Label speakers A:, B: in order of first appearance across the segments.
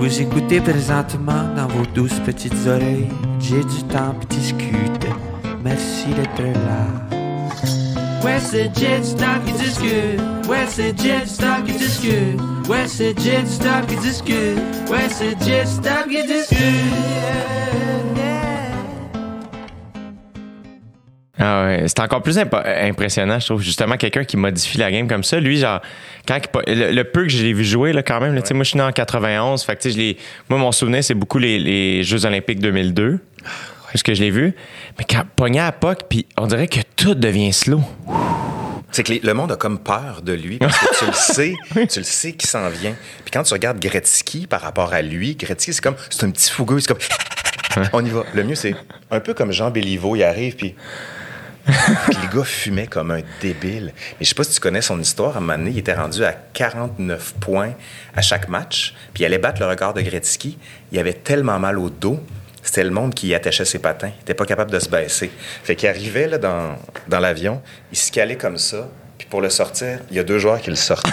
A: Vous écoutez présentement dans vos douces petites oreilles. J'ai du temps pour discuter. Merci d'être là. Ouais, c'est Jet Stop qui discute. Ouais, c'est Jet Stop qui discute. Ouais, c'est Jet Stop qui discute. Ouais, c'est Jet Stop qui discute.
B: Ah ouais, c'est encore plus impressionnant, je trouve. Justement, quelqu'un qui modifie la game comme ça. Lui, genre, quand il- le, le peu que je l'ai vu jouer, là, quand même, là, tu sais, moi, je suis né en 91. Fait que, tu sais, je l'ai- moi, mon souvenir, c'est beaucoup les, les Jeux Olympiques 2002. Parce que je l'ai vu. Mais quand pogné à POC, puis on dirait que tout devient slow.
C: C'est que les- le monde a comme peur de lui parce que tu le sais, tu le sais qu'il s'en vient. Puis quand tu regardes Gretzky par rapport à lui, Gretzky, c'est comme, c'est un petit fougueux, c'est comme, on y va. Le mieux, c'est un peu comme Jean Béliveau, il arrive, puis. Puis le gars fumait comme un débile. Mais je sais pas si tu connais son histoire. À un moment donné, il était rendu à 49 points à chaque match. Puis il allait battre le record de Gretzky. Il avait tellement mal au dos. C'était le monde qui y attachait ses patins. Il n'était pas capable de se baisser. Fait qu'il arrivait là, dans, dans l'avion, il se calait comme ça. Puis pour le sortir, il y a deux joueurs qui le sortaient.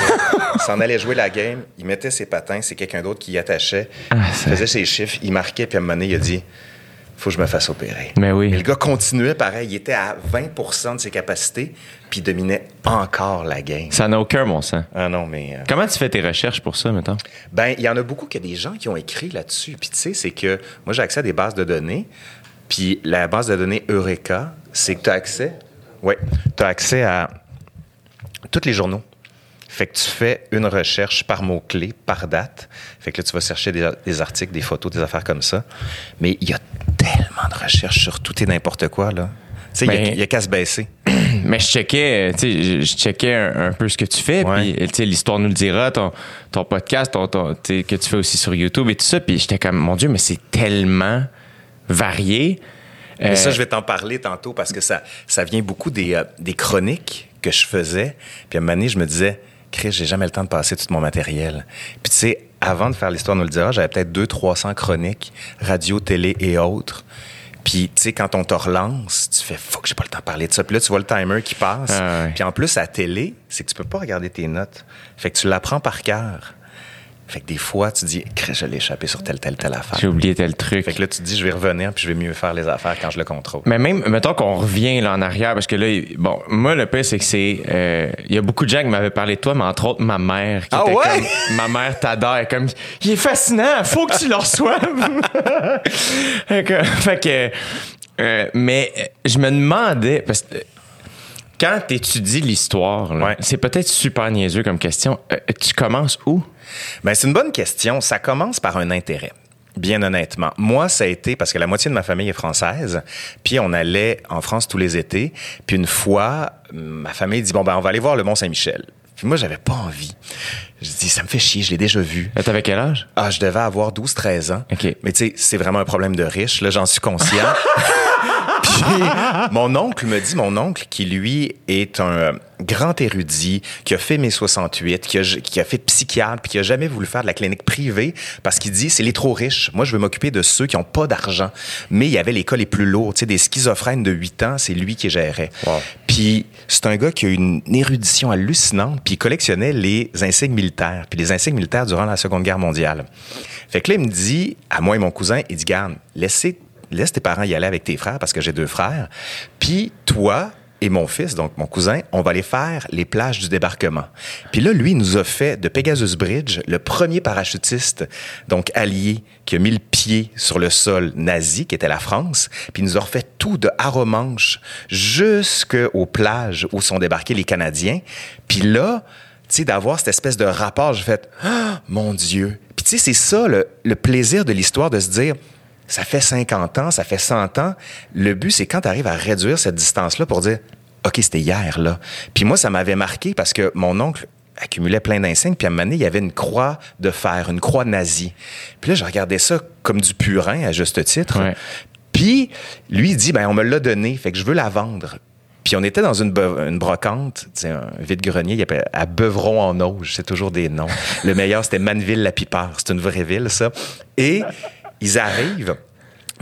C: il s'en allait jouer la game. Il mettait ses patins. C'est quelqu'un d'autre qui y attachait. il faisait ses chiffres. Il marquait. Puis à un moment donné, il a dit faut que je me fasse opérer.
B: Mais oui.
C: Et le gars continuait pareil. Il était à 20% de ses capacités, puis il dominait encore la game.
B: Ça n'a aucun bon sens.
C: Ah non, mais. euh,
B: Comment tu fais tes recherches pour ça, mettons?
C: ben, il y en a beaucoup a des gens qui ont écrit là-dessus. Puis tu sais, c'est que moi, j'ai accès à des bases de données. Puis la base de données Eureka, c'est que tu as accès. Oui, tu as accès à tous les journaux. Fait que tu fais une recherche par mot-clé, par date. Fait que là, tu vas chercher des, des articles, des photos, des affaires comme ça. Mais il y a tellement de recherches sur tout et n'importe quoi, là. Tu sais, il y a-
B: Ben-
C: y a, qu'à se baisser.
B: Mais je checkais, euh, je, je checkais un, un peu ce que tu fais,
C: Ouais.
B: puis tu sais, l'histoire nous le dira, ton, ton podcast, ton, ton- que tu fais aussi sur YouTube et tout ça, puis j'étais comme, mon Dieu, mais c'est tellement varié.
C: Mais
B: Euh,
C: ça, je vais t'en parler tantôt parce que ça, ça vient beaucoup des, euh, des chroniques que je faisais. Puis à un moment donné, je me disais, Chris, j'ai jamais le temps de passer tout mon matériel. Puis tu sais, avant de faire l'histoire nous le dira, j'avais peut-être 200-300 chroniques, radio, télé et autres. Puis, tu sais, quand on te relance, tu fais « Fuck, j'ai pas le temps de parler de ça. » Puis là, tu vois le timer qui passe.
B: Ah ouais.
C: Puis en plus, à la télé, c'est que tu peux pas regarder tes notes. Fait que tu l'apprends par cœur. Fait que des fois, tu dis « Chris, je l'ai échappé sur telle, telle, telle affaire.
B: J'ai oublié tel truc.
C: Fait que là, tu te dis « Je vais revenir, puis je vais mieux faire les affaires quand je le contrôle. »
B: Mais même, mettons qu'on revient là en arrière, parce que là, bon, moi, le pire, c'est que c'est. euh, Il y a beaucoup de gens qui m'avaient parlé de toi, mais entre autres, ma mère. Qui
C: Ah
B: était
C: ouais?
B: comme- ma mère t'adore. comme, il est fascinant, faut que tu le reçoives. fait que. euh, mais euh, je me demandais, parce que. Quand tu étudies l'histoire,
C: Ouais.
B: c'est peut-être super niaiseux comme question. euh, tu commences où?
C: Ben, c'est une bonne question. Ça commence par un intérêt. Bien honnêtement. Moi, ça a été parce que la moitié de ma famille est française, puis on allait en France tous les étés. Puis une fois, ma famille dit bon ben on va aller voir le Mont Saint-Michel. Puis moi, j'avais pas envie. Je dis ça me fait chier, je l'ai déjà vu.
B: Là, T'avais quel âge?
C: Ah, je devais avoir 12-13 ans.
B: OK.
C: Mais tu sais, c'est vraiment un problème de riche, là, j'en suis conscient. Mon oncle me dit, mon oncle qui lui est un euh, grand érudit, qui a fait mai 68, qui a, qui a fait psychiatre, puis qui a jamais voulu faire de la clinique privée parce qu'il dit, c'est les trop riches. Moi, je veux m'occuper de ceux qui ont pas d'argent. Mais il y avait les cas les plus lourds, tu sais, des schizophrènes de 8 ans, c'est lui qui gérait.
B: Wow.
C: Puis c'est un gars qui a une érudition hallucinante, puis il collectionnait les insignes militaires, puis les insignes militaires durant la Seconde Guerre mondiale. Fait que là, il me dit, à moi et mon cousin, il dit, garde, laissez, laisse tes parents y aller avec tes frères, parce que j'ai deux frères, puis toi et mon fils, donc mon cousin, on va aller faire les plages du débarquement. Puis là, lui, il nous a fait de Pegasus Bridge le premier parachutiste, donc allié, qui a mis le pied sur le sol nazi, qui était la France, puis il nous a refait tout de Haromanche jusqu'aux plages où sont débarqués les Canadiens. Puis là, tu sais, d'avoir cette espèce de rapport, j'ai fait Ah, mon Dieu. Puis tu sais, c'est ça le plaisir de l'histoire de se dire ça fait 50 ans, ça fait 100 ans. Le but, c'est quand tu arrives à réduire cette distance-là pour dire OK, c'était hier, là. Puis moi, ça m'avait marqué parce que mon oncle accumulait plein d'insignes, puis à un moment donné, il y avait une croix de fer, une croix nazie. Puis là, je regardais ça comme du purin, à juste titre.
B: Ouais.
C: Puis lui, il dit, ben on me l'a donné, fait que je veux la vendre. Puis on était dans une, une brocante, un vide-grenier, à Beuvron en Auge, c'est toujours des noms. Le meilleur, c'était Manville-la-Pipeur, c'est une vraie ville, ça. Et ils arrivent,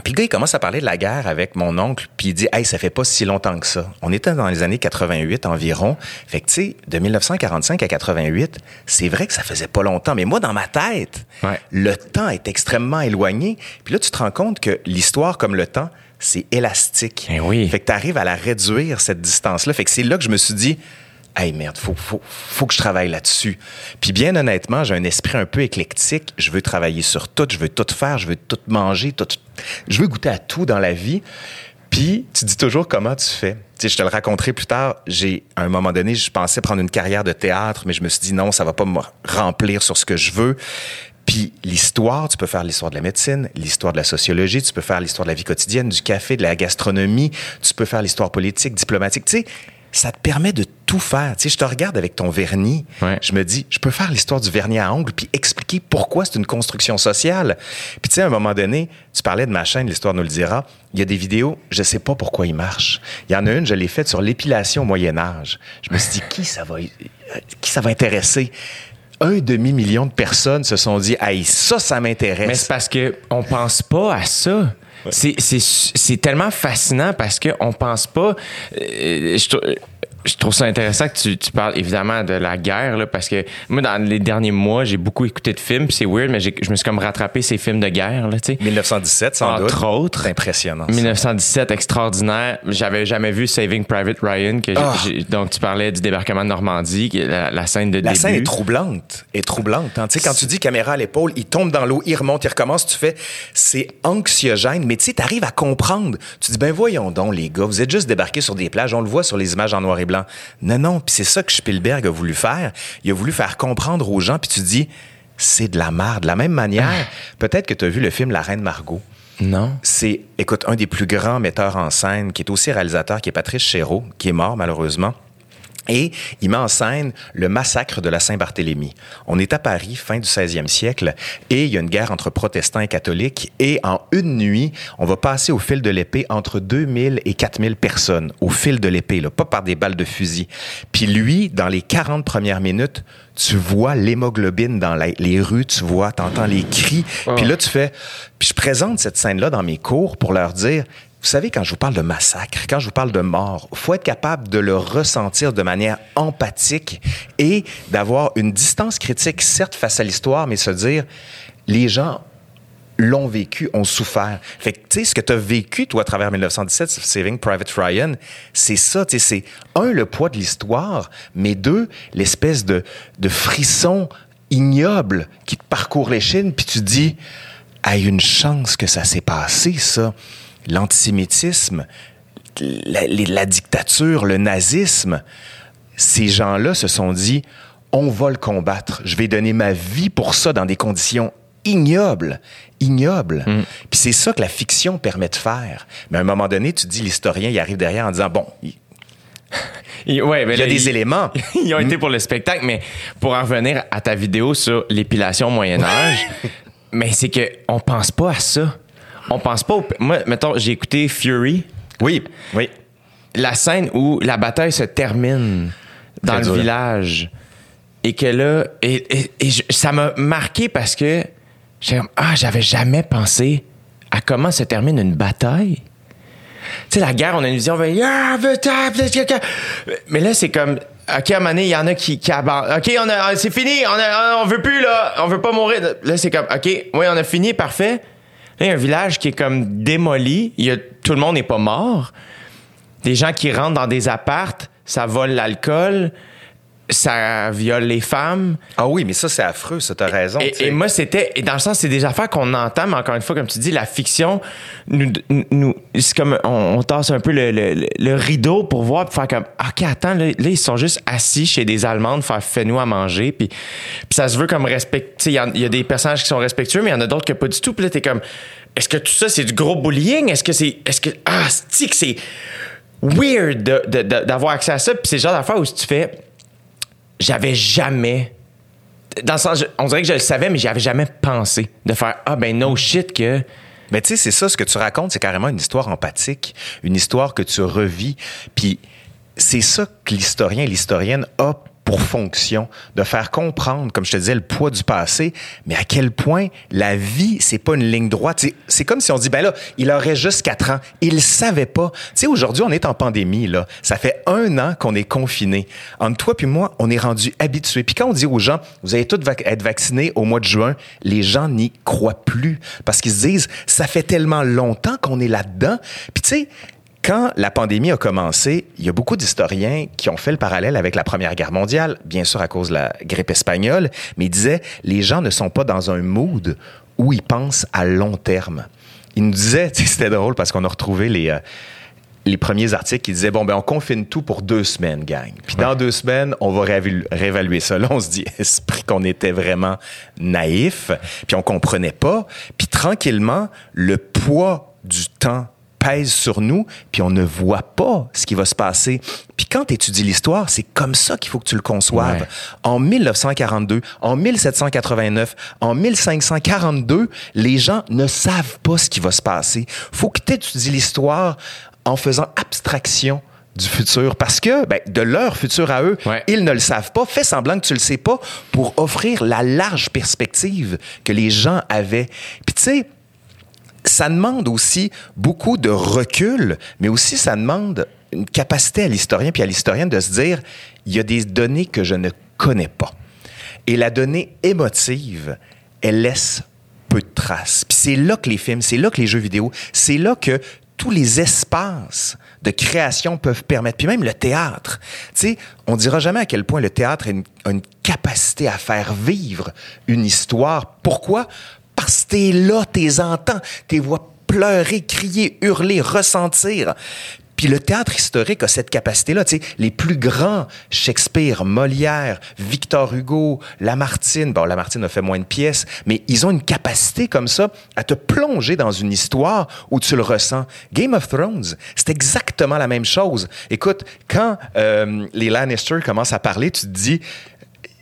C: Puis le gars, il commence à parler de la guerre avec mon oncle, puis il dit, hey, ça fait pas si longtemps que ça. On était dans les années 88 environ. Fait que, tu sais, de 1945 à 88, c'est vrai que ça faisait pas longtemps, mais moi, dans ma tête,
B: Ouais.
C: le temps est extrêmement éloigné. Puis là, tu te rends compte que l'histoire, comme le temps, c'est élastique.
B: Eh oui.
C: Fait que tu arrives à la réduire, cette distance-là. Fait que c'est là que je me suis dit, Hey merde, faut, faut, faut que je travaille là-dessus. Puis bien honnêtement, j'ai un esprit un peu éclectique. Je veux travailler sur tout, je veux tout faire, je veux tout manger, tout, je veux goûter à tout dans la vie. Puis tu dis toujours comment tu fais. Tu sais, je te le raconterai plus tard. J'ai, à un moment donné, je pensais prendre une carrière de théâtre, mais je me suis dit non, ça va pas me remplir sur ce que je veux. Puis l'histoire, tu peux faire l'histoire de la médecine, l'histoire de la sociologie, tu peux faire l'histoire de la vie quotidienne, du café, de la gastronomie, tu peux faire l'histoire politique, diplomatique. Tu sais, ça te permet de tout faire. Tu sais, je te regarde avec ton vernis.
B: Ouais.
C: Je me dis, je peux faire l'histoire du vernis à ongles puis expliquer pourquoi c'est une construction sociale. Puis tu sais, à un moment donné, tu parlais de ma chaîne, l'histoire nous le dira. Il y a des vidéos, je sais pas pourquoi ils marchent. Il y en a une, je l'ai faite sur l'épilation au Moyen Âge. Je me suis dit, qui ça va, qui ça va intéresser? Un demi-million de personnes se sont dit, hey, ça, ça m'intéresse.
B: Mais c'est parce que on pense pas à ça. C'est- C'est c'est tellement fascinant parce qu'on pense pas. euh, je, je trouve ça intéressant que tu, tu parles évidemment de la guerre, là, parce que moi, dans les derniers mois, j'ai beaucoup écouté de films, c'est weird, mais je me suis comme rattrapé ces films de guerre, là, tu sais.
C: 1917, sans doute.
B: Entre autres.
C: Impressionnant. ça.
B: 1917, extraordinaire. J'avais jamais vu Saving Private Ryan. Que
C: Ah.
B: donc, tu parlais du débarquement de Normandie, la, la scène de
C: La
B: début.
C: scène est troublante, est troublante. hein. Tu sais, quand tu dis caméra à l'épaule, il tombe dans l'eau, il remonte, il recommence, tu fais, c'est anxiogène, mais tu sais, t'arrives à comprendre. Tu dis, ben voyons donc, les gars, vous êtes juste débarqués sur des plages, on le voit sur les images en noir et blanc. Non, non, puis c'est ça que Spielberg a voulu faire. Il a voulu faire comprendre aux gens, puis tu dis, c'est de la merde. De la même manière, peut-être que tu as vu le film La Reine Margot.
B: Non.
C: C'est, écoute, un des plus grands metteurs en scène, qui est aussi réalisateur, qui est Patrice Chéreau, qui est mort malheureusement. Et il met en scène le massacre de la Saint-Barthélemy. On est à Paris, fin du 16e siècle, et il y a une guerre entre protestants et catholiques. Et en une nuit, on va passer au fil de l'épée entre 2000 et 4000 personnes, au fil de l'épée, là, pas par des balles de fusil. Puis lui, dans les 40 premières minutes, tu vois l'hémoglobine dans la- les rues, tu vois, t'entends les cris. Puis là, tu fais... Puis je présente cette scène-là dans mes cours pour leur dire... Vous savez, quand je vous parle de massacre, quand je vous parle de mort, faut être capable de le ressentir de manière empathique et d'avoir une distance critique, certes, face à l'histoire, mais se dire, les gens l'ont vécu, ont souffert. Fait que, tu sais, ce que tu as vécu, toi, à travers 1917, Saving Private Ryan, c'est ça, tu sais, c'est, un, le poids de l'histoire, mais deux, l'espèce de, de frisson ignoble qui te parcourt l'échine, puis tu dis, a une chance que ça s'est passé, ça. L'antisémitisme, la, dictature, le nazisme, ces gens-là se sont dit, on va le combattre. Je vais donner ma vie pour ça dans des conditions ignobles, ignobles. Puis c'est ça que la fiction permet de faire. Mais à un moment donné, tu dis, l'historien, il arrive derrière en disant, bon, il
B: Il, ouais, ben
C: il y a
B: là,
C: des
B: il-
C: éléments.
B: Ils ont été pour le spectacle, mais pour en revenir à ta vidéo sur l'épilation au Moyen Âge, mais c'est que on pense pas à ça. On pense pas. Au, moi, mettons, j'ai écouté Fury,
C: Oui, oui.
B: la scène où la bataille se termine dans
C: Très
B: le
C: dur.
B: village et que là, et, et- et je- ça m'a marqué parce que ah, j'avais jamais pensé à comment se termine une bataille. Tu sais, la guerre, on a une vision, ben, Ah, putain. mais là, c'est comme, OK, à un moment donné, il y en a qui, qui abandonnent. OK, on a, c'est fini, on, a, on veut plus, là, on veut pas mourir. Là, c'est comme, OK, oui, on a fini, parfait. Y a un village qui est comme démoli, il y a, tout le monde n'est pas mort. Des gens qui rentrent dans des appartes, ça vole l'alcool, ça viole les femmes.
C: Ah oui, mais ça, c'est affreux, ça, t'as raison.
B: Et, moi, c'était. Et dans le sens, c'est des affaires qu'on entend, mais encore une fois, comme tu dis, la fiction, nous, nous, c'est comme. On, on tasse un peu le, le- le- rideau pour voir, pour faire comme. OK, attends, là, là, ils sont juste assis chez des Allemandes, faire fais-nous à manger. Puis, puis ça se veut comme respect. Tu sais, il y a des personnages qui sont respectueux, mais il y en a d'autres que pas du tout. Puis là, t'es comme. Est-ce que tout ça, c'est du gros bullying? Est-ce que c'est. Est-ce que. Ah, c'est que c'est weird d'avoir accès à ça? Puis c'est le genre d'affaires où si tu fais. J'avais jamais dans le sens, on dirait que je le savais, mais j'y avais jamais pensé de faire ah ben no shit que
C: Mais tu sais, c'est ça, ce que tu racontes, c'est carrément une histoire empathique, une histoire que tu revis. Puis c'est ça que l'historien et l'historienne a pour fonction, de faire comprendre, comme je te disais, le poids du passé, mais à quel point la vie, c'est pas une ligne droite. C'est- comme si on dit, ben là, il aurait juste quatre ans. Il savait pas. Tu sais, aujourd'hui, on est en pandémie, là. Ça fait un an qu'on est confiné. Entre toi puis moi, on est rendu habitué. Puis quand on dit aux gens, vous allez tous être vaccinés au mois de juin, les gens n'y croient plus parce qu'ils se disent, ça fait tellement longtemps qu'on est là-dedans. Puis tu sais, quand la pandémie a commencé, il y a beaucoup d'historiens qui ont fait le parallèle avec la Première Guerre mondiale, bien sûr à cause de la grippe espagnole, mais ils disaient les gens ne sont pas dans un mood où ils pensent à long terme. Ils nous disaient, c'était drôle parce qu'on a retrouvé les, euh, les premiers articles qui disaient bon ben on confine tout pour deux semaines, gang. Puis dans deux semaines, on va réévalu- réévaluer ça. Là, on se dit esprit qu'on était vraiment naïf, puis on comprenait pas. Puis tranquillement, le poids du temps pèse sur nous, puis on ne voit pas ce qui va se passer. Puis quand tu étudies l'histoire, c'est comme ça qu'il faut que tu le conçoives.
B: Ouais.
C: En 1942, en 1789, en 1542, les gens ne savent pas ce qui va se passer. faut que tu étudies l'histoire en faisant abstraction du futur parce que ben, de leur futur à eux,
B: Ouais.
C: ils ne le savent pas. Fais semblant que tu le sais pas pour offrir la large perspective que les gens avaient. Puis tu sais, ça demande aussi beaucoup de recul, mais aussi ça demande une capacité à l'historien puis à l'historienne de se dire il y a des données que je ne connais pas. Et la donnée émotive, elle laisse peu de traces. Puis c'est là que les films, c'est là que les jeux vidéo, c'est là que tous les espaces de création peuvent permettre, puis même le théâtre. Tu sais, on dira jamais à quel point le théâtre a une, a une capacité à faire vivre une histoire. Pourquoi? Parce que t'es là, t'es entends, t'es vois pleurer, crier, hurler, ressentir. Puis le théâtre historique a cette capacité-là. Tu les plus grands, Shakespeare, Molière, Victor Hugo, Lamartine, bon, Lamartine a fait moins de pièces, mais ils ont une capacité comme ça à te plonger dans une histoire où tu le ressens. Game of Thrones, c'est exactement la même chose. Écoute, quand euh, les Lannister commencent à parler, tu te dis,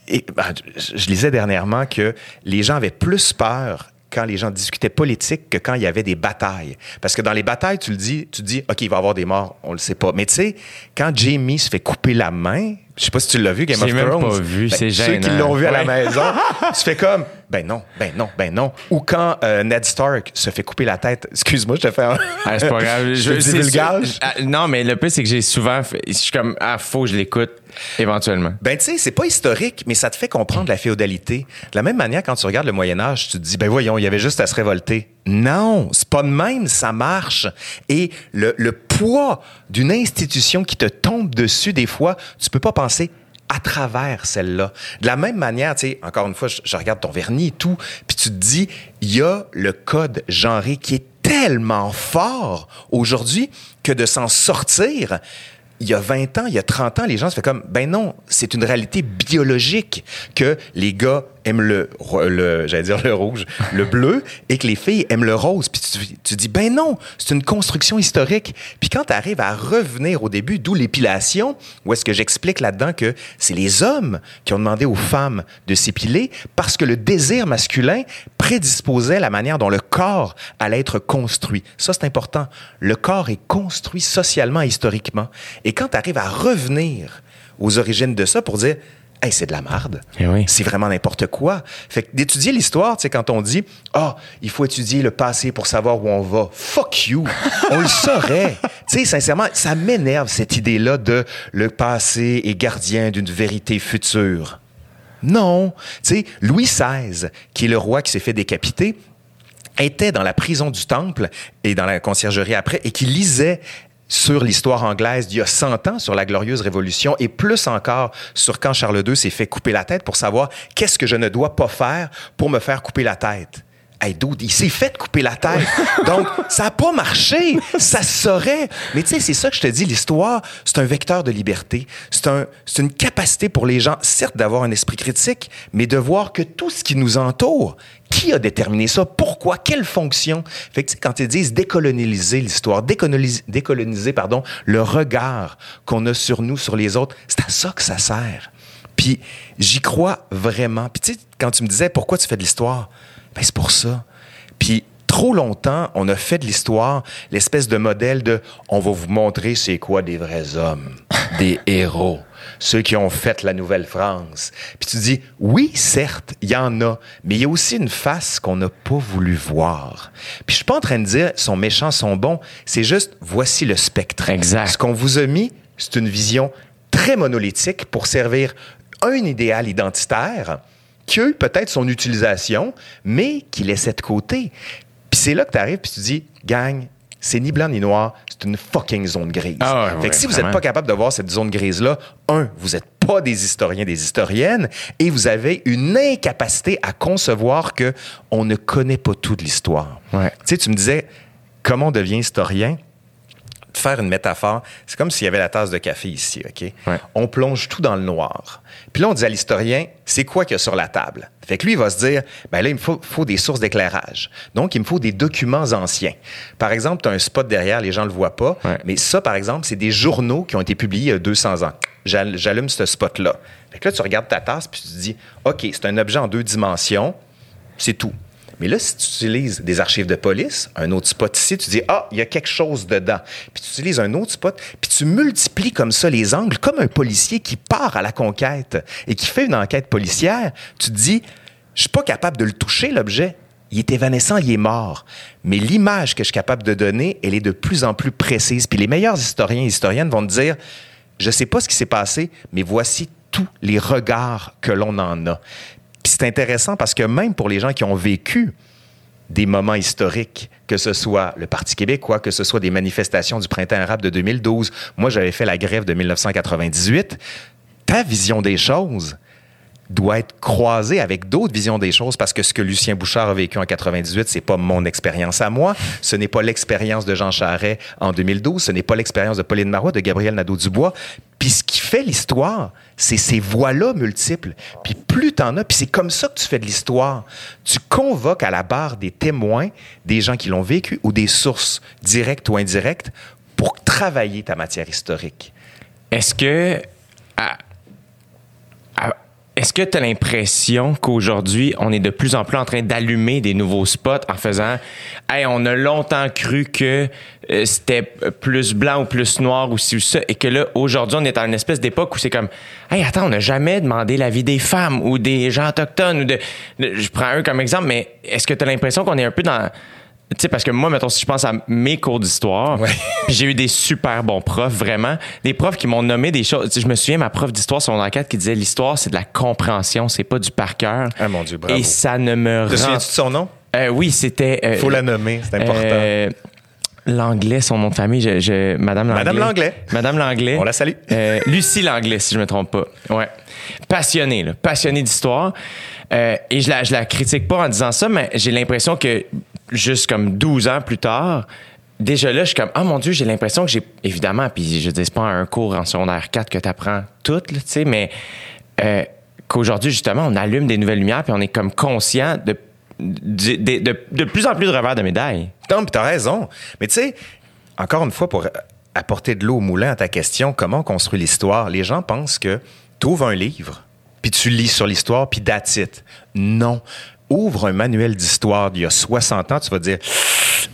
C: et, ben, je, je lisais dernièrement que les gens avaient plus peur quand les gens discutaient politique que quand il y avait des batailles. Parce que dans les batailles, tu le dis, tu dis, OK, il va y avoir des morts, on le sait pas. Mais tu sais, quand Jamie se fait couper la main, je sais pas si tu l'as vu, Game
B: J'ai
C: of
B: même
C: Thrones.
B: pas vu, c'est
C: Ceux qui l'ont vu à la maison, tu fais comme, ben non, ben non, ben non. Ou quand euh, Ned Stark se fait couper la tête, excuse-moi, je te fais un...
B: Ah, c'est pas grave.
C: Je divulgage.
B: sûr- Ah, non, mais le plus, c'est que j'ai souvent fait. Je suis comme, ah, faut que je l'écoute éventuellement.
C: Ben, tu sais, c'est pas historique, mais ça te fait comprendre la féodalité. De la même manière, quand tu regardes le Moyen-Âge, tu te dis, ben voyons, il y avait juste à se révolter. Non, c'est pas de même, ça marche. Et le, le poids d'une institution qui te tombe dessus, des fois, tu peux pas penser à travers celle-là. De la même manière, tu sais, encore une fois, je, je regarde ton vernis et tout, puis tu te dis, il y a le code genré qui est tellement fort aujourd'hui que de s'en sortir, il y a 20 ans, il y a 30 ans, les gens se font comme, ben non, c'est une réalité biologique que les gars aiment le, le j'allais dire le rouge, le bleu, et que les filles aiment le rose. Puis tu, tu dis, ben non, c'est une construction historique. Puis quand tu arrives à revenir au début, d'où l'épilation, où est-ce que j'explique là-dedans que c'est les hommes qui ont demandé aux femmes de s'épiler parce que le désir masculin prédisposait la manière dont le corps allait être construit. Ça, c'est important. Le corps est construit socialement et historiquement. Et quand tu arrives à revenir aux origines de ça pour dire, Hey, c'est de la marde.
B: Eh oui.
C: C'est vraiment n'importe quoi. Fait que d'étudier l'histoire, sais, quand on dit, ah, il faut étudier le passé pour savoir où on va. Fuck you. on le saurait. Tu sais, sincèrement, ça m'énerve cette idée-là de le passé est gardien d'une vérité future. Non. Tu sais, Louis XVI, qui est le roi qui s'est fait décapiter, était dans la prison du Temple et dans la conciergerie après et qui lisait sur l'histoire anglaise d'il y a 100 ans, sur la glorieuse révolution, et plus encore sur quand Charles II s'est fait couper la tête pour savoir qu'est-ce que je ne dois pas faire pour me faire couper la tête. Hey, dude, il s'est fait couper la tête. Donc, ça n'a pas marché. Ça saurait. Mais tu sais, c'est ça que je te dis, l'histoire, c'est un vecteur de liberté. C'est un, c'est une capacité pour les gens, certes, d'avoir un esprit critique, mais de voir que tout ce qui nous entoure, qui a déterminé ça? Pourquoi? Quelle fonction? Fait que, tu sais, quand ils disent décoloniser l'histoire, décoloniser, décoloniser, pardon, le regard qu'on a sur nous, sur les autres, c'est à ça que ça sert. Puis j'y crois vraiment. Puis tu sais, quand tu me disais pourquoi tu fais de l'histoire, ben c'est pour ça. Puis trop longtemps, on a fait de l'histoire l'espèce de modèle de on va vous montrer c'est quoi des vrais hommes. des héros ceux qui ont fait la Nouvelle-France. Puis tu dis, oui, certes, il y en a, mais il y a aussi une face qu'on n'a pas voulu voir. Puis je suis pas en train de dire, sont méchants, sont bons. C'est juste, voici le spectre.
B: Exact.
C: Ce qu'on vous a mis, c'est une vision très monolithique pour servir un idéal identitaire qui a eu peut-être son utilisation, mais qui laissait de côté. Puis c'est là que tu arrives, puis tu dis, gang, c'est ni blanc ni noir, c'est une fucking zone grise.
B: Ah ouais,
C: fait que si vous n'êtes pas capable de voir cette zone grise-là, un, vous n'êtes pas des historiens, des historiennes, et vous avez une incapacité à concevoir que on ne connaît pas tout de l'histoire.
B: Ouais.
C: Tu sais, tu me disais, comment on devient historien? Faire une métaphore, c'est comme s'il y avait la tasse de café ici, OK?
B: Ouais.
C: On plonge tout dans le noir. Puis là, on dit à l'historien, c'est quoi qu'il y a sur la table? Fait que lui, il va se dire, ben là, il me faut, faut des sources d'éclairage. Donc, il me faut des documents anciens. Par exemple, tu as un spot derrière, les gens le voient pas,
B: Ouais.
C: mais ça, par exemple, c'est des journaux qui ont été publiés il y a 200 ans. J'al- J'allume ce spot-là. Fait que là, tu regardes ta tasse, puis tu te dis, OK, c'est un objet en deux dimensions, c'est tout. Mais là, si tu utilises des archives de police, un autre spot ici, tu dis Ah, il y a quelque chose dedans. Puis tu utilises un autre spot, puis tu multiplies comme ça les angles, comme un policier qui part à la conquête et qui fait une enquête policière. Tu te dis Je suis pas capable de le toucher, l'objet. Il est évanescent, il est mort. Mais l'image que je suis capable de donner, elle est de plus en plus précise. Puis les meilleurs historiens et historiennes vont te dire Je sais pas ce qui s'est passé, mais voici tous les regards que l'on en a. Puis c'est intéressant parce que même pour les gens qui ont vécu des moments historiques, que ce soit le Parti québécois, que ce soit des manifestations du printemps arabe de 2012, moi j'avais fait la grève de 1998, ta vision des choses doit être croisée avec d'autres visions des choses parce que ce que Lucien Bouchard a vécu en 98, c'est pas mon expérience à moi, ce n'est pas l'expérience de Jean Charest en 2012, ce n'est pas l'expérience de Pauline Marois, de Gabriel Nadeau-Dubois. Puis ce qui fait l'histoire, c'est ces voix-là multiples. Puis plus t'en as, puis c'est comme ça que tu fais de l'histoire. Tu convoques à la barre des témoins, des gens qui l'ont vécu ou des sources directes ou indirectes pour travailler ta matière historique.
B: Est-ce que. Est-ce que tu l'impression qu'aujourd'hui, on est de plus en plus en train d'allumer des nouveaux spots en faisant Hey, on a longtemps cru que euh, c'était plus blanc ou plus noir ou ci ou ça, et que là, aujourd'hui, on est à une espèce d'époque où c'est comme Hey, attends, on n'a jamais demandé l'avis des femmes ou des gens autochtones ou de. je prends un comme exemple, mais est-ce que tu l'impression qu'on est un peu dans. Tu sais, parce que moi, mettons, si je pense à mes cours d'histoire,
C: Ouais.
B: puis j'ai eu des super bons profs, vraiment. Des profs qui m'ont nommé des choses. Tu sais, Je me souviens, ma prof d'histoire sur mon enquête qui disait l'histoire, c'est de la compréhension, c'est pas du par cœur.
C: Ah, mon Dieu, bravo.
B: Et ça ne me
C: Te
B: rend.
C: souviens-tu de son nom?
B: Euh, oui, c'était. euh,
C: Faut la nommer, c'est important.
B: euh, L'anglais, son nom de famille, je, je- Madame Langlais.
C: Madame Langlais.
B: Madame Langlais.
C: On la salue.
B: Euh, Lucie Langlais, si je me trompe pas. Ouais. Passionnée, là. Passionnée d'histoire. Euh, et je la, je la critique pas en disant ça, mais j'ai l'impression que juste comme 12 ans plus tard, déjà là, je suis comme, ah mon Dieu, j'ai l'impression que j'ai, évidemment, puis je dis, pas un cours en secondaire 4 que tu apprends tout, tu sais, mais euh, qu'aujourd'hui, justement, on allume des nouvelles lumières, puis on est comme conscient de, de, plus en plus de revers de médaille.
C: Non, puis t'as raison. Mais tu sais, encore une fois, pour apporter de l'eau au moulin à ta question, comment on construit l'histoire, les gens pensent que tu ouvres un livre, puis tu lis sur l'histoire, puis it. Non. Ouvre un manuel d'histoire d'il y a 60 ans, tu vas dire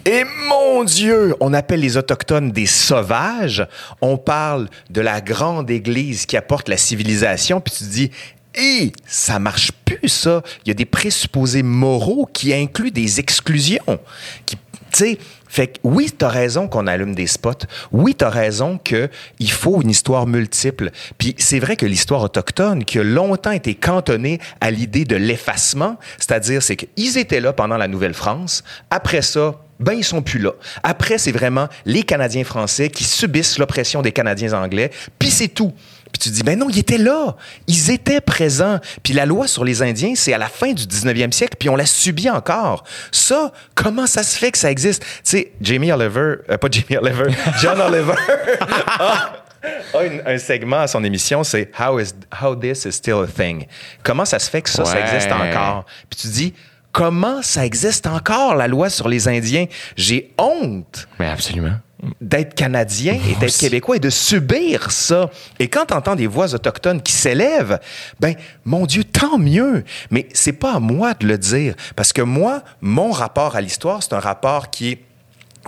C: Et mon Dieu, on appelle les Autochtones des sauvages. On parle de la grande Église qui apporte la civilisation, puis tu te dis et ça marche plus, ça. Il y a des présupposés moraux qui incluent des exclusions. Tu sais, fait que oui, t'as raison qu'on allume des spots. Oui, t'as raison qu'il faut une histoire multiple. Puis c'est vrai que l'histoire autochtone, qui a longtemps été cantonnée à l'idée de l'effacement, c'est-à-dire c'est qu'ils étaient là pendant la Nouvelle-France. Après ça, ben ils sont plus là. Après, c'est vraiment les Canadiens français qui subissent l'oppression des Canadiens anglais, puis c'est tout. Puis tu dis, ben non, ils étaient là. Ils étaient présents. Puis la loi sur les Indiens, c'est à la fin du 19e siècle, puis on l'a subi encore. Ça, comment ça se fait que ça existe? Tu sais, Jamie Oliver, euh, pas Jamie Oliver, John Oliver a, a une- un segment à son émission, c'est How, is, How this is still a thing. Comment ça se fait que ça, ça existe encore? Puis tu dis, comment ça existe encore, la loi sur les Indiens? J'ai honte
B: Mais absolument.
C: D'être Canadien et d'être. Québécois et de subir ça. Et quand tu entends des voix autochtones qui s'élèvent, ben, mon Dieu, tant mieux. Mais c'est pas à moi de le dire. Parce que moi, mon rapport à l'histoire, c'est un rapport qui est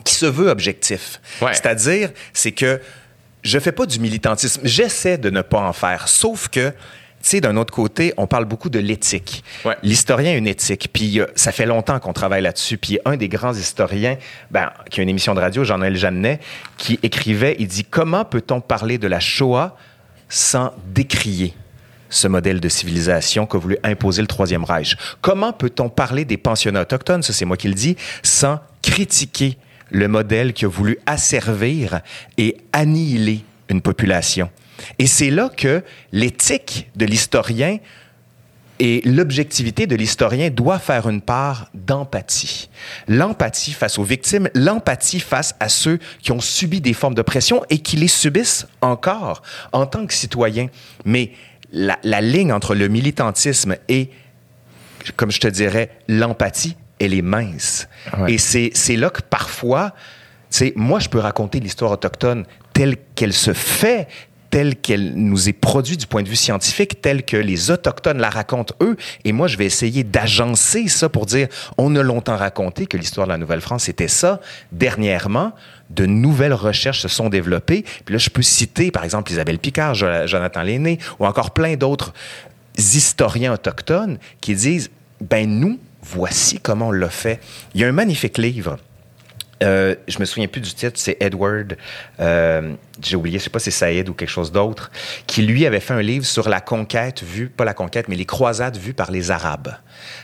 C: qui se veut objectif.
B: Ouais.
C: C'est-à-dire, c'est que je fais pas du militantisme. J'essaie de ne pas en faire. Sauf que, sais, d'un autre côté, on parle beaucoup de l'éthique.
B: Ouais.
C: L'historien a une éthique. Puis euh, ça fait longtemps qu'on travaille là-dessus. Puis un des grands historiens, ben, qui a une émission de radio, Jean-Noël Jeannet, qui écrivait, il dit Comment peut-on parler de la Shoah sans décrier ce modèle de civilisation qu'a voulu imposer le Troisième Reich? Comment peut-on parler des pensionnats autochtones, ça c'est moi qui le dis, sans critiquer le modèle qui a voulu asservir et annihiler une population? Et c'est là que l'éthique de l'historien et l'objectivité de l'historien doit faire une part d'empathie. L'empathie face aux victimes, l'empathie face à ceux qui ont subi des formes de pression et qui les subissent encore en tant que citoyens. Mais la, la ligne entre le militantisme et, comme je te dirais, l'empathie, elle est mince.
B: Ouais.
C: Et c'est c'est là que parfois, tu sais, moi, je peux raconter l'histoire autochtone telle qu'elle se fait, telle qu'elle nous est produite du point de vue scientifique, telle que les Autochtones la racontent eux. Et moi, je vais essayer d'agencer ça pour dire, on a longtemps raconté que l'histoire de la Nouvelle-France était ça. Dernièrement, de nouvelles recherches se sont développées. Puis là, je peux citer, par exemple, Isabelle Picard, Jo- Jonathan Lenné, ou encore plein d'autres historiens autochtones qui disent, ben nous, voici comment on l'a fait. Il y a un magnifique livre euh, je me souviens plus du titre, c'est Edward, euh, j'ai oublié, je sais pas si c'est Saïd ou quelque chose d'autre, qui lui avait fait un livre sur la conquête vue, pas la conquête, mais les croisades vues par les Arabes.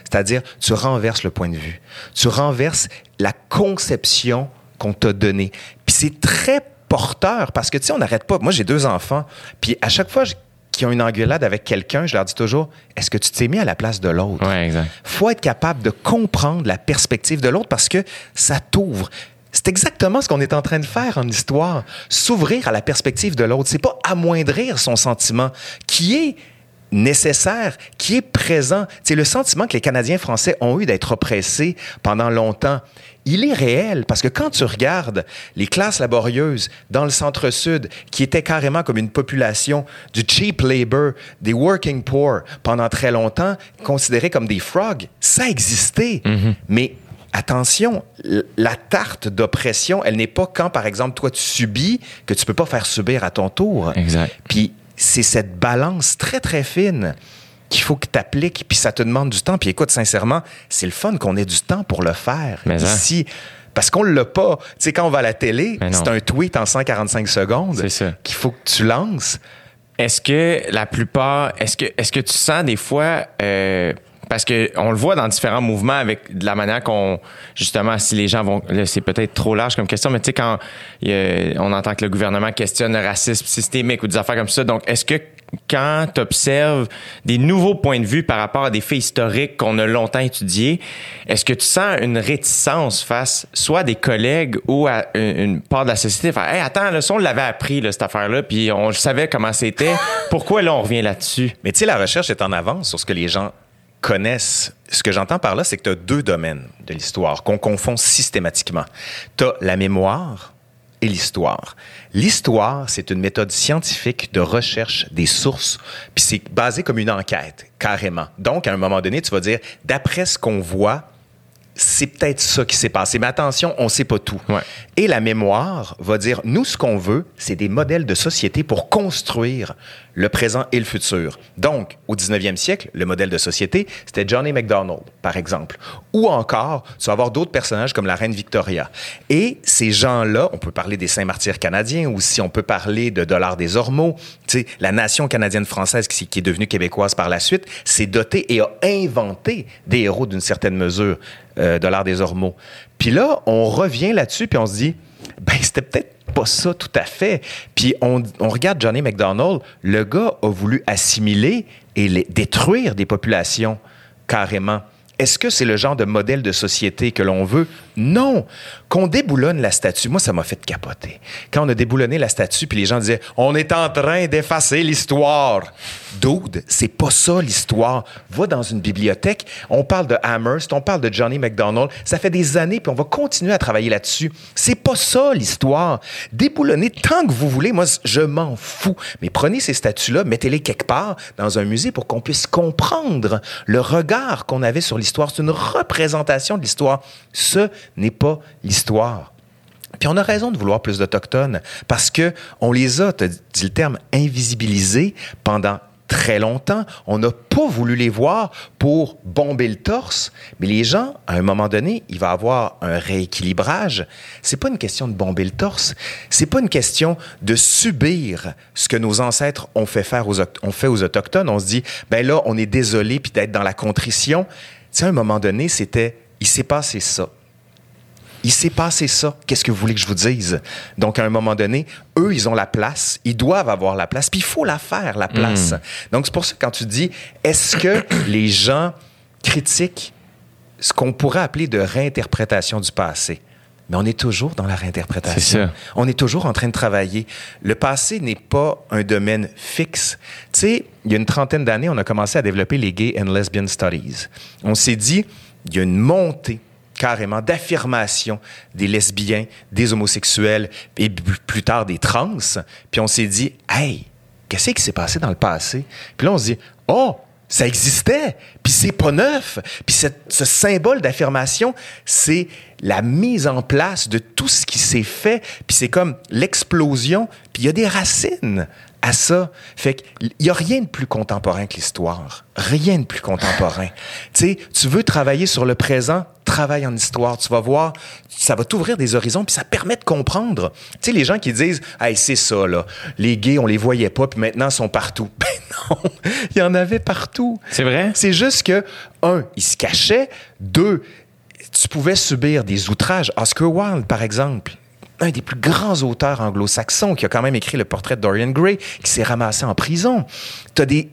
C: C'est-à-dire, tu renverses le point de vue, tu renverses la conception qu'on t'a donnée. Puis c'est très porteur parce que, tu sais, on n'arrête pas. Moi, j'ai deux enfants, puis à chaque fois qu'ils ont une engueulade avec quelqu'un, je leur dis toujours, est-ce que tu t'es mis à la place de l'autre?
B: Ouais, exact.
C: faut être capable de comprendre la perspective de l'autre parce que ça t'ouvre. C'est exactement ce qu'on est en train de faire en histoire. S'ouvrir à la perspective de l'autre. C'est pas amoindrir son sentiment qui est nécessaire, qui est présent. C'est le sentiment que les Canadiens français ont eu d'être oppressés pendant longtemps. Il est réel parce que quand tu regardes les classes laborieuses dans le centre-sud, qui étaient carrément comme une population du cheap labor, des working poor pendant très longtemps, considérés comme des frogs, ça existait. Mais attention, la tarte d'oppression, elle n'est pas quand, par exemple, toi, tu subis que tu peux pas faire subir à ton tour.
B: Exact.
C: Puis c'est cette balance très, très fine qu'il faut que tu appliques, puis ça te demande du temps. Puis écoute, sincèrement, c'est le fun qu'on ait du temps pour le faire
B: Mais hein.
C: ici. Parce qu'on l'a pas. Tu sais, quand on va à la télé, c'est un tweet en 145 secondes qu'il faut que tu lances.
B: Est-ce que la plupart, est-ce que, est-ce que tu sens des fois, euh, parce que on le voit dans différents mouvements avec de la manière qu'on, justement, si les gens vont, c'est peut-être trop large comme question, mais tu sais quand a- on entend que le gouvernement questionne le racisme systémique ou des affaires comme ça, donc est-ce que quand tu observes des nouveaux points de vue par rapport à des faits historiques qu'on a longtemps étudiés, est-ce que tu sens une réticence face soit à des collègues ou à une, part de la société? Faire, hey, attends, là, ça, on l'avait appris, là, cette affaire-là, puis on savait comment c'était. Pourquoi là, on revient là-dessus?
C: Mais tu sais, la recherche est en avance sur ce que les gens connaissent. Ce que j'entends par là, c'est que tu as deux domaines de l'histoire qu'on confond systématiquement. Tu as la mémoire et l'histoire. L'histoire, c'est une méthode scientifique de recherche des sources, puis c'est basé comme une enquête, carrément. Donc, à un moment donné, tu vas dire, d'après ce qu'on voit, c'est peut-être ça qui s'est passé. Mais attention, on ne sait pas tout.
B: Ouais.
C: Et la mémoire va dire, nous, ce qu'on veut, c'est des modèles de société pour construire le présent et le futur. Donc, au 19e siècle, le modèle de société, c'était Johnny MacDonald, par exemple. Ou encore, tu vas avoir d'autres personnages comme la reine Victoria. Et ces gens-là, on peut parler des Saint-Martyrs canadiens, ou si on peut parler de Dollars des Ormeaux, la nation canadienne-française qui, qui est devenue québécoise par la suite, s'est dotée et a inventé des héros d'une certaine mesure, euh, Dollars des Ormeaux. Puis là, on revient là-dessus, puis on se dit, ben, c'était peut-être pas ça tout à fait. Puis on, regarde Johnny McDonald, le gars a voulu assimiler et détruire des populations carrément. Est-ce que c'est le genre de modèle de société que l'on veut? Non. Qu'on déboulonne la statue, moi, ça m'a fait capoter. Quand on a déboulonné la statue, puis les gens disaient, on est en train d'effacer l'histoire. Dude, c'est pas ça l'histoire. Va dans une bibliothèque, on parle de Amherst, on parle de Johnny McDonald. Ça fait des années, puis on va continuer à travailler là-dessus. C'est pas ça l'histoire. Déboulonnez tant que vous voulez. Moi, je m'en fous. Mais prenez ces statues-là, mettez-les quelque part dans un musée pour qu'on puisse comprendre le regard qu'on avait sur l'histoire. C'est une représentation de l'histoire. Ce n'est pas l'histoire. Puis on a raison de vouloir plus d'Autochtones parce que on les a, tu dit le terme, invisibilisés pendant très longtemps. On n'a pas voulu les voir pour bomber le torse, mais les gens, à un moment donné, il va avoir un rééquilibrage. C'est pas une question de bomber le torse, c'est pas une question de subir ce que nos ancêtres ont fait faire aux, ont fait aux autochtones. On se dit, ben là, on est désolé puis d'être dans la contrition. Tu sais, à un moment donné, c'était, il s'est passé ça il s'est passé ça. Qu'est-ce que vous voulez que je vous dise? Donc, à un moment donné, eux, ils ont la place. Ils doivent avoir la place. Puis, il faut la faire, la place. Hmm. Donc, c'est pour ça que quand tu dis, est-ce que les gens critiquent ce qu'on pourrait appeler de réinterprétation du passé? Mais on est toujours dans la réinterprétation. On est toujours en train de travailler. Le passé n'est pas un domaine fixe. Tu sais, il y a une trentaine d'années, on a commencé à développer les Gay and Lesbian Studies. On s'est dit, il y a une montée carrément d'affirmation des lesbiens, des homosexuels et plus tard des trans. Puis on s'est dit, hey, qu'est-ce qui s'est passé dans le passé? Puis là, on se dit, oh, ça existait, puis c'est pas neuf. Puis ce symbole d'affirmation, c'est la mise en place de tout ce qui s'est fait, puis c'est comme l'explosion, puis il y a des racines à ça. Fait qu'il n'y a rien de plus contemporain que l'histoire. Rien de plus contemporain. tu sais, tu veux travailler sur le présent, travaille en histoire. Tu vas voir, ça va t'ouvrir des horizons, puis ça permet de comprendre. Tu sais, les gens qui disent, hey, c'est ça, là. Les gays, on les voyait pas, puis maintenant, ils sont partout. Ben non, il y en avait partout.
B: C'est vrai?
C: C'est juste que, un, ils se cachaient. Deux, tu pouvais subir des outrages. Oscar Wilde, par exemple, un des plus grands auteurs anglo-saxons qui a quand même écrit le portrait de Dorian Gray, qui s'est ramassé en prison. Tu as des,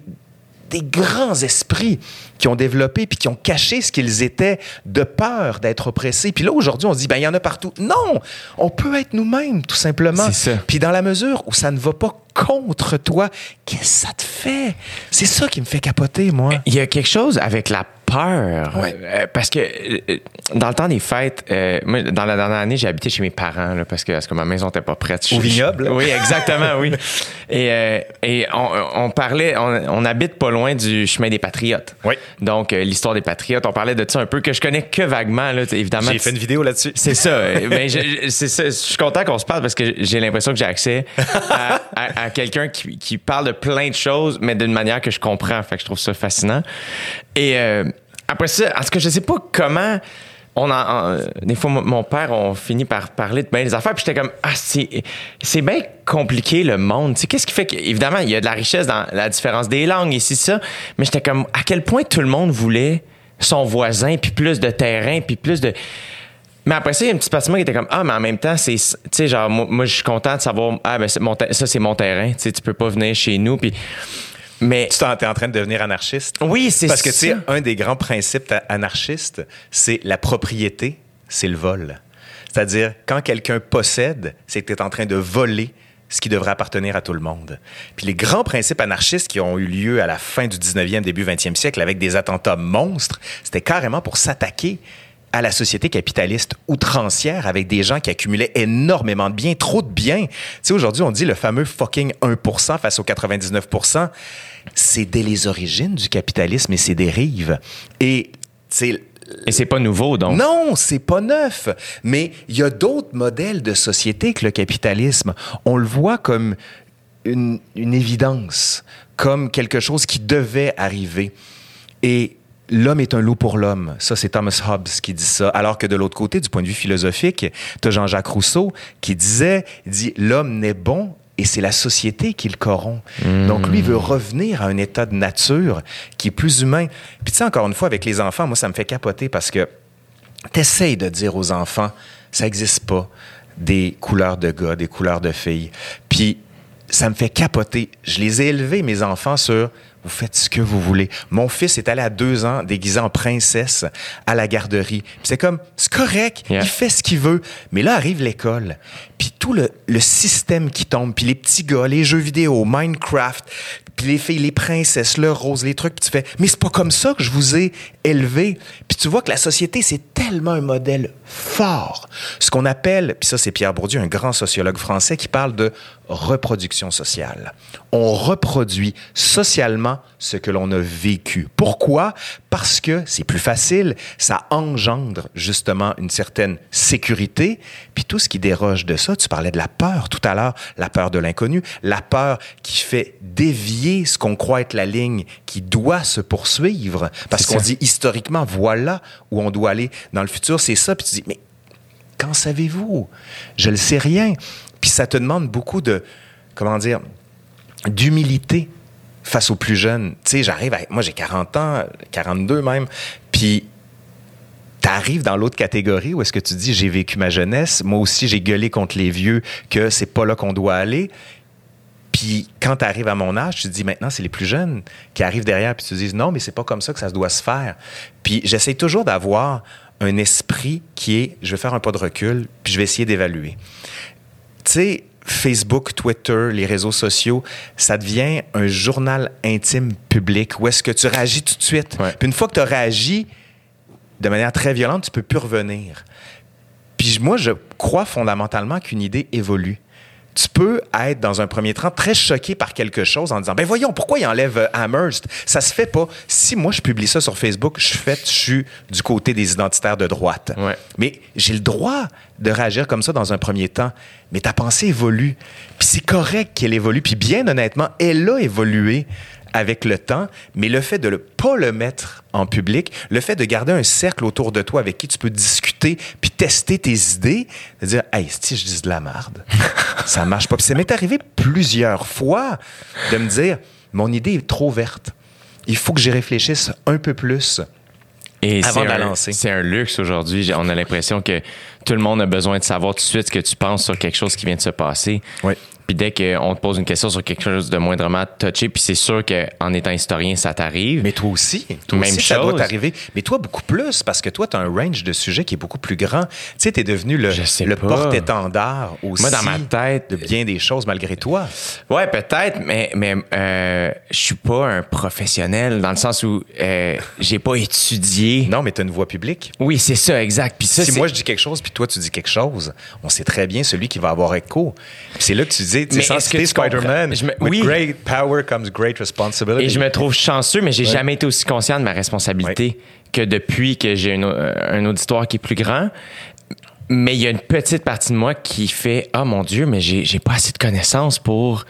C: des grands esprits qui ont développé puis qui ont caché ce qu'ils étaient de peur d'être oppressés. Puis là, aujourd'hui, on se dit, ben, il y en a partout. Non! On peut être nous-mêmes, tout simplement. Puis dans la mesure où ça ne va pas contre toi, qu'est-ce que ça te fait? C'est ça qui me fait capoter, moi.
B: Il y a quelque chose avec la peur. Euh, parce que euh, dans le temps des fêtes, euh, moi, dans la dernière année, j'ai habité chez mes parents là, parce, que, parce que ma maison n'était pas prête.
C: Au vignoble?
B: Oui, exactement, oui. Et, et on, on, parlait, on, on, habite pas loin du chemin des Patriotes.
C: Oui.
B: Donc, l'histoire des Patriotes, on parlait de ça un peu, que je connais que vaguement, là, évidemment.
C: J'ai fait une vidéo là-dessus.
B: C'est ça. ben, je, je suis content qu'on se parle parce que j'ai l'impression que j'ai accès à, à, quelqu'un qui, qui, parle de plein de choses, mais d'une manière que je comprends. Fait que je trouve ça fascinant. Et après ça, en tout cas, je sais pas comment. On a, des fois, mon père, on finit par parler de bien des affaires, puis j'étais comme, ah, c'est, c'est bien compliqué le monde. Tu sais, qu'est-ce qui fait qu'évidemment, il y a de la richesse dans la différence des langues ici, ça, mais j'étais comme, à quel point tout le monde voulait son voisin, puis plus de terrain, puis plus de. Mais après ça, il y a un petit partie qui était comme Ah, mais en même temps, c'est. Tu sais, genre, moi, je suis content de savoir Ah, ben, ça, c'est mon terrain. Tu sais, tu peux pas venir chez nous. Puis
C: mais tu es en train de devenir anarchiste.
B: Oui, c'est.
C: Parce que tu sais, un des grands principes anarchistes, c'est la propriété, c'est le vol. C'est-à-dire, quand quelqu'un possède, c'est que tu es en train de voler ce qui devrait appartenir à tout le monde. Puis les grands principes anarchistes qui ont eu lieu à la fin du 19e, début 20e siècle avec des attentats monstres, c'était carrément pour s'attaquer à la société capitaliste outrancière avec des gens qui accumulaient énormément de biens, trop de biens. Tu sais, aujourd'hui, on dit le fameux fucking 1% face au 99%. C'est dès les origines du capitalisme et ses dérives. Et, c'est
B: et c'est pas nouveau, donc.
C: Non, c'est pas neuf. Mais il y a d'autres modèles de société que le capitalisme. On le voit comme une, une évidence, comme quelque chose qui devait arriver. Et L'homme est un loup pour l'homme. Ça, c'est Thomas Hobbes qui dit ça. Alors que de l'autre côté, du point de vue philosophique, tu as Jean-Jacques Rousseau qui disait, dit, l'homme n'est bon et c'est la société qui le corrompt. Hmm. Donc, lui, veut revenir à un état de nature qui est plus humain. Puis, tu sais, encore une fois, avec les enfants, moi, ça me fait capoter parce que t'essayes de dire aux enfants, ça n'existe pas, des couleurs de gars, des couleurs de filles. Puis, ça me fait capoter. Je les ai élevés, mes enfants, sur vous faites ce que vous voulez. Mon fils est allé à deux ans déguisé en princesse à la garderie. C'est comme, c'est correct, il fait ce qu'il veut. Mais là arrive l'école. Puis tout le, système qui tombe, puis les petits gars, les jeux vidéo, Minecraft, puis les filles, les princesses, le rose, les trucs, puis tu fais, mais c'est pas comme ça que je vous ai élevé. Puis tu vois que la société, c'est tellement un modèle fort. Ce qu'on appelle, puis ça c'est Pierre Bourdieu, un grand sociologue français, qui parle de reproduction sociale. On reproduit socialement ce que l'on a vécu. Pourquoi? Parce que c'est plus facile, ça engendre justement une certaine sécurité, puis tout ce qui déroge de ça, tu parlais de la peur tout à l'heure, la peur de l'inconnu, la peur qui fait dévier ce qu'on croit être la ligne qui doit se poursuivre, parce qu'on dit historiquement, voilà où on doit aller dans le futur, c'est ça, puis tu dis, mais qu'en savez-vous? Je ne sais rien. Puis ça te demande beaucoup de, comment dire, d'humilité face aux plus jeunes. Tu sais, j'arrive à, moi j'ai 40 ans, 42 même, puis t'arrives dans l'autre catégorie où est-ce que tu dis j'ai vécu ma jeunesse, moi aussi j'ai gueulé contre les vieux que c'est pas là qu'on doit aller. Puis quand tu arrives à mon âge, tu te dis maintenant c'est les plus jeunes qui arrivent derrière puis tu te dis non mais c'est pas comme ça que ça doit se faire. Puis j'essaie toujours d'avoir un esprit qui est je vais faire un pas de recul puis je vais essayer d'évaluer. Tu sais Facebook, Twitter, les réseaux sociaux, ça devient un journal intime public où est-ce que tu réagis tout de suite.
B: Ouais.
C: Puis une fois que tu as réagi de manière très violente, tu peux plus revenir. Puis moi, je crois fondamentalement qu'une idée évolue. Tu peux être dans un premier temps très choqué par quelque chose en disant ben voyons pourquoi il enlève euh, Amherst? Ça se fait pas si moi je publie ça sur Facebook je fais je suis du côté des identitaires de droite
B: Ouais.
C: mais j'ai le droit de réagir comme ça dans un premier temps. Mais ta pensée évolue. Puis c'est correct qu'elle évolue. Puis bien honnêtement, elle a évolué avec le temps, mais le fait de ne pas le mettre en public, le fait de garder un cercle autour de toi avec qui tu peux discuter puis tester tes idées, de dire Hey, si je dis de la merde, ça marche pas. Puis ça m'est arrivé plusieurs fois de me dire Mon idée est trop verte. Il faut que j'y réfléchisse un peu plus.
B: Et
C: Avant de la lancer.
B: C'est un luxe aujourd'hui. On a l'impression que tout le monde a besoin de savoir tout de suite ce que tu penses sur quelque chose qui vient de se passer.
C: Oui.
B: Puis dès qu'on te pose une question sur quelque chose de moindrement touché, puis c'est sûr qu'en étant historien, ça t'arrive.
C: Mais toi aussi, toi
B: Même
C: aussi, ça doit
B: chose.
C: t'arriver. Mais toi, beaucoup plus, parce que toi, tu as un range de sujets qui est beaucoup plus grand. Tu sais, tu es devenu le, porte-étendard aussi.
B: Moi, dans ma tête-
C: De bien des choses, malgré toi.
B: Ouais, peut-être, mais mais euh, je suis pas un professionnel dans le sens où euh, j'ai pas étudié.
C: Non, mais tu as une voix publique.
B: Oui, c'est ça, exact. Puis ça,
C: si moi, je dis quelque chose, puis toi, tu dis quelque chose, on sait très bien celui qui va avoir écho. C'est là que tu dis, tu
B: Mais
C: sais, sans citer Spider-Man, with
B: oui.
C: great power comes great responsibility.
B: Et je me trouve chanceux, mais j'ai jamais été aussi conscient de ma responsabilité que depuis que j'ai un, euh, un auditoire qui est plus grand. Mais il y a une petite partie de moi qui fait Ah mon Dieu, mais j'ai pas assez de connaissances pour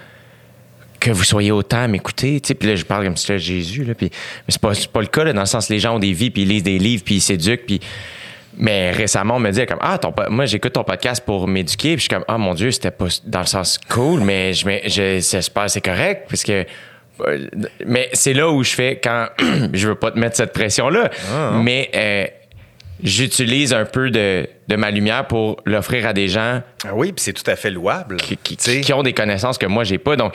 B: que vous soyez autant à m'écouter. Puis là, je parle comme si c'était Jésus. Là, mais c'est pas, pas le cas, là, dans le sens les gens ont des vies, puis ils lisent des livres, puis ils s'éduquent. Puis... Mais récemment, on me dit comme Ah, ton, moi, j'écoute ton podcast pour m'éduquer. Puis je suis comme Ah mon Dieu, c'était pas dans le sens cool, mais je, je, j'espère que c'est correct. Parce que. euh, Mais c'est là où je fais quand je veux pas te mettre cette pression-là. Mais euh, j'utilise un peu de, de ma lumière pour l'offrir à des gens
C: Ah oui, puis c'est tout à fait louable.
B: qui, ont des connaissances que moi j'ai pas. Donc,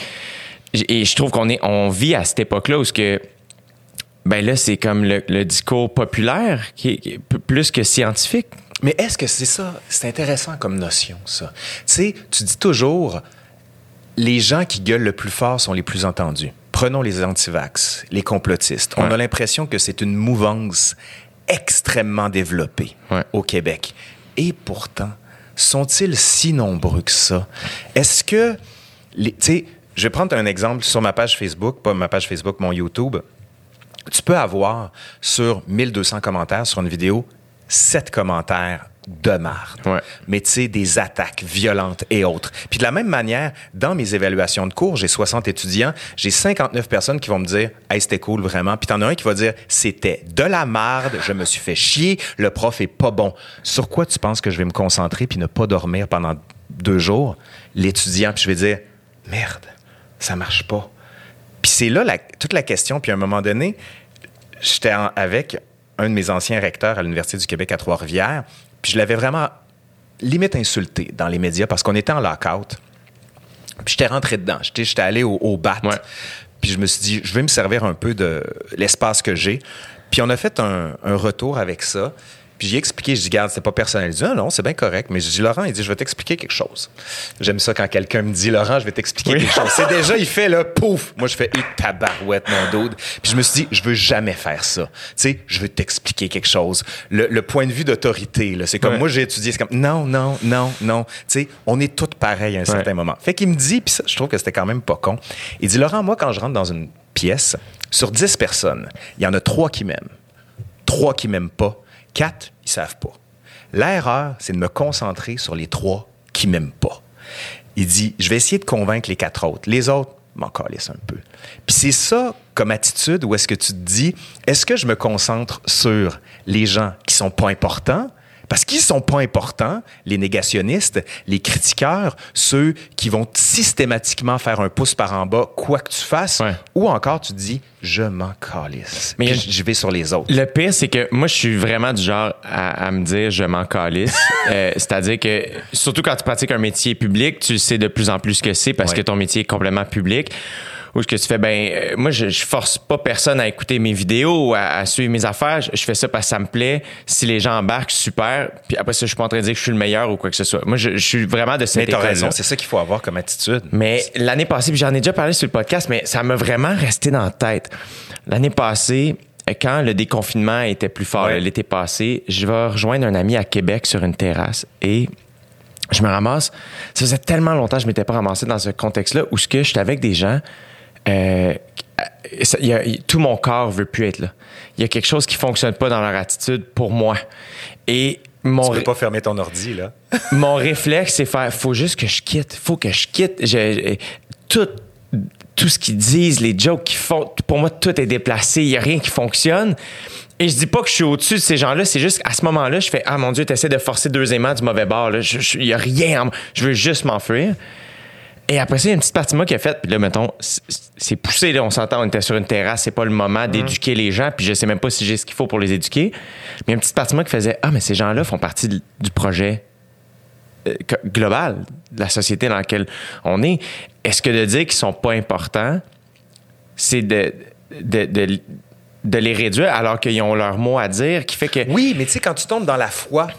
B: et je trouve qu'on est, on vit à cette époque-là où ce que, ben là, c'est comme le, le discours populaire qui est, qui est p- plus que scientifique.
C: Mais est-ce que c'est ça? C'est intéressant comme notion, ça. Tu sais, tu dis toujours, les gens qui gueulent le plus fort sont les plus entendus. Prenons les antivax, les complotistes. On a l'impression que c'est une mouvance extrêmement développée
B: Ouais.
C: au Québec. Et pourtant, sont-ils si nombreux que ça? Est-ce que, tu sais, je vais prendre un exemple sur ma page Facebook, pas ma page Facebook, mon YouTube. Tu peux avoir sur 1200 commentaires sur une vidéo, 7 commentaires de marde.
B: Ouais.
C: Mais tu sais, des attaques violentes et autres. Puis de la même manière, dans mes évaluations de cours, j'ai 60 étudiants, j'ai 59 personnes qui vont me dire « Hey, c'était cool, vraiment. » Puis t'en as un qui va dire « C'était de la marde, je me suis fait chier, le prof est pas bon. » Sur quoi tu penses que je vais me concentrer puis ne pas dormir pendant deux jours? L'étudiant, puis je vais dire « Merde, ça marche pas. » Puis c'est là la- toute la question. Puis à un moment donné, j'étais avec un de mes anciens recteurs à l'Université du Québec à Trois-Rivières, puis je l'avais vraiment limite insulté dans les médias parce qu'on était en lockout. Puis j'étais rentré dedans. J'étais, j'étais allé au, au bat.
B: Ouais.
C: Puis je me suis dit, je vais me servir un peu de l'espace que j'ai. Puis on a fait un, un retour avec ça. Puis j'ai expliqué, je dis, garde, c'est pas personnel. Il dit, ah non, c'est bien correct. Mais je dis, Laurent, il dit, je vais t'expliquer quelque chose. J'aime ça quand quelqu'un me dit, Laurent, je vais t'expliquer quelque chose. C'est déjà, il fait là, pouf. Moi, je fais, et tabarouette, mon dude. Puis je me suis dit, je veux jamais faire ça. Tu sais, je veux t'expliquer quelque chose. Le, le point de vue d'autorité, là, c'est comme,
B: Ouais.
C: moi, j'ai étudié, c'est comme, non, non, non, non. Tu sais, on est tous pareils à un certain moment. Fait qu'il me dit, puis ça, je trouve que c'était quand même pas con. Il dit, Laurent, moi, quand je rentre dans une pièce, sur 10 personnes, il y en a trois qui m'aiment, trois qui m'aiment pas, quatre, ils savent pas. L'erreur, c'est de me concentrer sur les trois qui m'aiment pas. Il dit, je vais essayer de convaincre les quatre autres. Les autres, m'en un peu. Puis c'est ça comme attitude où est-ce que tu te dis, est-ce que je me concentre sur les gens qui sont pas importants? Parce qu'ils sont pas importants, les négationnistes, les critiqueurs, ceux qui vont systématiquement faire un pouce par en bas, quoi que tu fasses,
B: Ouais.
C: ou encore tu dis, je m'en calisse.
B: Mais
C: Puis je vais sur les autres.
B: Le pire, c'est que moi, je suis vraiment du genre à, à me dire je m'en calisse. Euh, C'est-à-dire que, surtout quand tu pratiques un métier public, tu sais de plus en plus ce que c'est parce
C: Ouais.
B: que ton métier est complètement public. Ou ce que tu fais, ben, euh, moi, je, je force pas personne à écouter mes vidéos ou à, à suivre mes affaires. Je, je fais ça parce que ça me plaît. Si les gens embarquent, super. Puis après ça, je suis pas en train de dire que je suis le meilleur ou quoi que ce soit. Moi, je, je suis vraiment de
C: Mais
B: cette
C: t'as
B: école
C: raison, c'est ça qu'il faut avoir comme attitude.
B: mais l'année passée, puis j'en ai déjà parlé sur le podcast, mais ça m'a vraiment resté dans la tête. L'année passée, quand le déconfinement était plus fort,
C: Ouais.
B: l'été passé, je vais rejoindre un ami à Québec sur une terrasse et je me ramasse. Ça faisait tellement longtemps que je m'étais pas ramassé dans ce contexte-là où ce que j'étais avec des gens. Euh, ça- il y a- il- tout mon corps veut plus être là. Il y a quelque chose qui fonctionne pas dans leur attitude pour moi. Et mon,
C: Tu peux pas fermer ton ordi, là.
B: mon réflexe, c'est faire, faut juste que je quitte, faut que je quitte. Je- tout, tout ce qu'ils disent, les jokes qu'ils font, pour moi, tout est déplacé. Il y a rien qui fonctionne. Et je dis pas que je suis au-dessus de ces gens-là, c'est juste qu'à ce moment-là, je fais, ah mon Dieu, t'essaies de forcer deux aimants du mauvais bord. là. Il y a rien, je veux juste m'enfuir. Et après ça, il y a une petite partie de moi qui a fait, puis là, mettons, c'est- poussé, là, on s'entend, on était sur une terrasse, c'est pas le moment d'éduquer les gens, puis je sais même pas si j'ai ce qu'il faut pour les éduquer. Mais il y a une petite partie de moi qui faisait, ah, mais ces gens-là font partie de- du projet euh, global de la société dans laquelle on est. Est-ce que de dire qu'ils sont pas importants, c'est de, de, de, de les réduire alors qu'ils ont leur mot à dire, qui fait que...
C: Oui, mais tu sais, quand tu tombes dans la foi, tu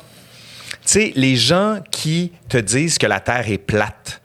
C: sais, les gens qui te disent que la Terre est plate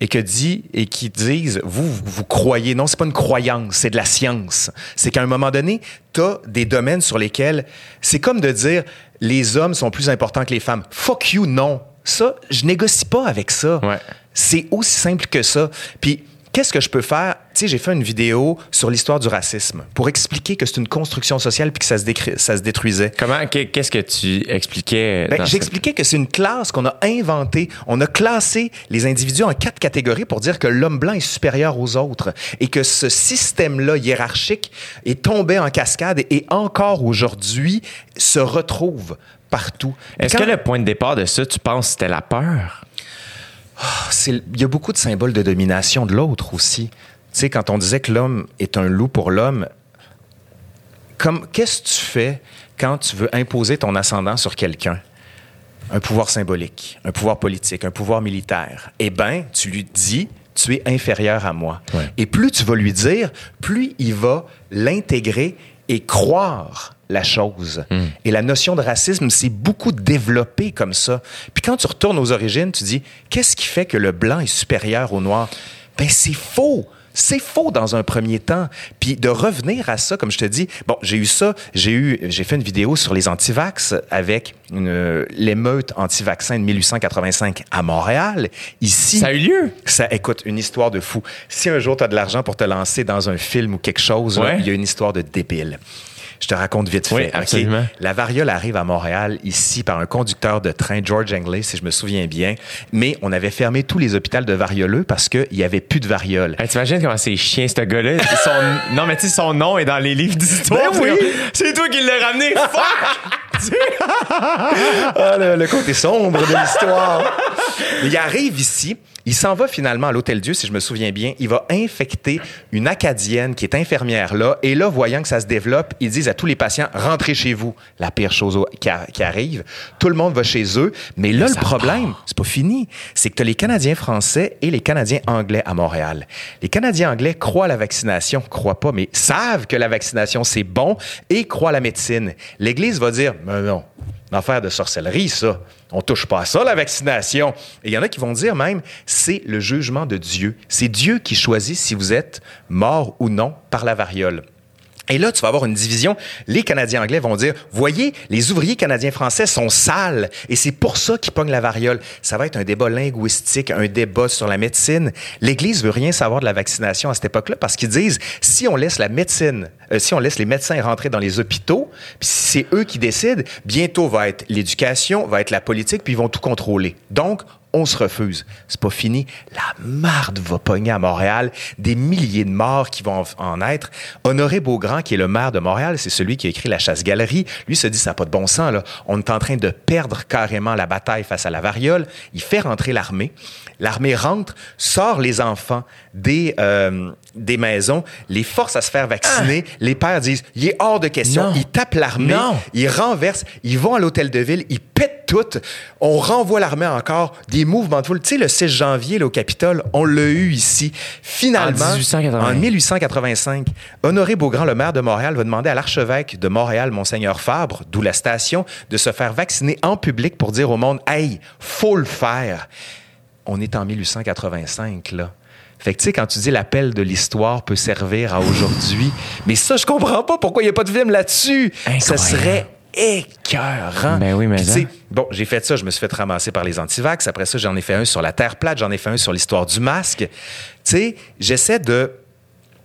C: et que dit et qui disent vous vous, croyez. Non c'est pas une croyance c'est de la science. C'est qu'à un moment donné tu as des domaines sur lesquels c'est comme de dire les hommes sont plus importants que les femmes. Fuck you non. Ça je négocie pas avec ça.
B: Ouais.
C: c'est aussi simple que ça. Puis qu'est-ce que je peux faire? Tu sais, j'ai fait une vidéo sur l'histoire du racisme pour expliquer que c'est une construction sociale puis que ça se, décri- ça se détruisait.
B: Comment, qu'est- qu'est-ce que tu expliquais?
C: Ben,
B: dans cette-
C: J'expliquais que c'est une classe qu'on a inventée. On a classé les individus en quatre catégories pour dire que l'homme blanc est supérieur aux autres et que ce système-là hiérarchique est tombé en cascade et encore aujourd'hui se retrouve partout.
B: Est-ce
C: Quand-
B: que le point de départ de ça, tu penses, c'était la peur?
C: c'est- il y a beaucoup de symboles de domination de l'autre aussi. Tu sais, quand on disait que l'homme est un loup pour l'homme, comme qu'est-ce que tu fais quand tu veux imposer ton ascendant sur quelqu'un? Un pouvoir symbolique, un pouvoir politique, un pouvoir militaire. Eh bien, tu lui dis, tu es inférieur à moi.
B: Ouais.
C: Et plus tu vas lui dire, plus il va l'intégrer et croire la chose. Et la notion de racisme s'est beaucoup développée comme ça. Puis quand tu retournes aux origines, tu dis, qu'est-ce qui fait que le blanc est supérieur au noir? Ben c'est faux. C'est faux dans un premier temps. Puis de revenir à ça, comme je te dis, bon, j'ai eu ça, j'ai eu, j'ai fait une vidéo sur les antivax avec l'émeute anti-vaccin de 1885 à Montréal. Ici,
B: Ça a eu lieu?
C: ça, écoute, une histoire de fou. Si un jour tu as de l'argent pour te lancer dans un film ou quelque chose,
B: Ouais.
C: il y a une histoire de débile. Je te raconte vite
B: Oui,
C: fait.
B: absolument.
C: La variole arrive à Montréal, ici, par un conducteur de train, George Anglais, si je me souviens bien. Mais on avait fermé tous les hôpitaux de varioleux parce qu'il n'y avait plus de variole.
B: Hey, T'imagines comment c'est chien, ce gars-là? Son- non, mais tu sais, son nom est dans les livres d'histoire.
C: Ben oui!
B: C'est toi qui l'as ramené. Fuck!
C: Ah, le, le côté sombre de l'histoire. Il arrive ici, il s'en va finalement à l'Hôtel Dieu, si je me souviens bien. Il va infecter une Acadienne qui est infirmière là. Et là, voyant que ça se développe, ils disent à tous les patients, rentrez chez vous. La pire chose qui arrive. Tout le monde va chez eux. Mais là, le problème, c'est pas fini. C'est que tu as les Canadiens français et les Canadiens anglais à Montréal. Les Canadiens anglais croient à la vaccination, croient pas, mais savent que la vaccination, c'est bon et croient à la médecine. L'Église va dire, mais non, une affaire de sorcellerie, ça. On touche pas à ça, la vaccination. Et il y en a qui vont dire même, c'est le jugement de Dieu. C'est Dieu qui choisit si vous êtes mort ou non par la variole. Et là, tu vas avoir une division. Les Canadiens anglais vont dire, voyez, les ouvriers canadiens français sont sales et c'est pour ça qu'ils pognent la variole. Ça va être un débat linguistique, un débat sur la médecine. L'Église veut rien savoir de la vaccination à cette époque-là parce qu'ils disent, si on laisse la médecine, euh, si on laisse les médecins rentrer dans les hôpitaux, puis c'est eux qui décident, bientôt va être l'éducation, va être la politique, puis ils vont tout contrôler. Donc, on se refuse. C'est pas fini. La marde va pogner à Montréal. Des milliers de morts qui vont en être. Honoré Beaugrand, qui est le maire de Montréal, c'est celui qui a écrit La Chasse-Galerie. Lui se dit, ça n'a pas de bon sens. On est en train de perdre carrément la bataille face à la variole. Il fait rentrer l'armée. L'armée rentre, sort les enfants des, euh, des maisons, les force à se faire vacciner. Les pères disent, il est hors de question.
B: Non.
C: Ils tapent l'armée. Ils renversent. Ils vont à l'hôtel de ville. Ils pètent tout. On renvoie l'armée encore. Des mouvements de foule. Tu sais, le 6 janvier, là, au Capitole, on l'a eu ici. Finalement,
B: En 1880.
C: en 1885, Honoré Beaugrand, le maire de Montréal, va demander à l'archevêque de Montréal, Monseigneur Fabre, d'où la station, de se faire vacciner en public pour dire au monde, hey, faut le faire. On est en 1885, là. Fait que, tu sais, quand tu dis l'appel de l'histoire peut servir à aujourd'hui, mais ça, je comprends pas pourquoi il n'y a pas de film là-dessus. Ça serait écœurant.
B: Ben oui, mais
C: Puis, tu
B: hein.
C: Bon, j'ai fait ça, je me suis fait ramasser par les antivax. Après ça, j'en ai fait un sur la Terre plate, j'en ai fait un sur l'histoire du masque. Tu sais, j'essaie de...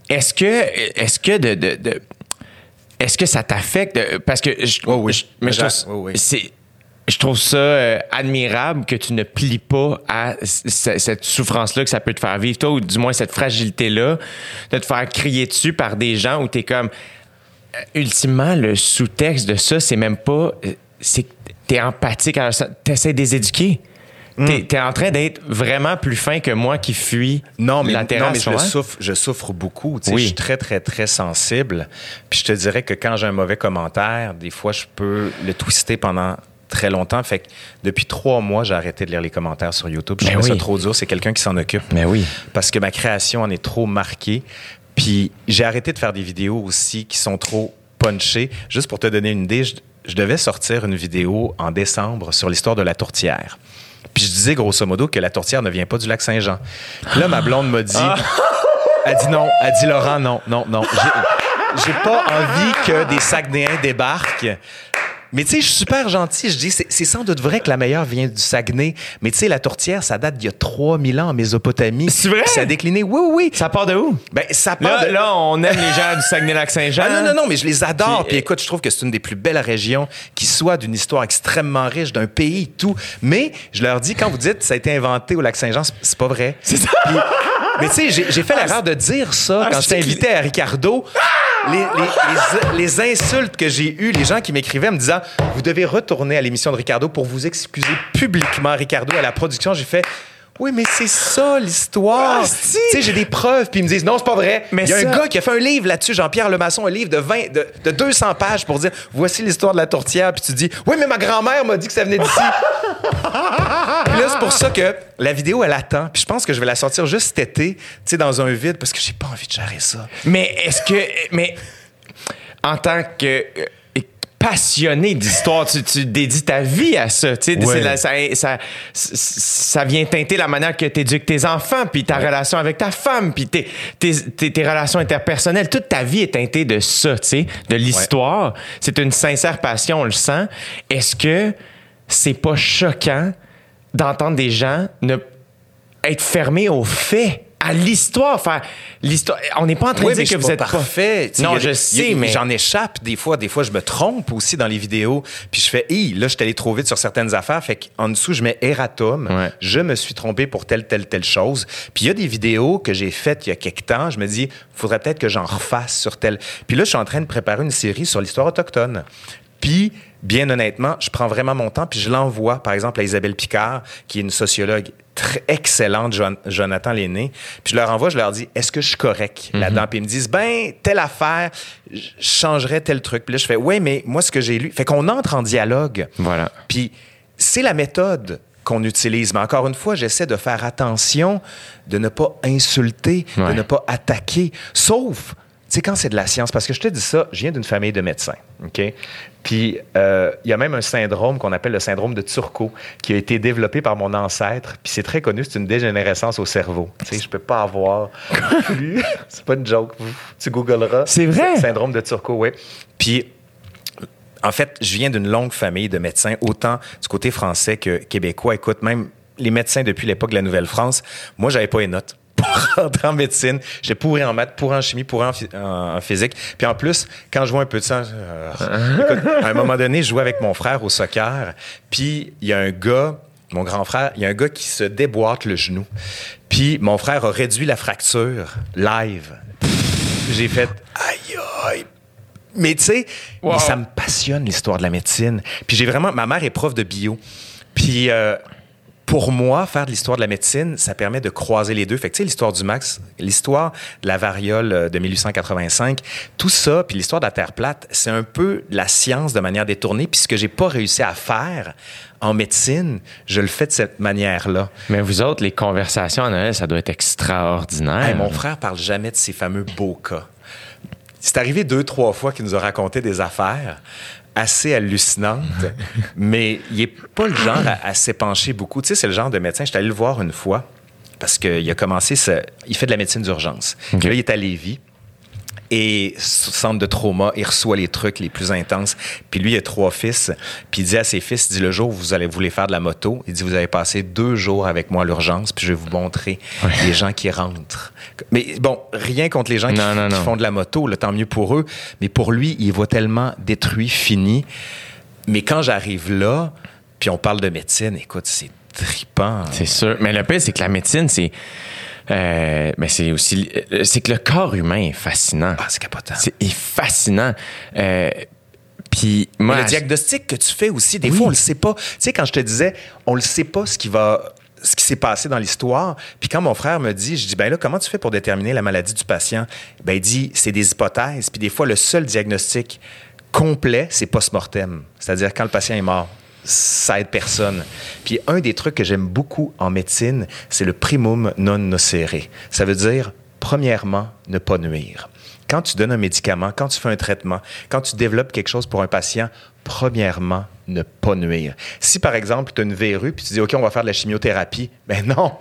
B: Est-ce que, est-ce que de, de- de- est-ce que ça t'affecte? Parce que je,
C: Oh oui.
B: je- mais je
C: Oh oui.
B: c'est, je trouve ça euh, admirable que tu ne plies pas à cette souffrance-là que ça peut te faire vivre, toi, ou du moins cette fragilité-là, de te faire crier dessus par des gens où t'es comme, euh, ultimement, le sous-texte de ça, c'est même pas, euh, c'est que t'es empathique, à ça, t'essaies de les éduquer.
C: Hmm.
B: T'es, t'es en train d'être vraiment plus fin que moi qui fuis
C: Non, mais,
B: la
C: non, mais je, souffre, je souffre beaucoup. Tu
B: Oui.
C: Je suis très, très, très sensible. Puis je te dirais que quand j'ai un mauvais commentaire, des fois, je peux le twister pendant très longtemps. Fait que depuis trois mois, j'ai arrêté de lire les commentaires sur YouTube. Je
B: Ben
C: trouve ça
B: oui.
C: trop dur. C'est quelqu'un qui s'en occupe.
B: Mais oui.
C: Parce que ma création en est trop marquée. Puis j'ai arrêté de faire des vidéos aussi qui sont trop punchées. Juste pour te donner une idée, je, je devais sortir une vidéo en décembre sur l'histoire de la tourtière. Puis je disais grosso modo que la tourtière ne vient pas du lac Saint-Jean. Là, ma blonde m'a dit, elle dit non, elle dit Laurent, non, non, non. J'ai- J'ai pas envie que des Saguenayens débarquent. Mais tu sais, je suis super gentil. Je dis, c'est sans doute vrai que la meilleure vient du Saguenay. Mais tu sais, la tourtière, ça date d'il y a 3000 ans en Mésopotamie.
B: C'est vrai?
C: Ça a décliné. Oui, oui.
B: Ça part de où?
C: Ben, ça part
B: Là,
C: de...
B: là, on aime les gens du Saguenay-Lac-Saint-Jean.
C: Ah non, non, non, mais je les adore.
B: Puis,
C: Puis, écoute, je trouve que c'est une des plus belles régions qui soit d'une histoire extrêmement riche, d'un pays, tout. Mais je leur dis, quand vous dites ça a été inventé au lac Saint-Jean, c'est- c'est pas vrai. C'est ça? Mais tu sais, j'ai- fait l'erreur de dire ça
B: Ah,
C: quand
B: je
C: j'étais invité à Ricardo. Les, les- les- les insultes que j'ai eues, les gens qui m'écrivaient me disant Vous devez retourner à l'émission de Ricardo pour vous excuser publiquement, Ricardo, à la production. J'ai fait Oui, mais c'est ça l'histoire.
B: Ah,
C: tu sais, j'ai des preuves, puis ils me disent Non, c'est pas vrai.
B: Mais
C: Il y a un gars qui a fait un livre là-dessus, Jean-Pierre Lemasson, un livre de 20, de, de 200 pages pour dire Voici l'histoire de la tourtière. Puis tu dis Oui, mais ma grand-mère m'a dit que ça venait d'ici. Puis là, c'est pour ça que la vidéo, elle attend. Puis je pense que je vais la sortir juste cet été, tu sais, dans un vide, parce que j'ai pas envie de gérer ça.
B: Mais est-ce que. Mais en tant que. Passionné d'histoire, tu, tu dédies ta vie à ça. Tu sais,
C: Ouais.
B: la- ça, ça, ça vient teinter la manière que tu éduques tes enfants, puis ta relation avec ta femme, puis tes, tes, tes, tes relations interpersonnelles. Toute ta vie est teintée de ça, tu sais, de l'histoire. C'est une sincère passion, on le sent. Est-ce que c'est pas choquant d'entendre des gens ne être fermés aux faits? À l'histoire, faire l'histoire. On n'est pas en train
C: Oui,
B: de dire que vous
C: pas
B: êtes
C: parfait.
B: Non,
C: a-
B: je
C: a-
B: sais, mais
C: J'en échappe des fois. Des fois, je me trompe aussi dans les vidéos. Puis je fais, hi, là, je suis allé trop vite sur certaines affaires. Fait qu'en dessous, je mets erratum.
B: Ouais.
C: Je me suis trompé pour telle, telle, telle chose. Puis il y a des vidéos que j'ai faites il y a quelques temps. Je me dis, faudrait peut-être que j'en refasse sur telle. Puis là, je suis en train de préparer une série sur l'histoire autochtone. Puis, bien honnêtement, je prends vraiment mon temps, puis je l'envoie, par exemple, à Isabelle Picard, qui est une sociologue très excellente, Jon- Jonathan Lenné. Puis je leur envoie, je leur dis, est-ce que je suis correct là-dedans? Puis ils me disent, ben, telle affaire, je changerais tel truc. Puis là, je fais, ouais, mais moi, ce que j'ai lu, fait qu'on entre en dialogue.
B: Voilà.
C: Puis c'est la méthode qu'on utilise. Mais encore une fois, j'essaie de faire attention, de ne pas insulter,
B: Ouais.
C: de ne pas attaquer. Sauf, sais, quand c'est de la science, parce que je te dis ça, je viens d'une famille de médecins, OK? Puis, euh, il y a même un syndrome qu'on appelle le syndrome de Turco, qui a été développé par mon ancêtre, puis c'est très connu, c'est une dégénérescence au cerveau. Tu sais, je peux pas avoir plus... c'est pas une joke, tu googleras.
B: C'est vrai?
C: Syndrome de Turco, oui. Puis, en fait, je viens d'une longue famille de médecins, autant du côté français que québécois. Écoute, même les médecins depuis l'époque de la Nouvelle-France, moi, j'avais pas les notes pour rentrer en médecine. J'ai pourri en maths, pourri en chimie, pourri en, en- en physique. Puis en plus, quand je vois un peu de sang, euh, écoute, à un moment donné, je jouais avec mon frère au soccer. Puis il y a un gars, mon grand frère, il y a un gars qui se déboîte le genou. Puis mon frère a réduit la fracture live. J'ai fait aïe aïe. Mais tu sais,
B: Wow.
C: ça me passionne l'histoire de la médecine. Puis j'ai vraiment, ma mère est prof de bio. Puis euh, pour moi, faire de l'histoire de la médecine, ça permet de croiser les deux. Fait que tu sais, l'histoire du Max, l'histoire de la variole euh, de 1885, tout ça, puis l'histoire de la Terre plate, c'est un peu la science de manière détournée. Puis ce que j'ai pas réussi à faire en médecine, je le fais de cette manière-là.
B: Mais vous autres, les conversations Noël, ça doit être extraordinaire.
C: Hey, mon frère parle jamais de ces fameux beaux cas. C'est arrivé deux, trois fois qu'il nous a raconté des affaires assez hallucinantes, mais il est pas le genre à, à s'épancher beaucoup. Tu sais, c'est le genre de médecin. J'étais allé le voir une fois parce qu'il a commencé, ce- il fait de la médecine d'urgence.
B: OK.
C: Là, il est à Lévis. Et centre de trauma, il reçoit les trucs les plus intenses. Puis lui, il a trois fils. Puis il dit à ses fils, il dit, le jour où vous allez voulez faire de la moto, il dit, vous allez passer deux jours avec moi à l'urgence, puis je vais vous montrer les gens qui rentrent. Mais bon, rien contre les gens qui,
B: Non, non,
C: qui
B: non.
C: font de la moto, le tant mieux pour eux. Mais pour lui, il voit tellement détruit, fini. Mais quand j'arrive là, puis on parle de médecine, écoute, c'est tripant.
B: C'est sûr. Mais le pire, c'est que la médecine, c'est. Euh, mais c'est aussi. euh, C'est que le corps humain est fascinant.
C: Ah, c'est capotant.
B: C'est est fascinant. Euh, Puis moi.
C: Le diagnostic que tu fais aussi, des
B: Oui.
C: fois, on le sait pas. Tu sais, quand je te disais, on le sait pas ce qui va ce qui s'est passé dans l'histoire. Puis quand mon frère me dit, je dis, ben là, comment tu fais pour déterminer la maladie du patient? Ben, il dit, c'est des hypothèses. Puis des fois, le seul diagnostic complet, c'est post-mortem. C'est-à-dire quand le patient est mort. Ça aide personne. Puis un des trucs que j'aime beaucoup en médecine, c'est le primum non nocere. Ça veut dire, premièrement, ne pas nuire. Quand tu donnes un médicament, quand tu fais un traitement, quand tu développes quelque chose pour un patient, premièrement, ne pas nuire. Si, par exemple, tu as une verrue, puis tu dis, OK, on va faire de la chimiothérapie, ben non,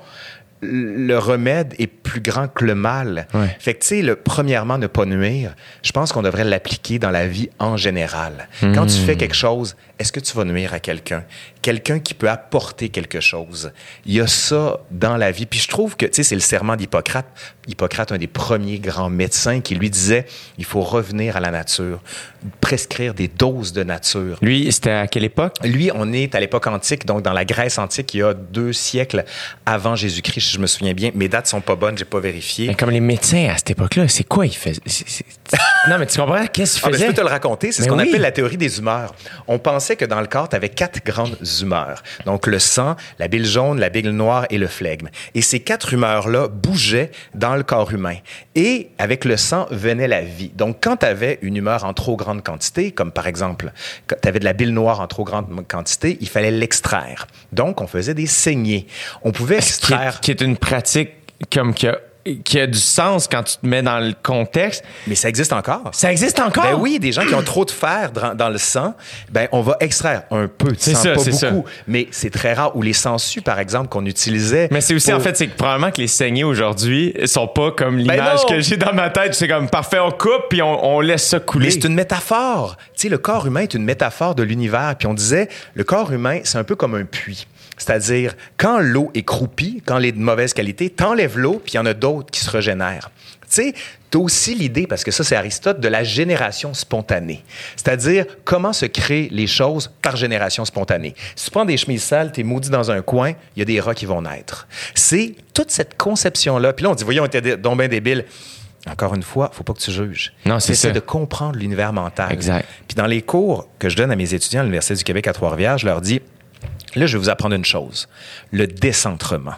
C: le remède est plus grand que le mal.
B: Ouais.
C: Fait que, tu sais, le premièrement, ne pas nuire, je pense qu'on devrait l'appliquer dans la vie en général. Quand tu fais quelque chose, est-ce que tu vas nuire à quelqu'un? Quelqu'un qui peut apporter quelque chose. Il y a ça dans la vie. Puis je trouve que, tu sais, c'est le serment d'Hippocrate. Hippocrate, un des premiers grands médecins qui lui disait, il faut revenir à la nature, prescrire des doses de nature.
B: Lui, c'était à quelle époque?
C: Lui, on est à l'époque antique, donc dans la Grèce antique, il y a deux siècles avant Jésus-Christ, si je me souviens bien. Mes dates sont pas bonnes, j'ai pas vérifié.
B: Mais comme les médecins à cette époque-là, c'est quoi ils faisaient? Non, mais tu comprends? Qu'est-ce qu'ils
C: Ah, ben, je
B: faisaient?
C: peux te le raconter. C'est ce qu'on
B: oui.
C: appelle la théorie des humeurs. On pensait que dans le corps, tu avais quatre grandes humeurs. Donc, le sang, la bile jaune, la bile noire et le flegme. Et ces quatre humeurs-là bougeaient dans le corps humain. Et avec le sang venait la vie. Donc, quand tu avais une humeur en trop grande quantité, comme par exemple, quand tu avais de la bile noire en trop grande quantité, il fallait l'extraire. Donc, on faisait des saignées. On pouvait
B: qui,
C: extraire...
B: est, qui est une pratique comme qui a, qui a du sens quand tu te mets dans le contexte.
C: Mais ça existe encore.
B: Ça existe encore?
C: Ben oui, des gens qui ont trop de fer dans, dans le sang, ben on va extraire un peu
B: C'est ça,
C: pas
B: c'est ça.
C: beaucoup, mais c'est très rare. Ou les sangsues, par exemple, qu'on utilisait.
B: Mais c'est aussi,
C: pour-
B: en fait, c'est que probablement que les saignées aujourd'hui sont pas comme l'image
C: Ben non.
B: que j'ai dans ma tête. C'est comme parfait, on coupe puis on, on laisse ça couler.
C: Mais c'est une métaphore. Tu sais, le corps humain est une métaphore de l'univers. Puis on disait, le corps humain, c'est un peu comme un puits. C'est-à-dire, quand l'eau est croupie, quand elle est de mauvaise qualité, t'enlèves l'eau, puis il y en a d'autres qui se régénèrent. Tu sais, t'as aussi l'idée, parce que ça, c'est Aristote, de la génération spontanée. C'est-à-dire, comment se créent les choses par génération spontanée? Si tu prends des chemises sales, t'es maudit dans un coin, il y a des rats qui vont naître. C'est toute cette conception-là. Puis là, on dit, voyons, on était donc bien débile. Encore une fois, faut pas que tu juges.
B: Non, c'est ça.
C: de comprendre l'univers mental.
B: Exact.
C: Puis dans les cours que je donne à mes étudiants à l'Université du Québec à Trois-Rivières, je leur dis là, je vais vous apprendre une chose le décentrement.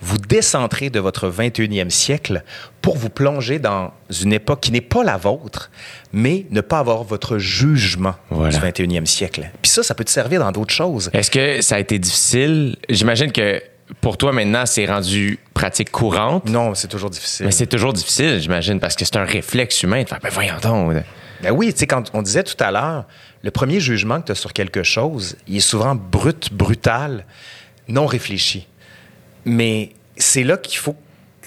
C: Vous décentrez de votre 21e siècle pour vous plonger dans une époque qui n'est pas la vôtre, mais ne pas avoir votre jugement
B: Voilà.
C: du 21e siècle. Puis ça, ça peut te servir dans d'autres choses.
B: Est-ce que ça a été difficile? J'imagine que pour toi, maintenant, c'est rendu pratique courante.
C: Non, c'est toujours difficile.
B: Mais c'est toujours difficile, j'imagine, parce que c'est un réflexe humain de faire, ben voyons donc.
C: Ben oui, tu sais, quand on disait tout à l'heure, le premier jugement que tu as sur quelque chose, il est souvent brut, brutal, non réfléchi. Mais c'est là qu'il faut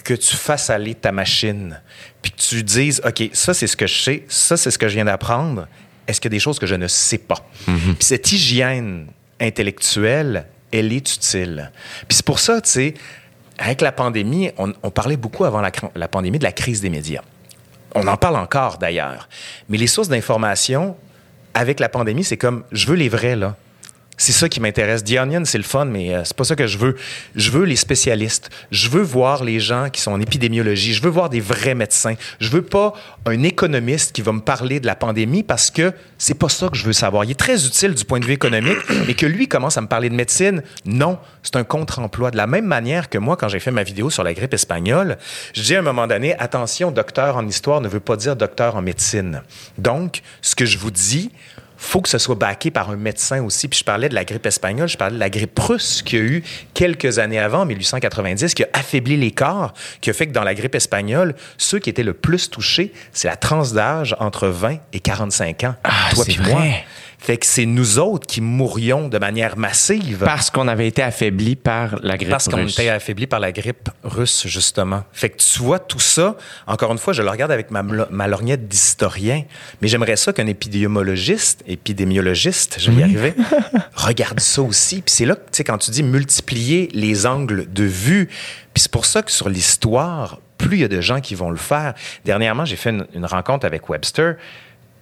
C: que tu fasses aller ta machine, puis que tu dises, OK, ça, c'est ce que je sais, ça, c'est ce que je viens d'apprendre. Est-ce qu'il y a des choses que je ne sais pas? Puis cette hygiène intellectuelle, elle est utile. Puis c'est pour ça, tu sais, avec la pandémie, on, on parlait beaucoup avant la, la pandémie de la crise des médias. On en parle encore d'ailleurs. Mais les sources d'information, avec la pandémie, c'est comme, je veux les vrais, là. C'est ça qui m'intéresse. The Onion, c'est le fun, mais euh, c'est pas ça que je veux. Je veux les spécialistes. Je veux voir les gens qui sont en épidémiologie. Je veux voir des vrais médecins. Je veux pas un économiste qui va me parler de la pandémie parce que c'est pas ça que je veux savoir. Il est très utile du point de vue économique, mais que lui commence à me parler de médecine, non, c'est un contre-emploi. De la même manière que moi, quand j'ai fait ma vidéo sur la grippe espagnole, je dis à un moment donné, attention, docteur en histoire ne veut pas dire docteur en médecine. Donc, ce que je vous dis, faut que ce soit backé par un médecin aussi. Puis je parlais de la grippe espagnole, je parlais de la grippe russe qu'il y a eu quelques années avant, en 1890, qui a affaibli les corps, qui a fait que dans la grippe espagnole, ceux qui étaient le plus touchés, c'est la tranche d'âge entre 20 et 45 ans.
B: Ah,
C: toi puis moi. Fait que c'est nous autres qui mourions de manière massive.
B: Parce qu'on avait été affaibli par la grippe
C: Parce qu'on
B: russe.
C: était par la grippe russe, justement. Fait que tu vois tout ça, encore une fois, je le regarde avec ma, ma lorgnette d'historien, mais j'aimerais ça qu'un épidémiologiste, épidémiologiste, je vais y arriver, regarde ça aussi. Puis c'est là, que, tu sais, quand tu dis multiplier les angles de vue, puis c'est pour ça que sur l'histoire, plus il y a de gens qui vont le faire. Dernièrement, j'ai fait une, une rencontre avec Webster,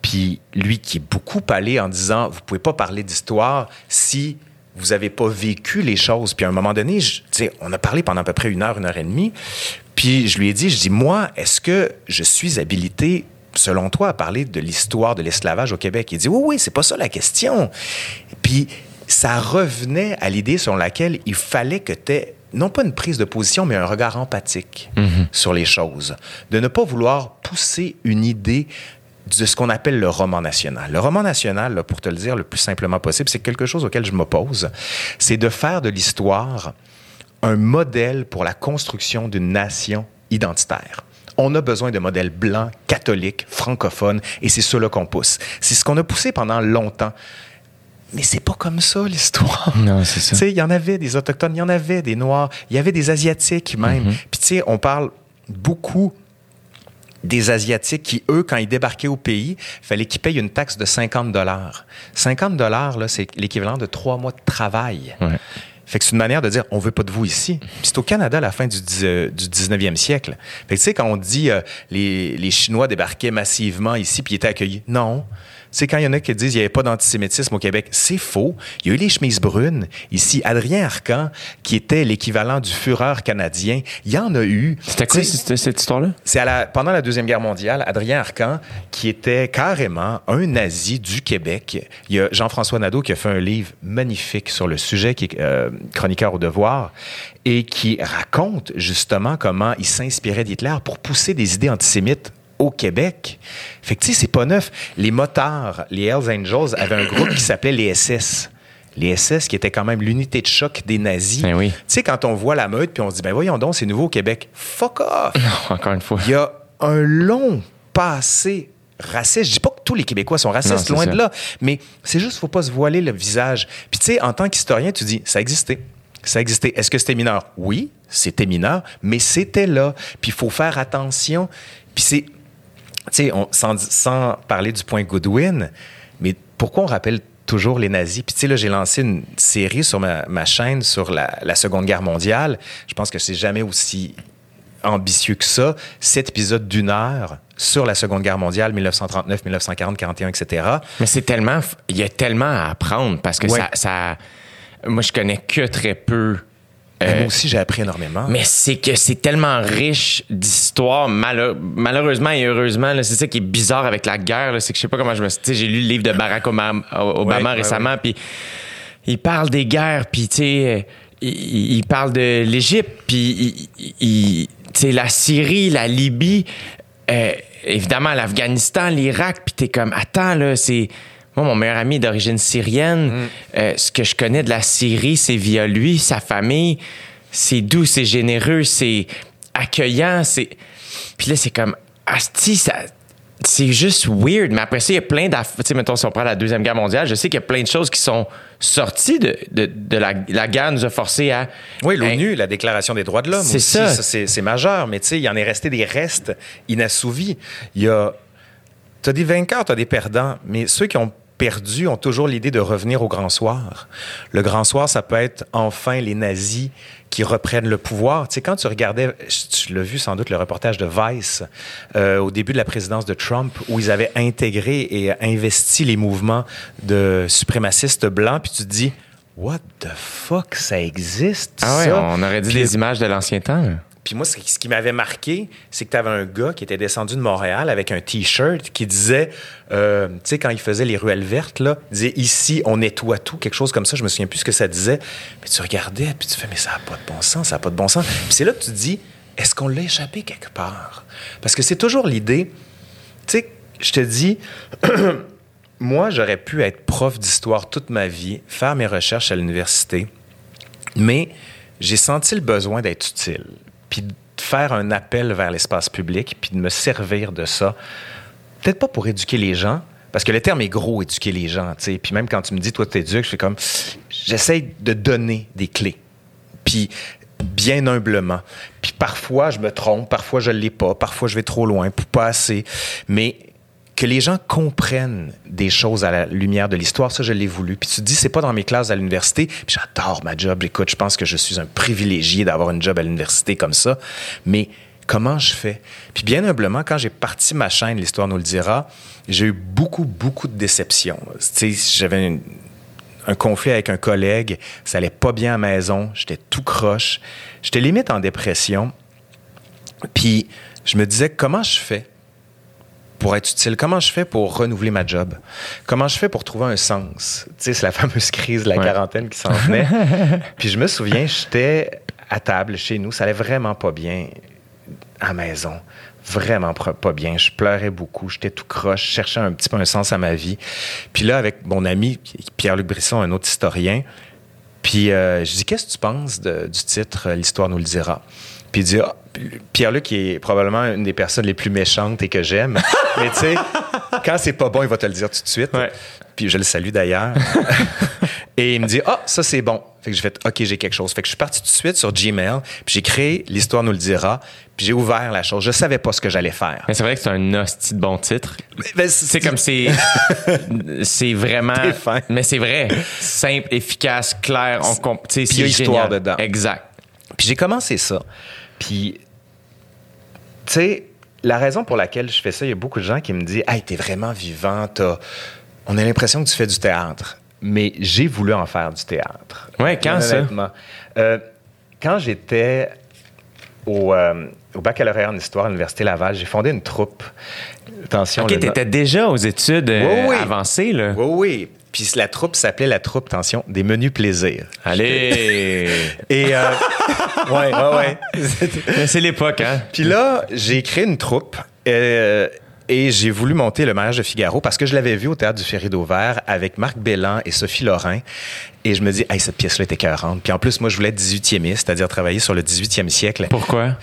C: puis lui qui est beaucoup allé en disant, vous pouvez pas parler d'histoire si vous avez pas vécu les choses. Puis à un moment donné, je- on a parlé pendant à peu près une heure, une heure et demie. Puis je lui ai dit, je dis, moi, est-ce que je suis habilité, selon toi, à parler de l'histoire de l'esclavage au Québec? Il dit, oui, oui, c'est pas ça la question. Puis ça revenait à l'idée sur laquelle il fallait que tu aies non pas une prise de position, mais un regard empathique sur les choses. De ne pas vouloir pousser une idée de ce qu'on appelle le roman national. Le roman national, là, pour te le dire le plus simplement possible, c'est quelque chose auquel je m'oppose. C'est de faire de l'histoire un modèle pour la construction d'une nation identitaire. On a besoin de modèles blancs, catholiques, francophones, et c'est cela qu'on pousse. C'est ce qu'on a poussé pendant longtemps. Mais c'est pas comme ça, l'histoire.
B: Non, c'est ça.
C: Tu sais, il y en avait des Autochtones, il y en avait des Noirs, il y avait des Asiatiques même. Puis, tu sais, on parle beaucoup des Asiatiques qui, eux, quand ils débarquaient au pays, fallait qu'ils payent une taxe de 50 dollars. 50 dollars, là, c'est l'équivalent de trois mois de travail.
B: Ouais.
C: Fait que c'est une manière de dire, on veut pas de vous ici. C'est au Canada à la fin du, dix- euh, du 19e siècle. Fait que tu sais, quand on dit euh, les, les Chinois débarquaient massivement ici puis ils étaient accueillis, non. Sais, quand il y en a qui disent qu'il n'y avait pas d'antisémitisme au Québec, c'est faux. Il y a eu les chemises brunes. Ici, Adrien Arcan, qui était l'équivalent du Führer canadien, il y en a eu.
B: C'était quoi cette, cette histoire-là?
C: c'est à la, pendant la Deuxième Guerre mondiale, Adrien Arcan, qui était carrément un nazi du Québec. Il y a Jean-François Nadeau qui a fait un livre magnifique sur le sujet, qui est euh, chroniqueur au devoir, et qui raconte justement comment il s'inspirait d'Hitler pour pousser des idées antisémites au Québec. Fait que, tu sais, c'est pas neuf. Les motards, les Hells Angels, avaient un groupe qui s'appelait les SS. Les SS, qui était quand même l'unité de choc des nazis.
B: Ben oui.
C: Tu sais, quand on voit la meute, puis on se dit, ben voyons donc, c'est nouveau au Québec. Fuck off!
B: Encore une fois.
C: Il y a un long passé raciste. Je dis pas que tous les Québécois sont
B: Non,
C: racistes, loin
B: ça.
C: de là, mais c'est juste faut pas se voiler le visage. Puis tu sais, en tant qu'historien, tu dis ça existait. Ça existait. Est-ce que c'était mineur? Oui, c'était mineur, mais c'était là. Puis il faut faire attention. Puis c'est, tu sais, sans, sans parler du point Goodwin, mais pourquoi on rappelle toujours les nazis? Puis tu sais, là, j'ai lancé une série sur ma, ma chaîne sur la, la Seconde Guerre mondiale. Je pense que c'est jamais aussi ambitieux que ça. Cet épisode d'une heure sur la Seconde Guerre mondiale, 1939, 1940, 41, etc.
B: Mais c'est tellement. Il y a tellement à apprendre parce que
C: Ouais.
B: ça, ça- Moi, je connais que très peu. Euh,
C: moi aussi, j'ai appris énormément.
B: Mais c'est que c'est tellement riche d'histoires, malheur- malheureusement et heureusement. C'est ça qui est bizarre avec la guerre. C'est que je sais pas comment je me suis. J'ai lu le livre de Barack Obama, Obama
C: Ouais, ouais,
B: récemment, puis il parle des guerres, puis tu sais, euh, il, il parle de l'Égypte, puis il- il- la Syrie, la Libye, euh, évidemment l'Afghanistan, l'Irak, puis t'es comme, attends, là, c'est. Moi, mon meilleur ami est d'origine syrienne. Euh, ce que je connais de la Syrie, c'est via lui, sa famille c'est doux, c'est généreux, c'est accueillant, c'est. Puis là, c'est comme, asti, ça. C'est juste weird. Mais après ça, il y a plein d'affaires. Tu sais, mettons, si on prend la Deuxième Guerre mondiale, je sais qu'il y a plein de choses qui sont sorties de, de, de la, la guerre, nous a forcé à.
C: Oui, l'ONU, la Déclaration des droits de l'homme.
B: C'est ça.
C: c'est, c'est majeur. Mais tu sais, il y en est resté des restes inassouvis. Il y a. Tu as des vainqueurs, tu as des perdants. Mais ceux qui ont perdu ont toujours l'idée de revenir au grand soir. Le grand soir, ça peut être enfin les nazis qui reprennent le pouvoir. Tu sais, quand tu regardais, tu l'as vu sans doute, le reportage de Vice euh, au début de la présidence de Trump, où ils avaient intégré et investi les mouvements de suprémacistes blancs, puis tu te dis, what the fuck, ça existe?
B: Ah ouais,
C: ça?
B: on aurait dit
C: Puis
B: des images de l'ancien temps.
C: Puis moi, ce qui m'avait marqué, c'est que tu avais un gars qui était descendu de Montréal avec un T-shirt qui disait, euh, tu sais, quand il faisait les ruelles vertes, là, il disait ici, on nettoie tout, quelque chose comme ça. Je me souviens plus ce que ça disait. Puis tu regardais, puis tu fais, mais ça n'a pas de bon sens, ça n'a pas de bon sens. Puis c'est là que tu te dis, est-ce qu'on l'a échappé quelque part? Parce que c'est toujours l'idée, tu sais, je te dis, moi, j'aurais pu être prof d'histoire toute ma vie, faire mes recherches à l'université, mais j'ai senti le besoin d'être utile, puis de faire un appel vers l'espace public, puis de me servir de ça. Peut-être pas pour éduquer les gens, parce que le terme est gros, éduquer les gens, tu sais. Puis même quand tu me dis, toi, t'éduques, je fais comme, j'essaie de donner des clés. Puis bien humblement. Puis parfois, je me trompe, parfois, je ne l'ai pas, parfois, je vais trop loin, pas assez. Mais que les gens comprennent des choses à la lumière de l'histoire, ça, je l'ai voulu. Puis tu te dis, c'est pas dans mes classes à l'université. J'adore ma job. Écoute, je pense que je suis un privilégié d'avoir une job à l'université comme ça. Mais comment je fais? Puis bien humblement, quand j'ai parti ma chaîne, l'histoire nous le dira, j'ai eu beaucoup, beaucoup de déceptions. Tu sais, j'avais une- un conflit avec un collègue, ça allait pas bien à la maison, j'étais tout croche, j'étais limite en dépression. Puis je me disais, comment je fais pour être utile? Comment je fais pour renouveler ma job? Comment je fais pour trouver un sens? Tu sais, c'est la fameuse crise de la
B: Ouais.
C: quarantaine qui s'en venait. Puis je me souviens, j'étais à table chez nous, ça allait vraiment pas bien à la maison. Vraiment pas bien. Je pleurais beaucoup. J'étais tout croche. Je cherchais un petit peu un sens à ma vie. Puis là, avec mon ami Pierre-Luc Brisson, un autre historien, puis euh, je dis, qu'est-ce que tu penses de- du titre L'histoire nous le dira? Puis il dit, Ah, Pierre-Luc est probablement une des personnes les plus méchantes et que j'aime. Mais tu sais, quand c'est pas bon, il va te le dire tout de suite.
B: Ouais.
C: Puis je le salue d'ailleurs. et il me dit, ah, ça c'est bon. Fait que je fais, OK, j'ai quelque chose. Fait que je suis parti tout de suite sur Gmail, puis j'ai créé L'histoire nous le dira, puis j'ai ouvert la chose. Je savais pas ce que j'allais faire.
B: Mais c'est vrai que c'est un hostie de bon titre.
C: Ben,
B: C'est comme c'est. c'est vraiment. Mais c'est vrai. Simple, efficace, clair. On comp- tu sais,
C: Puis il y a histoire
B: génial.
C: dedans.
B: Exact.
C: Puis j'ai commencé ça. Puis, tu sais, la raison pour laquelle je fais ça, il y a beaucoup de gens qui me disent Hey, t'es vraiment vivant, t'as- on a l'impression que tu fais du théâtre. Mais j'ai voulu en faire du théâtre.
B: Ouais, quand ça?
C: Euh, quand j'étais au, euh, au baccalauréat en histoire à l'Université Laval, j'ai fondé une troupe. Attention,
B: Ok, t'étais déjà aux études euh,
C: Oui, oui.
B: avancées, là.
C: Oui, oui. Puis la troupe s'appelait la troupe, attention, des menus plaisirs.
B: Allez!
C: Et, euh, ouais, ouais, ouais.
B: C'est l'époque, hein?
C: Puis là, j'ai créé une troupe euh, et j'ai voulu monter le mariage de Figaro parce que je l'avais vu au théâtre du Ferry d'Auvert avec Marc Bellan et Sophie Lorrain. Et je me dis, hey, cette pièce-là était écœurante. Puis en plus, moi, je voulais être 18e, c'est-à-dire travailler sur le 18e siècle.
B: Pourquoi?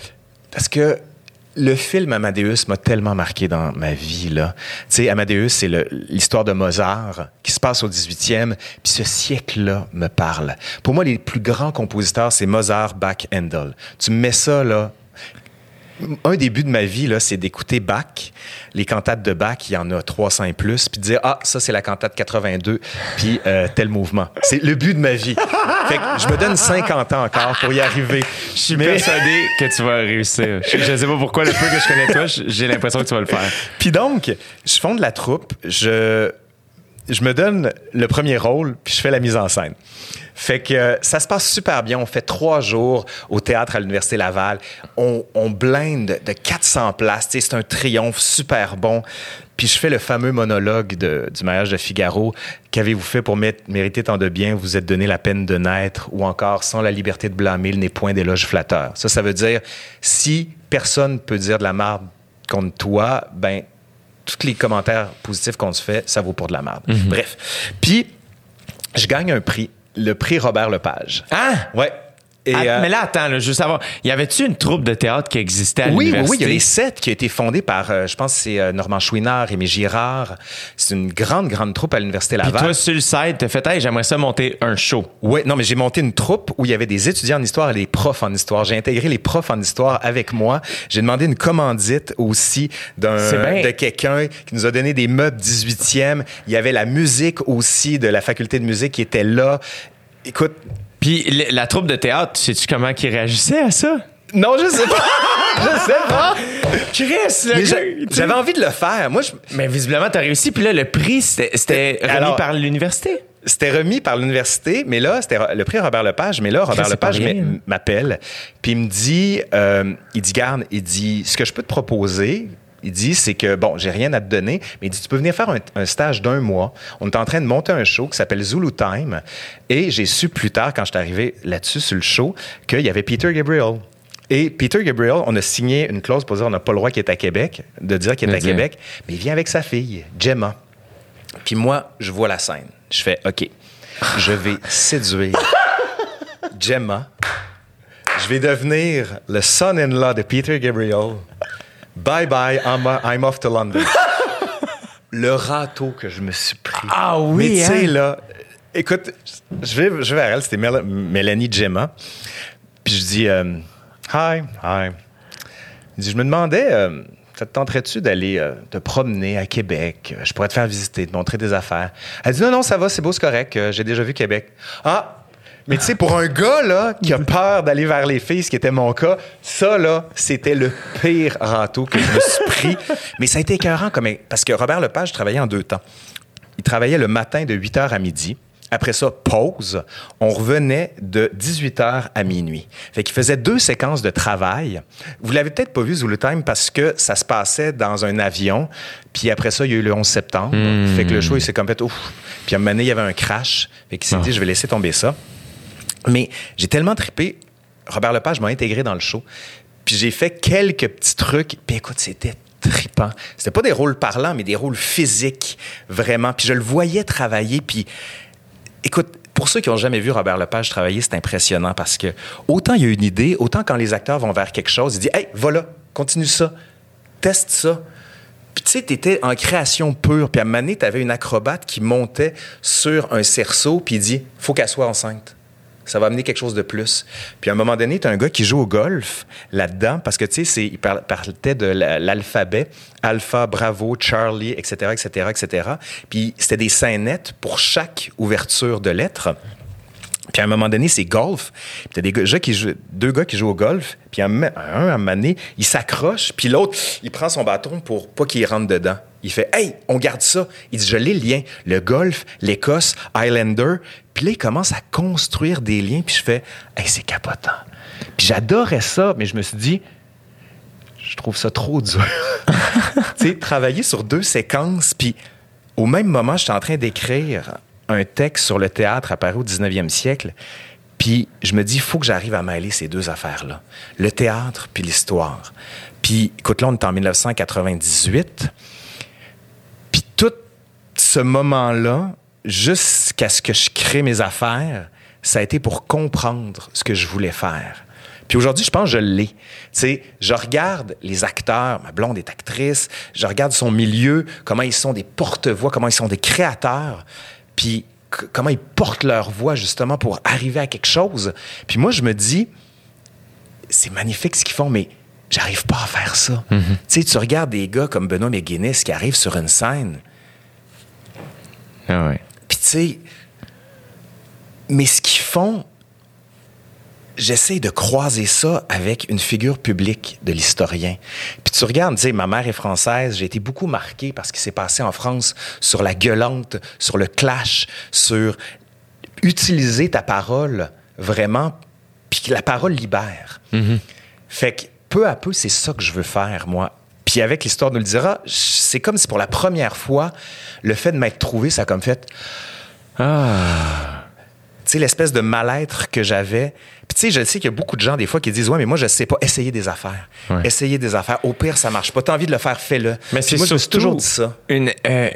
C: Parce que le film Amadeus m'a tellement marqué dans ma vie. Là. Tu sais, Amadeus, c'est l'histoire de Mozart qui se passe au 18e, puis ce siècle-là me parle. Pour moi, les plus grands compositeurs, c'est Mozart, Bach, Handel. Tu me mets ça, là, un début de ma vie, là, c'est d'écouter Bach. Les cantates de Bach, il y en a 300 et plus, puis de dire, ah, ça, c'est la cantate 82, puis euh, tel mouvement. C'est le but de ma vie. Fait que je me donne 50 ans encore pour y arriver.
B: Je suis
C: Mais-
B: persuadé que tu vas réussir. Je, je sais pas pourquoi, le peu que je connais toi, j'ai l'impression que tu vas le faire.
C: Puis donc, je fonde la troupe, je, je me donne le premier rôle, puis je fais la mise en scène. Fait que euh, ça se passe super bien. On fait trois jours au théâtre à l'Université Laval. On, on blinde de 400 places. C'est un triomphe super bon. Puis je fais le fameux monologue de- du mariage de Figaro. Qu'avez-vous fait pour mé- mériter tant de bien? Vous êtes donné la peine de naître. Ou encore, sans la liberté de blâmer, il n'est point d'éloge flatteur. Ça, ça veut dire, si personne peut dire de la marde contre toi, ben tous les commentaires positifs qu'on se fait, ça vaut pour de la merde. Bref. Puis, je gagne un prix, le prix Robert Lepage.
B: Ah!
C: Ouais. Et, euh,
B: mais là, attends, là, je veux savoir, y avait-tu une troupe de théâtre qui existait à
C: oui, oui,
B: l'université?
C: oui, il y a les sept qui a été fondé par, euh, je pense, c'est euh, Normand Chouinard, Rémi Girard. C'est une grande, grande troupe à l'Université
B: Puis
C: Laval.
B: toi, sur le site, t'as fait, hey, j'aimerais ça monter un show.
C: Oui, non, mais j'ai monté une troupe où il y avait des étudiants en histoire et des profs en histoire. J'ai intégré les profs en histoire avec moi. J'ai demandé une commandite aussi d'un, de quelqu'un qui nous a donné des meubles 18e. Il y avait la musique aussi de la faculté de musique qui était là. Écoute,
B: Puis la troupe de théâtre, sais-tu comment ils réagissaient à ça?
C: non, je sais pas. je sais pas.
B: Chris, le gars,
C: j'avais envie de le faire. Moi, je,
B: Mais visiblement, t'as réussi. Puis là, le prix, c'était c'était remis
C: Alors-
B: par l'université.
C: C'était remis par l'université, mais là, c'était le prix Robert Lepage. Mais là, Robert Lepage
B: hein.
C: m'appelle, puis il me dit, euh, il dit, garde, il dit, ce que je peux te proposer, il dit, c'est que, bon, j'ai rien à te donner, mais il dit, tu peux venir faire un, un stage d'un mois. On est en train de monter un show qui s'appelle Zulu Time. Et j'ai su plus tard, quand je suis arrivé là-dessus, sur le show, qu'il y avait Peter Gabriel. Et Peter Gabriel, on a signé une clause pour dire on n'a pas le droit qu'il est à Québec, de dire qu'il est à. Québec, mais il vient avec sa fille, Gemma. Puis moi, je vois la scène. Je fais, OK, je vais séduire Gemma. Je vais devenir le son-in-law de Peter Gabriel. Bye bye, I'm, I'm off to London. le râteau que je me suis pris.
B: Ah oui,
C: Mais tu sais,
B: hein?
C: là, écoute, je vais, je vais vers elle, c'était Mélanie Gemma. Puis je dis, euh, Hi, hi. Dit, je me demandais, euh, ça te tenterait-tu d'aller euh, te promener à Québec? Je pourrais te faire visiter, te montrer des affaires. Elle dit, non, non, ça va, c'est beau, c'est correct. euh, J'ai déjà vu Québec. Ah! Mais tu sais, pour un gars, là, qui a peur d'aller vers les filles, ce qui était mon cas, ça, là, c'était le pire râteau que je me suis pris. Mais ça a été écœurant, comme, parce que Robert Lepage travaillait en deux temps. Il travaillait le matin de 8 h à midi. Après ça, pause. On revenait de 18 h à minuit. Fait qu'il faisait deux séquences de travail. Vous l'avez peut-être pas vu, Zulu Time, parce que ça se passait dans un avion. Puis après ça, il y a eu le 11 septembre. Fait que le show, il s'est comme fait, ouf. Puis à un moment donné, il y avait un crash. Fait qu'il s'est dit, je vais laisser tomber ça. Mais j'ai tellement trippé. Robert Lepage m'a intégré dans le show. Puis j'ai fait quelques petits trucs. Puis écoute, c'était trippant. C'était pas des rôles parlants, mais des rôles physiques, vraiment. Puis je le voyais travailler. Puis écoute, pour ceux qui n'ont jamais vu Robert Lepage travailler, c'est impressionnant parce que autant il y a une idée, autant quand les acteurs vont vers quelque chose, il dit Hey, voilà, continue ça, teste ça. Puis tu sais, t'étais en création pure. Puis à un moment donné, t'avais une acrobate qui montait sur un cerceau, puis il dit Faut qu'elle soit enceinte. Ça va amener quelque chose de plus. Puis à un moment donné, tu as un gars qui joue au golf là-dedans, parce que, tu sais, il par- parlait de la- l'alphabet, Alpha, Bravo, Charlie, etc., etc., etc. Puis c'était des scénettes pour chaque ouverture de lettres. Puis à un moment donné, c'est golf. Puis t'as des gars qui jouent, deux gars qui jouent au golf. Puis un, un, à un moment donné, il s'accroche. Puis l'autre, il prend son bâton pour pas qu'il rentre dedans. Il fait Hey, on garde ça. Il dit Je l'ai le lien. Le golf, l'Écosse, Highlander. Puis là, il commence à construire des liens. Puis je fais Hey, c'est capotant. Puis j'adorais ça, mais je me suis dit Je trouve ça trop dur. tu sais, travailler sur deux séquences. Puis au même moment, j'étais en train d'écrire un texte sur le théâtre apparu au 19e siècle. Puis je me dis, il faut que j'arrive à mêler ces deux affaires-là. Le théâtre puis l'histoire. Puis écoute, là, on est en 1998. Puis tout ce moment-là, jusqu'à ce que je crée mes affaires, ça a été pour comprendre ce que je voulais faire. Puis aujourd'hui, je pense que je l'ai. Tu sais, je regarde les acteurs, ma blonde est actrice, je regarde son milieu, comment ils sont des porte-voix, comment ils sont des créateurs, puis comment ils portent leur voix justement pour arriver à quelque chose. Puis moi, je me dis, c'est magnifique ce qu'ils font, mais j'arrive pas à faire ça. Tu sais, tu regardes des gars comme Benoît McGuinness qui arrivent sur une scène,
B: Ah ouais.
C: puis tu sais, mais ce qu'ils font, j'essaie de croiser ça avec une figure publique de l'historien. Puis tu regardes, tu sais, ma mère est française, j'ai été beaucoup marqué par ce qui s'est passé en France sur la gueulante, sur le clash, sur utiliser ta parole vraiment, puis que la parole libère. Fait que peu à peu, c'est ça que je veux faire, moi. Puis avec l'histoire nous le dira, c'est comme si pour la première fois, le fait de m'être trouvé, ça a comme fait,
B: Ah.
C: Sais, l'espèce de mal-être que j'avais. Puis tu sais, je sais qu'il y a beaucoup de gens des fois qui disent, ouais, mais moi, je sais pas, essayez des affaires.
B: Ouais.
C: Essayez des affaires. Au pire, ça marche pas. T'as envie de le faire, fais-le.
B: Mais c'est
C: moi, je me suis
B: surtout
C: toujours dit ça.
B: Une, euh,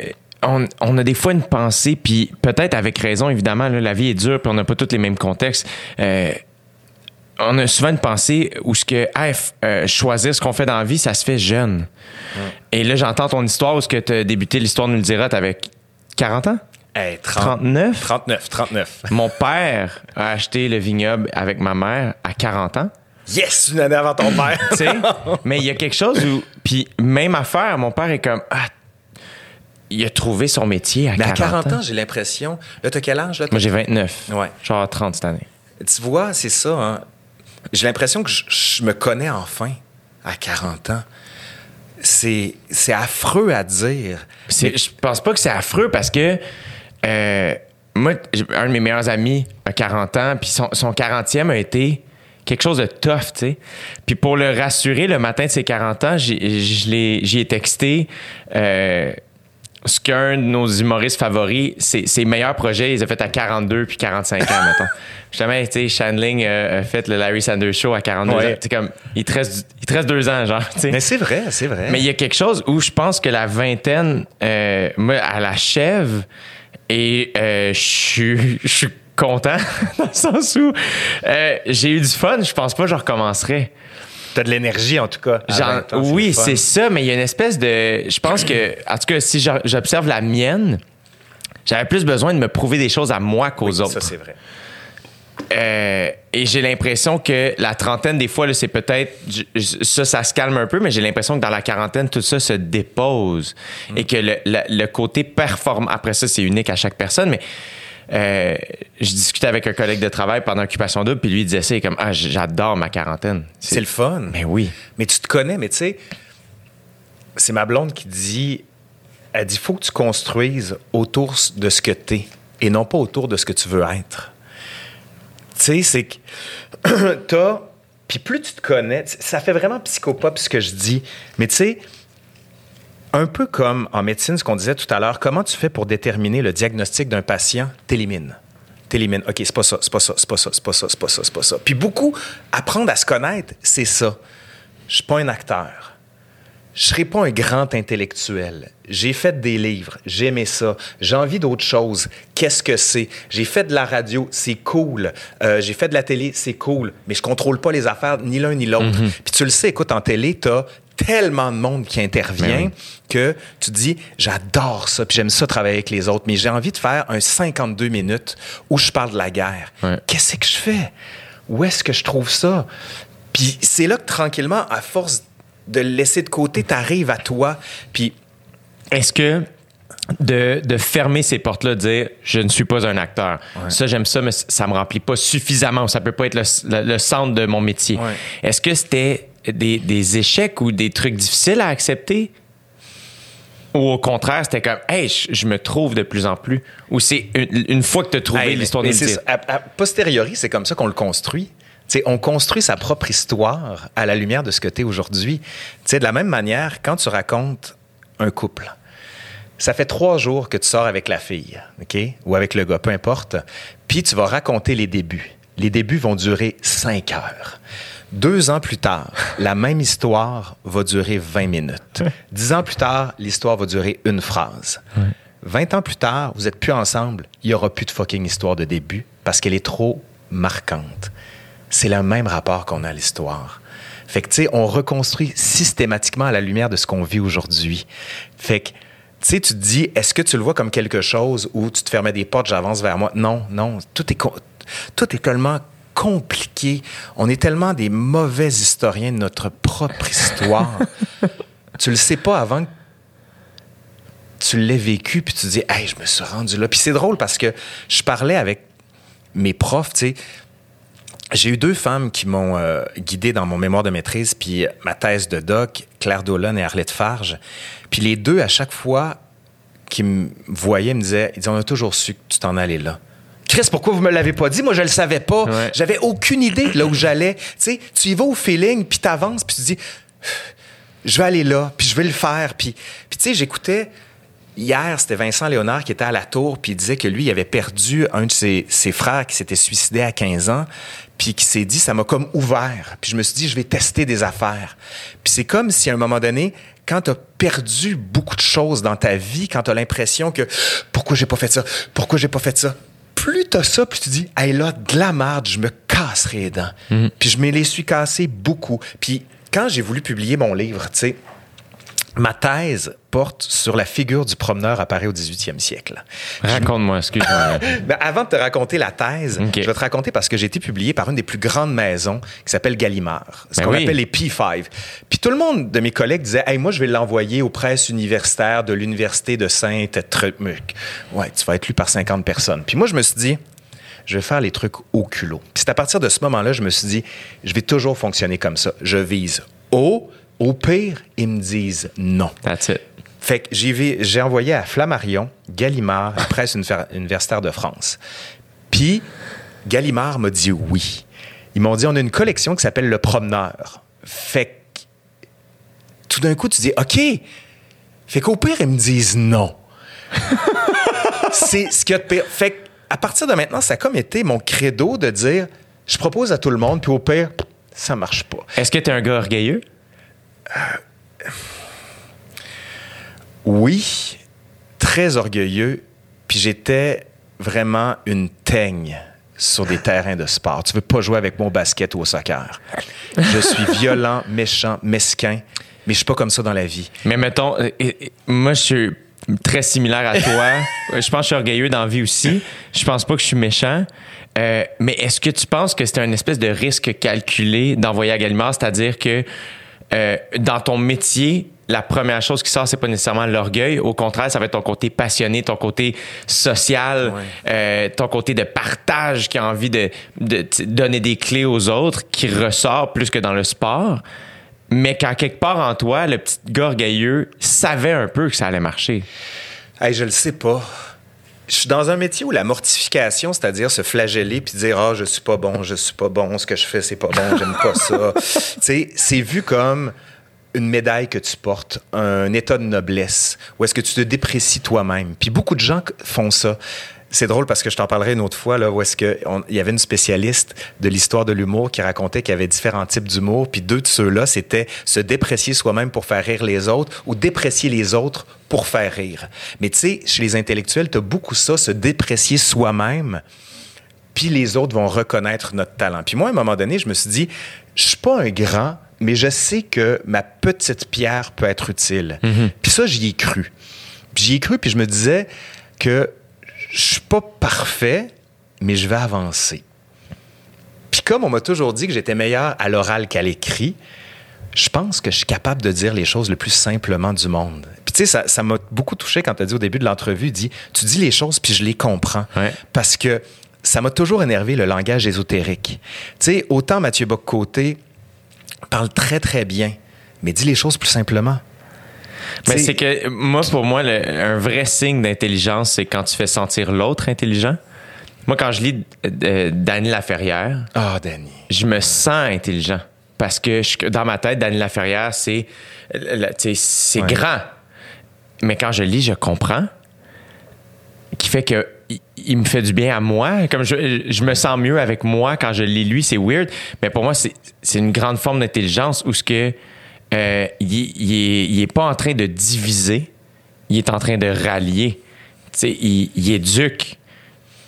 B: on, on a des fois une pensée, puis peut-être avec raison, évidemment, là, la vie est dure, puis on n'a pas tous les mêmes contextes. Euh, on a souvent une pensée où ce que hey, euh, choisir ce qu'on fait dans la vie, ça se fait jeune. Et là, j'entends ton histoire où ce que tu as débuté l'histoire nous le dira, t'avais 40 ans?
C: Hey, 30
B: 39?
C: 39, 39.
B: Mon père a acheté le vignoble avec ma mère à 40 ans.
C: Yes, une année avant ton père.
B: tu sais. Mais il y a quelque chose où. Puis même affaire, mon père est comme. Ah, il a trouvé son métier à
C: Mais à
B: 40,
C: 40 ans, j'ai l'impression. Là, t'as quel âge? Là?
B: Moi, j'ai 29.
C: Ouais.
B: Genre 30 cette année.
C: Tu vois, c'est ça. hein. J'ai l'impression que je, je me connais enfin à 40 ans. C'est c'est affreux à dire.
B: Je pense pas que c'est affreux parce que. Euh, moi, un de mes meilleurs amis a 40 ans, puis son, son 40e a été quelque chose de tough, tu sais. Puis pour le rassurer, le matin de ses 40 ans, j'y ai texté euh, ce qu'un de nos humoristes favoris, ses, ses meilleurs projets, ils ont fait à 42 puis 45 ans, mettons. Justement, tu sais, Shandling euh, a fait le Larry Sanders Show à 42
C: Ouais.
B: ans. Comme, il te, reste, il te reste deux ans, genre.
C: Mais c'est vrai, c'est vrai.
B: Mais il y a quelque chose où je pense que la vingtaine, euh, moi, elle achève et euh, je suis- content dans le sens où euh, j'ai eu du fun. Je pense pas que je recommencerai.
C: T'as de l'énergie, en tout cas. à
B: Genre,
C: 20 ans,
B: oui, c'est ça, mais il y a une espèce de. Je pense que, en tout cas, si j'o- j'observe la mienne, j'avais plus besoin de me prouver des choses à moi qu'aux
C: Oui,
B: autres.
C: Ça, c'est vrai.
B: Euh, et j'ai l'impression que la trentaine, des fois, c'est peut-être. Ça, ça se calme un peu, mais j'ai l'impression que dans la quarantaine, tout ça se dépose. Et que le, le- le côté performant. Après ça, c'est unique à chaque personne, mais. euh, je discutais avec un collègue de travail pendant Occupation Double, puis lui il disait ça, il est comme Ah, j'adore ma quarantaine.
C: C'est le fun.
B: Mais oui.
C: Mais tu te connais, mais tu sais, c'est ma blonde qui dit, elle dit, faut que tu construises autour de ce que tu es et non pas autour de ce que tu veux être. Tu sais, c'est que t'as, puis plus tu te connais, ça fait vraiment psychopop ce que je dis, mais tu sais, un peu comme en médecine, ce qu'on disait tout à l'heure, comment tu fais pour déterminer le diagnostic d'un patient? T'élimines. T'élimines. OK, c'est pas ça, c'est pas ça, c'est pas ça, c'est pas ça, c'est pas ça, c'est pas ça. Puis beaucoup, apprendre à se connaître, c'est ça. Je suis pas un acteur. Je serai pas un grand intellectuel. J'ai fait des livres, j'ai aimé ça. J'ai envie d'autre chose. Qu'est-ce que c'est? J'ai fait de la radio, c'est cool. Euh, j'ai fait de la télé, c'est cool. Mais je contrôle pas les affaires, ni l'un ni l'autre. Puis tu le sais, écoute, en télé, t'as tellement de monde qui intervient
B: Ben oui.
C: que tu te dis, j'adore ça, puis j'aime ça travailler avec les autres, mais j'ai envie de faire un 52 minutes où je parle de la guerre. Qu'est-ce que je fais? Où est-ce que je trouve ça? Puis c'est là que tranquillement, à force de le laisser de côté, t'arrives à toi. Puis
B: Est-ce que de, de fermer ces portes-là, de dire je ne suis pas un acteur, ça j'aime ça, mais ça me remplit pas suffisamment, ça peut pas être le, le- le centre de mon métier.
C: Ouais.
B: Est-ce que c'était des, des échecs ou des trucs difficiles à accepter? Ou au contraire, c'était comme, hey, je, je me trouve de plus en plus. Ou c'est une, une fois que tu as trouvé
C: Hey,
B: l'histoire
C: mais
B: de
C: c'est
B: dire.
C: ça. A, a posteriori, c'est comme ça qu'on le construit. Tu sais, on construit sa propre histoire à la lumière de ce que tu es aujourd'hui. De la même manière, quand tu racontes un couple, ça fait trois jours que tu sors avec la fille, OK? Ou avec le gars, peu importe. Puis tu vas raconter les débuts. Les débuts vont durer cinq heures. Deux ans plus tard, la même histoire va durer 20 minutes. Dix ans plus tard, l'histoire va durer une phrase. 20 ans plus tard, vous êtes plus ensemble, il y aura plus de fucking histoire de début parce qu'elle est trop marquante. C'est le même rapport qu'on a à l'histoire. Fait que, tu sais, on reconstruit systématiquement à la lumière de ce qu'on vit aujourd'hui. Fait que, tu sais, tu te dis, est-ce que tu le vois comme quelque chose où tu te fermais des portes, j'avance vers moi? Non, non. Tout est, tout est tellement compliqué. On est tellement des mauvais historiens de notre propre histoire. tu le sais pas avant que tu l'as vécu, puis tu te dis, hey, je me suis rendu là. Puis c'est drôle parce que je parlais avec mes profs, tu sais. J'ai eu deux femmes qui m'ont euh, guidé dans mon mémoire de maîtrise, puis ma thèse de doc, Claire Dolan et Arlette Farge. Puis les deux, à chaque fois qu'ils me voyaient, me disaient, ils disaient, on a toujours su que tu t'en allais là. Chris, pourquoi vous me l'avez pas dit? Moi, je le savais pas.
B: Ouais.
C: J'avais aucune idée là où j'allais. Tu sais, tu y vas au feeling, puis t'avances, puis tu dis, je vais aller là, puis je vais le faire. Puis, puis tu sais, j'écoutais hier, c'était Vincent Léonard qui était à la tour, puis il disait que lui, il avait perdu un de ses, ses frères qui s'était suicidé à 15 ans, puis qui s'est dit, ça m'a comme ouvert. Puis je me suis dit, je vais tester des affaires. Puis c'est comme si à un moment donné, quand tu as perdu beaucoup de choses dans ta vie, quand tu as l'impression que pourquoi j'ai pas fait ça, pourquoi j'ai pas fait ça, plus t'as ça, plus tu dis, hey là, de la marde, je me casserai les dents.
B: Mhm.
C: Puis je me les suis cassés beaucoup. Puis quand j'ai voulu publier mon livre, tu sais, ma thèse porte sur la figure du promeneur à Paris au 18e siècle.
B: Raconte-moi, excuse-moi.
C: Ben, avant de te raconter la thèse, je vais te raconter parce que j'ai été publié par une des plus grandes maisons qui s'appelle Gallimard, ce
B: Ben
C: qu'on
B: oui.
C: appelle les P5. Puis tout le monde de mes collègues disait Hey, moi, je vais l'envoyer aux presses universitaires de l'Université de Sainte-Truc. Ouais, tu vas être lu par 50 personnes. Puis moi, je me suis dit je vais faire les trucs au culot. Puis c'est à partir de ce moment-là, je me suis dit, je vais toujours fonctionner comme ça. Je vise haut. Au pire, ils me disent non.
B: That's it.
C: Fait que j'ai envoyé à Flammarion, Gallimard, la presse univer- universitaire de France. Puis Gallimard m'a dit oui. Ils m'ont dit on a une collection qui s'appelle Le Promeneur. Fait que tout d'un coup, tu dis OK. Fait qu'au pire, ils me disent non. C'est ce qu'il y a de pire. Fait que à partir de maintenant, ça a comme été mon credo de dire je propose à tout le monde, puis au pire, ça marche pas.
B: Est-ce que t'es un gars orgueilleux?
C: Oui, très orgueilleux. Puis j'étais vraiment une teigne sur des terrains de sport. Tu veux pas jouer avec mon basket ou au soccer. Je suis violent, méchant, mesquin, mais je suis pas comme ça dans la vie.
B: Mais mettons, euh, euh, moi, je suis très similaire à toi. Euh, je pense que je suis orgueilleux dans la vie aussi. Je pense pas que je suis méchant. Euh, mais est-ce que tu penses que c'est un espèce de risque calculé d'envoyer à Gallimard? C'est-à-dire que euh, dans ton métier, la première chose qui sort, c'est pas nécessairement l'orgueil. Au contraire, ça va être ton côté passionné, ton côté social,
C: Ouais.
B: euh, ton côté de partage qui a envie de, donner des clés aux autres, qui ressort plus que dans le sport. Mais qu'en quelque part en toi, le petit gars orgueilleux savait un peu que ça allait marcher.
C: Hey, je le sais pas. Je suis dans un métier où la mortification, c'est-à-dire se flageller puis dire ah je suis pas bon, je suis pas bon, ce que je fais c'est pas bon, j'aime pas ça. tu sais, c'est vu comme une médaille que tu portes, un état de noblesse, où est-ce que tu te déprécies toi-même. Puis beaucoup de gens font ça. C'est drôle parce que je t'en parlerai une autre fois, là, où est-ce que on- il y avait une spécialiste de l'histoire de l'humour qui racontait qu'il y avait différents types d'humour, puis deux de ceux-là, c'était se déprécier soi-même pour faire rire les autres ou déprécier les autres pour faire rire. Mais tu sais, chez les intellectuels, tu as beaucoup ça, se déprécier soi-même, puis les autres vont reconnaître notre talent. Puis moi, à un moment donné, je me suis dit, je suis pas un grand, mais je sais que ma petite pierre peut être utile. Puis ça, j'y ai cru. Puis j'y ai cru, puis je me disais que pas parfait, mais je vais avancer. Puis comme on m'a toujours dit que j'étais meilleur à l'oral qu'à l'écrit, je pense que je suis capable de dire les choses le plus simplement du monde. Puis tu sais, ça- ça m'a beaucoup touché quand tu as dit au début de l'entrevue, dit, tu dis les choses puis je les comprends.
B: Ouais.
C: Parce que ça m'a toujours énervé le langage ésotérique. Tu sais, autant Mathieu Bock-Côté parle très très bien, mais dit les choses plus simplement.
B: Mais c'est que moi, pour moi, le- un vrai signe d'intelligence, c'est quand tu fais sentir l'autre intelligent. Moi, quand je lis euh, Danny Laferrière,
C: Ah, Danny.
B: je me sens intelligent. Parce que je- dans ma tête, Danny Laferrière, c'est
C: Ouais.
B: grand. Mais quand je lis, je comprends. Qui fait que il, il me fait du bien à moi. Comme je, je me sens mieux avec moi quand je lis lui, c'est weird. Mais pour moi, c'est c'est une grande forme d'intelligence où ce que euh, il, il est, il est pas en train de diviser, il est en train de rallier. Tu sais, il, il éduque.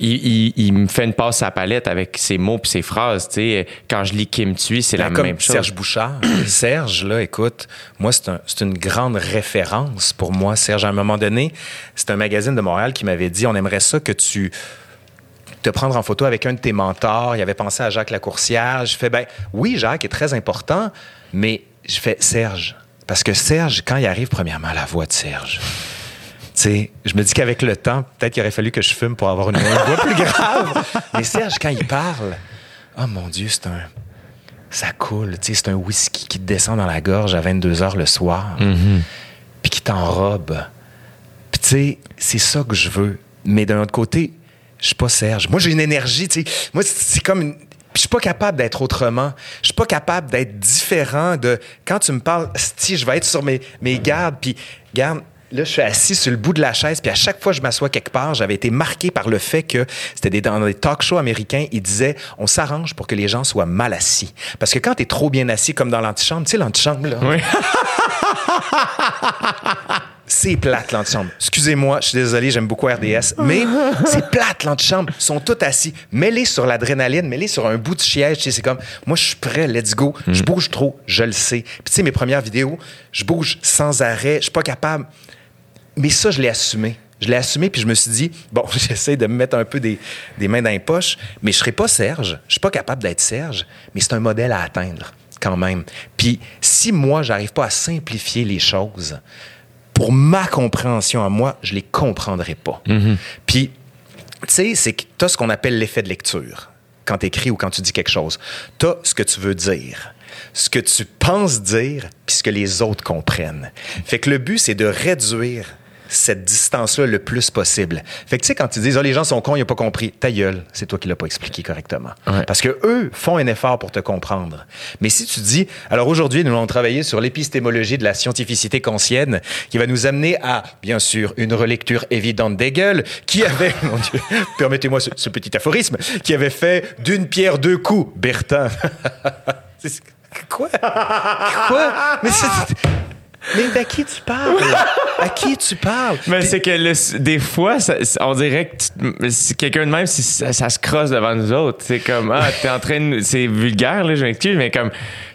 B: Il, il- il me fait une passe à la palette avec ses mots puis ses phrases. Tu sais, quand je lis Kim Tui, c'est la
C: Ben, comme
B: même chose.
C: Serge Bouchard. Serge, là, écoute, moi, c'est un- une grande référence pour moi. Serge, à un moment donné, c'est un magazine de Montréal qui m'avait dit on aimerait ça que tu te prendre en photo avec un de tes mentors. Il avait pensé à Jacques Lacourcière. Je fais, ben oui, Jacques est très important, mais je fais Serge. Parce que Serge, quand il arrive, premièrement, la voix de Serge. Tu sais, je me dis qu'avec le temps, peut-être qu'il aurait fallu que je fume pour avoir une, voix plus grave. Mais Serge, quand il parle, oh mon Dieu, c'est un. Ça coule. Tu sais, c'est un whisky qui te descend dans la gorge à 22 h le soir, puis qui t'enrobe. Puis tu sais, c'est ça que je veux. Mais d'un autre côté, je suis pas Serge. Moi, j'ai une énergie, tu sais. Moi, c'est- c'est comme une. Puis je suis pas capable d'être autrement. Je suis pas capable d'être différent de. Quand tu me parles, si je vais être sur mes, mes gardes, puis garde. Là, je suis assis sur le bout de la chaise, puis à chaque fois que je m'assois quelque part, j'avais été marqué par le fait que c'était des, dans des talk shows américains, ils disaient on s'arrange pour que les gens soient mal assis. Parce que quand tu es trop bien assis, comme dans l'antichambre, tu sais, l'antichambre, là,
B: Oui.
C: C'est plate, l'antichambre. Excusez-moi, je suis désolé, j'aime beaucoup RDS, mais c'est plate, l'antichambre. Ils sont tous assis. Mets-les sur l'adrénaline, mets-les sur un bout de siège. Tu sais, c'est comme, moi, je suis prêt, let's go. Je bouge trop, je le sais. Puis, tu sais, mes premières vidéos, je bouge sans arrêt, je suis pas capable. Mais ça, je l'ai assumé. Je l'ai assumé, puis je me suis dit, bon, j'essaie de me mettre un peu des, des mains dans les poches, mais je serai pas Serge. Je suis pas capable d'être Serge, mais c'est un modèle à atteindre, quand même. Puis, si moi, j'arrive pas à simplifier les choses, pour ma compréhension à moi, je les comprendrai pas. Puis, tu sais, c'est que tu as ce qu'on appelle l'effet de lecture quand tu écris ou quand tu dis quelque chose. Tu as ce que tu veux dire, ce que tu penses dire, puis ce que les autres comprennent. Fait que le but, c'est de réduire cette distance-là le plus possible. Fait que tu sais, quand tu dis, oh, les gens sont cons, ils n'ont pas compris, ta gueule, c'est toi qui l'as pas expliqué correctement.
B: Ouais.
C: Parce que eux font un effort pour te comprendre. Mais si tu dis, alors aujourd'hui, nous allons travailler sur l'épistémologie de la scientificité kantienne, qui va nous amener à, bien sûr, une relecture évidente d'Hegel, qui avait, mon Dieu, permettez-moi ce, ce petit aphorisme, qui avait fait d'une pierre deux coups, Bertin. Quoi? Quoi? Mais c'est... Mais d'à qui tu parles? À qui tu parles?
B: Mais c'est que le- des fois, ça- on dirait que tu- si quelqu'un de même, si ça, ça se crosse devant nous autres. C'est comme, ah, t'es en train de. C'est vulgaire, là, je m'excuse, mais comme,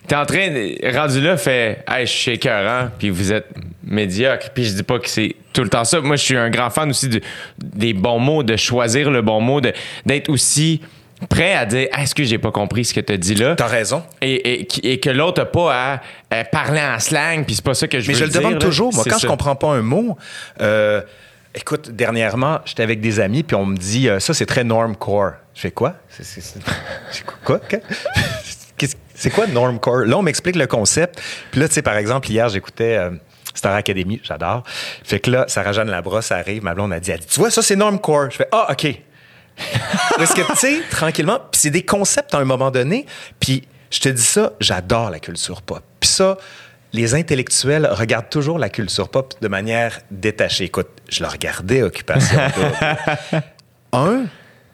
B: t'es en train. de- Rendu là, fait, hey, je suis écœurant, puis vous êtes médiocre. Puis je dis pas que c'est tout le temps ça. Moi, je suis un grand fan aussi de- des bons mots, de choisir le bon mot, d'être aussi prêt à dire, Ah, est-ce que j'ai pas compris ce que t'as dit là?
C: T'as raison.
B: Et, et, et que l'autre n'a pas à, à parler en slang, puis c'est pas ça que je
C: Mais
B: veux
C: je le
B: dire,
C: demande
B: là.
C: toujours. Moi, quand
B: ça.
C: je comprends pas un mot, euh, écoute, dernièrement, j'étais avec des amis, puis on me dit, euh, ça, c'est très normcore. Je fais quoi? C'est- quoi? Quoi? C'est quoi normcore? Là, on m'explique le concept. Puis là, tu sais, par exemple, hier, j'écoutais euh, Star Academy, j'adore. Fait que là, Sarah-Jeanne Labrosse arrive, ma blonde a dit, elle dit, tu vois, ça, c'est normcore. Je fais, ah, OK. Parce que, tu sais, tranquillement, puis c'est des concepts à un moment donné. Puis je te dis ça, j'adore la culture pop. Puis ça, les intellectuels regardent toujours la culture pop de manière détachée. Écoute, je le regardais, Occupation. Un,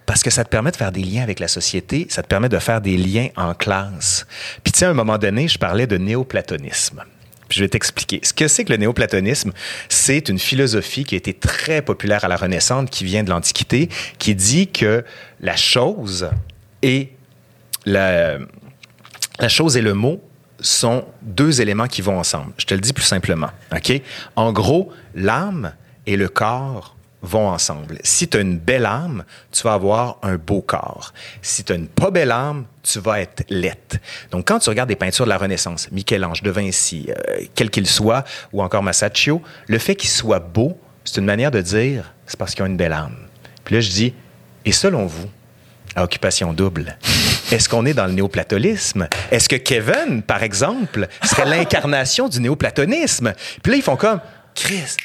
C: parce que ça te permet de faire des liens avec la société, ça te permet de faire des liens en classe. Puis tu sais, à un moment donné, je parlais de néoplatonisme. Je vais t'expliquer. Ce que c'est que le néoplatonisme, c'est une philosophie qui a été très populaire à la Renaissance, qui vient de l'Antiquité, qui dit que la chose et la, chose et le mot sont deux éléments qui vont ensemble. Je te le dis plus simplement. En gros, l'âme et le corps vont ensemble. Si tu as une belle âme, tu vas avoir un beau corps. Si tu as une pas belle âme, tu vas être laite. Donc, quand tu regardes des peintures de la Renaissance, Michel-Ange, De Vinci, euh, quel qu'il soit, ou encore Masaccio, le fait qu'il soit beau, c'est une manière de dire c'est parce qu'ils ont une belle âme. Puis là, je dis, et selon vous, à occupation double. Est-ce qu'on est dans le néoplatonisme? Est-ce que Kevin, par exemple, serait l'incarnation du néoplatonisme? Puis là, ils font comme, Chris,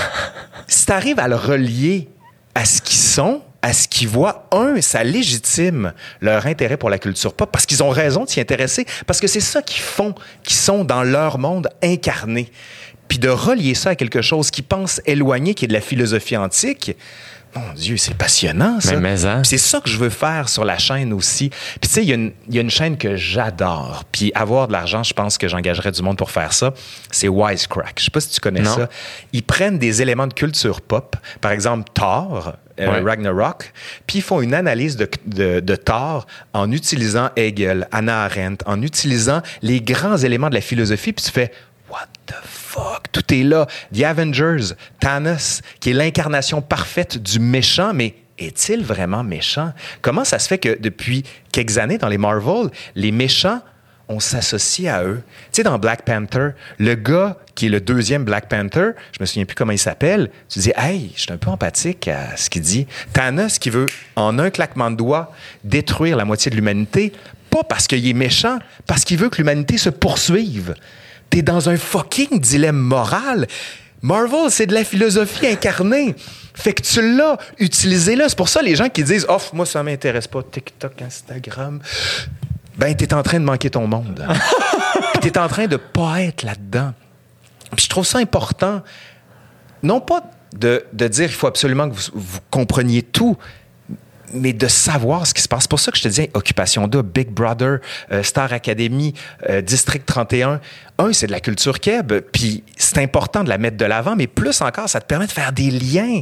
C: si tu arrives à le relier à ce qu'ils sont, à ce qu'ils voient, un, ça légitime leur intérêt pour la culture pop parce qu'ils ont raison de s'y intéresser, parce que c'est ça qu'ils font, qui sont dans leur monde incarné. Puis de relier ça à quelque chose qui pense éloigné, qui est de la philosophie antique, mon Dieu, c'est passionnant, ça.
B: Mais, mais, hein.
C: C'est ça que je veux faire sur la chaîne aussi. Puis tu sais, il y, a une- il y a une chaîne que j'adore. Puis avoir de l'argent, je pense que j'engagerais du monde pour faire ça. C'est Wisecrack. Je sais pas si tu connais
B: Non.
C: ça. Ils prennent des éléments de culture pop, par exemple Thor, euh,
B: Ouais.
C: Ragnarok, puis ils font une analyse de, de, de Thor en utilisant Hegel, Hannah Arendt, en utilisant les grands éléments de la philosophie, puis tu fais What the fuck? Tout est là. The Avengers, Thanos, qui est l'incarnation parfaite du méchant, mais est-il vraiment méchant? Comment ça se fait que depuis quelques années dans les Marvel, les méchants on s'associe à eux? Tu sais, dans Black Panther, le gars qui est le deuxième Black Panther, je me souviens plus comment il s'appelle, tu dis, hey, je suis un peu empathique à ce qu'il dit. Thanos qui veut, en un claquement de doigts, détruire la moitié de l'humanité, pas parce qu'il est méchant, parce qu'il veut que l'humanité se poursuive. T'es dans un fucking dilemme moral. Marvel, c'est de la philosophie incarnée. Fait que tu l'as, utilisé-le. C'est pour ça les gens qui disent, oh, moi, ça m'intéresse pas, TikTok, Instagram ben t'es en train de manquer ton monde. T'es en train de pas être là-dedans. Puis je trouve ça important, non pas de, de dire qu'il faut absolument que vous, vous compreniez tout, mais de savoir ce qui se passe. C'est pour ça que je te dis Occupation double, Big Brother, euh, Star Academy, euh, District 31. Un, c'est de la culture keb, puis c'est important de la mettre de l'avant, mais plus encore, ça te permet de faire des liens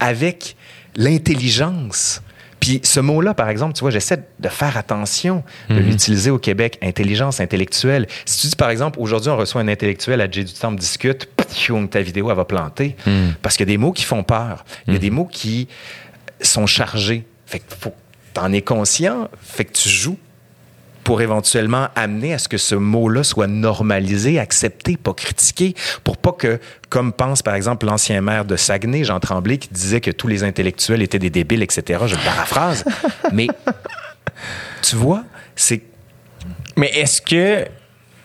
C: avec l'intelligence. Puis ce mot-là, par exemple, tu vois, j'essaie de faire attention de
B: Mhm.
C: l'utiliser au Québec, intelligence intellectuelle. Si tu dis, par exemple, aujourd'hui, on reçoit un intellectuel à J du Temple discute, ptchoum, ta vidéo, elle va planter.
B: Mhm.
C: Parce qu'il y a des mots qui font peur. Il y a des mots qui sont chargés. Fait que faut t'en es conscient, fait que tu joues pour éventuellement amener à ce que ce mot-là soit normalisé, accepté, pas critiqué, pour pas que, comme pense par exemple l'ancien maire de Saguenay, Jean Tremblay, qui disait que tous les intellectuels étaient des débiles, etc. Je le paraphrase. Mais tu vois, c'est
B: Mais est-ce que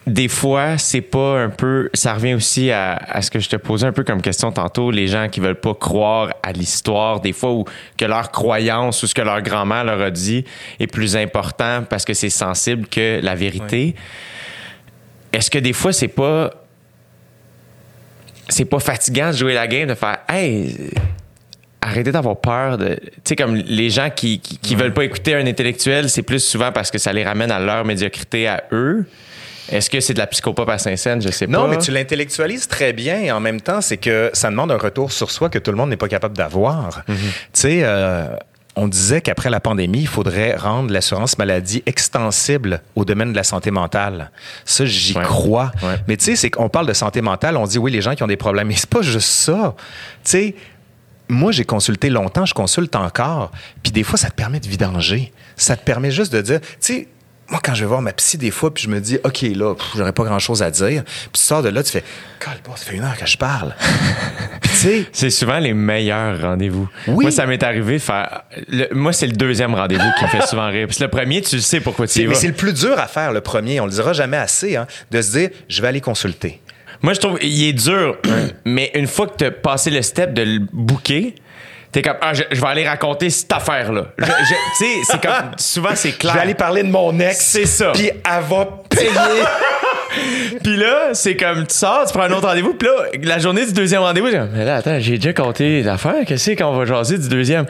B: des fois, c'est pas un peu. Ça revient aussi à, à ce que je te posais un peu comme question tantôt, les gens qui veulent pas croire à l'histoire, des fois, ou que leur croyance ou ce que leur grand-mère leur a dit est plus important parce que c'est sensible que la vérité. Est-ce que des fois, c'est pas. C'est pas fatigant de jouer la game, de faire Hey, arrêtez d'avoir peur de. Tu sais, comme les gens qui, qui, qui veulent pas écouter un intellectuel, c'est plus souvent parce que ça les ramène à leur médiocrité à eux. Est-ce que c'est de la psychopop à Saint-Saëns? Je sais pas.
C: Non, mais tu l'intellectualises très bien et en même temps, c'est que ça demande un retour sur soi que tout le monde n'est pas capable d'avoir. Tu sais, euh, on disait qu'après la pandémie, il faudrait rendre l'assurance maladie extensible au domaine de la santé mentale. Ça, j'y
B: Ouais.
C: crois.
B: Ouais.
C: Mais tu sais, c'est qu'on parle de santé mentale, on dit oui, les gens qui ont des problèmes. Mais c'est pas juste ça. Tu sais, moi, j'ai consulté longtemps, je consulte encore. Puis des fois, ça te permet de vidanger. Ça te permet juste de dire, tu sais, moi, quand je vais voir ma psy des fois, puis je me dis, OK, là, j'aurais pas grand-chose à dire. Puis tu sors de là, tu fais, Calme-toi, ça fait une heure que je parle. Puis tu sais,
B: C'est souvent les meilleurs rendez-vous.
C: Oui.
B: Moi, ça m'est arrivé de faire. le- moi, c'est le deuxième rendez-vous qui me fait souvent rire. Puis le premier, tu le sais pourquoi tu y
C: c'est- mais
B: vas.
C: c'est le plus dur à faire, le premier. On le dira jamais assez, hein, de se dire, je vais aller consulter.
B: Moi, je trouve il est dur, mais une fois que tu as passé le step de le booker, t'es comme, ah, je, je vais aller raconter cette affaire-là. Je- je- Tu sais, c'est comme, souvent, c'est
C: Je
B: clair.
C: vais aller parler de mon ex.
B: C'est ça.
C: Puis elle va payer.
B: Puis là, c'est comme, tu sors, tu prends un autre rendez-vous, puis là, la journée du deuxième rendez-vous, j'ai comme, mais là, attends, j'ai déjà compté l'affaire, qu'est-ce qu'on va jaser du deuxième?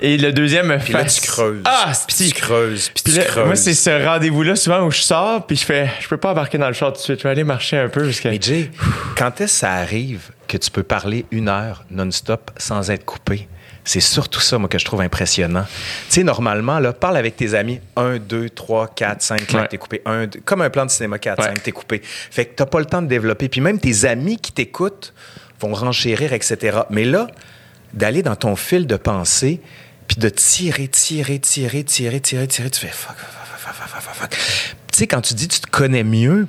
B: Et le deuxième me
C: Puis là,
B: fait-
C: tu creuses.
B: Ah,
C: puis
B: c'est
C: tu creuses. Puis
B: là,
C: creuses.
B: moi, c'est ce rendez-vous-là souvent où je sors, puis je fais, je peux pas embarquer dans le char tout de suite, je vais aller marcher un peu jusqu'à.
C: Mais Jay, quand est-ce que ça arrive que tu peux parler une heure non-stop sans être coupé? C'est surtout ça, moi, que je trouve impressionnant. Tu sais, normalement, là, parle avec tes amis. Un, deux, trois, quatre, cinq, là,
B: Ouais.
C: t'es coupé. Un, deux- comme un plan de cinéma 4,
B: Ouais.
C: 5, t'es coupé. Fait que t'as pas le temps de développer. Puis même tes amis qui t'écoutent vont renchérir, etc. Mais là, d'aller dans ton fil de pensée, puis de tirer, tirer, tirer, tirer, tirer, tirer, tu fais fuck, fuck, fuck, fuck, fuck, fuck, fuck. Tu sais, quand tu dis tu te connais mieux,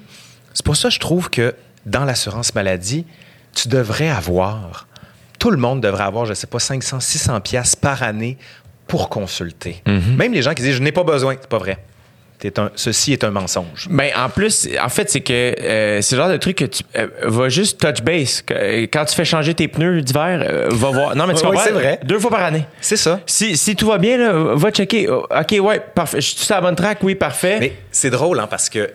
C: c'est pour ça que je trouve que dans l'assurance maladie, tu devrais avoir, tout le monde devrait avoir, je sais pas, 500, 600 pièces par année pour consulter. Même les gens qui disent je n'ai pas besoin, c'est pas vrai. Un, ceci est un mensonge.
B: Ben, en plus, en fait, c'est que euh, c'est le genre de truc que tu euh, vas juste touch base. Euh, Quand tu fais changer tes pneus d'hiver, euh, va voir. Non, mais tu
C: Oui,
B: comprends?
C: c'est vrai.
B: Deux fois par année.
C: C'est ça.
B: Si, si tout va bien, là, va checker. Oh, OK, ouais, parfait. Je suis sur la bonne track? Oui, parfait.
C: Mais c'est drôle, hein, parce que,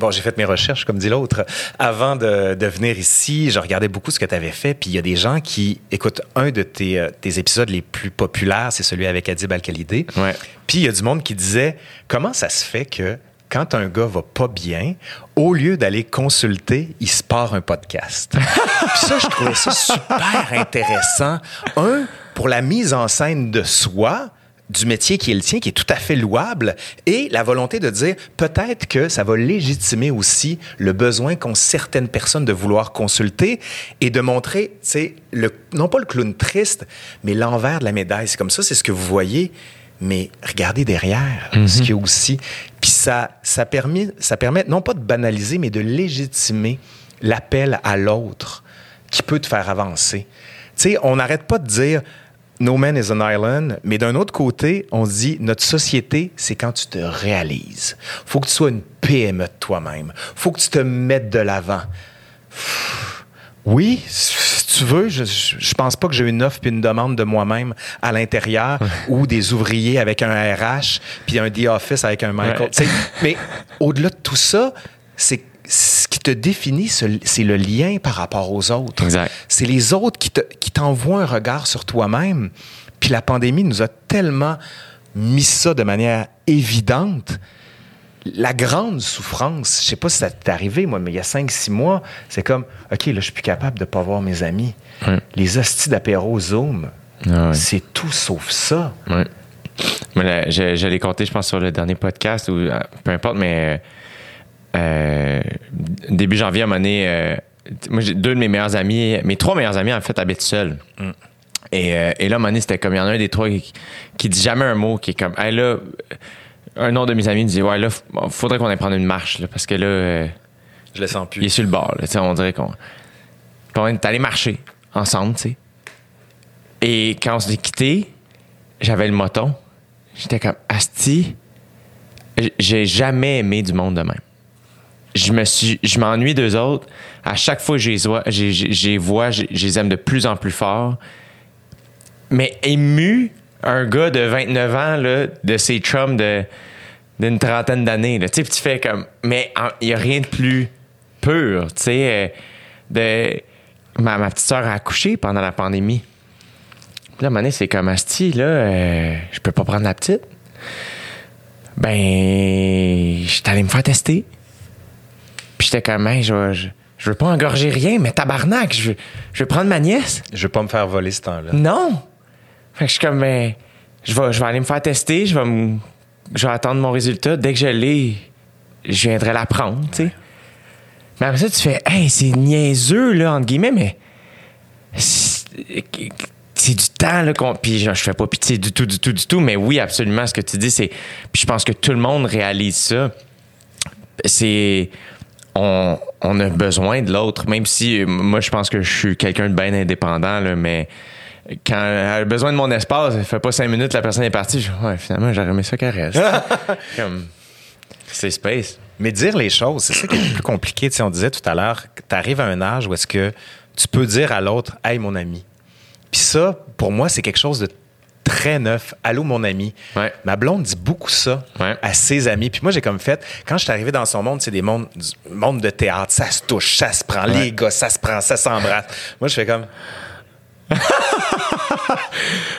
C: bon, j'ai fait mes recherches, comme dit l'autre. Avant de, de venir ici, je regardais beaucoup ce que tu avais fait, puis il y a des gens qui écoutent un de tes, euh, tes épisodes les plus populaires, c'est celui avec Adib Al-Khalidé.
B: Ouais.
C: Puis il y a du monde qui disait, comment ça se fait que quand un gars va pas bien, au lieu d'aller consulter, il se part un podcast? Puis ça, je trouvais ça super intéressant. Un, pour la mise en scène de soi, du métier qui est le tien, qui est tout à fait louable, et la volonté de dire peut-être que ça va légitimer aussi le besoin qu'ont certaines personnes de vouloir consulter et de montrer, tu sais, non pas le clown triste, mais l'envers de la médaille. C'est comme ça, c'est ce que vous voyez, mais regardez derrière ce qu'il y a aussi. Puis ça, ça, permet, ça permet non pas de banaliser, mais de légitimer l'appel à l'autre qui peut te faire avancer. Tu sais, on n'arrête pas de dire No man is an island, mais d'un autre côté, on dit notre société, c'est quand tu te réalises. Faut que tu sois une PME de toi-même. Faut que tu te mettes de l'avant. Oui, si tu veux, je, je pense pas que j'ai une offre puis une demande de moi-même à l'intérieur ou des ouvriers avec un RH puis un The Office avec un Michael.
B: Ouais.
C: Mais au-delà de tout ça, c'est ce qui te définit, ce- c'est le lien par rapport aux autres. C'est les autres qui te- qui t'envoient un regard sur toi-même. Puis la pandémie nous a tellement mis ça de manière évidente, la grande souffrance, je sais pas si ça t'est arrivé, moi, mais il y a 5-6 mois, c'est comme, OK, là, je suis plus capable de pas voir mes amis. Les hosties d'apéro Zoom,
B: Ah
C: c'est tout sauf ça.
B: Je, je l'ai compté, je pense, sur le dernier podcast, ou euh, peu importe, mais euh, début janvier, à un moment donné, euh, moi, j'ai deux de mes meilleurs amis, mes trois meilleurs amis, en fait, habitent seuls. Et, euh, et là, à un moment donné, c'était comme, il y en a un des trois qui, qui dit jamais un mot, qui est comme, hey, là, un autre de mes amis dit, ouais, là, faudrait qu'on aille prendre une marche, là, parce que là, euh,
C: Je le sens
B: il est sur le bord, là, tu sais, on dirait qu'on. On est allé marcher ensemble, tu sais. Et quand on s'est quitté, j'avais le moton. J'étais comme, Asti, j'ai jamais aimé du monde de même. Je me suis, je m'ennuie d'eux autres. À chaque fois que je les vois, je les vois, je les aime de plus en plus fort. Mais ému, un gars de 29 ans, là, de ses chums d'une trentaine d'années, là, tu tu fais comme, mais il n'y a rien de plus pur, tu sais, euh, de, ma, petite sœur a accouché pendant la pandémie. Puis là, à moment c'est comme, Asti, là, euh, je peux pas prendre la petite. Ben, j'étais allé me faire tester. J'étais comme, Hey, je, vais- je, je veux pas engorger rien, mais tabarnak, je veux, je veux prendre ma nièce.
C: Je veux pas me faire voler ce temps-là.
B: Non! Fait que je suis comme, ben, je vais, je vais aller me faire tester, je vais, me- je vais attendre mon résultat. Dès que je l'ai, je viendrai la prendre, tu sais. Mais après ça, tu fais, hey, c'est niaiseux, là, entre guillemets, mais c'est c'est du temps, là, qu'on. Puis je, je fais pas pitié du tout, du tout, du tout, mais oui, absolument, ce que tu dis, c'est. Puis je pense que tout le monde réalise ça. C'est. On, on a besoin de l'autre, même si moi, je pense que je suis quelqu'un de bien indépendant, là, mais quand elle a besoin de mon espace, ça fait pas cinq minutes, la personne est partie. Je, ouais, finalement, j'aurais aimé ça qu'elle reste. Comme, c'est space.
C: Mais dire les choses, c'est ça qui est le plus compliqué. Tu sais, on disait tout à l'heure, tu arrives à un âge où est-ce que tu peux dire à l'autre, hey mon ami. Puis ça, pour moi, c'est quelque chose de très neuf. Allô mon ami.
B: Ouais.
C: Ma blonde dit beaucoup ça
B: Ouais.
C: à ses amis. Puis moi, j'ai comme fait, quand je suis arrivé dans son monde, c'est des mondes, monde de théâtre, ça se touche, ça se prend, les gars, ça se prend, ça s'embrasse. Moi, je fais comme.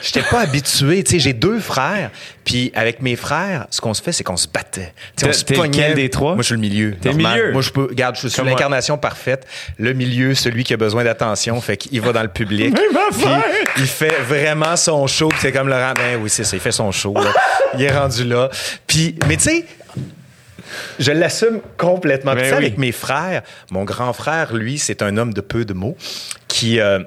C: J'étais pas habitué. Tu sais, j'ai deux frères. Puis avec mes frères, ce qu'on se fait, c'est qu'on se battait. Tu sais, on se pognait.
B: lequel des trois?
C: Moi, je suis le milieu.
B: T'es le milieu?
C: Moi, je peux. Regarde, je suis l'incarnation parfaite. Le milieu, celui qui a besoin d'attention, fait qu'il va dans le public.
B: Même
C: Puis
B: affaire!
C: il fait vraiment son show. C'est comme Laurent. Ben oui, c'est ça. Il fait son show. là. Il est rendu là. Puis, mais tu sais. Je l'assume complètement. Puis
B: Ben oui.
C: avec mes frères, mon grand frère, lui, c'est un homme de peu de mots qui euh,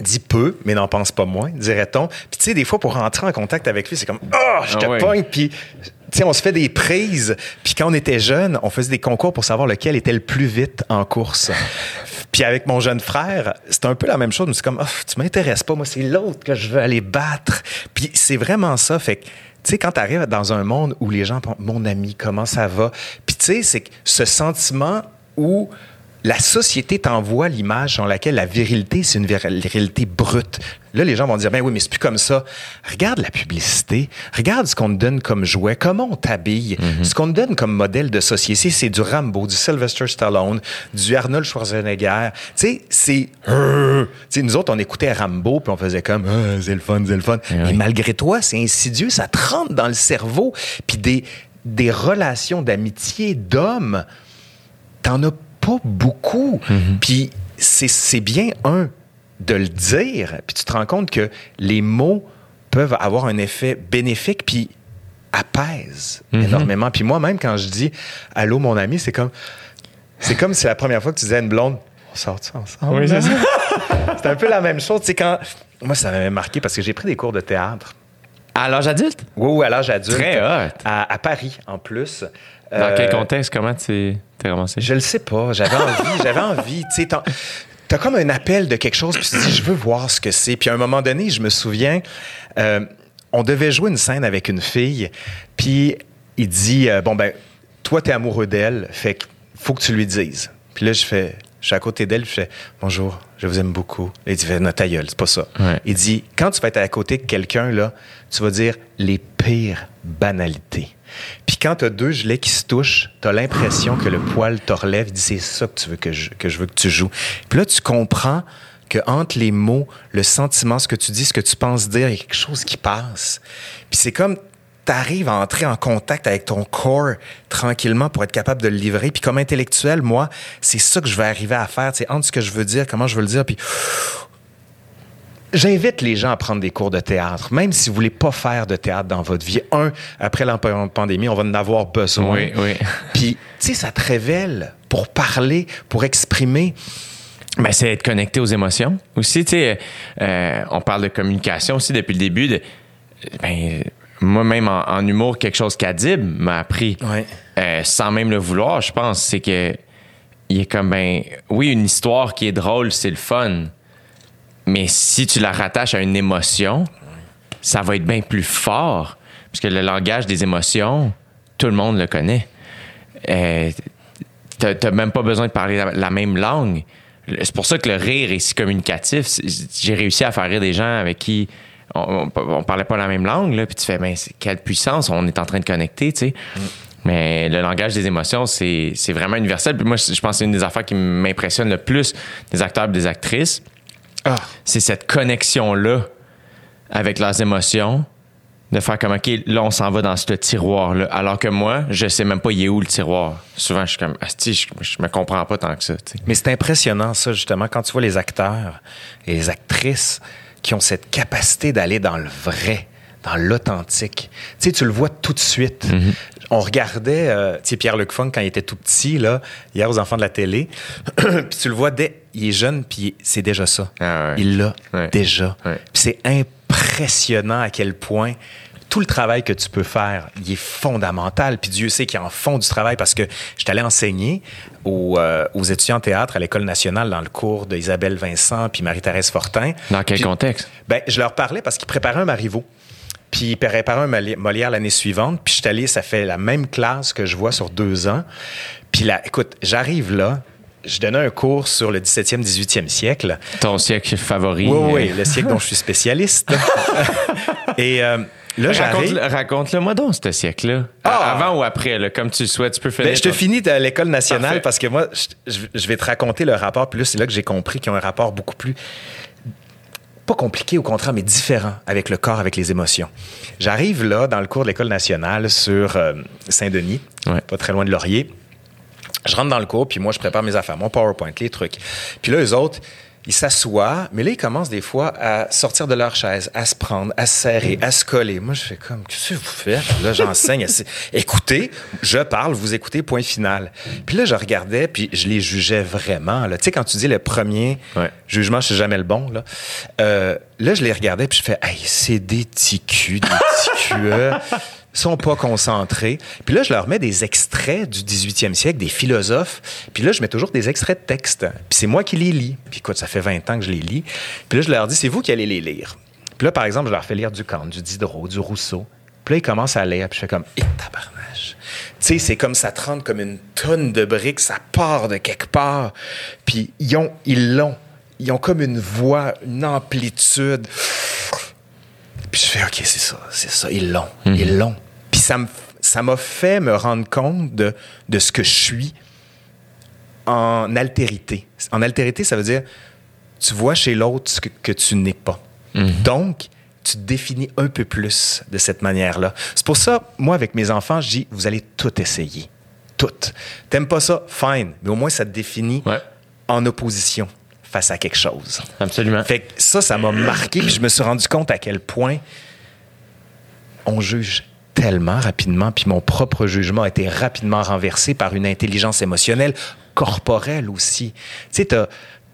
C: dit peu, mais n'en pense pas moins, dirait-on. Puis tu sais, des fois, pour rentrer en contact avec lui, c'est comme « Oh, je te
B: Ah ouais.
C: pogne! » Puis tu sais, on se fait des prises. Puis quand on était jeune, on faisait des concours pour savoir lequel était le plus vite en course. Puis avec mon jeune frère, c'est un peu la même chose. mais C'est comme, oh, tu m'intéresses pas, moi, c'est l'autre que je veux aller battre. Puis c'est vraiment ça. Fait que, tu sais, quand tu arrives dans un monde où les gens pensent, mon ami, comment ça va? Puis tu sais, c'est ce sentiment où la société t'envoie l'image dans laquelle la virilité, c'est une vir- virilité brute. Là, les gens vont dire, ben oui, mais c'est plus comme ça. Regarde la publicité. Regarde ce qu'on te donne comme jouet. Comment on t'habille. Ce qu'on te donne comme modèle de société, c'est du Rambo, du Sylvester Stallone, du Arnold Schwarzenegger. Tu sais, c'est... Tu sais, nous autres, on écoutait Rambo, puis on faisait comme, ah, c'est le fun, c'est le fun. Mais
B: oui.
C: malgré toi, c'est insidieux. Ça te rentre dans le cerveau. Puis des, des relations d'amitié d'hommes t'en as pas beaucoup. Puis c'est c'est bien, un, de le dire, puis tu te rends compte que les mots peuvent avoir un effet bénéfique, puis apaisent énormément. Puis moi-même, quand je dis « Allô, mon ami », c'est comme... C'est comme si c'est la première fois que tu disais à une blonde « On sort ça ensemble?
B: Oui, c'est ça.
C: C'est un peu la même chose. Sais, quand... Moi, ça m'avait marqué parce que j'ai pris des cours de théâtre.
B: À l'âge adulte?
C: Oui, oui, à l'âge adulte.
B: Très hot.
C: À, à Paris, en plus.
B: Dans
C: Euh,
B: quel contexte? Comment tu t'es ramassé?
C: Je le sais pas. J'avais envie. J'avais envie. Tu sais, t'as comme un appel de quelque chose, puis tu te dis, je veux voir ce que c'est. Puis à un moment donné, je me souviens, euh, on devait jouer une scène avec une fille, puis il dit, euh, bon, ben, toi, t'es amoureux d'elle, fait que faut que tu lui dises. Puis là, je fais, je suis à côté d'elle, je fais, bonjour, je vous aime beaucoup. Il dit, non, ta gueule, c'est pas ça.
B: Ouais.
C: Il dit, quand tu vas être à côté de quelqu'un, là, tu vas dire les pires banalités. Puis quand t'as deux gelets qui se touchent, t'as l'impression que le poil te relève. Il dit, c'est ça que tu veux que je, veux que tu joues. Puis là, tu comprends que entre les mots, le sentiment, ce que tu dis, ce que tu penses dire, il y a quelque chose qui passe. Puis c'est comme tu arrives à entrer en contact avec ton corps tranquillement pour être capable de le livrer. Puis comme intellectuel, moi, c'est ça que je vais arriver à faire. C'est entre ce que je veux dire, comment je veux le dire. Puis J'invite les gens à prendre des cours de théâtre, même si vous voulez pas faire de théâtre dans votre vie. Un, après la pandémie, on va en avoir besoin.
B: Oui, oui.
C: Puis, tu sais, ça te révèle pour parler, pour exprimer.
B: Ben, c'est être connecté aux émotions. Aussi, tu sais, euh, on parle de communication aussi depuis le début. De, ben, moi-même en, humour, quelque chose qu'Adib m'a appris,
C: Ouais.
B: euh, sans même le vouloir, je pense, c'est que il est comme ben, oui, une histoire qui est drôle, c'est le fun, mais si tu la rattaches à une émotion, ça va être bien plus fort, parce que le langage des émotions, tout le monde le connaît. Euh, t'as même pas besoin de parler la, la même langue. C'est pour ça que le rire est si communicatif. J'ai réussi à faire rire des gens avec qui on, on, on parlait pas la même langue, là, puis tu fais, ben, quelle puissance, on est en train de connecter, tu sais. Mais le langage des émotions, c'est c'est vraiment universel. Puis moi, je pense que c'est une des affaires qui m'impressionne le plus des acteurs et des actrices.
C: Ah.
B: C'est cette connexion-là avec leurs émotions, de faire comme, OK, là, on s'en va dans ce tiroir-là. Alors que moi, je sais même pas, il est où le tiroir? Souvent, je suis comme, Asti, je, je me comprends pas tant que ça.
C: Mais c'est impressionnant, ça, justement, quand tu vois les acteurs et les actrices qui ont cette capacité d'aller dans le vrai, dans l'authentique. Tu sais, tu le vois tout de suite. On regardait, euh, tu sais, Pierre-Luc Funk, quand il était tout petit, là, hier aux enfants de la télé, puis tu le vois dès, il est jeune, puis c'est déjà ça.
B: Ah ouais.
C: Il l'a
B: Ouais.
C: déjà.
B: Ouais.
C: Puis c'est impressionnant à quel point tout le travail que tu peux faire, il est fondamental. Puis Dieu sait qu'il y a en fond du travail parce que je allé enseigner aux, euh, aux étudiants en théâtre à l'École nationale dans le cours d'Isabelle Vincent puis Marie-Thérèse Fortin.
B: Dans quel
C: Puis-
B: contexte?
C: ben, je leur parlais parce qu'ils préparaient un Marivaux. Puis ils préparaient un Moli- Molière l'année suivante. Puis je suis allé, ça fait la même classe que je vois sur deux ans. Puis là, écoute, j'arrive là, je donnais un cours sur le 17e, 18e siècle.
B: Ton siècle favori.
C: Oui,
B: euh,
C: oui, le siècle dont je suis spécialiste. Et euh, là, j'arrive.
B: Raconte- Raconte-le moi donc, ce siècle-là.
C: Ah!
B: Avant ou après, là, comme tu le souhaites, tu peux finir.
C: Ben, je te finis de l'École nationale
B: Parfait.
C: parce que moi, je, je- je vais te raconter le rapport. Puis là, c'est là que j'ai compris qu'ils ont un rapport beaucoup plus. Pas compliqué, au contraire, mais différent avec le corps, avec les émotions. J'arrive là, dans le cours de l'École nationale sur euh, Saint-Denis,
B: Ouais.
C: pas très loin de Laurier. Je rentre dans le cours, puis moi, je prépare mes affaires, mon PowerPoint, les trucs. Puis là, eux autres, ils s'assoient, mais là, ils commencent des fois à sortir de leur chaise, à se prendre, à se serrer, à se coller. Moi, je fais comme, qu'est-ce que vous faites? Là, j'enseigne. Écoutez, je parle, vous écoutez, point final. Puis là, je regardais, puis je les jugeais vraiment. là. Tu sais, quand tu dis le premier
B: Ouais.
C: jugement, c'est jamais le bon. Là, Euh, là je les regardais, puis je fais, hey, c'est des ticus, des ticueux. Sont pas concentrés. Puis là, je leur mets des extraits du 18e siècle, des philosophes. Puis là, je mets toujours des extraits de textes. Puis c'est moi qui les lis. Puis écoute, ça fait 20 ans que je les lis. Puis là, je leur dis, c'est vous qui allez les lire. Puis là, par exemple, je leur fais lire du Kant, du Diderot, du Rousseau. Puis là, ils commencent à lire. Puis je fais comme, et tabarnage. Tu sais, c'est comme ça te rentre comme une tonne de briques, ça part de quelque part. Puis ils ont, ils l'ont. Ils ont comme une voix, une amplitude. Puis je fais, OK, c'est ça, c'est ça, ils l'ont, ils l'ont. Ça me- ça m'a fait me rendre compte de, de ce que je suis en altérité. En altérité, ça veut dire, tu vois chez l'autre ce que, que tu n'es pas. Donc, tu te définis un peu plus de cette manière-là. C'est pour ça, moi, avec mes enfants, je dis, vous allez tout essayer. Tout. T'aimes pas ça? Fine. Mais au moins, ça te définit
B: Ouais.
C: en opposition face à quelque chose.
B: Absolument.
C: Fait que ça, ça m'a marqué, puis je me suis rendu compte à quel point on juge tellement rapidement, puis mon propre jugement a été rapidement renversé par une intelligence émotionnelle corporelle aussi. Tu sais, t'as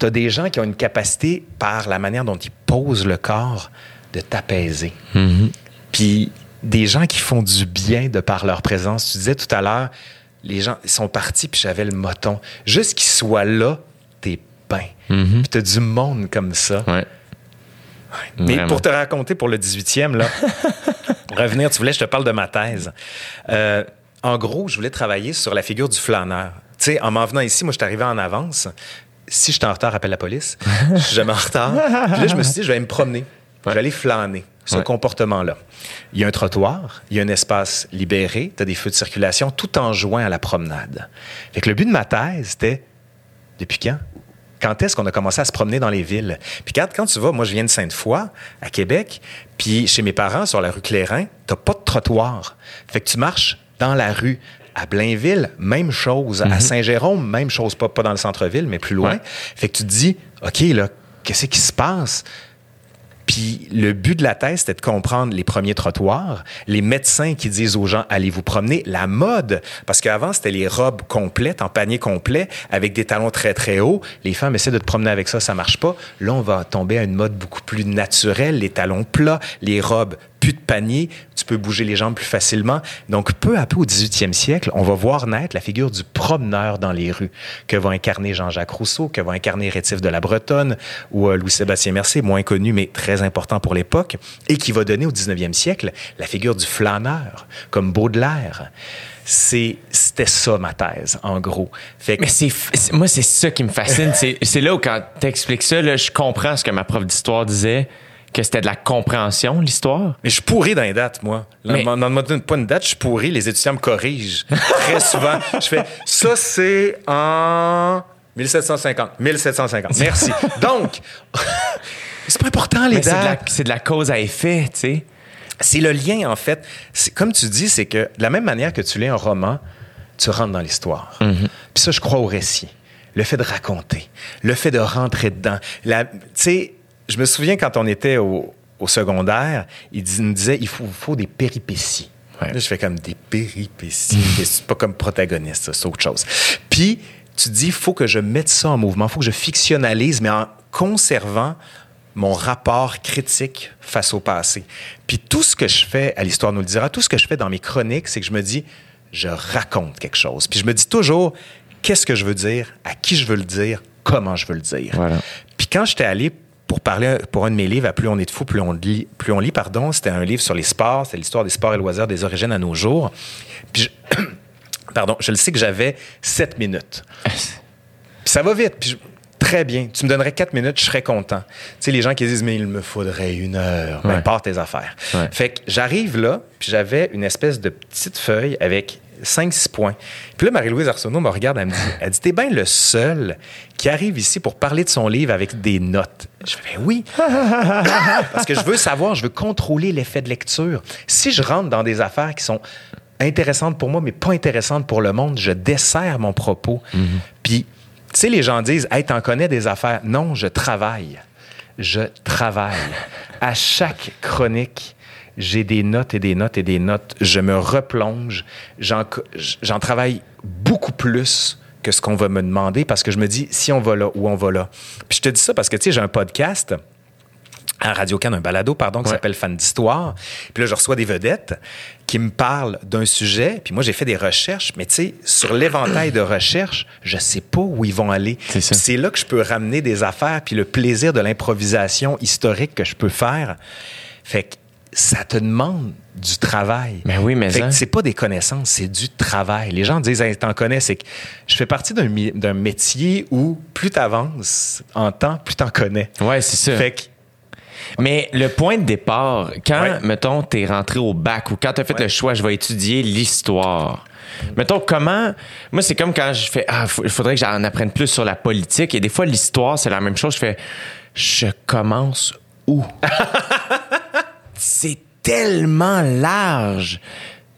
C: as des gens qui ont une capacité, par la manière dont ils posent le corps, de t'apaiser. Puis des gens qui font du bien de par leur présence. Tu disais tout à l'heure, les gens ils sont partis, puis j'avais le moton. Juste qu'ils soient là, t'es bien. Puis t'as du monde comme ça.
B: Ouais.
C: Mais
B: Vraiment.
C: pour te raconter pour le 18e, là, revenir, tu voulais, je te parle de ma thèse. Euh, en gros, je voulais travailler sur la figure du flâneur. Tu sais, en m'en venant ici, moi, je suis arrivé en avance. Si je suis en retard, appelle la police. Je suis jamais en retard. Puis là, je me suis dit, je vais me promener. Je vais aller flâner, ce
B: Ouais.
C: comportement-là. Il y a un trottoir, il y a un espace libéré, tu as des feux de circulation, tout en joint à la promenade. Fait que le but de ma thèse, c'était, depuis quand? Quand est-ce qu'on a commencé à se promener dans les villes? Puis quand, quand tu vas, moi je viens de Sainte-Foy, à Québec, puis chez mes parents, sur la rue Clérin, t'as pas de trottoir. Fait que tu marches dans la rue. À Blainville, même chose. À Saint-Jérôme, même chose. Pas, pas dans le centre-ville, mais plus loin.
B: Ouais.
C: Fait que tu te dis, OK, là, qu'est-ce qui se passe? Puis le but de la thèse, c'était de comprendre les premiers trottoirs, les médecins qui disent aux gens allez vous promener, la mode, parce qu'avant c'était les robes complètes en panier complet avec des talons très très hauts. Les femmes essaient de te promener avec ça, ça marche pas. Là, on va tomber à une mode beaucoup plus naturelle, les talons plats, les robes plus de panier, tu peux bouger les jambes plus facilement. Donc, peu à peu, au 18e siècle, on va voir naître la figure du promeneur dans les rues, que va incarner Jean-Jacques Rousseau, que va incarner Rétif de la Bretonne ou euh, Louis-Sébastien Mercier, moins connu, mais très important pour l'époque, et qui va donner au 19e siècle la figure du flâneur, comme Baudelaire. C'est- C'était ça, ma thèse, en gros. Fait que-
B: Mais c'est, moi, c'est ça qui me fascine. c'est, c'est là où, quand t'expliques ça, là, je comprends ce que ma prof d'histoire disait, que c'était de la compréhension, l'histoire?
C: Mais je suis pourri dans les dates, moi. Là,
B: Mais-
C: on ne pas une date, je suis pourri. Les étudiants me corrigent très souvent. Je fais ça, c'est en 1750. 1750. Merci. Donc, c'est pas important, les
B: Mais
C: dates.
B: c'est de la cause à effet, tu sais.
C: C'est le lien, en fait. Comme tu dis, c'est que de la même manière que tu lis un roman, tu rentres dans l'histoire.
B: Mhm.
C: Puis ça, je crois au récit. Le fait de raconter, le fait de rentrer dedans. Tu sais, je me souviens quand on était au, au secondaire, il dis- nous disait il faut, faut des péripéties.
B: Ouais.
C: Là, je fais comme des péripéties. c'est pas comme protagoniste, c'est autre chose. Puis, tu dis, il faut que je mette ça en mouvement, il faut que je fictionnalise, mais en conservant mon rapport critique face au passé. Puis tout ce que je fais, à l'Histoire nous le dira, tout ce que je fais dans mes chroniques, c'est que je me dis, je raconte quelque chose. Puis je me dis toujours, qu'est-ce que je veux dire, à qui je veux le dire, comment je veux le dire.
B: Voilà.
C: Puis quand j'étais allé pour parler pour un de mes livres, à Plus on est de fou, plus on lit, plus on lit pardon, c'était un livre sur les sports, c'était l'histoire des sports et loisirs des origines à nos jours. Puis je, pardon, je le sais que j'avais sept minutes. Puis ça va vite. Puis je- très bien. Tu me donnerais quatre minutes, je serais content. Tu sais, les gens qui disent, mais il me faudrait une heure. Ben,
B: Ouais.
C: pars tes affaires.
B: Ouais.
C: Fait que j'arrive là, puis j'avais une espèce de petite feuille avec 5-6 points. Puis là, Marie-Louise Arsenault me regarde, elle me dit, elle dit, t'es bien le seul qui arrive ici pour parler de son livre avec des notes. Je fais, ben oui. Parce que je veux savoir, je veux contrôler l'effet de lecture. Si je rentre dans des affaires qui sont intéressantes pour moi, mais pas intéressantes pour le monde, je desserre mon propos. Puis, tu sais, les gens disent, hey, t'en connais des affaires. Non, je travaille. Je travaille. À chaque chronique, j'ai des notes et des notes et des notes. Je me replonge. J'en travaille beaucoup plus que ce qu'on va me demander parce que je me dis, si on va là ou on va là. Puis je te dis ça parce que, tu sais, j'ai un podcast à Radio Cannes, un balado, pardon, qui
B: Ouais.
C: s'appelle Fan d'histoire. Puis là, je reçois des vedettes qui me parlent d'un sujet. Puis moi, j'ai fait des recherches, mais tu sais, sur l'éventail de recherches, je sais pas où ils vont aller.
B: C'est
C: là que je peux ramener des affaires, puis le plaisir de l'improvisation historique que je peux faire. Fait que ça te demande du travail.
B: Ben oui, mais hein.
C: c'est pas des connaissances, c'est du travail. Les gens disent, hey, t'en connais, c'est que je fais partie d'un métier où plus t'avances en temps, plus t'en connais.
B: Ouais, c'est ça.
C: Fait que
B: Mais le point de départ, quand,
C: Ouais.
B: mettons, t'es rentré au bac ou quand t'as fait
C: Ouais.
B: le choix, je vais étudier l'histoire. Mettons, comment. Moi, c'est comme quand je fais. Ah, il faudrait que j'en apprenne plus sur la politique. Et des fois, l'histoire, c'est la même chose. Je fais. Je commence où? c'est tellement large.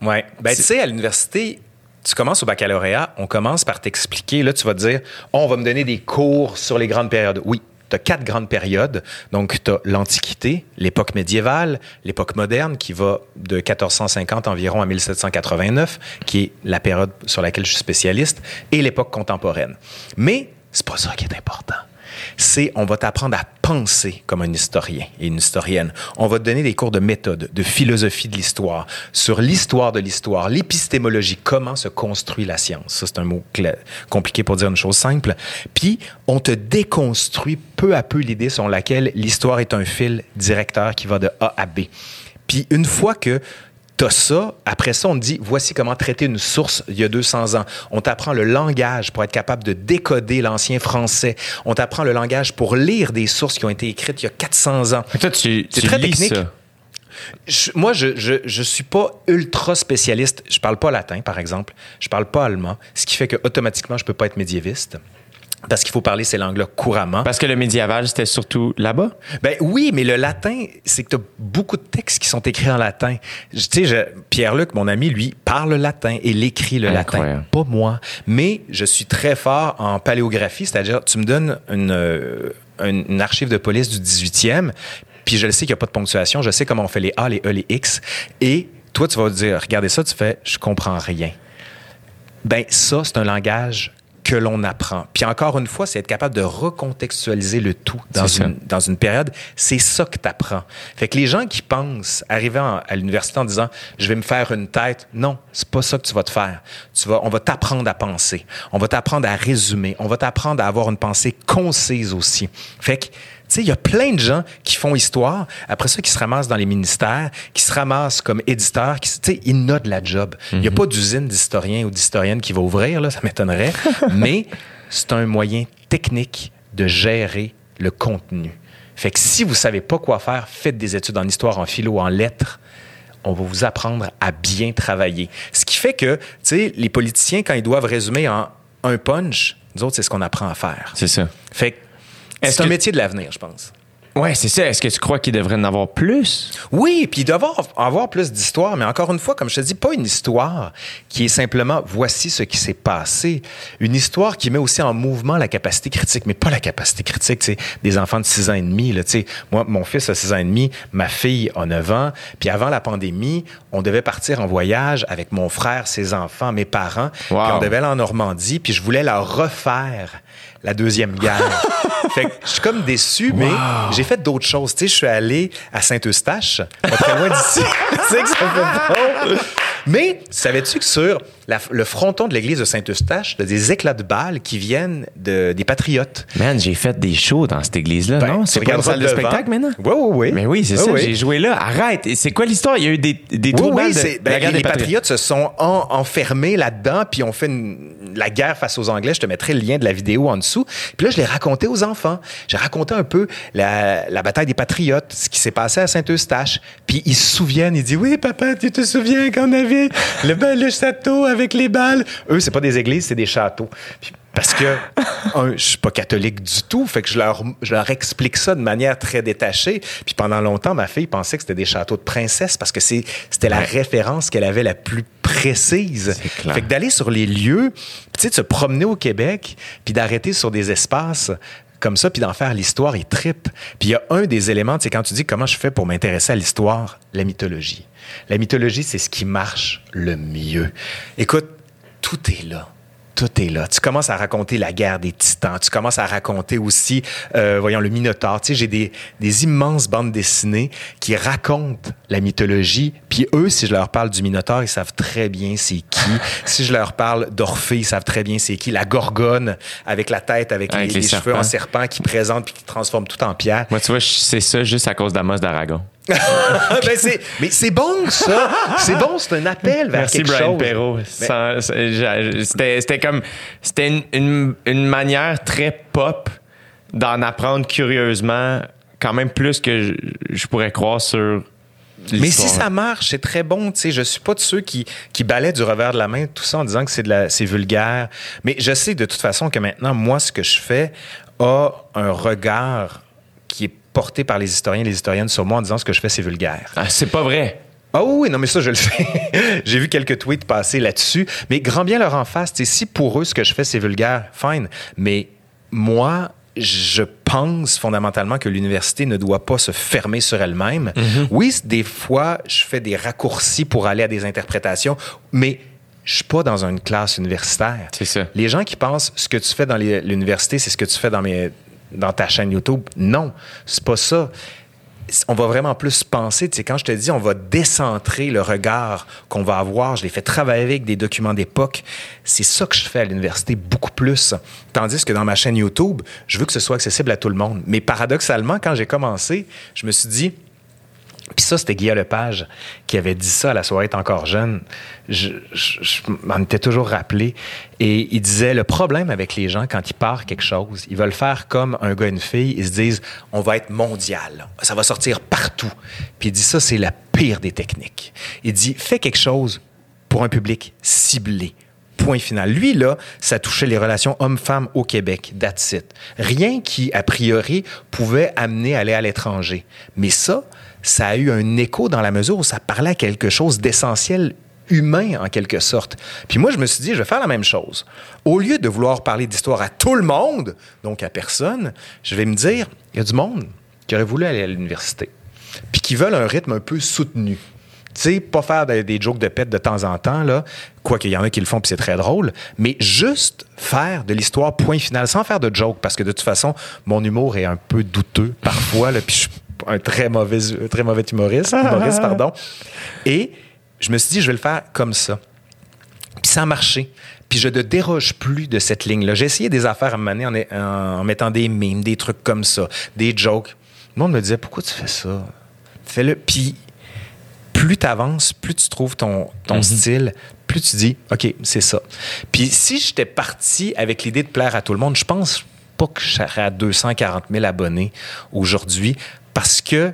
C: Ouais. Ben, tu sais, à l'université, tu commences au baccalauréat, on commence par t'expliquer. Là, tu vas te dire, Oh, on va me donner des cours sur les grandes périodes. Oui. Tu as quatre grandes périodes. Donc, tu as l'Antiquité, l'époque médiévale, l'époque moderne qui va de 1450 environ à 1789, qui est la période sur laquelle je suis spécialiste, et l'époque contemporaine. Mais c'est pas ça qui est important c'est on va t'apprendre à penser comme un historien et une historienne. On va te donner des cours de méthode, de philosophie de l'histoire, sur l'histoire de l'histoire, l'épistémologie, comment se construit la science. Ça, c'est un mot compliqué pour dire une chose simple. Puis, on te déconstruit peu à peu l'idée selon laquelle l'histoire est un fil directeur qui va de A à B. Puis, une fois que Ça. Après ça, on te dit voici comment traiter une source il y a 200 ans. On t'apprend le langage pour être capable de décoder l'ancien français. On t'apprend le langage pour lire des sources qui ont été écrites il y a 400 ans.
B: Toi, tu,
C: C'est
B: tu
C: très
B: lis
C: technique.
B: ça.
C: Je- moi, je, je, je suis pas ultra spécialiste. Je parle pas latin, par exemple. Je parle pas allemand, ce qui fait que automatiquement, je peux pas être médiéviste. Parce qu'il faut parler ces langues-là couramment.
B: Parce que le médiéval, c'était surtout là-bas?
C: Ben oui, mais le latin, c'est que tu as beaucoup de textes qui sont écrits en latin. Tu sais, je- Pierre-Luc, mon ami, lui, parle latin et l'écrit le
B: Incroyable.
C: latin. Pas moi. Mais je suis très fort en paléographie, c'est-à-dire, tu me donnes une, euh, une, une archive de police du 18e, puis je le sais qu'il n'y a pas de ponctuation, je sais comment on fait les A, les E, les X, et toi, tu vas dire, regardez ça, tu fais, je comprends rien. Ben ça, c'est un langage que l'on apprend. Puis encore une fois, c'est être capable de recontextualiser le tout dans, une, dans une période. C'est ça que tu apprends. Fait que les gens qui pensent arriver en- à l'université en disant je vais me faire une tête, non, c'est pas ça que tu vas te faire. Tu vas, on va t'apprendre à penser. On va t'apprendre à résumer. On va t'apprendre à avoir une pensée concise aussi. Fait que tu sais, il y a plein de gens qui font histoire, après ça, qui se ramassent dans les ministères, qui se ramassent comme éditeurs, tu sais, ils n'ont de la job. Il n'y a pas d'usine d'historien ou d'historienne qui va ouvrir, là, ça m'étonnerait, mais c'est un moyen technique de gérer le contenu. Fait que si vous savez pas quoi faire, faites des études en histoire, en philo, en lettres. On va vous apprendre à bien travailler. Ce qui fait que, tu sais, les politiciens, quand ils doivent résumer en un punch, nous autres, c'est ce qu'on apprend à faire.
B: C'est ça.
C: Fait que C'est un
B: que-
C: métier de l'avenir, je pense.
B: Ouais, c'est ça. Est-ce que tu crois qu'il devrait en avoir plus?
C: Oui, puis il doit avoir, avoir plus d'histoire, mais encore une fois, comme je te dis, pas une histoire qui est simplement voici ce qui s'est passé. Une histoire qui met aussi en mouvement la capacité critique, mais pas la capacité critique, sais, des enfants de 6 ans et demi. Là. Moi, mon fils a 6 ans et demi, ma fille a 9 ans, puis avant la pandémie, on devait partir en voyage avec mon frère, ses enfants, mes parents, puis on devait aller en Normandie, puis je voulais leur refaire la Deuxième Guerre. fait que je suis comme déçu, mais j'ai fait d'autres choses. Tu sais, je suis allé à Saint-Eustache, pas très loin d'ici. tu sais que ça fait drôle. Mais savais-tu que sur la- le fronton de l'église de Saint-Eustache, il y a des éclats de balles qui viennent de, des patriotes?
B: Man, j'ai fait des shows dans cette église-là,
C: Ben,
B: non? C'est pas une salle de spectacle maintenant?
C: Oui, oui, oui.
B: Mais oui, c'est
C: Oui,
B: ça,
C: oui.
B: j'ai joué là. Arrête. Et c'est quoi l'histoire? Il y a eu des, des
C: Oui,
B: trous
C: oui,
B: balles de, de
C: ben,
B: la guerre
C: les
B: des patriotes.
C: patriotes se sont en- enfermés là-dedans, puis ont fait une- la guerre face aux Anglais. Je te mettrai le lien de la vidéo en dessous. Puis là, je l'ai raconté aux enfants. J'ai raconté un peu la, la bataille des patriotes, ce qui s'est passé à Saint-Eustache. Puis ils se souviennent, ils disent Oui, papa, tu te souviens quand on le, château avec les balles Eux, c'est pas des églises, c'est des châteaux. Puis parce que, un, je suis pas catholique du tout, fait que je leur, je leur explique ça de manière très détachée. Puis pendant longtemps, ma fille pensait que c'était des châteaux de princesse parce que c'était la référence qu'elle avait la plus précise.
B: Clair.
C: Fait que d'aller sur les lieux, tu sais, de se promener au Québec, puis d'arrêter sur des espaces comme ça, puis d'en faire l'histoire, il tripe. Puis il y a un des éléments, c'est quand tu dis comment je fais pour m'intéresser à l'histoire, la mythologie. La mythologie, c'est ce qui marche le mieux. Écoute, tout est là. Tout est là. Tu commences à raconter la guerre des titans. Tu commences à raconter aussi, euh, voyons, le Minotaure. Tu sais, j'ai des, des immenses bandes dessinées qui racontent la mythologie. Puis eux, si je leur parle du Minotaure, ils savent très bien c'est qui. si je leur parle d'Orphée, ils savent très bien c'est qui. La Gorgone avec la tête, avec,
B: Avec
C: les,
B: les
C: les cheveux en serpent qui présente puis qui transforme tout en pierre.
B: Moi, tu vois, c'est ça juste à cause d'Amos d'Aragon.
C: Ben, c'est- mais c'est bon, ça. C'est bon, c'est un appel vers
B: Merci,
C: quelque
B: Brian
C: chose.
B: Perrault. Sans- c'est- j'ai- C'était comme. C'était une, une- une manière très pop d'en apprendre curieusement, quand même plus que je, je pourrais croire sur.
C: Mais si ça marche, c'est très bon. Tu sais, je suis pas de ceux qui, qui balaient du revers de la main tout ça en disant que c'est de la, c'est vulgaire. Mais je sais de toute façon que maintenant, moi, ce que je fais a un regard qui est porté par les historiens et les historiennes sur moi en disant ce que je fais, c'est vulgaire.
B: Ah, c'est pas vrai.
C: Ah oui, non, mais ça, je le sais. J'ai vu quelques tweets passer là-dessus. Mais grand bien leur en face. Si pour eux, ce que je fais, c'est vulgaire, fine. Mais moi, je pense fondamentalement que l'université ne doit pas se fermer sur elle-même. Oui, c- des fois, je fais des raccourcis pour aller à des interprétations, mais je suis pas dans une classe universitaire.
B: C'est ça.
C: Les gens qui pensent ce que tu fais dans l'université, c'est ce que tu fais dans, mes, dans ta chaîne YouTube. Non, c'est pas ça. On va vraiment plus penser, tu sais, quand je te dis, on va décentrer le regard qu'on va avoir. Je l'ai fait travailler avec des documents d'époque. C'est ça que je fais à l'université beaucoup plus. Tandis que dans ma chaîne YouTube, je veux que ce soit accessible à tout le monde. Mais paradoxalement, quand j'ai commencé, je me suis dit, puis ça, c'était Guillaume Lepage qui avait dit ça à la soirée encore jeune. Je, je- je m'en étais toujours rappelé. Et il disait le problème avec les gens, quand ils partent quelque chose, ils veulent faire comme un gars et une fille. Ils se disent on va être mondial. Ça va sortir partout. Puis il dit ça, c'est la pire des techniques. Il dit fais quelque chose pour un public ciblé, Point final. Lui, là, ça touchait les relations hommes-femmes au Québec. That's it. Rien qui, a priori, pouvait amener à aller à l'étranger. Mais ça, ça a eu un écho dans la mesure où ça parlait à quelque chose d'essentiel humain en quelque sorte. Puis moi, je me suis dit, je vais faire la même chose. Au lieu de vouloir parler d'histoire à tout le monde, donc à personne, je vais me dire, il y a du monde qui aurait voulu aller à l'université, puis qui veulent un rythme un peu soutenu. Tu sais, pas faire des, jokes de pète de temps en temps, là, quoi qu'il y en a qui le font, puis c'est très drôle, mais juste faire de l'histoire point final, sans faire de jokes, parce que de toute façon, mon humour est un peu douteux parfois, là, puis je suis un très mauvais, très mauvais humoriste, humoriste pardon. Et je me suis dit, je vais le faire comme ça. Puis ça a marché. Puis je ne déroge plus de cette ligne-là. J'ai essayé des affaires à me mener en, mettant des mimes, des trucs comme ça, des jokes. Le monde me disait, pourquoi tu fais ça? Fais-le. Puis plus tu avances, plus tu trouves ton, ton mm-hmm. style, plus tu dis, OK, c'est ça. Puis si j'étais parti avec l'idée de plaire à tout le monde, je pense pas que je serais à 240 000 abonnés aujourd'hui parce que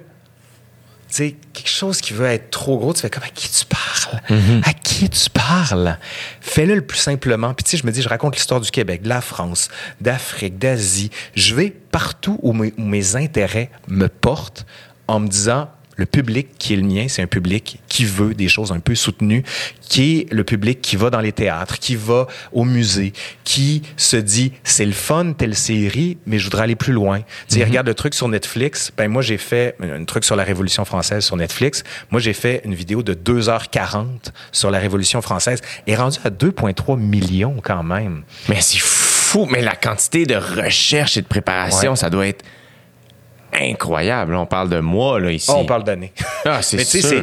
C: tu sais, quelque chose qui veut être trop gros, tu fais comme à qui tu parles? Mm-hmm. À qui tu parles? Fais-le le plus simplement. Puis tu sais, je me dis, je raconte l'histoire du Québec, de la France, d'Afrique, d'Asie. Je vais partout où mes intérêts me portent en me disant, le public qui est le mien, c'est un public qui veut des choses un peu soutenues, qui est le public qui va dans les théâtres, qui va au musée, qui se dit c'est le fun telle série, mais je voudrais aller plus loin. Tu mm regarde le truc sur Netflix. Ben moi j'ai fait un truc sur la Révolution française sur Netflix. Moi j'ai fait une vidéo de 2h40 sur la Révolution française et rendu à 2,3 millions quand même.
B: Mais c'est fou, mais la quantité de recherche et de préparation, ça doit être incroyable. On parle de mois, là, ici.
C: on parle d'années. Ah, c'est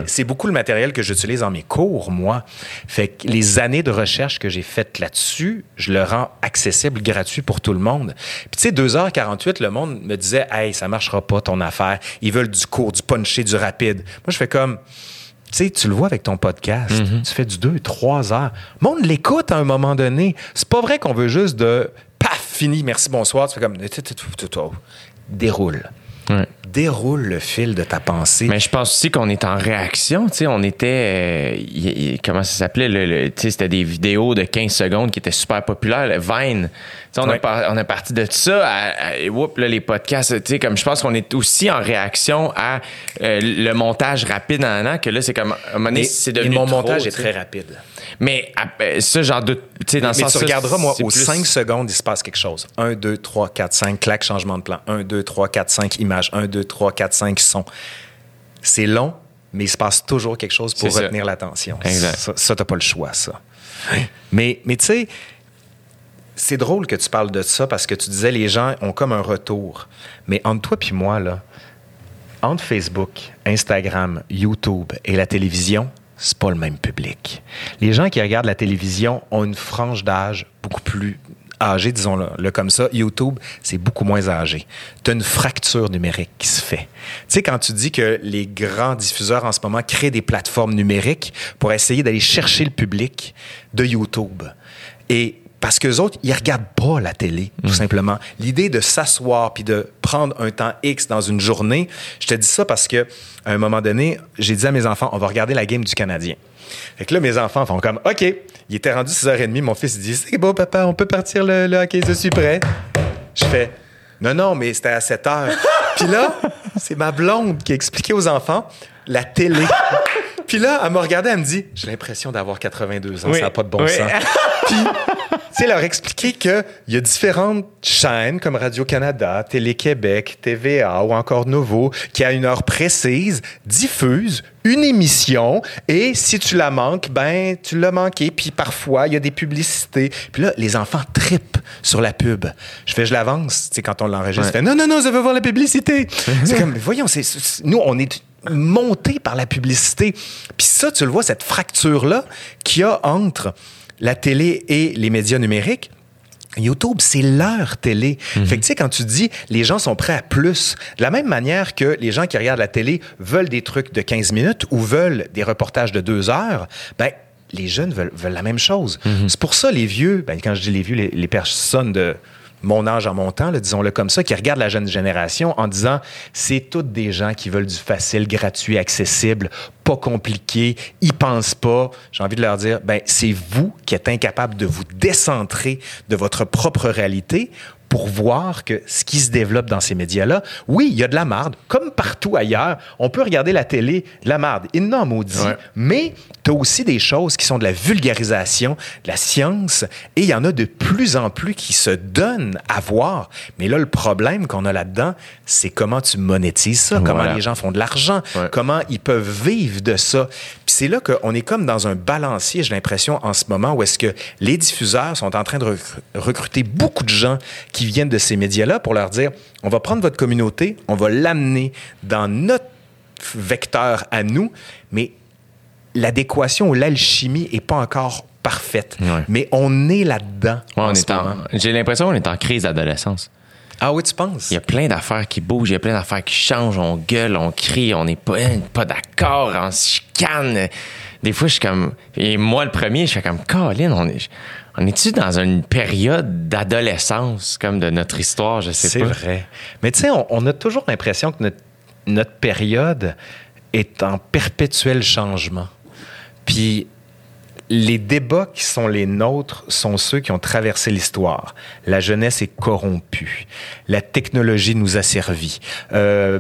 C: c'est beaucoup le matériel que j'utilise dans mes cours, moi. Fait que les années de recherche que j'ai faites là-dessus, je le rends accessible, gratuit pour tout le monde. Puis, tu sais, 2h48, le monde me disait, hey, ça marchera pas ton affaire. Ils veulent du court, du punché, du rapide. Moi, je fais comme, tu sais, tu le vois avec ton podcast. Mm-hmm. Tu fais du 2, 3 heures. Le monde l'écoute à un moment donné. C'est pas vrai qu'on veut juste de, paf, fini, merci, bonsoir. Tu fais comme, déroule déroule le fil de ta pensée.
B: Mais je pense aussi qu'on est en réaction. Tu sais, on était. Euh, comment ça s'appelait? Le, tu sais, c'était des vidéos de 15 secondes qui étaient super populaires. Le Vine. Tu sais, on, a on est parti de ça à, et whoop, là, les podcasts. Tu sais, comme je pense qu'on est aussi en réaction à euh, le montage rapide en an, que là, c'est comme. À un moment
C: c'est devenu. mon montage est très rapide.
B: Mais ça, genre de. Tu sais, dans
C: mais, tu regarderas, moi, aux 5 secondes, il se passe quelque chose. 1, 2, 3, 4, 5, clac, changement de plan. 1, 2, 3, 4, 5, images. 1, 2, 3, 4, 5, son. C'est long, mais il se passe toujours quelque chose pour retenir l'attention. Ça, ça t'as pas le choix, ça. Mais, mais tu sais, c'est drôle que tu parles de ça parce que tu disais les gens ont comme un retour. Mais entre toi puis moi, là, entre Facebook, Instagram, YouTube et la télévision, c'est pas le même public. Les gens qui regardent la télévision ont une frange d'âge beaucoup plus âgée, disons-le comme ça. YouTube, c'est beaucoup moins âgé. Tu as une fracture numérique qui se fait. Tu sais, quand tu dis que les grands diffuseurs en ce moment créent des plateformes numériques pour essayer d'aller chercher le public de YouTube. Et parce qu'eux autres, ils regardent pas la télé, tout mm. simplement. L'idée de s'asseoir puis de prendre un temps X dans une journée, je te dis ça parce que à un moment donné, j'ai dit à mes enfants, on va regarder la game du Canadien. Fait que là, mes enfants font comme, OK, il était rendu 6h30, mon fils dit, c'est bon, papa, on peut partir le, le hockey, je suis prêt. Je fais, non, non, mais c'était à 7 h Puis là, c'est ma blonde qui a expliqué aux enfants la télé. Puis là, elle m'a regardé, elle me dit, j'ai l'impression d'avoir 82 ans, ça n'a pas de bon sens. Puis sais, leur expliquer qu'il y a différentes chaînes comme Radio-Canada, Télé-Québec, TVA ou encore Nouveau qui, à une heure précise, diffusent une émission et si tu la manques, ben, tu l'as manqué. Puis parfois, il y a des publicités. Puis là, les enfants tripent sur la pub. Je fais, je l'avance. Tu sais, quand on l'enregistre, ouais. non, non, non, je veux voir la publicité. c'est comme, voyons, c'est, nous, on est monté par la publicité. Puis ça, tu le vois, cette fracture-là qu'il y a entre la télé et les médias numériques, YouTube, c'est leur télé. Mhm. Fait que, tu sais, quand tu dis les gens sont prêts à plus, de la même manière que les gens qui regardent la télé veulent des trucs de 15 minutes ou veulent des reportages de deux heures, ben, les jeunes veulent, la même chose. Mhm. C'est pour ça, les vieux, ben, quand je dis les vieux, les, personnes de mon âge en montant, disons-le comme ça, qui regardent la jeune génération en disant c'est toutes des gens qui veulent du facile, gratuit, accessible, pas compliqué, ils pensent pas. J'ai envie de leur dire, ben c'est vous qui êtes incapable de vous décentrer de votre propre réalité pour voir que ce qui se développe dans ces médias-là, oui, il y a de la marde, comme partout ailleurs. On peut regarder la télé, de la marde, énorme maudit, mais tu as aussi des choses qui sont de la vulgarisation, de la science, et il y en a de plus en plus qui se donnent à voir. Mais là, le problème qu'on a là-dedans, c'est comment tu monétises ça, comment les gens font de l'argent, comment ils peuvent vivre de ça. Puis c'est là qu'on est comme dans un balancier, j'ai l'impression, en ce moment, où est-ce que les diffuseurs sont en train de recruter beaucoup de gens qui viennent de ces médias-là pour leur dire, on va prendre votre communauté, on va l'amener dans notre vecteur à nous, mais l'adéquation ou l'alchimie est pas encore parfaite. Mais on est là-dedans.
B: J'ai l'impression qu'on est en crise d'adolescence.
C: Ah oui, tu penses?
B: Il y a plein d'affaires qui bougent, il y a plein d'affaires qui changent, on gueule, on crie, on n'est pas, pas d'accord, on se chicane. Des fois, je suis comme. Et moi, le premier, je suis comme, Colin, on est. On est-tu dans une période d'adolescence, comme de notre histoire, je sais pas?
C: C'est vrai. Mais tu sais, on, a toujours l'impression que notre, notre période est en perpétuel changement. Puis les débats qui sont les nôtres sont ceux qui ont traversé l'histoire. La jeunesse est corrompue. La technologie nous a servi. Euh,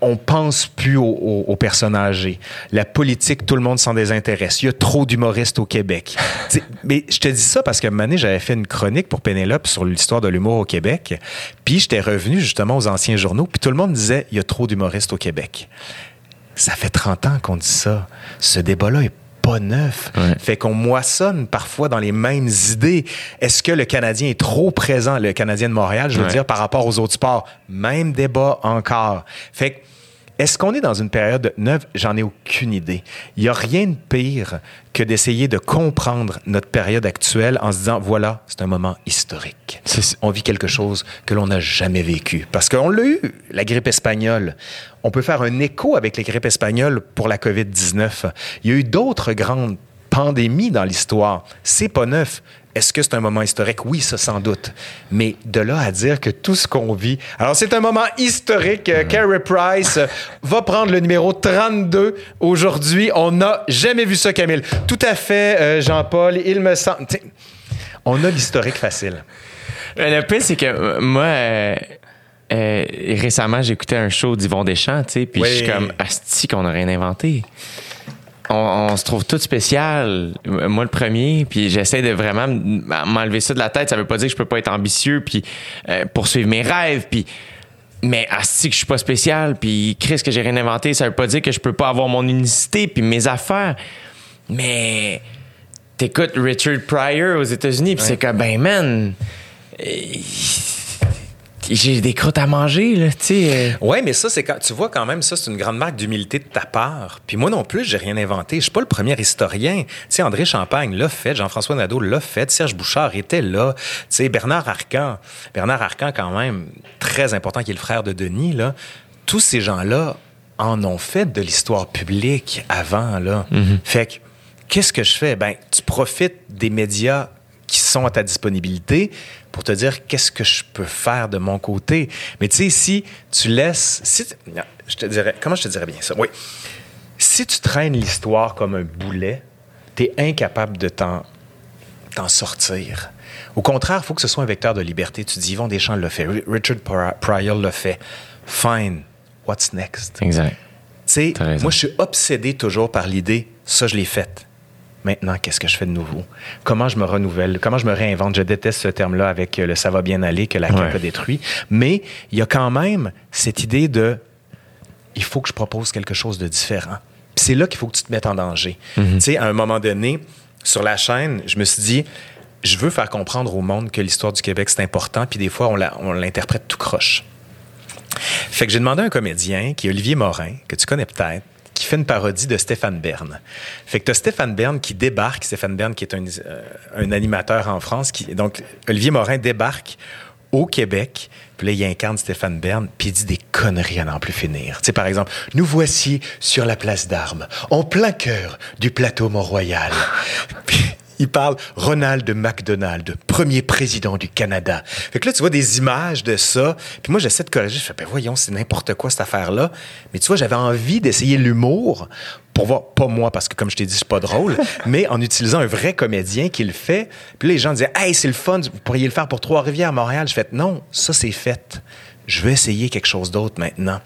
C: on pense plus aux, personnes âgées. La politique, tout le monde s'en désintéresse. Il y a trop d'humoristes au Québec. mais je te dis ça parce que un j'avais fait une chronique pour Pénélope sur l'histoire de l'humour au Québec. Puis j'étais revenu justement aux anciens journaux. Puis tout le monde disait, il y a trop d'humoristes au Québec. Ça fait 30 ans qu'on dit ça. Ce débat-là est pas neuf. Fait qu'on moissonne parfois dans les mêmes idées. Est-ce que le Canadien est trop présent, le Canadien de Montréal, je veux dire, par rapport aux autres sports? Même débat encore. Fait que est-ce qu'on est dans une période neuve? J'en ai aucune idée. Il n'y a rien de pire que d'essayer de comprendre notre période actuelle en se disant, voilà, c'est un moment historique. On vit quelque chose que l'on n'a jamais vécu. Parce qu'on l'a eu, la grippe espagnole. On peut faire un écho avec les grippes espagnoles pour la COVID-19. Il y a eu d'autres grandes pandémies dans l'histoire. C'est pas neuf. Est-ce que c'est un moment historique? Oui, ça sans doute. Mais de là à dire que tout ce qu'on vit... Alors, c'est un moment historique. Euh, Carey Price euh, va prendre le numéro 32 aujourd'hui. On n'a jamais vu ça, Camille. Tout à fait, euh, Jean-Paul. Il me semble... On a l'historique facile.
B: Le pire, c'est que moi... récemment, j'écoutais un show d'Yvon Deschamps, tu sais, puis je suis comme, asti qu'on n'a rien inventé on, se trouve tout spécial. Moi, le premier, puis j'essaie de vraiment m'enlever ça de la tête. Ça veut pas dire que je peux pas être ambitieux, puis euh, poursuivre mes rêves, puis mais asti que je suis pas spécial, puis Chris que j'ai rien inventé, ça veut pas dire que je peux pas avoir mon unicité puis mes affaires. Mais t'écoutes Richard Pryor aux États-Unis, puis c'est comme ben man j'ai des croûtes à manger, là, tu sais. Euh.
C: Ouais, mais ça, c'est quand, tu vois quand même, ça, c'est une grande marque d'humilité de ta part. Puis moi non plus, j'ai rien inventé. Je suis pas le premier historien. Tu sais, André Champagne l'a fait, Jean-François Nadeau l'a fait, Serge Bouchard était là. Tu sais, Bernard Arcan, Bernard Arcan, quand même, très important, qui est le frère de Denis, là. Tous ces gens-là en ont fait de l'histoire publique avant, là. Mm-hmm. Fait que, qu'est-ce que je fais? Ben, tu profites des médias qui sont à ta disponibilité pour te dire qu'est-ce que je peux faire de mon côté? Mais tu sais, si tu laisses... Si je te dirais... Comment je te dirais bien ça? Oui. Si tu traînes l'histoire comme un boulet, tu es incapable de t'en, sortir. Au contraire, il faut que ce soit un vecteur de liberté. Tu dis, Yvon Deschamps l'a fait, Richard Pryor l'a fait. Fine. What's next?
B: Exact.
C: Tu sais, moi, je suis obsédé toujours par l'idée, ça, je l'ai faite maintenant, qu'est-ce que je fais de nouveau? Comment je me renouvelle? Comment je me réinvente? Je déteste ce terme-là avec le ça va bien aller que la CAQ a détruit. Mais il y a quand même cette idée de il faut que je propose quelque chose de différent. c'est là qu'il faut que tu te mettes en danger. Mm-hmm. Tu sais, à un moment donné, sur la chaîne, je me suis dit, je veux faire comprendre au monde que l'histoire du Québec, c'est important, puis des fois, on l'interprète tout croche. Fait que j'ai demandé à un comédien, qui est Olivier Morin, que tu connais peut-être, qui fait une parodie de Stéphane Bern. Fait que tu as Stéphane Bern qui débarque, Stéphane Bern qui est un, euh, un animateur en France, qui, donc Olivier Morin débarque au Québec, puis là, il incarne Stéphane Bern, puis il dit des conneries à n'en plus finir. Tu sais, par exemple, nous voici sur la place d'Armes, en plein cœur du plateau Mont-Royal. Il parle Ronald McDonald, premier président du Canada. Fait que là, tu vois des images de ça. Puis moi, j'essaie de corriger. Je fais, ben voyons, c'est n'importe quoi cette affaire-là. Mais tu vois, j'avais envie d'essayer l'humour pour voir, pas moi, parce que comme je t'ai dit, je suis pas drôle, mais en utilisant un vrai comédien qui le fait. Puis là, les gens disaient, hey, c'est le fun, vous pourriez le faire pour Trois-Rivières, Montréal. Je fais, non, ça, c'est fait. Je veux essayer quelque chose d'autre maintenant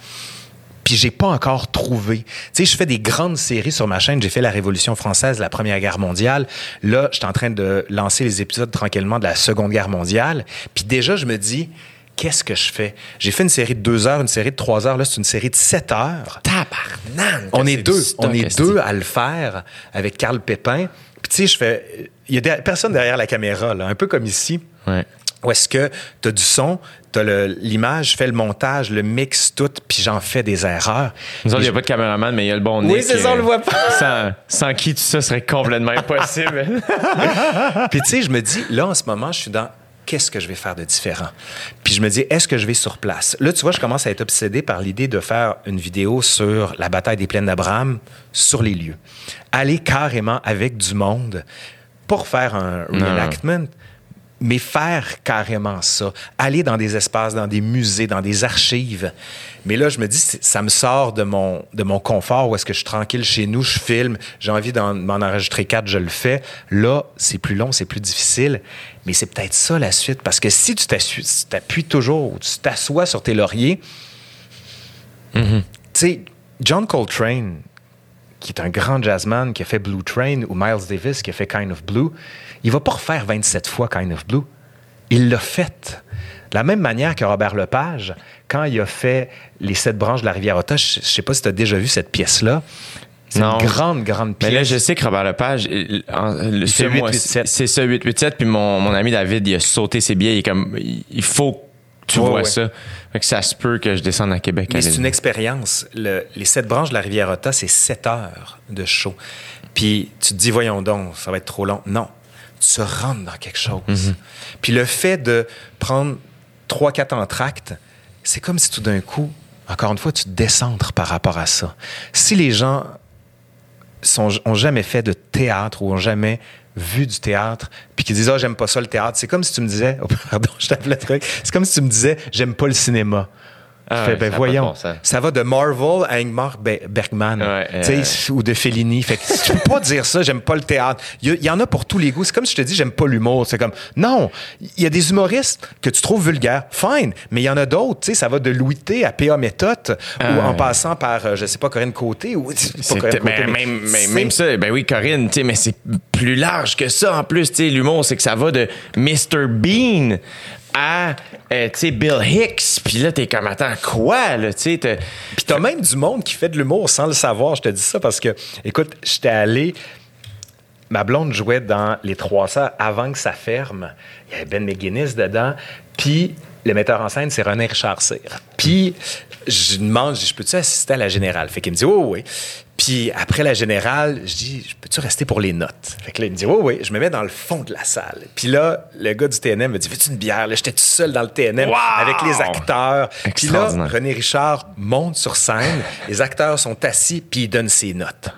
C: puis j'ai pas encore trouvé. Tu sais, je fais des grandes séries sur ma chaîne. J'ai fait la Révolution française, la Première Guerre mondiale. Là, je suis en train de lancer les épisodes tranquillement de la Seconde Guerre mondiale. Puis déjà, je me dis, qu'est-ce que je fais? J'ai fait une série de deux heures, une série de trois heures. Là, c'est une série de sept heures.
B: Tabarnak!
C: On est deux. On est deux à le faire avec Carl Pépin. Puis tu sais, je fais... Il y a des personnes derrière la caméra, là, un peu comme ici.
B: Ouais.
C: Où est-ce que tu as du son, tu as l'image, je fais le montage, le mix, tout, puis j'en fais des erreurs.
B: Nous autres, il n'y a pas de caméraman, mais il y a le bon nez.
C: Oui, c'est ça, on le voit pas.
B: Sans, sans, qui tout ça serait complètement impossible.
C: puis tu sais, je me dis, là, en ce moment, je suis dans qu'est-ce que je vais faire de différent? Puis je me dis, est-ce que je vais sur place? Là, tu vois, je commence à être obsédé par l'idée de faire une vidéo sur la bataille des plaines d'Abraham sur les lieux. Aller carrément avec du monde pour faire un reenactment mais faire carrément ça, aller dans des espaces, dans des musées, dans des archives. Mais là, je me dis, ça me sort de mon, de mon confort où est-ce que je suis tranquille chez nous, je filme, j'ai envie d'en enregistrer quatre, je le fais. Là, c'est plus long, c'est plus difficile, mais c'est peut-être ça la suite. Parce que si tu t'appuies toujours, tu t'assois sur tes lauriers,
B: mm-hmm.
C: tu sais, John Coltrane, qui est un grand jazzman qui a fait Blue Train, ou Miles Davis qui a fait Kind of Blue, il va pas refaire 27 fois Kind of Blue. Il l'a fait. De la même manière que Robert Lepage, quand il a fait Les sept branches de la rivière Otta, je, ne sais pas si tu as déjà vu cette pièce-là. C'est une grande, grande pièce.
B: Mais là, je sais que Robert Lepage, c'est ça, 887. Puis mon, mon, ami David, il a sauté ses billets. Il est comme, il faut que tu vois ça. Fait que ça se peut que je descende à Québec.
C: Mais c'est une expérience. les sept branches de la rivière Otta, c'est sept heures de show. Puis tu te dis, voyons donc, ça va être trop long. Non, tu rentres dans quelque chose.
B: Mhm.
C: Puis le fait de prendre trois, quatre entractes, c'est comme si tout d'un coup, encore une fois, tu te décentres par rapport à ça. Si les gens sont, ont jamais fait de théâtre ou ont jamais vu du théâtre, puis qui disent ah j'aime pas ça le théâtre, c'est comme si tu me disais, oh, pardon, je le truc, c'est comme si tu me disais j'aime pas le cinéma.
B: Ah
C: ben voyons, ça va de Marvel à Ingmar Bergman ou de Fellini. Fait que tu peux pas dire ça, j'aime pas le théâtre. Il y, en a pour tous les goûts. C'est comme si je te dis, j'aime pas l'humour. C'est comme, non, il y a des humoristes que tu trouves vulgaires, fine, mais il y en a d'autres. Ça va de Louis T à P.A. Méthode ou en passant par, euh, je sais pas, Corinne Côté. Ou,
B: pas Corinne Côté mais, même, même, ça, ben oui, Corinne, mais c'est plus large que ça en plus. L'humour, c'est que ça va de Mr. Bean à euh, Bill Hicks. Puis là, t'es comme, attends, quoi? Là,
C: Puis t'as même du monde qui fait de l'humour sans le savoir. Je te dis ça parce que, écoute, j'étais allé. Ma blonde jouait dans Les 300 avant que ça ferme. Il y avait Ben McGuinness dedans. Puis le metteur en scène, c'est René Richard Cyr. Puis je demande, je peux-tu assister à la générale? Fait qu'il me dit, oui, oui. Puis après la générale, je dis, peux-tu rester pour les notes? Fait que là, il me dit, oui, oui. Je me mets dans le fond de la salle. Puis là, le gars du TNM me dit, veux-tu une bière? Là, j'étais tout seul dans le TNM avec les acteurs. Puis là, René Richard monte sur scène. les acteurs sont assis, puis il donne ses notes.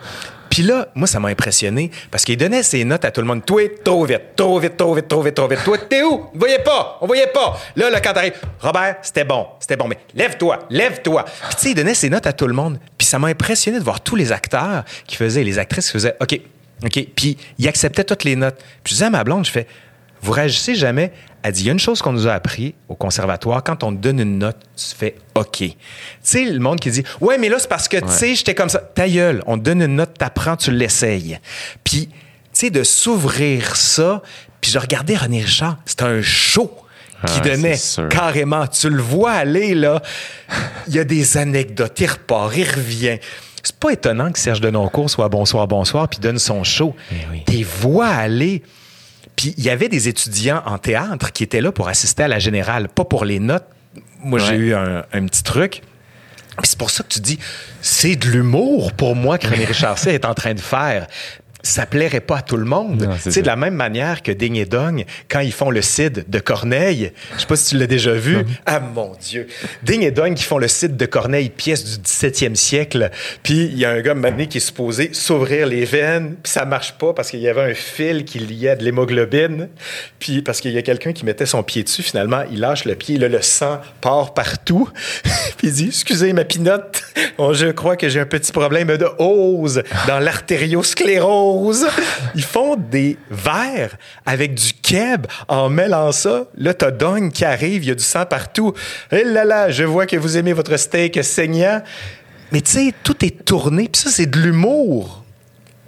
C: Puis là, moi, ça m'a impressionné parce qu'il donnait ses notes à tout le monde. Toi, trop vite, trop vite, trop vite, trop vite, trop vite. Toi, t'es où? On voyait pas, on voyait pas. Là, le quand t'arrives, Robert, c'était bon, c'était bon, mais lève-toi, lève-toi. Puis tu sais, il donnait ses notes à tout le monde. Ça m'a impressionné de voir tous les acteurs qui faisaient, les actrices qui faisaient, OK, OK. Puis il acceptait toutes les notes. Puis je disais à ma blonde, je fais, vous réagissez jamais elle dit, il y a une chose qu'on nous a appris au conservatoire, quand on te donne une note, tu fais OK. Tu sais, le monde qui dit, ouais, mais là, c'est parce que, tu sais, j'étais comme ça. Ta gueule, on te donne une note, t'apprends, tu l'essayes. Puis, tu sais, de s'ouvrir ça, puis je regardais René Richard, c'était un show qui donnait carrément. Tu le vois aller, là. Il y a des anecdotes, il repart, il revient. C'est pas étonnant que Serge Denoncourt soit bonsoir, bonsoir, puis donne son show.
B: Eh
C: Tes voix aller. Puis il y avait des étudiants en théâtre qui étaient là pour assister à la générale, pas pour les notes. Moi, j'ai eu un, petit truc. C'est pour ça que tu dis, c'est de l'humour pour moi que René Richard est en train de faire. Ça plairait pas à tout le monde.
B: C'est
C: de la même manière que Ding et Dong, quand ils font le Cid de Corneille, je sais pas si tu l'as déjà vu. Ah mon Dieu! Ding et Dong qui font le Cid de Corneille, pièce du 17e siècle. Puis il y a un gars maintenant qui est supposé s'ouvrir les veines, puis ça marche pas parce qu'il y avait un fil qui liait de l'hémoglobine. Puis parce qu'il y a quelqu'un qui mettait son pied dessus, finalement, il lâche le pied, là, le sang part partout. puis il dit Excusez ma pinotte, Oh, je crois que j'ai un petit problème de hose dans l'artériosclérose. Ils font des verres avec du keb en mêlant ça. Là, t'as Dong qui arrive, il y a du sang partout. Eh là là, je vois que vous aimez votre steak saignant. Mais tu sais, tout est tourné, puis ça, c'est de l'humour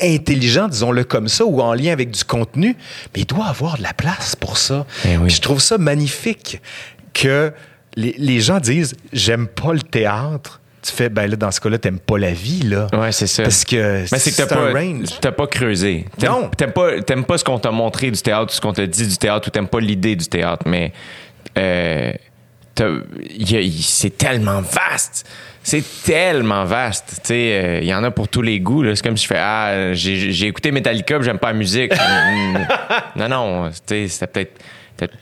C: intelligent, disons-le comme ça, ou en lien avec du contenu, mais il doit avoir de la place pour ça.
B: Eh oui.
C: Je trouve ça magnifique que les, les gens disent j'aime pas le théâtre. Tu fais ben là dans ce cas-là t'aimes pas la vie là.
B: Ouais, c'est ça.
C: Parce que
B: Mais c'est que t'as
C: un
B: pas,
C: range.
B: t'as pas creusé.
C: Non.
B: T'aimes pas, t'aimes pas ce qu'on t'a montré du théâtre, ce qu'on t'a dit du théâtre, ou t'aimes pas l'idée du théâtre, mais euh, c'est tellement vaste. C'est tellement vaste. Tu sais, euh, il y en a pour tous les goûts. là. C'est comme si je fais Ah, j'ai, j'ai écouté Metallica, j'aime pas la musique. Non, non. Tu sais, c'était peut-être.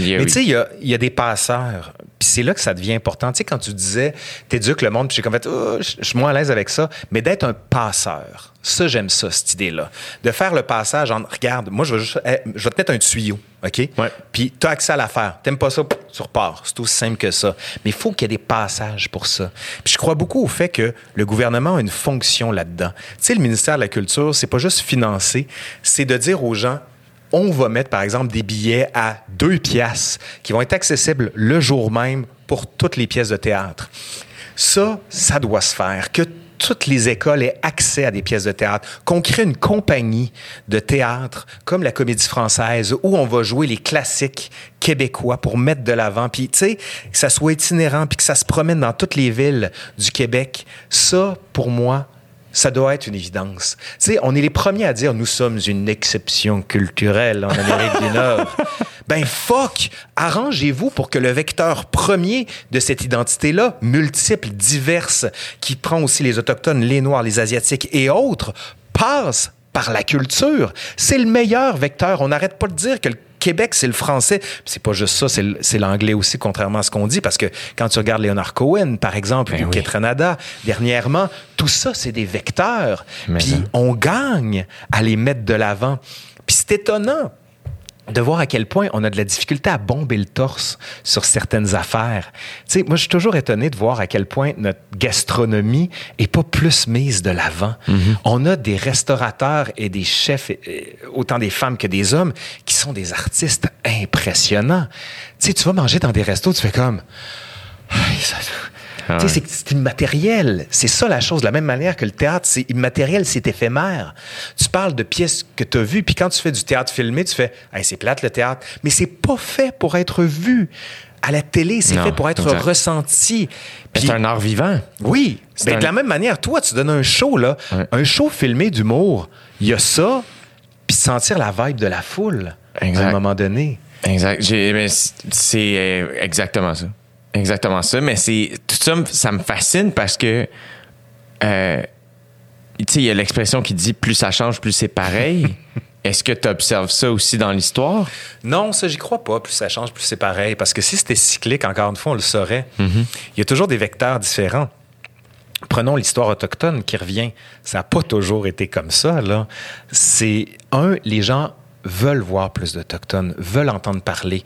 B: Peut-être- il y a-
C: Mais tu sais, il y a, y a des passeurs. Puis c'est là que ça devient important. Tu sais, quand tu disais, t'éduques le monde, puis j'ai comme fait, Oh, je suis moins à l'aise avec ça. Mais d'être un passeur, ça, j'aime ça, cette idée-là. De faire le passage en, regarde, moi, je vais, juste, eh, je vais te mettre un tuyau, OK?
B: Ouais.
C: Puis tu as accès à l'affaire. T'aimes pas ça, tu repars. C'est aussi simple que ça. Mais il faut qu'il y ait des passages pour ça. Puis je crois beaucoup au fait que le gouvernement a une fonction là-dedans. Tu sais, le ministère de la Culture, c'est pas juste financer, c'est de dire aux gens, on va mettre, par exemple, des billets à deux piastres qui vont être accessibles le jour même pour toutes les pièces de théâtre. Ça, ça doit se faire. Que toutes les écoles aient accès à des pièces de théâtre, qu'on crée une compagnie de théâtre comme la Comédie Française où on va jouer les classiques québécois pour mettre de l'avant, puis tu sais, que ça soit itinérant, puis que ça se promène dans toutes les villes du Québec. Ça, pour moi, ça doit être une évidence. Tu sais, on est les premiers à dire nous sommes une exception culturelle en Amérique du Nord. Ben fuck, arrangez-vous pour que le vecteur premier de cette identité-là, multiple, diverse, qui prend aussi les autochtones, les noirs, les asiatiques et autres, passe par la culture. C'est le meilleur vecteur. On n'arrête pas de dire que le Québec, c'est le français. C'est pas juste ça, c'est l'anglais aussi, contrairement à ce qu'on dit, parce que quand tu regardes Leonard Cohen, par exemple,
B: Ben
C: ou
B: oui.
C: Kate Renada, dernièrement, tout ça, c'est des vecteurs.
B: Mais
C: Puis
B: ça.
C: on gagne à les mettre de l'avant. Puis c'est étonnant de voir à quel point on a de la difficulté à bomber le torse sur certaines affaires. Tu sais, moi, je suis toujours étonné de voir à quel point notre gastronomie est pas plus mise de l'avant. On a des restaurateurs et des chefs, autant des femmes que des hommes, qui sont des artistes impressionnants. Tu sais, tu vas manger dans des restos, tu fais comme...
B: Ah ouais.
C: c'est- immatériel. C'est ça la chose. De la même manière que le théâtre, c'est immatériel, c'est éphémère. Tu parles de pièces que tu as vues, puis quand tu fais du théâtre filmé, tu fais hey, c'est plate le théâtre. Mais c'est pas fait pour être vu. À la télé, c'est fait pour être
B: exact.
C: ressenti.
B: C'est un art vivant.
C: oui. Ben,
B: un-
C: De la même manière, toi, tu donnes un show, là,
B: Ouais.
C: un show filmé d'humour. Il y a ça, puis sentir la vibe de la foule
B: Exact.
C: à un moment donné.
B: Exact. C'est euh, exactement ça. Exactement ça. Mais c'est tout ça, me- ça me fascine parce que euh, tu sais, il y a l'expression qui dit plus ça change, plus c'est pareil. Est-ce que tu observes ça aussi dans l'histoire?
C: Non, ça, j'y crois pas. Plus ça change, plus c'est pareil. Parce que si c'était cyclique, encore une fois, on le saurait. Il y a toujours des vecteurs différents. Prenons l'histoire autochtone qui revient. Ça n'a pas toujours été comme ça, là. C'est, un, les gens veulent voir plus d'Autochtones, veulent entendre parler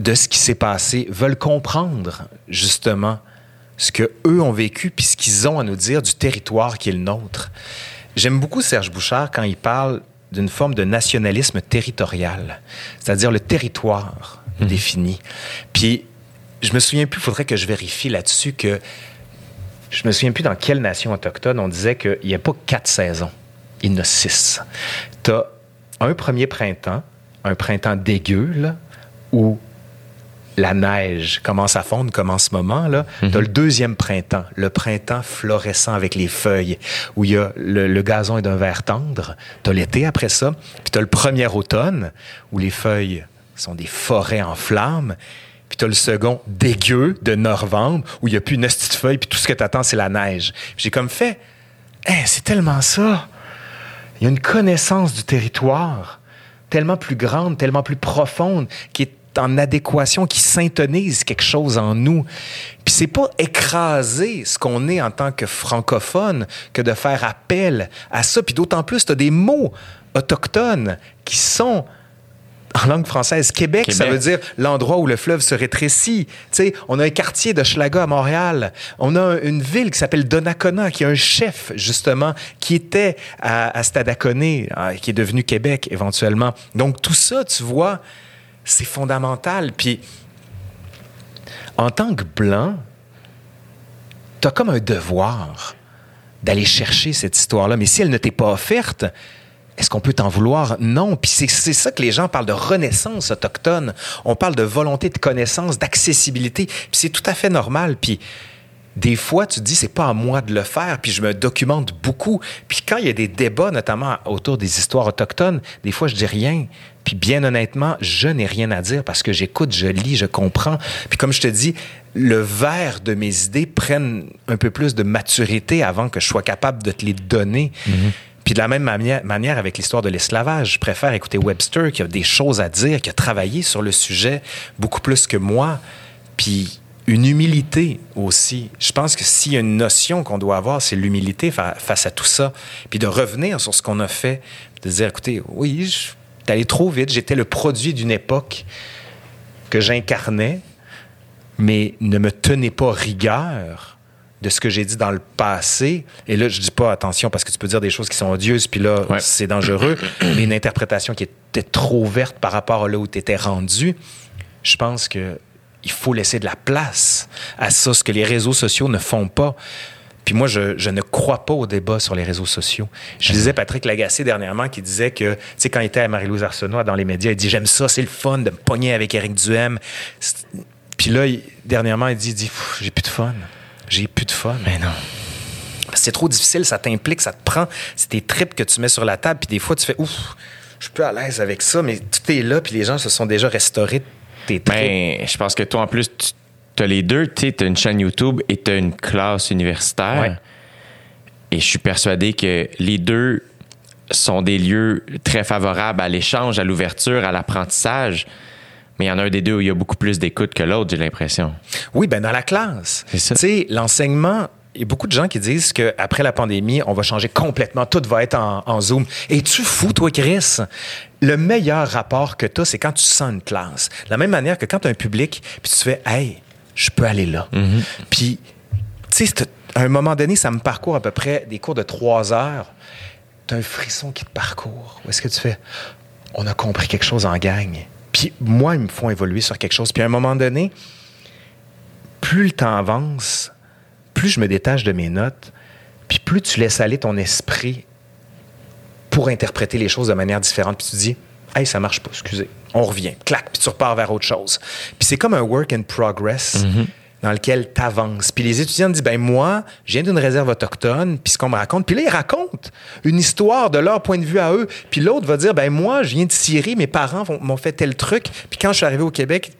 C: de ce qui s'est passé, veulent comprendre, justement, ce que eux ont vécu puis ce qu'ils ont à nous dire du territoire qui est le nôtre. J'aime beaucoup Serge Bouchard quand il parle d'une forme de nationalisme territorial, c'est-à-dire le territoire défini. Puis, je me souviens plus, il faudrait que je vérifie là-dessus que je me souviens plus dans quelle nation autochtone on disait qu'il n'y a pas quatre saisons, il y en a six. Tu as un premier printemps, un printemps dégueu, là, où la neige commence à fondre comme en ce moment. là. Tu as le deuxième printemps, le printemps florescent avec les feuilles, où il y a le, le gazon est d'un vert tendre. Tu as l'été après ça. Puis tu as le premier automne, où les feuilles sont des forêts en flammes. Puis tu as le second dégueu de novembre, où il n'y a plus une hostie de feuilles, puis tout ce que tu attends, c'est la neige. J'ai comme fait, Hein, c'est tellement ça. Il y a une connaissance du territoire tellement plus grande, tellement plus profonde, qui est en adéquation, qui syntonise quelque chose en nous. Puis c'est pas écraser ce qu'on est en tant que francophone que de faire appel à ça. Puis d'autant plus, tu as des mots autochtones qui sont en langue française. Québec, ça veut dire l'endroit où le fleuve se rétrécit. Tu sais, on a un quartier de Schlaga à Montréal. On a une ville qui s'appelle Donnacona, qui a un chef, justement, qui était à, à Stadaconé, euh, qui est devenu Québec éventuellement. Donc, tout ça, tu vois, c'est fondamental. Puis, en tant que blanc, tu as comme un devoir d'aller chercher cette histoire-là. Mais si elle ne t'est pas offerte, est-ce qu'on peut t'en vouloir? Non. Puis c'est ça que les gens parlent de renaissance autochtone. On parle de volonté de connaissance, d'accessibilité. Puis c'est tout à fait normal. Puis des fois, tu te dis, c'est pas à moi de le faire, puis je me documente beaucoup. Puis quand il y a des débats, notamment autour des histoires autochtones, des fois, je dis rien. Puis bien honnêtement, je n'ai rien à dire parce que j'écoute, je lis, je comprends. Puis comme je te dis, le verre de mes idées prennent un peu plus de maturité avant que je sois capable de te les donner. Mm-hmm. Puis de la même manière, avec l'histoire de l'esclavage, je préfère écouter Webster qui a des choses à dire, qui a travaillé sur le sujet beaucoup plus que moi. Puis une humilité aussi. Je pense que s'il y a une notion qu'on doit avoir, c'est l'humilité face à tout ça. Puis de revenir sur ce qu'on a fait, de dire, écoutez, oui, je allé trop vite, j'étais le produit d'une époque que j'incarnais, mais ne me tenez pas rigueur de ce que j'ai dit dans le passé. Et là, je dis pas attention parce que tu peux dire des choses qui sont odieuses, puis là, c'est dangereux. mais une interprétation qui était trop verte par rapport à là où tu étais rendu, je pense que il faut laisser de la place à ça, ce que les réseaux sociaux ne font pas. Puis moi, je, je, ne crois pas au débat sur les réseaux sociaux. Je disais Patrick Lagacé dernièrement qui disait que, tu sais, quand il était à Marie-Louise Arsenault dans les médias, il dit J'aime ça, c'est le fun de me pogner avec Éric Duhem. Puis là, dernièrement, il dit, il dit J'ai plus de fun j'ai plus de fun.
B: Mais non.
C: C'est trop difficile, ça t'implique, ça te prend. C'est tes tripes que tu mets sur la table, puis des fois, tu fais ouf, je suis plus à l'aise avec ça, mais tout est là, puis les gens se sont déjà restaurés tes.
B: Ben, je pense que toi, en plus, tu as les deux. Tu as une chaîne YouTube et tu as une classe universitaire. Et je suis persuadé que les deux sont des lieux très favorables à l'échange, à l'ouverture, à l'apprentissage. Mais il y en a un des deux où il y a beaucoup plus d'écoute que l'autre, j'ai l'impression.
C: Oui, ben dans la classe. C'est ça. Tu sais, l'enseignement, il y a beaucoup de gens qui disent qu'après la pandémie, on va changer complètement. Tout va être en, Zoom. Et tu fous, toi, Chris? Le meilleur rapport que tu as, c'est quand tu sens une classe. De la même manière que quand tu as un public, puis tu fais, hey, je peux aller là. Mm-hmm. Puis, tu sais, à un moment donné, ça me parcourt à peu près des cours de trois heures. Tu as un frisson qui te parcourt. Où est-ce que tu fais? On a compris quelque chose en gang. Puis moi, ils me font évoluer sur quelque chose. Puis à un moment donné, plus le temps avance, plus je me détache de mes notes, puis plus tu laisses aller ton esprit pour interpréter les choses de manière différente. Puis tu dis, hey, ça marche pas, excusez. On revient, clac, puis tu repars vers autre chose. Puis c'est comme un work in progress. Mm-hmm dans lequel tu avances. Puis les étudiants disent, ben moi, je viens d'une réserve autochtone, puis ce qu'on me raconte, puis là, ils racontent une histoire de leur point de vue à eux. Puis l'autre va dire, ben moi, je viens de Syrie, mes parents m'ont fait tel truc, puis quand je suis arrivé au Québec,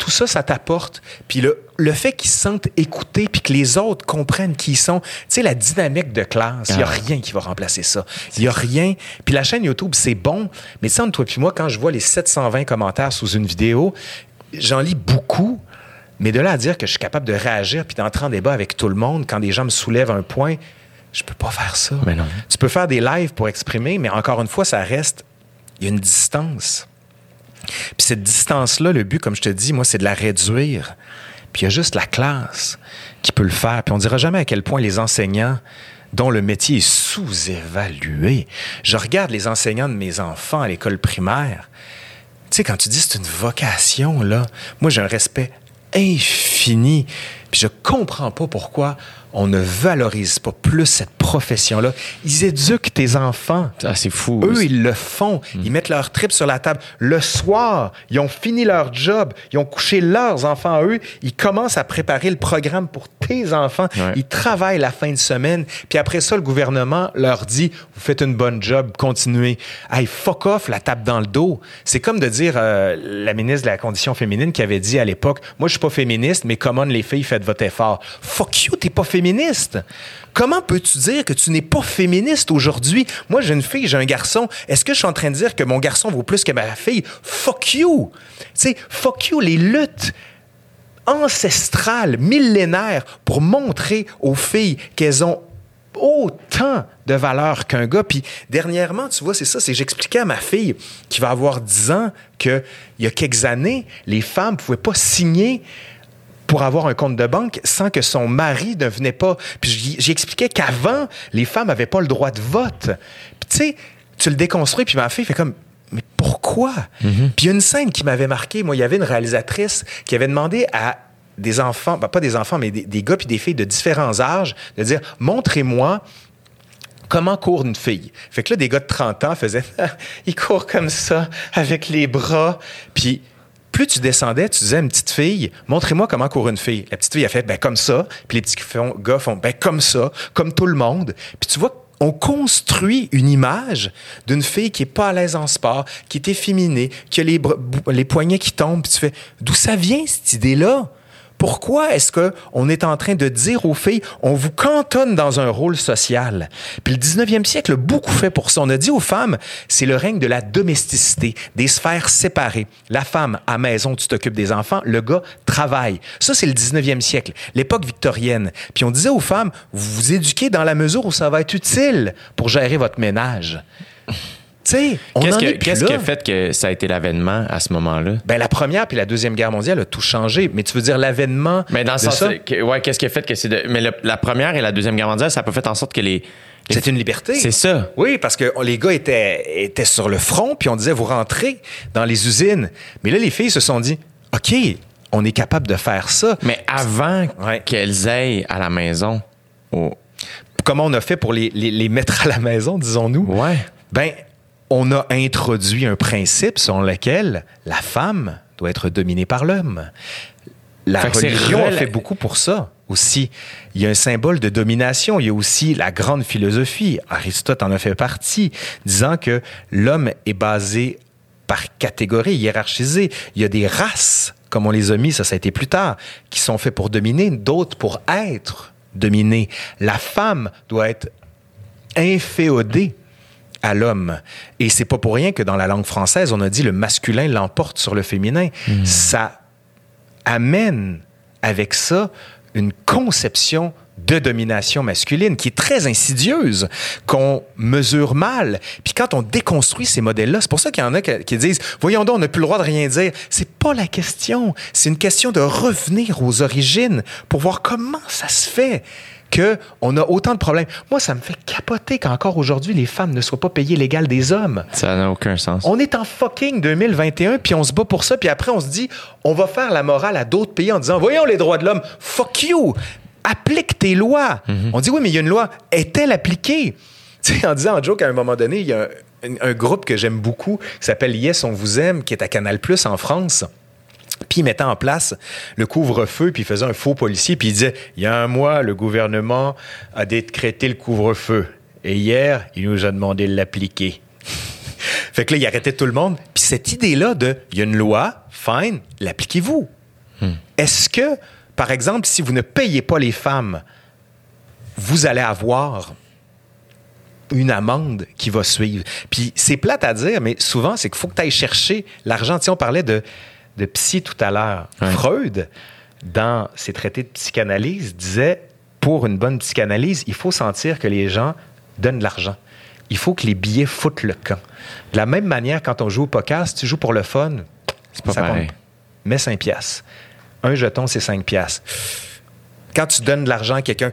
C: tout ça, ça t'apporte. Puis le, le fait qu'ils se sentent écoutés, puis que les autres comprennent qui ils sont, tu sais, la dynamique de classe, il n'y a rien qui va remplacer ça. Il n'y a rien. Puis la chaîne YouTube, c'est bon, mais ça, entre toi puis moi, quand je vois les 720 commentaires sous une vidéo, j'en lis beaucoup, mais de là à dire que je suis capable de réagir puis d'entrer en débat avec tout le monde quand des gens me soulèvent un point, je peux pas faire ça.
B: Mais non.
C: Tu peux faire des lives pour exprimer, mais encore une fois, ça reste. Il y a une distance. Puis cette distance-là, le but, comme je te dis, moi, c'est de la réduire. Puis il y a juste la classe qui peut le faire. Puis on dira jamais à quel point les enseignants dont le métier est sous-évalué. Je regarde les enseignants de mes enfants à l'école primaire. Tu sais, quand tu dis c'est une vocation, là, moi, j'ai un respect infini. Puis je comprends pas pourquoi on ne valorise pas plus cette profession-là. Ils éduquent tes enfants.
B: Ah, c'est fou.
C: Eux, ils le font. Hmm. Ils mettent leur trip sur la table. Le soir, ils ont fini leur job. Ils ont couché leurs enfants à eux. Ils commencent à préparer le programme pour tes enfants. Ils travaillent la fin de semaine. Puis après ça, le gouvernement leur dit, vous faites une bonne job, continuez. Hey, fuck off, la tape dans le dos. C'est comme de dire euh, la ministre de la Condition féminine qui avait dit à l'époque, moi, je suis pas féministe, mais comment les filles, faites votre effort. Fuck you, t'es pas féministe féministe. Comment peux-tu dire que tu n'es pas féministe aujourd'hui? Moi, j'ai une fille, j'ai un garçon. Est-ce que je suis en train de dire que mon garçon vaut plus que ma fille? Fuck you! Tu sais, fuck you, les luttes ancestrales, millénaires, pour montrer aux filles qu'elles ont autant de valeur qu'un gars. Puis dernièrement, tu vois, c'est ça, c'est j'expliquais à ma fille qui va avoir 10 ans qu'il y a quelques années, les femmes ne pouvaient pas signer pour avoir un compte de banque sans que son mari ne venait pas. Puis j'expliquais qu'avant, les femmes n'avaient pas le droit de vote. Puis tu sais, tu le déconstruis, puis ma fille fait comme mais pourquoi? Puis il y a une scène qui m'avait marqué. Moi, il y avait une réalisatrice qui avait demandé à des enfants, ben, pas des enfants, mais des, des gars puis des filles de différents âges, de dire montrez-moi comment court une fille. Fait que là, des gars de 30 ans faisaient il court comme ça, avec les bras. Puis plus tu descendais, tu disais à une petite fille, montrez-moi comment court une fille. La petite fille a fait, ben comme ça. Puis les petits gars font, ben comme ça, comme tout le monde. Puis tu vois, on construit une image d'une fille qui est pas à l'aise en sport, qui est efféminée, qui a les, les poignets qui tombent. Puis tu fais, d'où ça vient cette idée-là? Pourquoi est-ce qu'on est en train de dire aux filles, on vous cantonne dans un rôle social? Puis le 19e siècle a beaucoup fait pour ça. On a dit aux femmes, c'est le règne de la domesticité, des sphères séparées. La femme, à maison, tu t'occupes des enfants, le gars travaille. Ça, c'est le 19e siècle, l'époque victorienne. Puis on disait aux femmes, vous vous éduquez dans la mesure où ça va être utile pour gérer votre ménage.
B: Qu'est-ce qui a fait que ça a été l'avènement à ce moment-là?
C: Ben, la première puis la deuxième guerre mondiale a tout changé. Mais tu veux dire l'avènement.
B: Mais dans le sens. ouais, qu'est-ce qui a fait que c'est. De... Mais la première et la deuxième guerre mondiale, ça a pas fait en sorte que les.
C: C'est une liberté.
B: C'est ça.
C: Oui, parce que les gars étaient, étaient sur le front, puis on disait, vous rentrez dans les usines. Mais là, les filles se sont dit, OK, on est capable de faire ça.
B: Mais avant qu'elles aillent à la maison,
C: comment on a fait pour les, les, les mettre à la maison, disons-nous?
B: Ouais.
C: Ben, on a introduit un principe selon lequel la femme doit être dominée par l'homme. La religion a fait beaucoup pour ça aussi. Il y a un symbole de domination. Il y a aussi la grande philosophie. Aristote en a fait partie, disant que l'homme est basé par catégorie, hiérarchisé. Il y a des races, comme on les a mis, ça, ça a été plus tard, qui sont faits pour dominer, d'autres pour être dominés. La femme doit être inféodée à l'homme. Et c'est pas pour rien que dans la langue française, on a dit le masculin l'emporte sur le féminin. Hmm. Ça amène avec ça une conception de domination masculine qui est très insidieuse, qu'on mesure mal. Puis quand on déconstruit ces modèles-là, c'est pour ça qu'il y en a qui disent Voyons donc, on n'a plus le droit de rien dire. C'est pas la question. C'est une question de revenir aux origines pour voir comment ça se fait qu'on a autant de problèmes. Moi, ça me fait capoter qu'encore aujourd'hui, les femmes ne soient pas payées l'égal des hommes.
B: Ça n'a aucun sens.
C: On est en fucking 2021, puis on se bat pour ça, puis après, on se dit, on va faire la morale à d'autres pays en disant, voyons les droits de l'homme, fuck you, applique tes lois. Mhm. On dit, oui, mais il y a une loi, est-elle appliquée? Tu sais, en disant en joke, à un moment donné, il y a un, un groupe que j'aime beaucoup qui s'appelle Yes, on vous aime, qui est à Canal Plus en France. Puis il mettait en place le couvre-feu, puis il faisait un faux policier, puis il disait, il y a un mois, le gouvernement a décrété le couvre-feu. Et hier, il nous a demandé de l'appliquer. fait que là, il arrêtait tout le monde. Puis cette idée-là de, il y a une loi, fine, l'appliquez-vous. Hmm. Est-ce que, par exemple, si vous ne payez pas les femmes, vous allez avoir une amende qui va suivre? Puis c'est plate à dire, mais souvent, c'est qu'il faut que tu ailles chercher l'argent. Tu on parlait de de psy tout à l'heure. Freud, dans ses traités de psychanalyse, disait pour une bonne psychanalyse, il faut sentir que les gens donnent de l'argent. Il faut que les billets foutent le camp. De la même manière, quand on joue au poker, si tu joues pour le fun,
B: c'est pas pareil.
C: Mets 5 piastres. Un jeton, c'est 5 piastres. Quand tu donnes de l'argent à quelqu'un,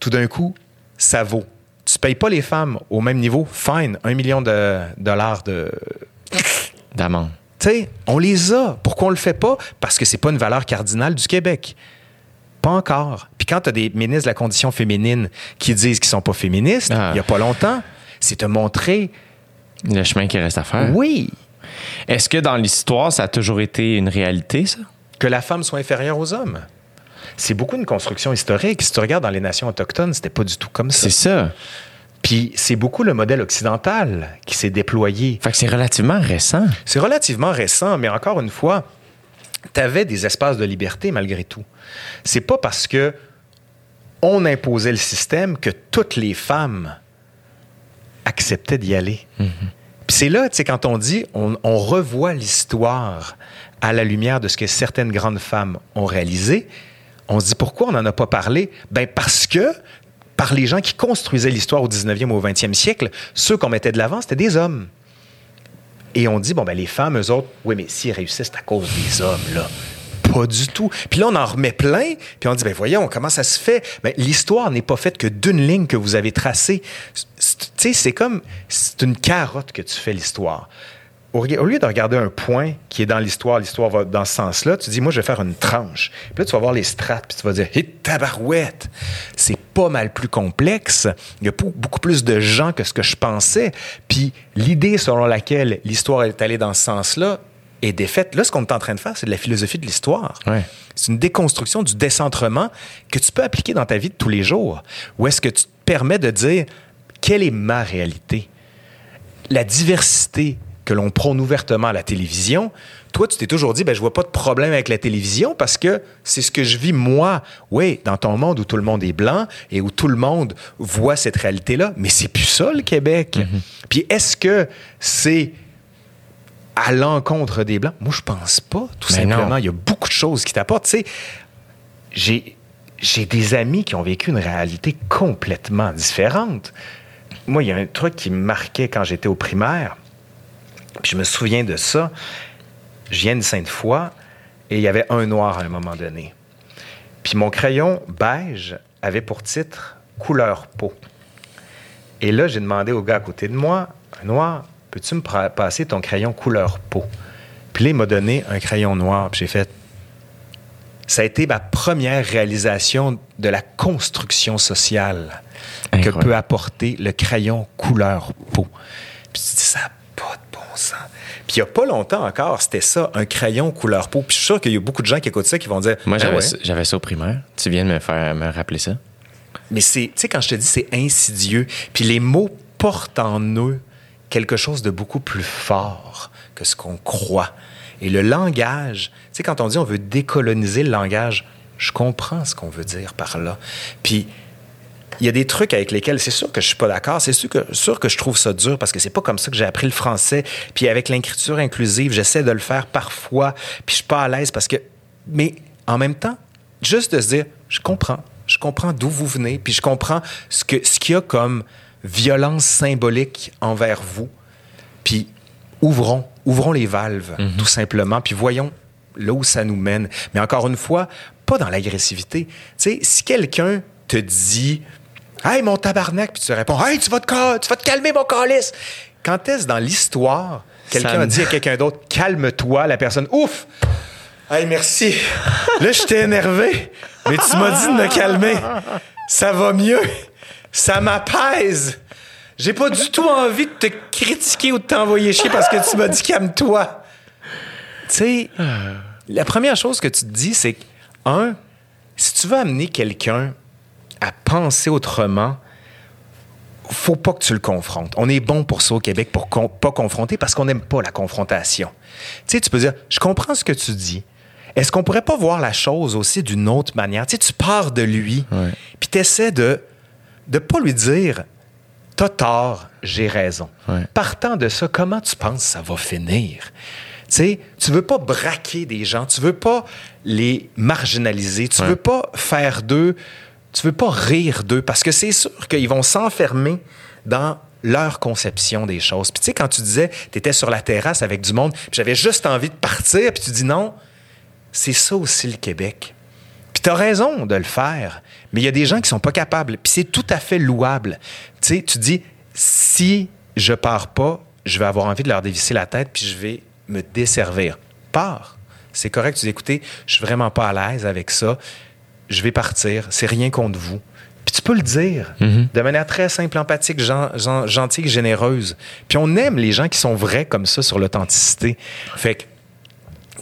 C: tout d'un coup, ça vaut. Tu payes pas les femmes au même niveau, fine, un million de dollars de...
B: d'amende
C: on les a. Pourquoi on le fait pas? Parce que c'est pas une valeur cardinale du Québec. Pas encore. Puis quand tu as des ministres de la condition féminine qui disent qu'ils sont pas féministes, ah. il y a pas longtemps, c'est te montrer...
B: Le chemin qui reste à faire.
C: Oui.
B: Est-ce que dans l'histoire, ça a toujours été une réalité, ça?
C: Que la femme soit inférieure aux hommes. C'est beaucoup une construction historique. Si tu regardes dans les nations autochtones, c'était pas du tout comme ça.
B: C'est ça.
C: Puis c'est beaucoup le modèle occidental qui s'est déployé.
B: Fait que c'est relativement récent.
C: C'est relativement récent, mais encore une fois, tu avais des espaces de liberté malgré tout. C'est pas parce que on imposait le système que toutes les femmes acceptaient d'y aller. Puis c'est là, tu sais, quand on dit, on, on revoit l'histoire à la lumière de ce que certaines grandes femmes ont réalisé, on se dit pourquoi on n'en a pas parlé? Ben parce que par les gens qui construisaient l'histoire au 19e ou au 20e siècle, ceux qu'on mettait de l'avant, c'était des hommes. Et on dit, bon, ben les femmes, eux autres, oui, mais s'ils réussissent, c'est à cause des hommes, là. Pas du tout. Puis là, on en remet plein, puis on dit, ben voyons, comment ça se fait? Ben, l'histoire n'est pas faite que d'une ligne que vous avez tracée. Tu sais, c'est comme, c'est une carotte que tu fais l'histoire. Au, lieu de regarder un point qui est dans l'histoire, l'histoire va dans ce sens-là, tu dis, moi, je vais faire une tranche. Puis là, tu vas voir les strates, puis tu vas dire, hé, tabarouette! C'est pas mal plus complexe. Il y a beaucoup plus de gens que ce que je pensais. Puis l'idée selon laquelle l'histoire est allée dans ce sens-là est défaite. Là, ce qu'on est en train de faire, c'est de la philosophie de l'histoire.
B: Ouais.
C: C'est une déconstruction du décentrement que tu peux appliquer dans ta vie de tous les jours. Où est-ce que tu te permets de dire, quelle est ma réalité? la diversité que l'on prône ouvertement à la télévision, toi, tu t'es toujours dit, ben, je vois pas de problème avec la télévision parce que c'est ce que je vis moi. Oui, dans ton monde où tout le monde est blanc et où tout le monde voit cette réalité-là, mais c'est plus ça, le Québec. Puis est-ce que c'est à l'encontre des Blancs? Moi, je pense pas, tout
B: Mais
C: simplement.
B: non.
C: Il y a beaucoup de choses qui t'apportent. Tu sais, j'ai, j'ai des amis qui ont vécu une réalité complètement différente. Moi, il y a un truc qui me marquait quand j'étais au primaire. Puis je me souviens de ça. Je viens de Sainte-Foy et il y avait un noir à un moment donné. Puis mon crayon beige avait pour titre Couleur peau. Et là, j'ai demandé au gars à côté de moi, un noir, peux-tu me passer ton crayon couleur peau? Puis là, il m'a donné un crayon noir. Puis j'ai fait, ça a été ma première réalisation de la construction sociale que peut apporter le crayon couleur peau. Puis ça n'a bon sens. Puis il n'y a pas longtemps encore, c'était ça, un crayon couleur peau. Puis je suis sûr qu'il y a beaucoup de gens qui écoutent ça qui vont dire,
B: Moi,
C: Ah ouais?
B: ça- j'avais ça au primaire. Tu viens de me faire me rappeler ça.
C: Mais c'est, tu sais, quand je te dis c'est insidieux, puis les mots portent en eux quelque chose de beaucoup plus fort que ce qu'on croit. Et le langage, tu sais, quand on dit on veut décoloniser le langage, je comprends ce qu'on veut dire par là. Puis il y a des trucs avec lesquels c'est sûr que je suis pas d'accord, c'est sûr que, sûr que je trouve ça dur parce que c'est pas comme ça que j'ai appris le français. Puis avec l'écriture inclusive, j'essaie de le faire parfois, puis je suis pas à l'aise parce que. Mais en même temps, juste de se dire, je comprends, je comprends d'où vous venez, puis je comprends ce que ce qu'il y a comme violence symbolique envers vous. Puis ouvrons, ouvrons les valves, tout simplement, puis voyons là où ça nous mène. Mais encore une fois, pas dans l'agressivité. Tu sais, si quelqu'un te dit Hey, mon tabarnak, puis tu réponds Hey, tu vas te, cal- tu vas te calmer, mon calice. Quand est-ce dans l'histoire, quelqu'un a
B: me-
C: dit à quelqu'un d'autre Calme-toi, la personne Ouf Hey, merci. Là, j'étais énervé, mais tu m'as dit de me calmer. Ça va mieux. Ça m'apaise. J'ai pas du tout envie de te critiquer ou de t'envoyer chier parce que tu m'as dit calme-toi. Tu sais, la première chose que tu te dis, c'est que, un, si tu veux amener quelqu'un à penser autrement, faut pas que tu le confrontes. On est bon pour ça au Québec, pour con- pas confronter, parce qu'on n'aime pas la confrontation. Tu sais, tu peux dire, je comprends ce que tu dis. Est-ce qu'on pourrait pas voir la chose aussi d'une autre manière? Tu sais, tu pars de lui,
B: Ouais.
C: puis tu essaies de ne pas lui dire, t'as tort, j'ai raison.
B: Ouais.
C: Partant de ça, comment tu penses que ça va finir? Tu sais, tu veux pas braquer des gens, tu veux pas les marginaliser, tu
B: Ouais.
C: veux pas faire d'eux, tu veux pas rire d'eux, parce que c'est sûr qu'ils vont s'enfermer dans leur conception des choses. Puis tu sais, quand tu disais, tu étais sur la terrasse avec du monde, puis j'avais juste envie de partir, puis tu dis non, c'est ça aussi le Québec. Puis tu as raison de le faire, mais il y a des gens qui sont pas capables, puis c'est tout à fait louable. Tu sais, tu dis, si je pars pas, je vais avoir envie de leur dévisser la tête, puis je vais me desservir. Pars. C'est correct, tu dis, écoutez, je suis vraiment pas à l'aise avec ça, je vais partir, c'est rien contre vous. Puis tu peux le dire de manière très simple, empathique, gen- gen- gentille, généreuse. Puis on aime les gens qui sont vrais comme ça sur l'authenticité. Fait que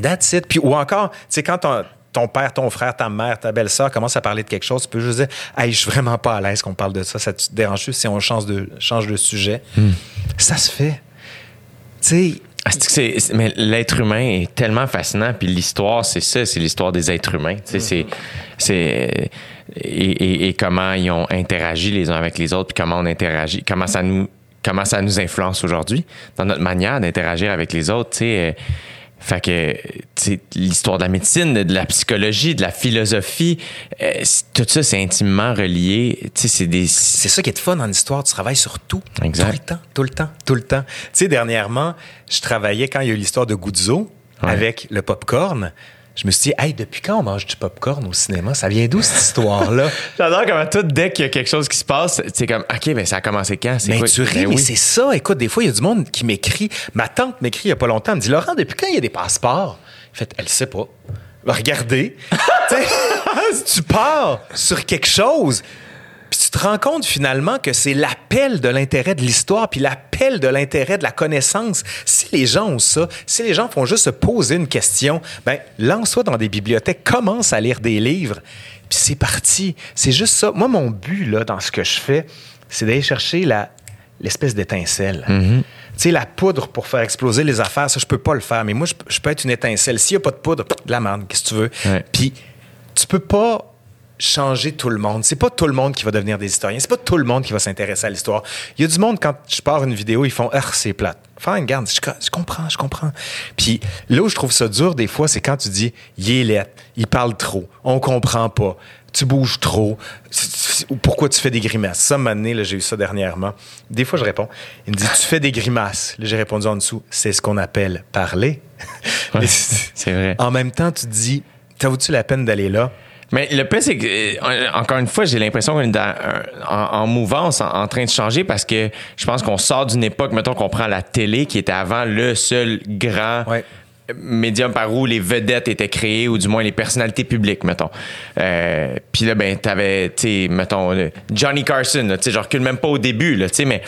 C: That's it. Puis, ou encore, tu sais, quand ton, ton père, ton frère, ta mère, ta belle-sœur commencent à parler de quelque chose, tu peux juste dire Hey, je suis vraiment pas à l'aise qu'on parle de ça. Ça te dérange juste si on change de, change de sujet? Ça se fait. Tu sais,
B: Ah, c'est mais l'être humain est tellement fascinant, puis l'histoire, c'est ça, c'est l'histoire des êtres humains. Tu sais, c'est, c'est et, et- et comment ils ont interagi les uns avec les autres, puis comment on interagit, comment ça nous, comment ça nous influence aujourd'hui dans notre manière d'interagir avec les autres. Tu sais, euh, fait que, tu sais, l'histoire de la médecine, de, la psychologie, de la philosophie, euh, tout ça, c'est intimement relié. Tu sais, c'est des.
C: C'est ça qui est de fun en histoire. Tu travailles sur tout.
B: Exact.
C: Tout le temps, tout le temps, tout le temps. Tu sais, dernièrement, je travaillais quand il y a eu l'histoire de Guzzo
B: Ouais.
C: avec le popcorn. Je me suis dit, hey, depuis quand on mange du popcorn au cinéma? Ça vient d'où cette histoire-là?
B: J'adore comment tout, dès qu'il y a quelque chose qui se passe, c'est comme, OK, mais ça a commencé quand?
C: Mais
B: quoi?
C: tu ris,
B: Ben
C: mais
B: oui.
C: c'est ça. Écoute, des fois, il y a du monde qui m'écrit. Ma tante m'écrit il y a pas longtemps. Elle me dit, Laurent, depuis quand il y a des passeports? En fait, elle sait pas. Sais, tu pars sur quelque chose. Tu te rends compte finalement que c'est l'appel de l'intérêt de l'histoire, puis l'appel de l'intérêt de la connaissance. Si les gens ont ça, si les gens font juste se poser une question, ben lance-toi dans des bibliothèques, commence à lire des livres, puis c'est parti. C'est juste ça. Moi, mon but là dans ce que je fais, c'est d'aller chercher la l'espèce d'étincelle. Tu sais, la poudre pour faire exploser les affaires, ça, je peux pas le faire. Mais moi, je, je peux être une étincelle. S'il n'y a pas de poudre, de la merde, qu'est-ce que tu veux?
B: Ouais.
C: Puis, tu peux pas changer tout le monde. C'est pas tout le monde qui va devenir des historiens. C'est pas tout le monde qui va s'intéresser à l'histoire. Il y a du monde, quand je pars une vidéo, ils font « Ah, c'est plate. » Fine, garde, je, je comprends, je comprends. Puis là où je trouve ça dur, des fois, c'est quand tu dis « Il est laid, il parle trop, on comprend pas, tu bouges trop, pourquoi tu fais des grimaces? » Ça, m'a donné, là, j'ai eu ça dernièrement. Des fois, je réponds. Il me dit « Tu fais des grimaces. » Là, j'ai répondu en dessous « C'est ce qu'on appelle parler.
B: Ouais, c'est vrai.
C: En même temps, tu te dis « T'as tu la peine d'aller là? »
B: Mais le pire, c'est que, euh, encore une fois, j'ai l'impression qu'on est dans en, en mouvance, en, en train de changer parce que je pense qu'on sort d'une époque, mettons qu'on prend la télé qui était avant le seul grand
C: Ouais.
B: médium par où les vedettes étaient créées ou du moins les personnalités publiques, mettons. Euh, Puis là, ben, t'avais, tu mettons, le Johnny Carson, tu sais, je recule même pas au début, là, tu sais, mais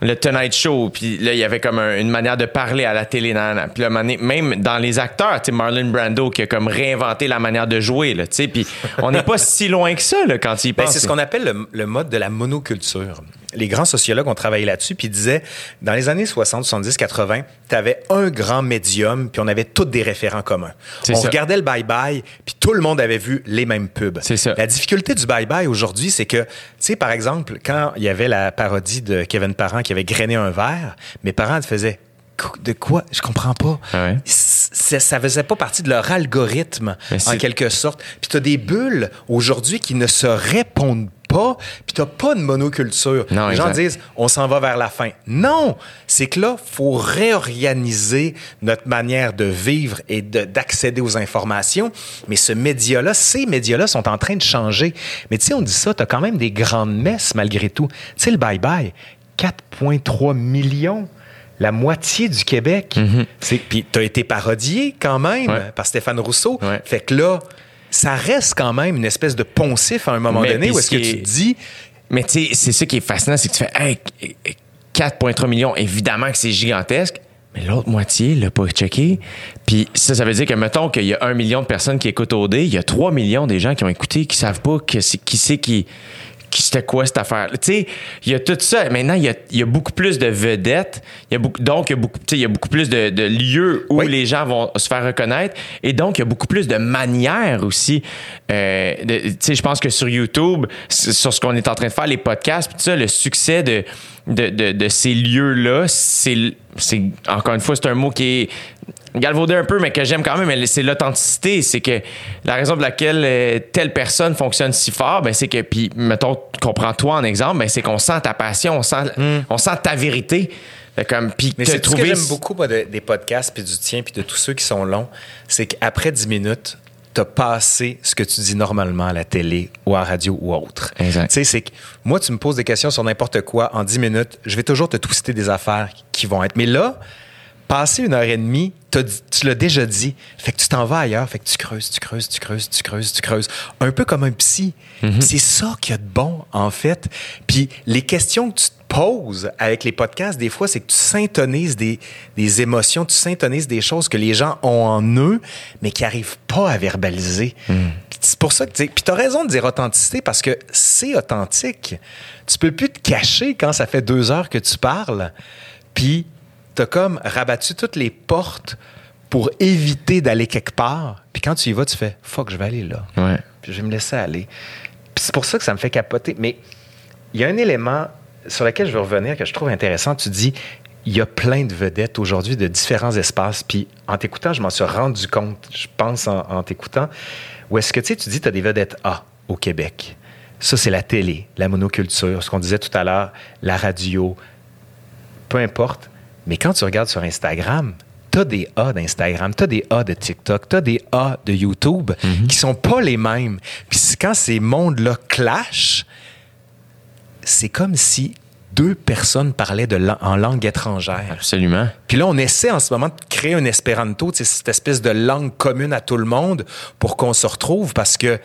B: le Tonight Show, puis là, il y avait comme un- une manière de parler à la télé. Puis là, même dans les acteurs, tu sais, Marlon Brando qui a comme réinventé la manière de jouer, là, tu sais, puis on n'est pas si loin que ça, là, quand y
C: Ben,
B: penses.
C: c'est ce qu'on appelle le, le mode de la monoculture. Les grands sociologues ont travaillé là-dessus, puis ils disaient, dans les années 60, 70, 80, tu avais un grand médium, puis on avait tous des référents communs. On
B: ça.
C: regardait le bye-bye, puis tout le monde avait vu les mêmes pubs.
B: C'est ça.
C: La difficulté du bye-bye aujourd'hui, c'est que, tu sais, par exemple, quand il y avait la parodie de Kevin Parent qui avait grainé un verre, mes parents faisaient de quoi? Je comprends pas.
B: Ah ouais?
C: Ça faisait pas partie de leur algorithme, en quelque sorte. Puis t'as des bulles aujourd'hui qui ne se répondent pas, puis t'as pas de monoculture.
B: Non,
C: Les gens disent, on s'en va vers la fin. Non! C'est que là, faut réorganiser notre manière de vivre et de- d'accéder aux informations. Mais ce média-là, ces médias-là sont en train de changer. Mais tu sais, on dit ça, t'as quand même des grandes messes malgré tout. Tu sais, le bye-bye, 4,3 millions. La moitié du Québec. C'est- Puis t'as été parodié quand même.
B: Ouais.
C: par Stéphane Rousseau.
B: Ouais.
C: Fait que là, ça reste quand même une espèce de poncif à un moment
B: Mais
C: donné où est-ce
B: ce
C: que tu te dis,
B: Mais tu sais, c'est ça qui est fascinant, c'est que tu fais, hey, 4,3 millions, évidemment que c'est gigantesque, mais l'autre moitié l'a pas checké. Puis ça, ça veut dire que, mettons qu'il y a un million de personnes qui écoutent OD, il y a 3 millions des gens qui ont écouté, qui savent pas que qui c'est qui c'était quoi cette affaire? Tu sais, il y a tout ça. Maintenant, il y a, il y a beaucoup plus de vedettes. Il y a beaucoup, donc, il y a beaucoup, il y a beaucoup plus de, de lieux où
C: Oui.
B: les gens vont se faire reconnaître. Et donc, il y a beaucoup plus de manières aussi. Euh, tu sais, je pense que sur YouTube, sur ce qu'on est en train de faire, les podcasts, tout ça, le succès de, de, de, de ces lieux-là, c'est, encore une fois, c'est un mot qui est galvaudé un peu, mais que j'aime quand même, mais c'est l'authenticité. C'est que la raison pour laquelle euh, telle personne fonctionne si fort, ben, c'est que, puis, mettons, qu'on prend toi en exemple, ben, c'est qu'on sent ta passion, on sent, on sent ta vérité. Fait comme, puis
C: Mais c'est ce que j'aime beaucoup moi, de- des podcasts, puis du tien, puis de tous ceux qui sont longs, c'est qu'après 10 minutes, t'as passé ce que tu dis normalement à la télé ou à la radio ou autre.
B: Exact.
C: Tu sais, c'est que moi, tu me poses des questions sur n'importe quoi en 10 minutes, je vais toujours te twister des affaires qui vont être. Mais là, passer une heure et demie, tu l'as déjà dit. Fait que tu t'en vas ailleurs. Fait que tu creuses, tu creuses, tu creuses, tu creuses, tu creuses. Un peu comme un psy. C'est ça qu'il y a de bon, en fait. Puis les questions que tu te poses avec les podcasts, des fois, c'est que tu syntonises des, des émotions, tu syntonises des choses que les gens ont en eux, mais qui n'arrivent pas à verbaliser. Puis C'est pour ça que, tu puis t'as raison de dire authenticité parce que c'est authentique. Tu peux plus te cacher quand ça fait deux heures que tu parles, puis t'as comme rabattu toutes les portes pour éviter d'aller quelque part. Puis quand tu y vas, tu fais fuck, je vais aller là.
B: Ouais.
C: Puis je vais me laisser aller. Puis c'est pour ça que ça me fait capoter. Mais il y a un élément sur lequel je veux revenir que je trouve intéressant. Tu dis, il y a plein de vedettes aujourd'hui de différents espaces. Puis en t'écoutant, je m'en suis rendu compte, je pense en, en t'écoutant, où est-ce que tu sais, tu dis, tu as des vedettes A au Québec. Ça, c'est la télé, la monoculture, ce qu'on disait tout à l'heure, la radio, peu importe. Mais quand tu regardes sur Instagram, tu as des A d'Instagram, tu as des A de TikTok, tu as des A de YouTube qui sont pas les mêmes. Puis quand ces mondes-là clashent, c'est comme si deux personnes parlaient de la- en langue étrangère.
B: Absolument.
C: Puis là, on essaie en ce moment de créer un espéranto, cette espèce de langue commune à tout le monde pour qu'on se retrouve parce que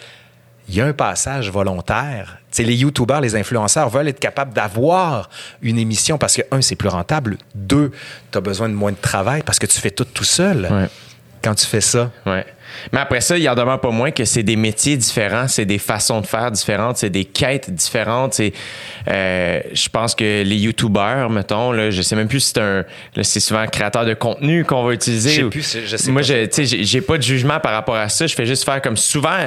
C: il y a un passage volontaire. Les youtubeurs, les influenceurs veulent être capables d'avoir une émission parce que, un, c'est plus rentable. Deux, tu as besoin de moins de travail parce que tu fais tout tout seul.
B: Ouais.
C: Quand tu fais ça,
B: Ouais. Mais après ça, il y en demeure pas moins que c'est des métiers différents, c'est des façons de faire différentes, c'est des quêtes différentes. Euh, je pense que les YouTubers, mettons, là, je sais même plus si c'est un, c'est souvent un créateur de contenu qu'on va utiliser.
C: Je sais
B: ou-
C: plus, je sais
B: Moi,
C: pas.
B: je, tu sais, j'ai, j'ai pas de jugement par rapport à ça. Je fais juste faire comme souvent,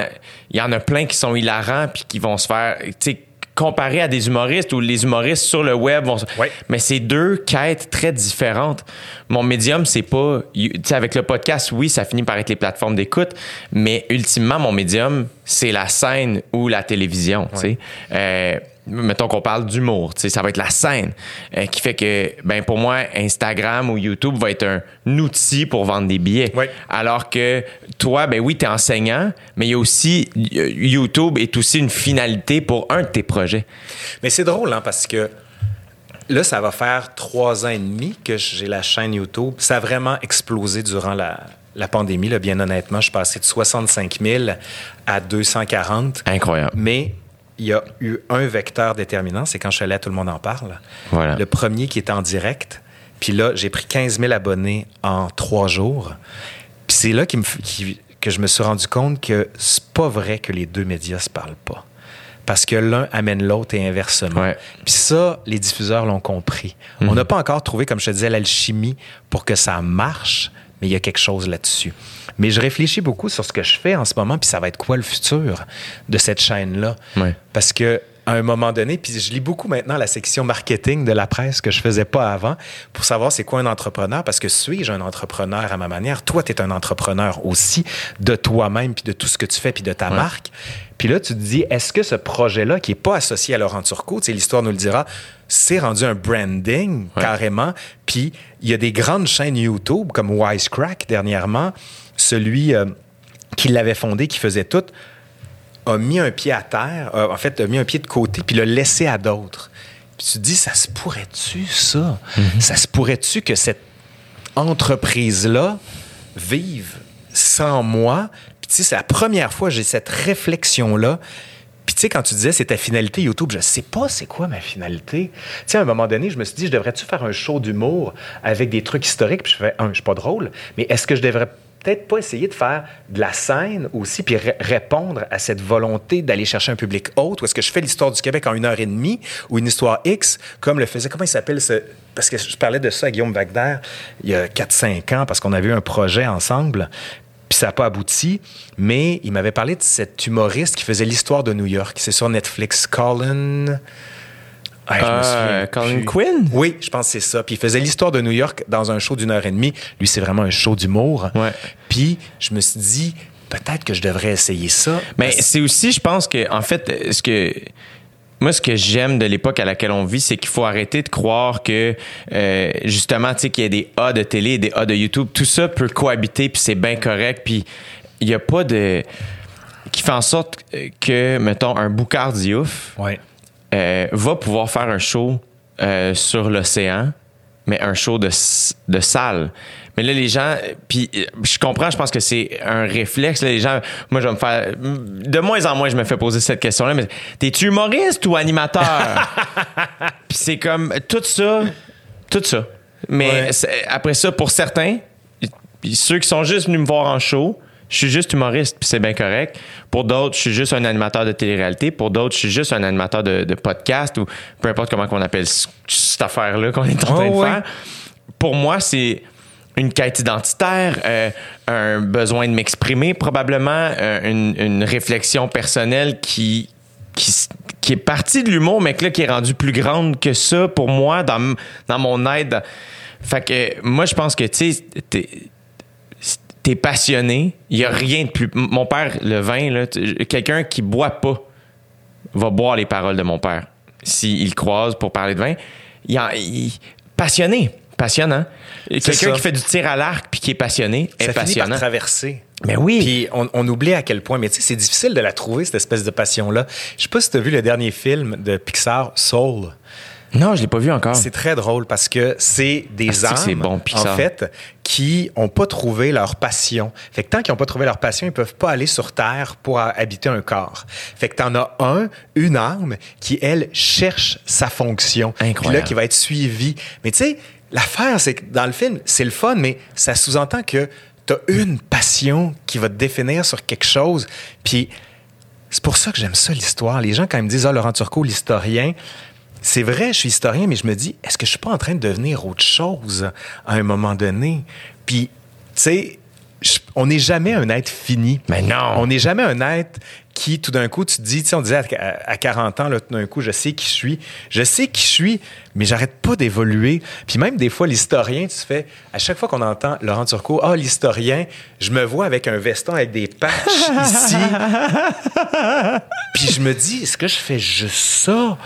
B: il y en a plein qui sont hilarants puis qui vont se faire, tu sais, comparer à des humoristes ou les humoristes sur le web vont
C: Ouais.
B: mais c'est deux quêtes très différentes. Mon médium, c'est pas. Tu sais, avec le podcast, oui, ça finit par être les plateformes d'écoute, mais ultimement, mon médium, c'est la scène ou la télévision. tu sais. Euh, mettons qu'on parle d'humour, ça va être la scène euh, qui fait que, ben pour moi, Instagram ou YouTube va être un outil pour vendre des billets.
C: Ouais.
B: Alors que toi, ben oui, tu es enseignant, mais il y a aussi euh, YouTube est aussi une finalité pour un de tes projets.
C: Mais c'est drôle, hein, parce que là, ça va faire trois ans et demi que j'ai la chaîne YouTube. Ça a vraiment explosé durant la, la pandémie, là, bien honnêtement. Je suis passé de 65 000 à 240.
B: Incroyable.
C: Mais il y a eu un vecteur déterminant, c'est quand je suis allé à Tout le monde en parle.
B: Voilà.
C: Le premier qui était en direct. Puis là, j'ai pris 15 000 abonnés en trois jours. Puis c'est là me qui- que je me suis rendu compte que c'est pas vrai que les deux médias se parlent pas. Parce que l'un amène l'autre et inversement.
B: Ouais.
C: Puis ça, les diffuseurs l'ont compris. On n'a pas encore trouvé, comme je te disais, l'alchimie pour que ça marche, mais il y a quelque chose là-dessus. Mais je réfléchis beaucoup sur ce que je fais en ce moment, puis ça va être quoi le futur de cette chaîne-là?
B: Ouais.
C: Parce que à un moment donné, puis je lis beaucoup maintenant la section marketing de la presse que je faisais pas avant pour savoir c'est quoi un entrepreneur parce que suis-je un entrepreneur à ma manière? Toi, tu es un entrepreneur aussi de toi-même puis de tout ce que tu fais puis de ta marque. Puis là, tu te dis est-ce que ce projet-là qui est pas associé à Laurent Turcot, tu sais l'histoire nous le dira, c'est rendu un branding
B: Ouais.
C: carrément, puis il y a des grandes chaînes YouTube comme Wisecrack dernièrement, celui euh, qui l'avait fondé qui faisait tout a mis un pied à terre, en fait, a mis un pied de côté, puis l'a laissé à d'autres. Puis tu te dis, ça se pourrait-tu, ça? Ça se pourrait-tu que cette entreprise-là vive sans moi? Puis tu sais, c'est la première fois que j'ai cette réflexion-là. Puis tu sais, quand tu disais c'est ta finalité YouTube, je sais pas c'est quoi ma finalité. Tu sais, à un moment donné, je me suis dit, je devrais-tu faire un show d'humour avec des trucs historiques? Puis je fais, un, je suis pas drôle, mais est-ce que je devrais peut-être pas essayer de faire de la scène aussi, puis ré- répondre à cette volonté d'aller chercher un public autre? Ou est-ce que je fais l'histoire du Québec en une heure et demie ou une histoire X, comme le faisait, comment il s'appelle ce... Parce que je parlais de ça à Guillaume Wagner il y a 4-5 ans, parce qu'on avait eu un projet ensemble, puis ça n'a pas abouti, mais il m'avait parlé de cet humoriste qui faisait l'histoire de New York. C'est sur Netflix, Colin... Ah, je me
B: Euh, Colin. Quinn?
C: Oui, je pense que c'est ça. Puis il faisait l'histoire de New York dans un show d'une heure et demie. Lui, c'est vraiment un show d'humour.
B: Ouais.
C: Puis je me suis dit, peut-être que je devrais essayer ça.
B: Mais
C: Parce-
B: c'est aussi, je pense que, en fait, ce que. Moi, ce que j'aime de l'époque à laquelle on vit, c'est qu'il faut arrêter de croire que, euh, justement, tu sais, qu'il y a des A de télé et des A de YouTube. Tout ça peut cohabiter, puis c'est bien correct. Puis il n'y a pas de. qui fait en sorte que, mettons, un Boucard Diouf
C: Ouais.
B: Euh, va pouvoir faire un show euh, sur l'océan, mais un show de, de salle. Mais là, les gens, puis euh, je comprends, je pense que c'est un réflexe. là, les gens, moi, je vais me faire. De moins en moins, je me fais poser cette question-là, mais t'es-tu humoriste ou animateur? puis c'est comme tout ça, tout ça. Mais
C: Ouais.
B: après ça, pour certains, ceux qui sont juste venus me voir en show, je suis juste humoriste, puis c'est bien correct. Pour d'autres, je suis juste un animateur de télé-réalité. Pour d'autres, je suis juste un animateur de, de podcast ou peu importe comment on appelle cette affaire-là qu'on est en train
C: Oh,
B: de
C: ouais.
B: faire. pour moi, c'est une quête identitaire, euh, un besoin de m'exprimer probablement, euh, une, une réflexion personnelle qui, qui, est partie de l'humour, mais que là, qui est rendue plus grande que ça pour moi dans, dans mon aide. Fait que euh, moi, je pense que, tu sais, t'es- passionné, il y a rien de plus... Mon père, le vin, quelqu'un qui boit pas va boire les paroles de mon père. S'il croise pour parler de vin, il, en- il- passionné, passionnant. Quelqu'un qui fait du tir à l'arc puis qui est passionné
C: Ça
B: est
C: finit par
B: passionnant.
C: traverser.
B: Mais oui.
C: Puis on, on oublie à quel point, mais tu sais, c'est difficile de la trouver, cette espèce de passion-là. Je sais pas si tu as vu le dernier film de Pixar, Soul.
B: Non, je l'ai pas vu encore.
C: C'est très drôle parce que c'est des
B: Ah,
C: âmes,
B: bon,
C: en fait, qui ont pas trouvé leur passion. Fait que tant qu'ils ont pas trouvé leur passion, ils peuvent pas aller sur Terre pour habiter un corps. Fait que t'en as un, une âme, qui, elle, cherche sa fonction. Puis
B: Incroyable.
C: là, qui va être suivie. Mais tu sais, l'affaire, c'est que dans le film, c'est le fun, mais ça sous-entend que t'as une passion qui va te définir sur quelque chose. Puis c'est pour ça que j'aime ça, l'histoire. Les gens, quand ils me disent, ah, Laurent Turcot, l'historien, c'est vrai, je suis historien, mais je me dis, est-ce que je suis pas en train de devenir autre chose à un moment donné? Puis, tu sais, on n'est jamais un être fini.
B: Mais non.
C: On n'est jamais un être qui, tout d'un coup, tu te dis, tu sais, on disait à, à 40 ans, là, tout d'un coup, je sais qui je suis. Je sais qui je suis, mais j'arrête pas d'évoluer. Puis même des fois, l'historien, tu te fais, à chaque fois qu'on entend Laurent Turcot, ah, l'historien, je me vois avec un veston avec des patchs ici. Puis je me dis, est-ce que je fais juste ça?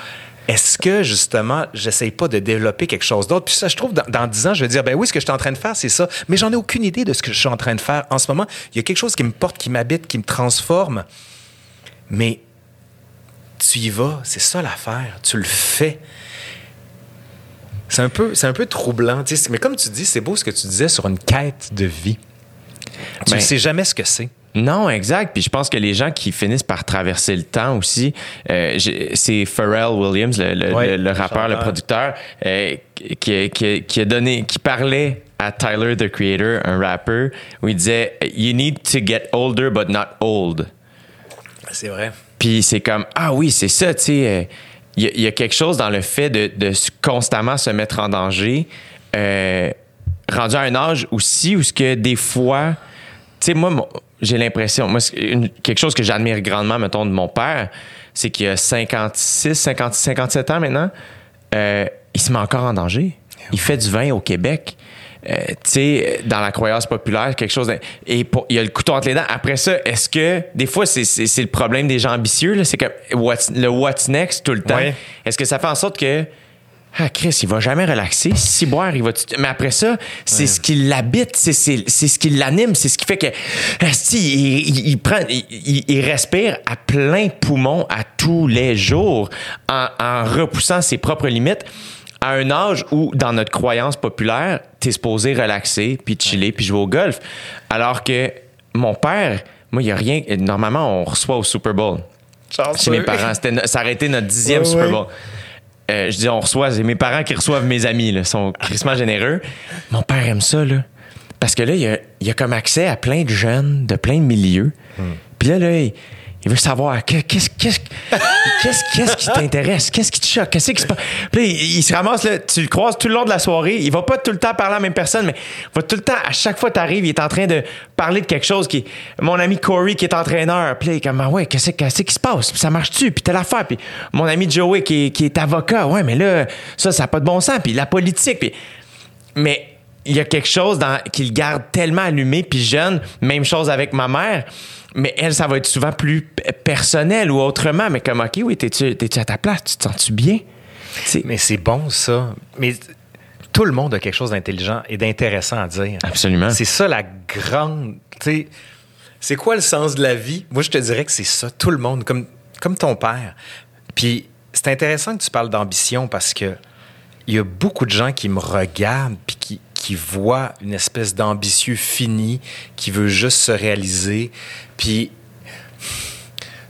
C: Est-ce que, justement, j'essaye pas de développer quelque chose d'autre? Puis ça, je trouve, dans, 10 ans, je vais dire, ben oui, ce que je suis en train de faire, c'est ça. Mais j'en ai aucune idée de ce que je suis en train de faire. En ce moment, il y a quelque chose qui me porte, qui m'habite, qui me transforme. Mais tu y vas, c'est ça l'affaire. Tu le fais. C'est un peu, c'est un peu troublant. Mais comme tu dis, c'est beau ce que tu disais sur une quête de vie. Tu ne
B: Ben,
C: sais jamais ce que c'est.
B: Non, exact. Puis je pense que les gens qui finissent par traverser le temps aussi, euh, c'est Pharrell Williams, le, le-
C: Ouais,
B: le- le rappeur, le producteur, euh, qui, qui- qui a donné, qui parlait à Tyler the Creator, un rapper, où il disait You need to get older but not old.
C: C'est vrai.
B: Puis c'est comme ah oui c'est ça tu sais euh, il y, a- il y a quelque chose dans le fait de, de constamment se mettre en danger rendu à un âge aussi où ce que des fois sais moi j'ai l'impression moi une- quelque chose que j'admire grandement mettons de mon père c'est qu'il a 56 50 57 ans maintenant euh, il se met encore en danger il fait du vin au Québec euh, tu sais, dans la croyance populaire, quelque chose. de- et pour- il y a le couteau entre les dents. Après ça, est-ce que des fois c'est, c'est, c'est le problème des gens ambitieux là, c'est que what's- le what's next tout le temps. Est-ce que ça fait en sorte que ah Chris, il va jamais relaxer. Si boire, il va. tout- Mais après ça, c'est ce qui l'habite, c'est, c'est, c'est ce qui l'anime, c'est ce qui fait que asti, il, il, il prend, il, respire à plein poumon à tous les jours en, en repoussant ses propres limites à un âge où, dans notre croyance populaire, t'es supposé relaxer, puis chiller, puis jouer au golf. Alors que mon père, moi, il n'y a rien. Normalement, on reçoit au Super Bowl chez mes parents. Ça aurait été notre dixième
C: Ouais,
B: Super
C: ouais.
B: Bowl. Euh, je dis, on reçoit, c'est mes parents qui reçoivent mes amis, là, Ils sont crissement généreux. Mon père aime ça, là. Parce que là, il y a, il y a comme accès à plein de jeunes, de plein de milieux. Puis là, là, il, il veut savoir que- qu'est-ce qu'est-ce qu'est-ce qui t'intéresse, qu'est-ce qui te choque, qu'est-ce qui se passe? Puis il, se ramasse là, tu le croises tout le long de la soirée, il va pas tout le temps parler à la même personne, mais il va tout le temps, à chaque fois que t'arrives, il est en train de parler de quelque chose qui, mon ami Corey qui est entraîneur, puis comme ah ouais, qu'est-ce qu'est-ce qui se passe, Puis ça marche-tu, puis telle affaire, puis mon ami Joey qui est, qui est avocat, ouais, mais là, ça, ça a pas de bon sens, puis la politique, puis mais il y a quelque chose dans, qui le garde tellement allumé puis jeune. Même chose avec ma mère. Mais elle, ça va être souvent plus personnel ou autrement. Mais comme, OK, oui, t'es-tu, t'es-tu à ta place? Tu te sens-tu bien?
C: Mais c'est bon, ça. Mais tout le monde a quelque chose d'intelligent et d'intéressant à dire.
B: Absolument.
C: C'est ça la grande. tu sais, C'est quoi le sens de la vie? Moi, je te dirais que c'est ça. Tout le monde, comme, comme ton père. Puis c'est intéressant que tu parles d'ambition parce que il y a beaucoup de gens qui me regardent puis qui, voient une espèce d'ambitieux fini qui veut juste se réaliser. Puis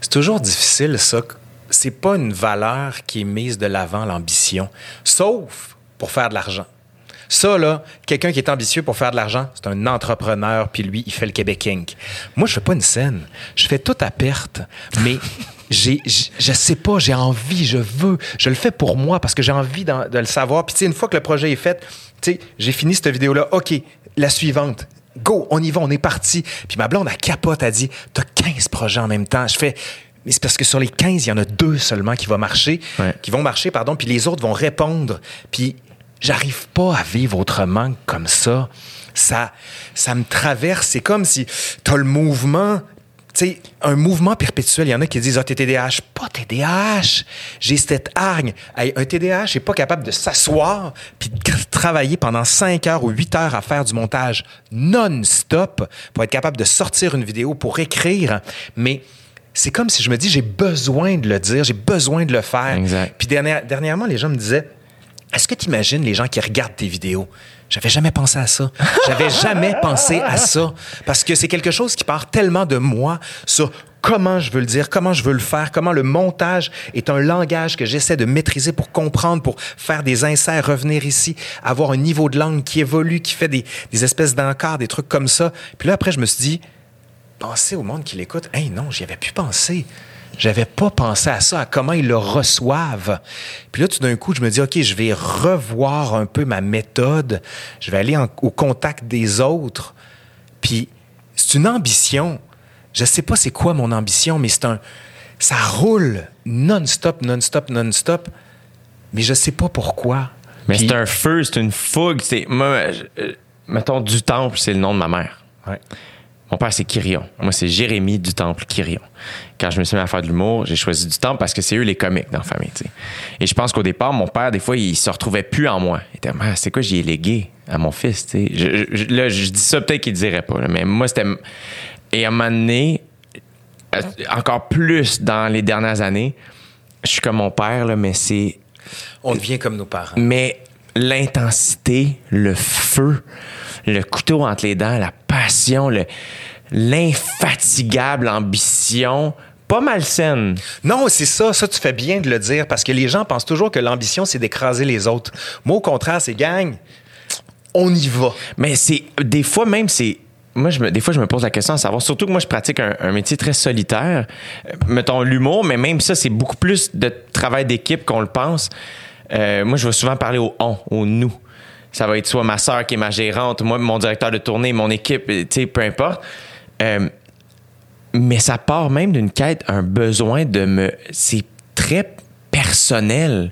C: c'est toujours difficile, ça. C'est pas une valeur qui est mise de l'avant, l'ambition. Sauf pour faire de l'argent. Ça, là, quelqu'un qui est ambitieux pour faire de l'argent, c'est un entrepreneur, puis lui, il fait le Québec Inc. Moi, je fais pas une scène. Je fais tout à perte. Mais j'ai, je sais pas, j'ai envie, je veux, je le fais pour moi parce que j'ai envie d'en- de le savoir. Puis tu sais, une fois que le projet est fait, tu sais, j'ai fini cette vidéo-là, OK, la suivante. Go, on y va, on est parti. Puis ma blonde, elle capote, elle dit, t'as 15 projets en même temps. Je fais, mais c'est parce que sur les 15, il y en a deux seulement qui vont marcher,
B: Ouais.
C: qui vont marcher, pardon, puis les autres vont répondre. Puis j'arrive pas à vivre autrement que comme ça. Ça, ça me traverse. C'est comme si t'as le mouvement, sais, un mouvement perpétuel. Il y en a qui disent, ah, t'es TDAH. Pas TDAH. J'ai cette hargne. Hey, un TDAH n'est pas capable de s'asseoir puis de travailler pendant 5 heures ou 8 heures à faire du montage non-stop pour être capable de sortir une vidéo, pour écrire. Mais c'est comme si je me dis, j'ai besoin de le dire, j'ai besoin de le faire.
B: Exact.
C: Puis dernière- dernièrement, les gens me disaient, est-ce que tu imagines les gens qui regardent tes vidéos? J'avais jamais pensé à ça. J'avais jamais pensé à ça. Parce que c'est quelque chose qui part tellement de moi sur comment je veux le dire, comment je veux le faire, comment le montage est un langage que j'essaie de maîtriser pour comprendre, pour faire des inserts, revenir ici, avoir un niveau de langue qui évolue, qui fait des, espèces d'encarts, des trucs comme ça. Puis là, après, je me suis dit, penser au monde qui l'écoute. Hey, non, j'y avais plus pensé. J'avais pas pensé à ça, à comment ils le reçoivent. Puis là, tout d'un coup, je me dis, OK, je vais revoir un peu ma méthode. Je vais aller en- au contact des autres. Puis c'est une ambition. Je sais pas c'est quoi mon ambition, mais c'est un. Ça roule non-stop, non-stop, non-stop. Mais je sais pas pourquoi.
B: Mais
C: Puis-
B: c'est un feu, c'est une fougue. C'est, euh, mettons, du temple, c'est le nom de ma mère.
C: Ouais.
B: Mon père, c'est Kyrion. Moi, c'est Jérémy du Temple Kyrion. Quand je me suis mis à faire de l'humour, j'ai choisi du Temple parce que c'est eux les comiques dans la famille. Et je pense qu'au départ, mon père, des fois, il se retrouvait plus en moi. Il était, Ah, c'est quoi, j'y ai légué à mon fils. Je, je- là, je dis ça, peut-être qu'il dirait pas. là, mais moi, c'était. Et à un moment donné, euh, encore plus dans les dernières années, je suis comme mon père, là, mais c'est
C: On devient comme nos parents.
B: mais l'intensité, le feu, le couteau entre les dents, la passion, le- l'infatigable ambition, pas malsaine.
C: Non, c'est ça. Ça, tu fais bien de le dire parce que les gens pensent toujours que l'ambition, c'est d'écraser les autres. Moi, au contraire, c'est gang. On y va.
B: Mais c'est des fois même c'est moi, je me, des fois, je me pose la question à savoir, surtout que moi, je pratique un, un métier très solitaire. Euh, mettons l'humour, mais même ça, c'est beaucoup plus de travail d'équipe qu'on le pense. Euh, moi, je vais souvent parler au on, au nous. Ça va être soit ma sœur qui est ma gérante, moi, mon directeur de tournée, mon équipe, tu sais, peu importe. Euh, mais ça part même d'une quête, un besoin de me. C'est très personnel.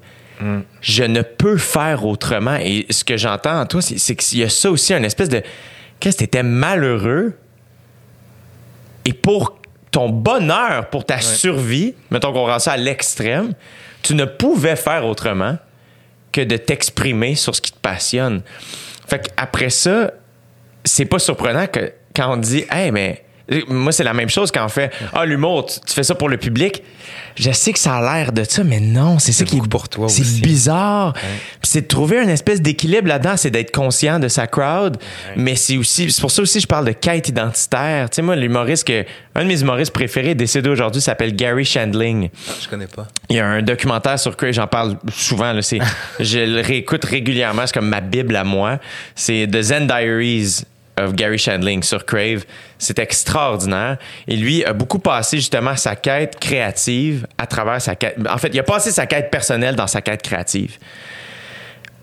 B: Je ne peux faire autrement. Et ce que j'entends en toi, c'est c'est qu'il y a ça aussi, une espèce de. Qu'est-ce que t'étais malheureux? Et pour ton bonheur, pour ta survie, mettons qu'on rend ça à l'extrême, tu ne pouvais faire autrement que de t'exprimer sur ce qui te passionne. Fait qu'après ça, c'est pas surprenant que quand on dit Hey, mais moi, c'est la même chose quand on fait Ah, l'humour, tu, tu fais ça pour le public. Je sais que ça a l'air de ça, mais non, c'est ça qui est
C: pour toi
B: C'est bizarre. C'est de trouver une espèce d'équilibre là-dedans, c'est d'être conscient de sa crowd, mais c'est aussi, c'est pour ça aussi que je parle de quête identitaire. Tu sais, moi, l'humoriste que, un de mes humoristes préférés décédé aujourd'hui s'appelle Gary Shandling.
C: Je connais pas.
B: Il y a un documentaire sur Crave, j'en parle souvent. Là, je le réécoute régulièrement, c'est comme ma Bible à moi. C'est The Zen Diaries Gary Shandling sur Crave. C'est extraordinaire. Et lui a beaucoup passé justement sa quête créative à travers sa quête. En fait, il a passé sa quête personnelle dans sa quête créative.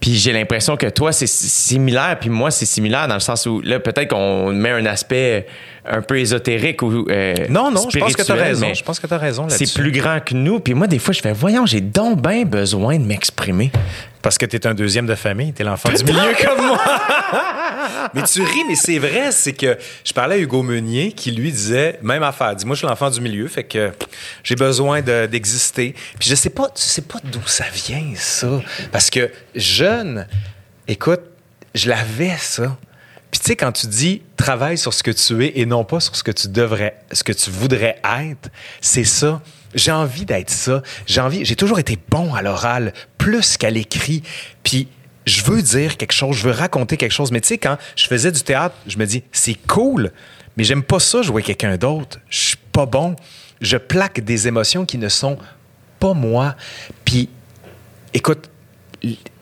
B: Puis j'ai l'impression que toi, c'est similaire, puis moi, c'est similaire dans le sens où, là, peut-être qu'on met un aspect un peu ésotérique ou. euh,
C: Non, non, je pense que tu as raison. Je pense que tu as raison
B: c'est plus grand que nous. Puis moi, des fois, je fais, voyons, j'ai donc bien besoin de m'exprimer.
C: Parce que tu es un deuxième de famille, tu es l'enfant du milieu comme moi. mais tu ris, mais c'est vrai, c'est que je parlais à Hugo Meunier qui lui disait, même affaire, dis moi je suis l'enfant du milieu, fait que j'ai besoin de- d'exister. Puis je sais pas, tu sais pas d'où ça vient ça, parce que jeune, écoute, je l'avais ça. Puis tu sais quand tu dis travaille sur ce que tu es et non pas sur ce que tu devrais, ce que tu voudrais être, c'est ça. J'ai envie d'être ça. J'ai envie. J'ai toujours été bon à l'oral, plus qu'à l'écrit. Puis je veux dire quelque chose, je veux raconter quelque chose. Mais tu sais, quand je faisais du théâtre, je me dis c'est cool, mais j'aime pas ça jouer quelqu'un d'autre. Je suis pas bon. Je plaque des émotions qui ne sont pas moi. Puis écoute,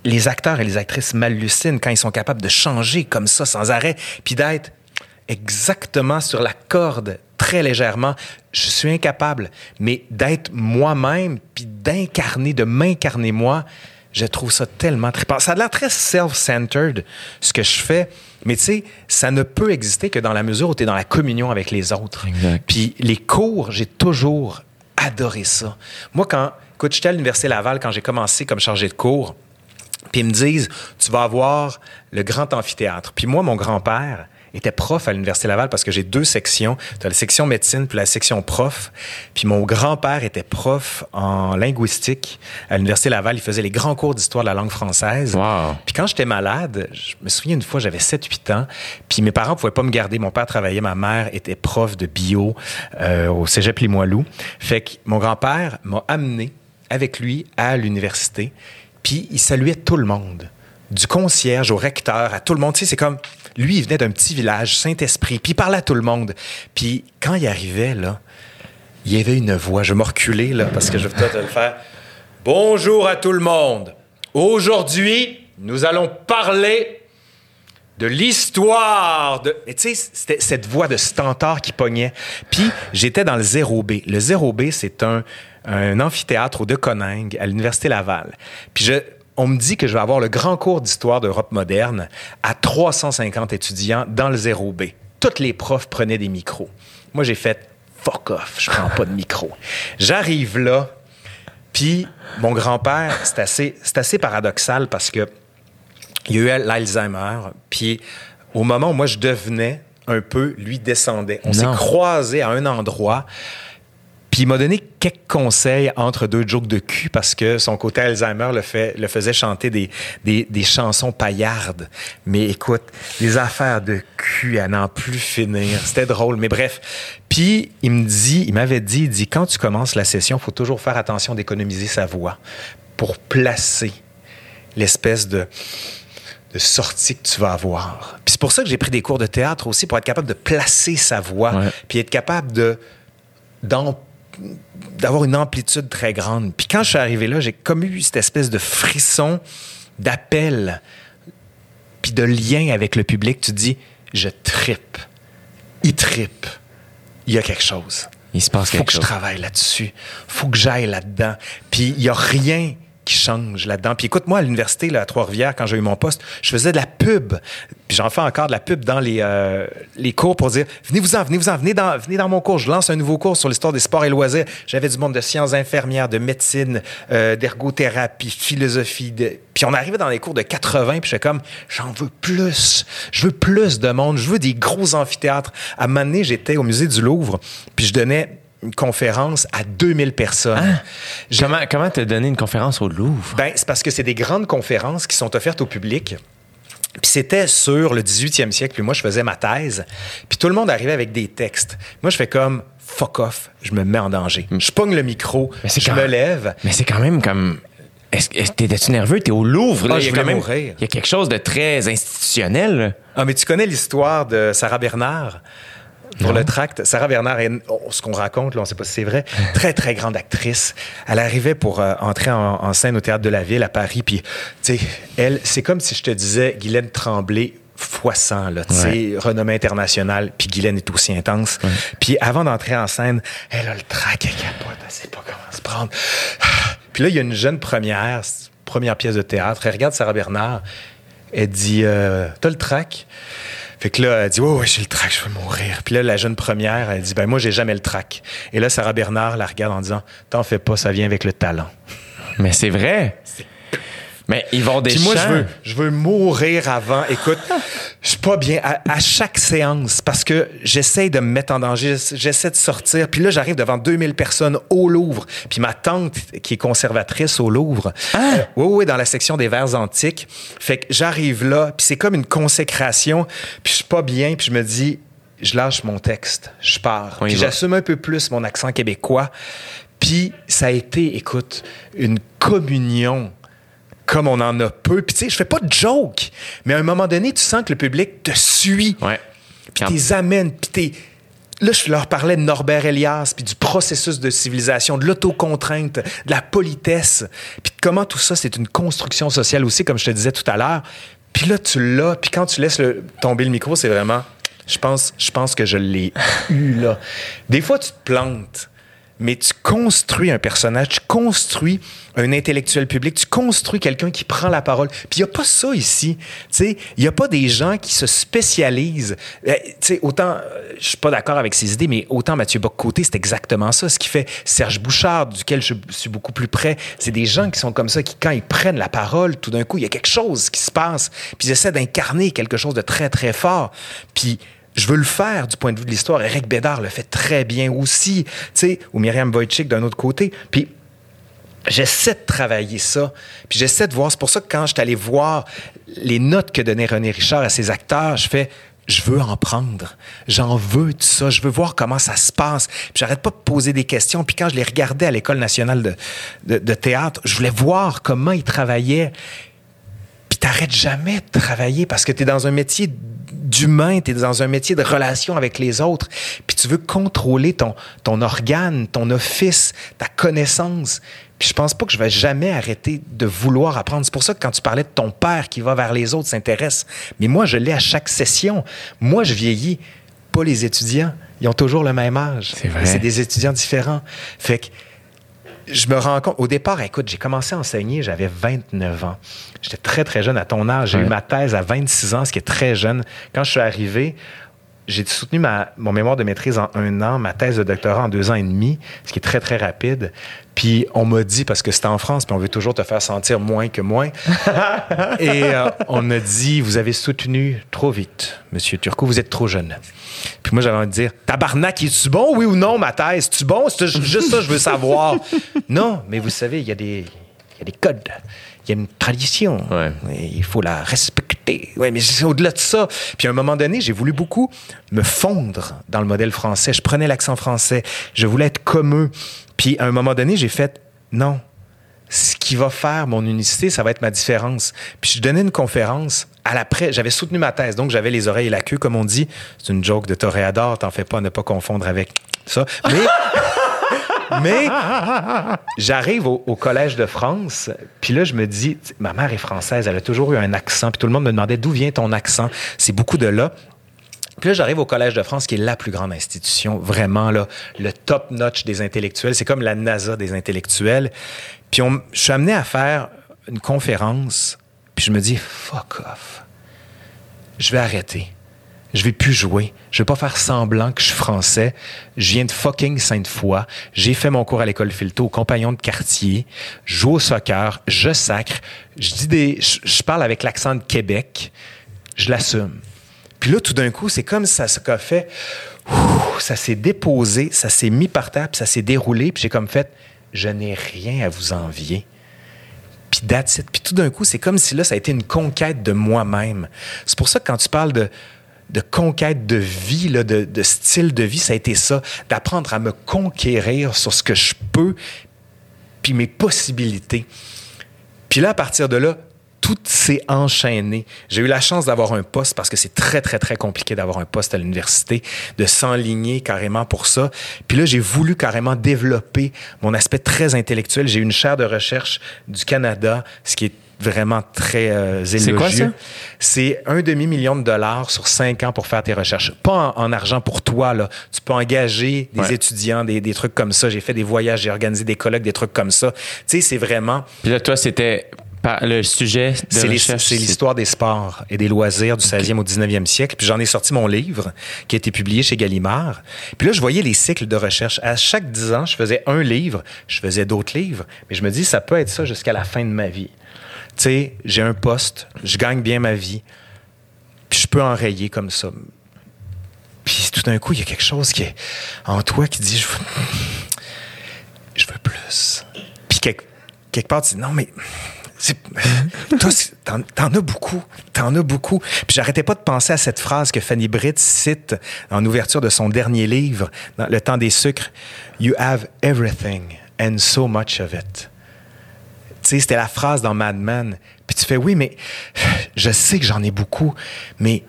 C: les acteurs et les actrices m'hallucinent quand ils sont capables de changer comme ça sans arrêt, puis d'être exactement sur la corde, très légèrement. Je suis incapable. Mais d'être moi-même, puis d'incarner, de m'incarner moi, je trouve ça tellement trippant. Ça a l'air très self-centered, ce que je fais. Mais tu sais, ça ne peut exister que dans la mesure où tu es dans la communion avec les autres.
B: Exact.
C: Puis les cours, j'ai toujours adoré ça. Moi, quand, écoute, j'étais à l'Université Laval quand j'ai commencé comme chargé de cours, puis ils me disent, tu vas avoir le grand amphithéâtre. Puis moi, mon grand-père était prof à l'Université Laval parce que j'ai deux sections. Tu as la section médecine puis la section prof. Puis mon grand-père était prof en linguistique à l'Université Laval. Il faisait les grands cours d'histoire de la langue française.
B: Wow.
C: Puis quand j'étais malade, je me souviens une fois, j'avais 7-8 ans, puis mes parents pouvaient pas me garder. Mon père travaillait, ma mère était prof de bio euh, au Cégep Limoilou. Fait que mon grand-père m'a amené avec lui à l'université, puis il saluait tout le monde. Du concierge au recteur, à tout le monde. Tu sais, c'est comme... Lui, il venait d'un petit village, Saint-Esprit, puis il parlait à tout le monde. Puis quand il arrivait, là, il y avait une voix. Je me reculer, là, parce que je vais peut-être le faire. Bonjour à tout le monde. Aujourd'hui, nous allons parler de l'histoire de. Et tu sais, c'était cette voix de stentor qui pognait. Puis j'étais dans le 0B. Le 0B, c'est un, un amphithéâtre au De Coningue à l'Université Laval. Puis je. On me dit que je vais avoir le grand cours d'histoire d'Europe moderne à 350 étudiants dans le 0B. Toutes les profs prenaient des micros. Moi, j'ai fait fuck off, je prends pas de micro. J'arrive là, puis mon grand-père, c'est assez, c'est assez paradoxal parce que il y a eu l'Alzheimer, puis au moment où moi je devenais un peu, lui descendait. On s'est croisés à un endroit, puis il m'a donné quelques conseils entre deux jokes de cul parce que son côté Alzheimer le, fait, le faisait chanter des, des, des chansons paillardes. Mais écoute, des affaires de cul à n'en plus finir. C'était drôle, mais bref. Puis il me dit, il m'avait dit, il dit, quand tu commences la session, il faut toujours faire attention d'économiser sa voix pour placer l'espèce de de sortie que tu vas avoir. Puis c'est pour ça que j'ai pris des cours de théâtre aussi, pour être capable de placer sa voix,
B: Ouais.
C: puis être capable de d'am- d'avoir une amplitude très grande. Puis quand je suis arrivé là, j'ai comme eu cette espèce de frisson d'appel, puis de lien avec le public. Tu dis, je trippe, il trippe, il y a quelque chose
B: Il se passe
C: faut
B: quelque
C: que je
B: chose.
C: travaille là-dessus. faut que j'aille là-dedans. Puis il y a rien qui change là-dedans. Puis écoute, moi, à l'université, là, à Trois-Rivières, quand j'ai eu mon poste, je faisais de la pub. Puis j'en fais encore de la pub dans les, euh, les cours pour dire venez-vous-en, venez-vous-en, venez dans, venez dans mon cours. Je lance un nouveau cours sur l'histoire des sports et loisirs. J'avais du monde de sciences infirmières, de médecine, euh, d'ergothérapie, philosophie. Puis on arrivait dans les cours de 80, puis j'étais comme j'en veux plus. Je veux plus de monde. Je veux des gros amphithéâtres. À un moment donné, j'étais au musée du Louvre, puis je donnais une conférence à 2000 personnes. J'ai-
B: Comment comment t'as donné une conférence au Louvre?
C: ben, c'est parce que c'est des grandes conférences qui sont offertes au public. Puis c'était sur le 18e siècle, puis moi, je faisais ma thèse. Puis tout le monde arrivait avec des textes. Moi, je fais comme fuck off, je me mets en danger. Je pogne le micro, je
B: quand-
C: me lève.
B: Mais c'est quand même comme. T'étais-tu nerveux? T'es au Louvre. Là,
C: Ah,
B: il y
C: je
B: a quand même. Il y a quelque chose de très institutionnel.
C: Ah, mais tu connais l'histoire de Sarah Bernard pour le tract. Sarah Bernard, est, oh, ce qu'on raconte, là, on ne sait pas si c'est vrai, très, très grande actrice. Elle arrivait pour euh, entrer en, en scène au Théâtre de la Ville à Paris. Puis, tu sais, elle, c'est comme si je te disais Guylaine Tremblay fois 100, là, tu sais,
B: Ouais.
C: renommée internationale, puis Guylaine est aussi intense. Puis avant d'entrer en scène, elle a le trac, elle capote, elle sait pas comment se prendre. Puis là, il y a une jeune première, première pièce de théâtre, elle regarde Sarah Bernard, elle dit euh, T'as le trac Fait que là, elle dit Ouais, ouais, j'ai le trac, je vais mourir. Puis là, la jeune première, elle dit Ben, moi, j'ai jamais le trac. Et là, Sarah Bernard la regarde en disant T'en fais pas, ça vient avec le talent.
B: Mais c'est vrai. Mais ils vont des
C: Puis moi, je veux, je veux mourir avant. Écoute, je suis pas bien à, à chaque séance parce que j'essaie de me mettre en danger, j'essaie de sortir. Puis là, j'arrive devant 2000 personnes au Louvre. Puis ma tante, qui est conservatrice au Louvre, euh, oui, oui, dans la section des vers antiques. Fait que j'arrive là, puis c'est comme une consécration. Puis je suis pas bien, puis je me dis, je lâche mon texte, je pars. Puis j'assume un peu plus mon accent québécois. Puis ça a été, écoute, une communion comme on en a peu. Puis tu sais, je fais pas de joke, mais à un moment donné, tu sens que le public te suit,
B: Ouais.
C: puis t'es amène, puis t'es... Là, je leur parlais de Norbert Elias, puis du processus de civilisation, de l'autocontrainte, de la politesse, puis de comment tout ça, c'est une construction sociale aussi, comme je te disais tout à l'heure. Puis là, tu l'as, puis quand tu laisses le- tomber le micro, c'est vraiment Je pense, je pense que je l'ai eu là. Des fois, tu te plantes mais tu construis un personnage, tu construis un intellectuel public, tu construis quelqu'un qui prend la parole. Puis il n'y a pas ça ici. Il n'y a pas des gens qui se spécialisent. Euh, autant, euh, je suis pas d'accord avec ces idées, mais autant Mathieu Bock-Côté, c'est exactement ça. Ce qui fait Serge Bouchard, duquel je suis beaucoup plus près, c'est des gens qui sont comme ça, qui, quand ils prennent la parole, tout d'un coup, il y a quelque chose qui se passe. Puis ils essaient d'incarner quelque chose de très, très fort. Puis je veux le faire du point de vue de l'histoire. Eric Bédard le fait très bien aussi, tu sais, ou Myriam Wojcik d'un autre côté. Puis j'essaie de travailler ça, puis j'essaie de voir. C'est pour ça que quand je suis allé voir les notes que donnait René Richard à ses acteurs, je fais je veux en prendre. J'en veux tout ça. Je veux voir comment ça se passe. Puis j'arrête pas de poser des questions. Puis quand je les regardais à l'École nationale de, de, de, théâtre, je voulais voir comment ils travaillaient. Puis t'arrêtes jamais de travailler parce que tu es dans un métier d'humain, tu es dans un métier de relation avec les autres, puis tu veux contrôler ton, ton organe, ton office, ta connaissance. Puis je pense pas que je vais jamais arrêter de vouloir apprendre. C'est pour ça que quand tu parlais de ton père qui va vers les autres, s'intéresse. Mais moi, je l'ai à chaque session. Moi, je vieillis, pas les étudiants. Ils ont toujours le même âge.
B: C'est vrai.
C: C'est des étudiants différents. Fait que je me rends compte, au départ, écoute, j'ai commencé à enseigner, j'avais 29 ans. J'étais très, très jeune à ton âge. J'ai eu ma thèse à 26 ans, ce qui est très jeune. Quand je suis arrivé, j'ai soutenu ma, mon mémoire de maîtrise en un an, ma thèse de doctorat en deux ans et demi, ce qui est très, très rapide. Puis on m'a dit, parce que c'était en France, puis on veut toujours te faire sentir moins que moins, et euh, on a dit, vous avez soutenu trop vite, Monsieur Turcot, vous êtes trop jeune. Puis moi, j'avais envie de dire, tabarnak, est-tu bon, oui ou non, ma thèse? Es-tu bon? C'est juste ça, je veux savoir. non, mais vous savez, il y, a des, y a des codes, il y a une tradition.
B: Ouais.
C: Il faut la respecter. Oui, mais c'est au-delà de ça. Puis à un moment donné, j'ai voulu beaucoup me fondre dans le modèle français. Je prenais l'accent français. Je voulais être comme eux. Puis à un moment donné, j'ai fait, non, ce qui va faire mon unicité, ça va être ma différence. Puis je donnais une conférence à l'après, j'avais soutenu ma thèse, donc j'avais les oreilles et la queue, comme on dit. C'est une joke de toréador, t'en fais pas, ne pas confondre avec ça. Mais, j'arrive au, au, Collège de France, puis là, je me dis, ma mère est française, elle a toujours eu un accent, puis tout le monde me demandait d'où vient ton accent? C'est beaucoup de là. Puis là, j'arrive au Collège de France, qui est la plus grande institution, vraiment, là, le top notch des intellectuels. C'est comme la NASA des intellectuels. Puis je suis amené à faire une conférence, puis je me dis, fuck off. Je vais arrêter. Je vais plus jouer. Je vais pas faire semblant que je suis français. Je viens de fucking Sainte-Foy. J'ai fait mon cours à l'école Filto, compagnon de quartier. Je joue au soccer. Je sacre. Je dis des, je, parle avec l'accent de Québec. Je l'assume. Puis là, tout d'un coup, c'est comme ça, qu'a fait. Ça s'est déposé, ça s'est mis par terre, puis ça s'est déroulé, puis j'ai comme fait, je n'ai rien à vous envier. Puis that's it. Puis tout d'un coup, c'est comme si là, ça a été une conquête de moi-même. C'est pour ça que quand tu parles de, de conquête de vie, là, de, de style de vie, ça a été ça, d'apprendre à me conquérir sur ce que je peux, puis mes possibilités. Puis là, à partir de là, tout s'est enchaîné. J'ai eu la chance d'avoir un poste parce que c'est très, très, très compliqué d'avoir un poste à l'université, de s'enligner carrément pour ça. Puis là, j'ai voulu carrément développer mon aspect très intellectuel. J'ai eu une chaire de recherche du Canada, ce qui est vraiment très euh, élogieux.
B: C'est quoi ça?
C: C'est un demi-million de dollars sur cinq ans pour faire tes recherches. Pas en, en argent pour toi, là. Tu peux engager des
B: Ouais.
C: étudiants, des, des trucs comme ça. J'ai fait des voyages, j'ai organisé des colloques, des trucs comme ça. Tu sais, c'est vraiment...
B: Puis là, toi, c'était par le sujet de
C: C'est les- c'est l'histoire des sports et des loisirs du 16e au 19e siècle. Puis j'en ai sorti mon livre qui a été publié chez Gallimard. Puis là, je voyais les cycles de recherche. À chaque 10 ans, je faisais un livre, je faisais d'autres livres. Mais je me dis, ça peut être ça jusqu'à la fin de ma vie. Tu sais, j'ai un poste, je gagne bien ma vie, puis je peux enrayer comme ça. Puis tout d'un coup, il y a quelque chose qui est en toi qui dit, je veux, je veux plus. Puis quelque, quelque part, tu dis, non, mais t'en, t'en as beaucoup. T'en as beaucoup. Puis j'arrêtais pas de penser à cette phrase que Fanny Britt cite en ouverture de son dernier livre, Le temps des sucres. You have everything and so much of it. Tu sais, c'était la phrase dans Mad Men. Puis tu fais, oui, mais je sais que j'en ai beaucoup, mais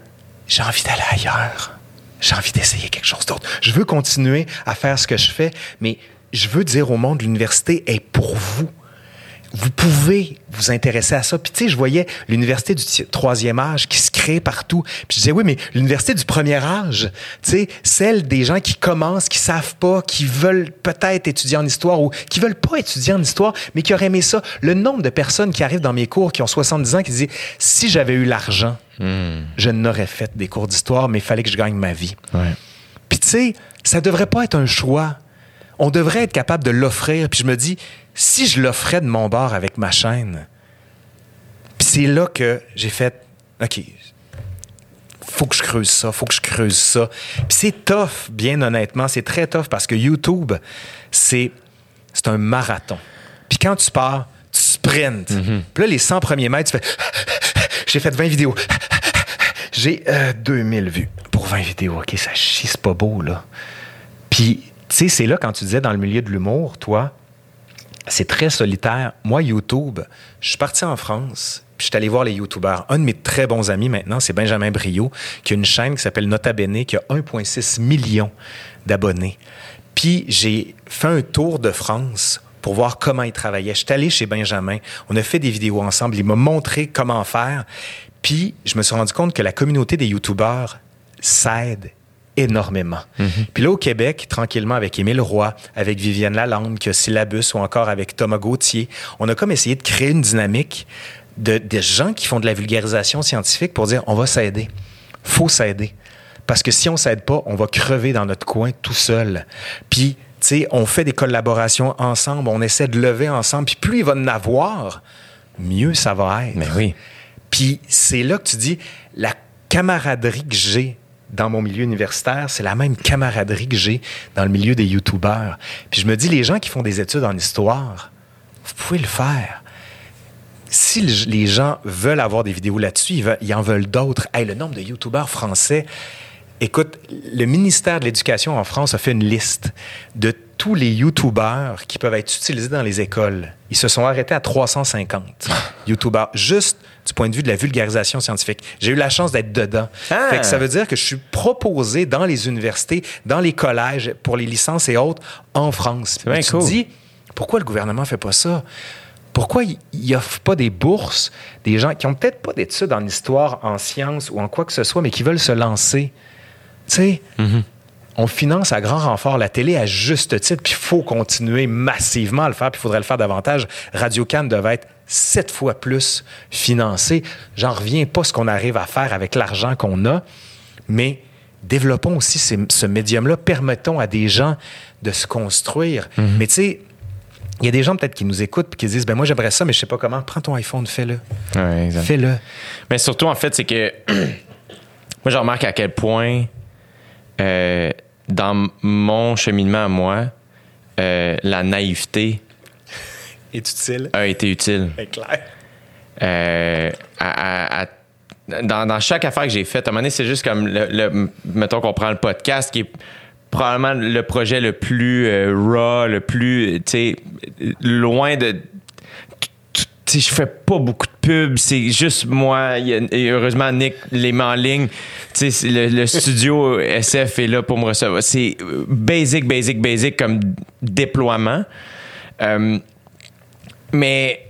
C: j'ai envie d'aller ailleurs. J'ai envie d'essayer quelque chose d'autre. Je veux continuer à faire ce que je fais, mais je veux dire au monde, l'université est pour vous. Vous pouvez vous intéresser à ça. Puis, tu sais, je voyais l'université du troisième âge qui se crée partout. Puis, je disais, oui, mais l'université du premier âge, tu sais, celle des gens qui commencent, qui savent pas, qui veulent peut-être étudier en histoire ou qui veulent pas étudier en histoire, mais qui auraient aimé ça. Le nombre de personnes qui arrivent dans mes cours, qui ont 70 ans, qui disent, si j'avais eu l'argent, je n'aurais fait des cours d'histoire, mais il fallait que je gagne ma vie.
B: Ouais.
C: Puis tu sais, ça devrait pas être un choix. On devrait être capable de l'offrir. Puis je me dis, si je l'offrais de mon bord avec ma chaîne, puis c'est là que j'ai fait, OK, faut que je creuse ça, faut que je creuse ça. Puis c'est tough, bien honnêtement, c'est très tough parce que YouTube, c'est c'est un marathon. Puis quand tu pars, tu sprints. Puis là, les 100 premiers mètres, tu fais, j'ai fait 20 vidéos. J'ai euh, 2000 vues pour 20 vidéos. OK, ça chie, c'est pas beau, là. Puis, tu sais, c'est là quand tu disais dans le milieu de l'humour, toi, c'est très solitaire. Moi, YouTube, je suis parti en France, puis je suis allé voir les YouTubeurs. Un de mes très bons amis maintenant, c'est Benjamin Brio, qui a une chaîne qui s'appelle Nota Bene, qui a 1,6 million d'abonnés. Puis j'ai fait un tour de France pour voir comment il travaillait. Je suis allé chez Benjamin, on a fait des vidéos ensemble, il m'a montré comment faire. Puis je me suis rendu compte que la communauté des YouTubeurs s'aide énormément. Puis là, au Québec, tranquillement, avec Émile Roy, avec Viviane Lalande, qui a Syllabus, ou encore avec Thomas Gauthier, on a comme essayé de créer une dynamique de, de gens qui font de la vulgarisation scientifique pour dire on va s'aider. faut s'aider. Parce que si on s'aide pas, on va crever dans notre coin tout seul. Puis, tu sais, on fait des collaborations ensemble, on essaie de lever ensemble. Puis plus il va en avoir, mieux ça va être.
B: Mais oui.
C: Puis c'est là que tu dis, la camaraderie que j'ai dans mon milieu universitaire, c'est la même camaraderie que j'ai dans le milieu des YouTubeurs. Puis je me dis, les gens qui font des études en histoire, vous pouvez le faire. Si le- les gens veulent avoir des vidéos là-dessus, ils en veulent d'autres. Hey, le nombre de YouTubeurs français, Écoute, le ministère de l'Éducation en France a fait une liste de tous les YouTubeurs qui peuvent être utilisés dans les écoles. Ils se sont arrêtés à 350 YouTubeurs, juste du point de vue de la vulgarisation scientifique. J'ai eu la chance d'être dedans.
B: Ah!
C: Fait que ça veut dire que je suis proposé dans les universités, dans les collèges, pour les licences et autres, en France.
B: bien
C: tu te
B: cool.
C: dis, pourquoi le gouvernement fait pas ça? Pourquoi il n'offre pas des bourses des gens qui ont peut-être pas d'études en histoire, en sciences ou en quoi que ce soit, mais qui veulent se lancer? Tu sais, on finance à grand renfort la télé à juste titre, puis il faut continuer massivement à le faire, puis il faudrait le faire davantage. Radio Cannes devait être sept fois plus financé. J'en reviens pas ce qu'on arrive à faire avec l'argent qu'on a, mais développons aussi ces- ce médium-là, permettons à des gens de se construire. Mais tu sais, il y a des gens peut-être qui nous écoutent et qui disent ben moi j'aimerais ça mais je sais pas comment. Prends ton iPhone, fais-le.
B: Ouais.
C: Fais-le.
B: Mais surtout, en fait, c'est que moi, je remarque à quel point, euh, dans mon cheminement à moi, euh, la naïveté
C: Est utile.
B: a été utile.
C: C'est clair.
B: Euh, à- à- à- dans, dans chaque affaire que j'ai faite, à un moment donné, c'est juste comme, le, le- mettons qu'on prend le podcast, qui est probablement le projet le plus euh, raw, le plus, tu sais, loin de... sais, je fais pas beaucoup de pubs, c'est juste moi. Et heureusement, Nick les met en ligne. Tu sais, c'est le, le studio SF est là pour me recevoir. C'est basic, basic, basic comme déploiement. Euh, mais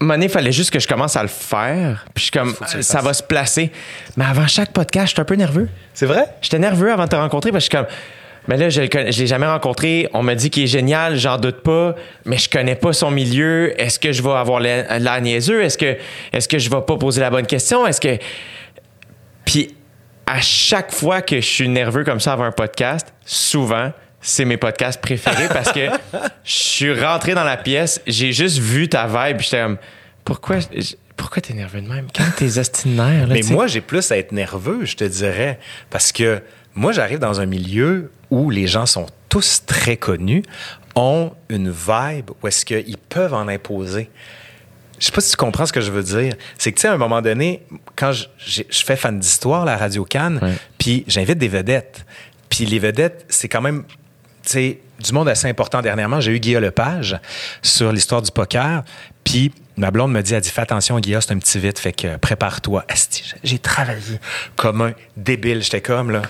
B: donné, il fallait juste que je commence à le faire. Puis je suis comme, ça
C: fasses.
B: va se placer. Mais avant chaque podcast, j'étais un peu nerveux.
C: C'est vrai?
B: J'étais nerveux avant de te rencontrer parce que je suis comme. Mais là, je ne l'ai jamais rencontré. On m'a dit qu'il est génial, j'en doute pas, mais je connais pas son milieu. Est-ce que je vais avoir l'air niaiseux? Est-ce que, est que je vais pas poser la bonne question? Est-ce que. Puis, à chaque fois que je suis nerveux comme ça avant un podcast, souvent, c'est mes podcasts préférés parce que je suis rentré dans la pièce, j'ai juste vu ta vibe, j'étais comme, pourquoi, pourquoi t'es nerveux de même? Quand tes ostinaires, là,
C: Mais moi, j'ai plus à être nerveux, je te dirais, parce que moi, j'arrive dans un milieu où les gens sont tous très connus, ont une vibe où est-ce qu'ils peuvent en imposer. Je sais pas si tu comprends ce que je veux dire. C'est que, tu sais, à un moment donné, quand je, fais fan d'histoire, la Radio Cannes, puis j'invite des vedettes. Puis les vedettes, c'est quand même, tu sais, du monde assez important dernièrement. J'ai eu Guillaume Lepage sur l'histoire du poker. Puis ma blonde me dit, elle dit, fais attention, Guillaume, c'est un petit vite, fait que prépare-toi. J'ai travaillé comme un débile. J'étais comme, là.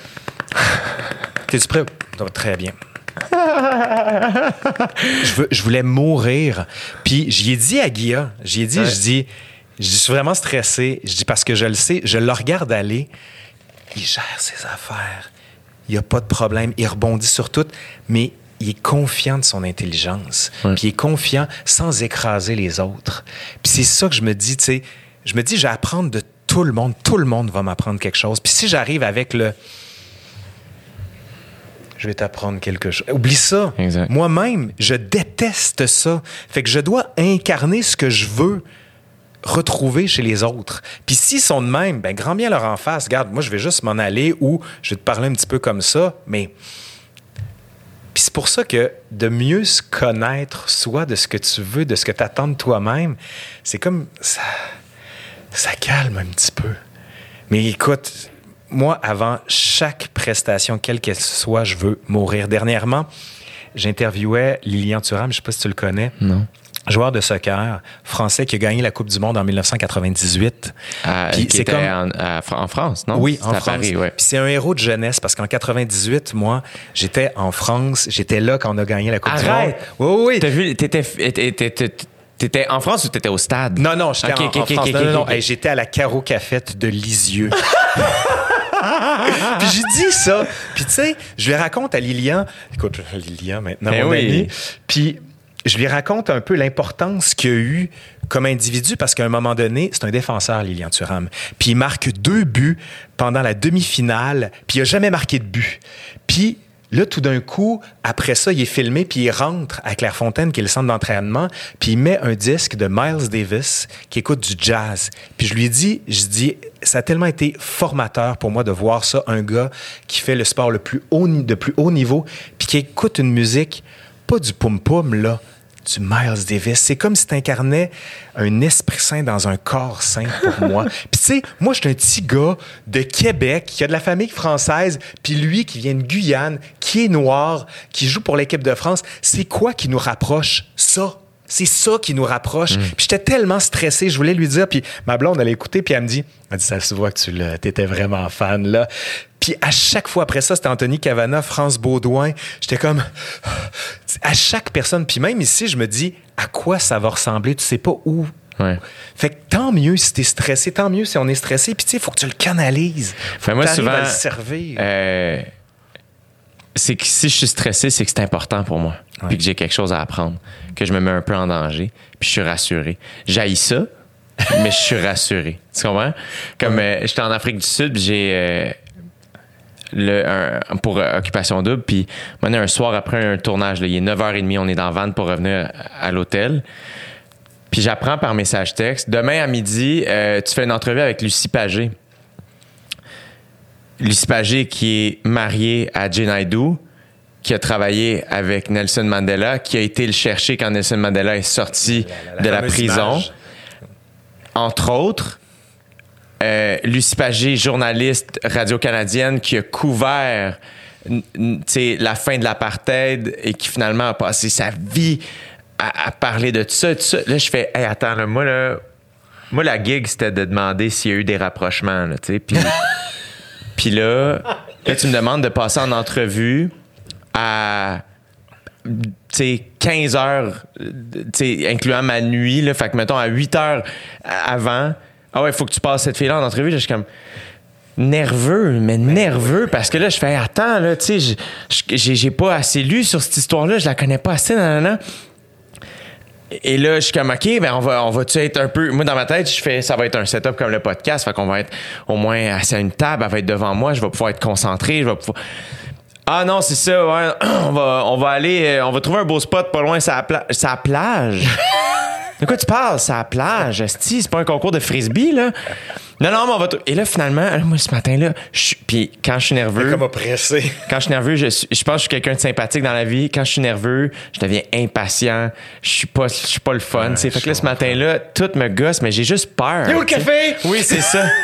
C: T'es-tu prêt? Ça va très bien. je, veux- je voulais mourir. Puis j'y ai dit à Guilla, j'y ai dit,
B: Ouais.
C: je dis, je suis vraiment stressé. Je dis parce que je le sais, je le regarde aller. Il gère ses affaires. Il n'y a pas de problème. Il rebondit sur tout, mais il est confiant de son intelligence.
B: Ouais.
C: Puis il est confiant sans écraser les autres. Puis c'est ça que je me dis, tu sais. Je me dis, je vais apprendre de tout le monde. Tout le monde va m'apprendre quelque chose. Puis si j'arrive avec le je vais t'apprendre quelque chose. Oublie ça. Moi-même, je déteste ça. Fait que je dois incarner ce que je veux retrouver chez les autres. Puis s'ils sont de même, ben grand bien leur en face. Regarde, moi je vais juste m'en aller ou je vais te parler un petit peu comme ça, mais puis c'est pour ça que de mieux se connaître, soit de ce que tu veux, de ce que tu attends de toi-même, c'est comme ça, ça calme un petit peu. Mais écoute, moi, avant chaque prestation, quelle qu'elle soit, je veux mourir. Dernièrement, j'interviewais Lilian Thuram, je ne sais pas si tu le connais.
B: Non.
C: Joueur de soccer français qui a gagné la Coupe du Monde en 1998.
B: Ah,
C: Puis c'est
B: était
C: comme-
B: en, à en France, non?
C: oui, en
B: à
C: France.
B: Paris, ouais.
C: Puis c'est un héros de jeunesse parce qu'en 98, moi, j'étais en France, j'étais là quand on a gagné la Coupe du Monde.
B: Arrête!
C: Oui, oui, oui.
B: T'as vu, t'étais, t'étais- t'étais- t'étais en France ou t'étais au stade?
C: Non, non, j'étais
B: Ok,
C: en,
B: ok,
C: en France. non, non. Hey, j'étais à la Caro Cafette de Lisieux. puis j'ai dit ça. Puis tu sais, je lui raconte à Lilian, écoute, Lilian maintenant,
B: Ben
C: mon
B: oui.
C: ami, puis je lui raconte un peu l'importance qu'il a eu comme individu parce qu'à un moment donné, c'est un défenseur, Lilian Thuram. Puis il marque deux buts pendant la demi-finale, puis il a jamais marqué de but. Puis Là, tout d'un coup, après ça, il est filmé, puis il rentre à Clairefontaine, qui est le centre d'entraînement, puis il met un disque de Miles Davis qui écoute du jazz. Puis je lui dis, je dis, ça a tellement été formateur pour moi de voir ça, un gars qui fait le sport le plus haut, de plus haut niveau, puis qui écoute une musique, pas du pum-pum, là, du Miles Davis. C'est comme si tu incarnais un esprit saint dans un corps saint pour moi. Puis tu sais, moi, je suis un petit gars de Québec qui a de la famille française, puis lui qui vient de Guyane, qui est noir, qui joue pour l'équipe de France. C'est quoi qui nous rapproche? Ça. C'est ça qui nous rapproche. Puis j'étais tellement stressé, je voulais lui dire, puis ma blonde, elle a écouté, puis elle me dit, elle dit, ça se voit que tu t'étais vraiment fan, là. Puis à chaque fois après ça, c'était Anthony Cavana, France Baudouin. J'étais comme, à chaque personne, puis même ici, je me dis, à quoi ça va ressembler? Tu sais pas où.
B: Ouais.
C: Fait que tant mieux si t'es stressé, tant mieux si on est stressé. Puis tu sais, il faut que tu le canalises. Faut
B: Ben, moi,
C: que t'arrives
B: souvent,
C: à le servir.
B: Euh, c'est que si je suis stressé, c'est que c'est important pour moi.
C: Ouais.
B: Puis que j'ai quelque chose à apprendre. Que je me mets un peu en danger. Puis je suis rassuré. J'haïs ça, mais je suis rassuré. Tu comprends? Comme euh, j'étais en Afrique du Sud, j'ai. euh, le, un- pour euh, Occupation Double. Puis, maintenant, un soir après un tournage, là, il est 9h30, on est dans la van pour revenir à l'hôtel. Puis j'apprends par message texte. Demain à midi, euh, tu fais une entrevue avec Lucie Pagé. Lucie Pagé qui est mariée à Jane Naidoo, qui a travaillé avec Nelson Mandela, qui a été le chercher quand Nelson Mandela est sorti de la prison.
C: image.
B: Entre autres, euh, Lucie Pagé, journaliste radio-canadienne, qui a couvert la fin de l'apartheid et qui finalement a passé sa vie à, à parler de tout ça, tout ça. Là, je fais, hey, attends, là, moi, là, moi, la gig, c'était de demander s'il y a eu des rapprochements, là, tu sais. Puis, puis là, là, tu me demandes de passer en entrevue à tu sais, 15 heures, incluant ma nuit, là, fait que mettons à 8 heures avant, ah ouais, il faut que tu passes cette fille-là en entrevue, là, je suis comme nerveux, mais nerveux, parce que là, je fais, attends, là, tu sais, j'ai pas assez lu sur cette histoire-là, je la connais pas assez, nan, nan, nan. Et là, je suis comme, OK, ben on va, on va-tu être un peu. Moi, dans ma tête, je fais, ça va être un setup comme le podcast. Fait qu'on va être au moins assis à une table, elle va être devant moi, je vais pouvoir être concentré, je vais pouvoir. Ah non, c'est ça, ouais. On va, on va aller, euh, on va trouver un beau spot pas loin, la pla- plage. de quoi tu parles? La plage, c'est pas un concours de frisbee, là? Non, non, mais on va. Et là, finalement, moi, ce matin-là, je suis- puis quand je suis nerveux.
C: Comme oppressé.
B: Quand je suis nerveux, je, suis- je pense que je suis quelqu'un de sympathique dans la vie. Quand je suis nerveux, je deviens impatient. Je suis pas, je suis pas le fun. tu sais. fait que là, ce matin-là, tout me gosse, mais j'ai juste peur.
C: Et où le café?
B: Oui, c'est ça.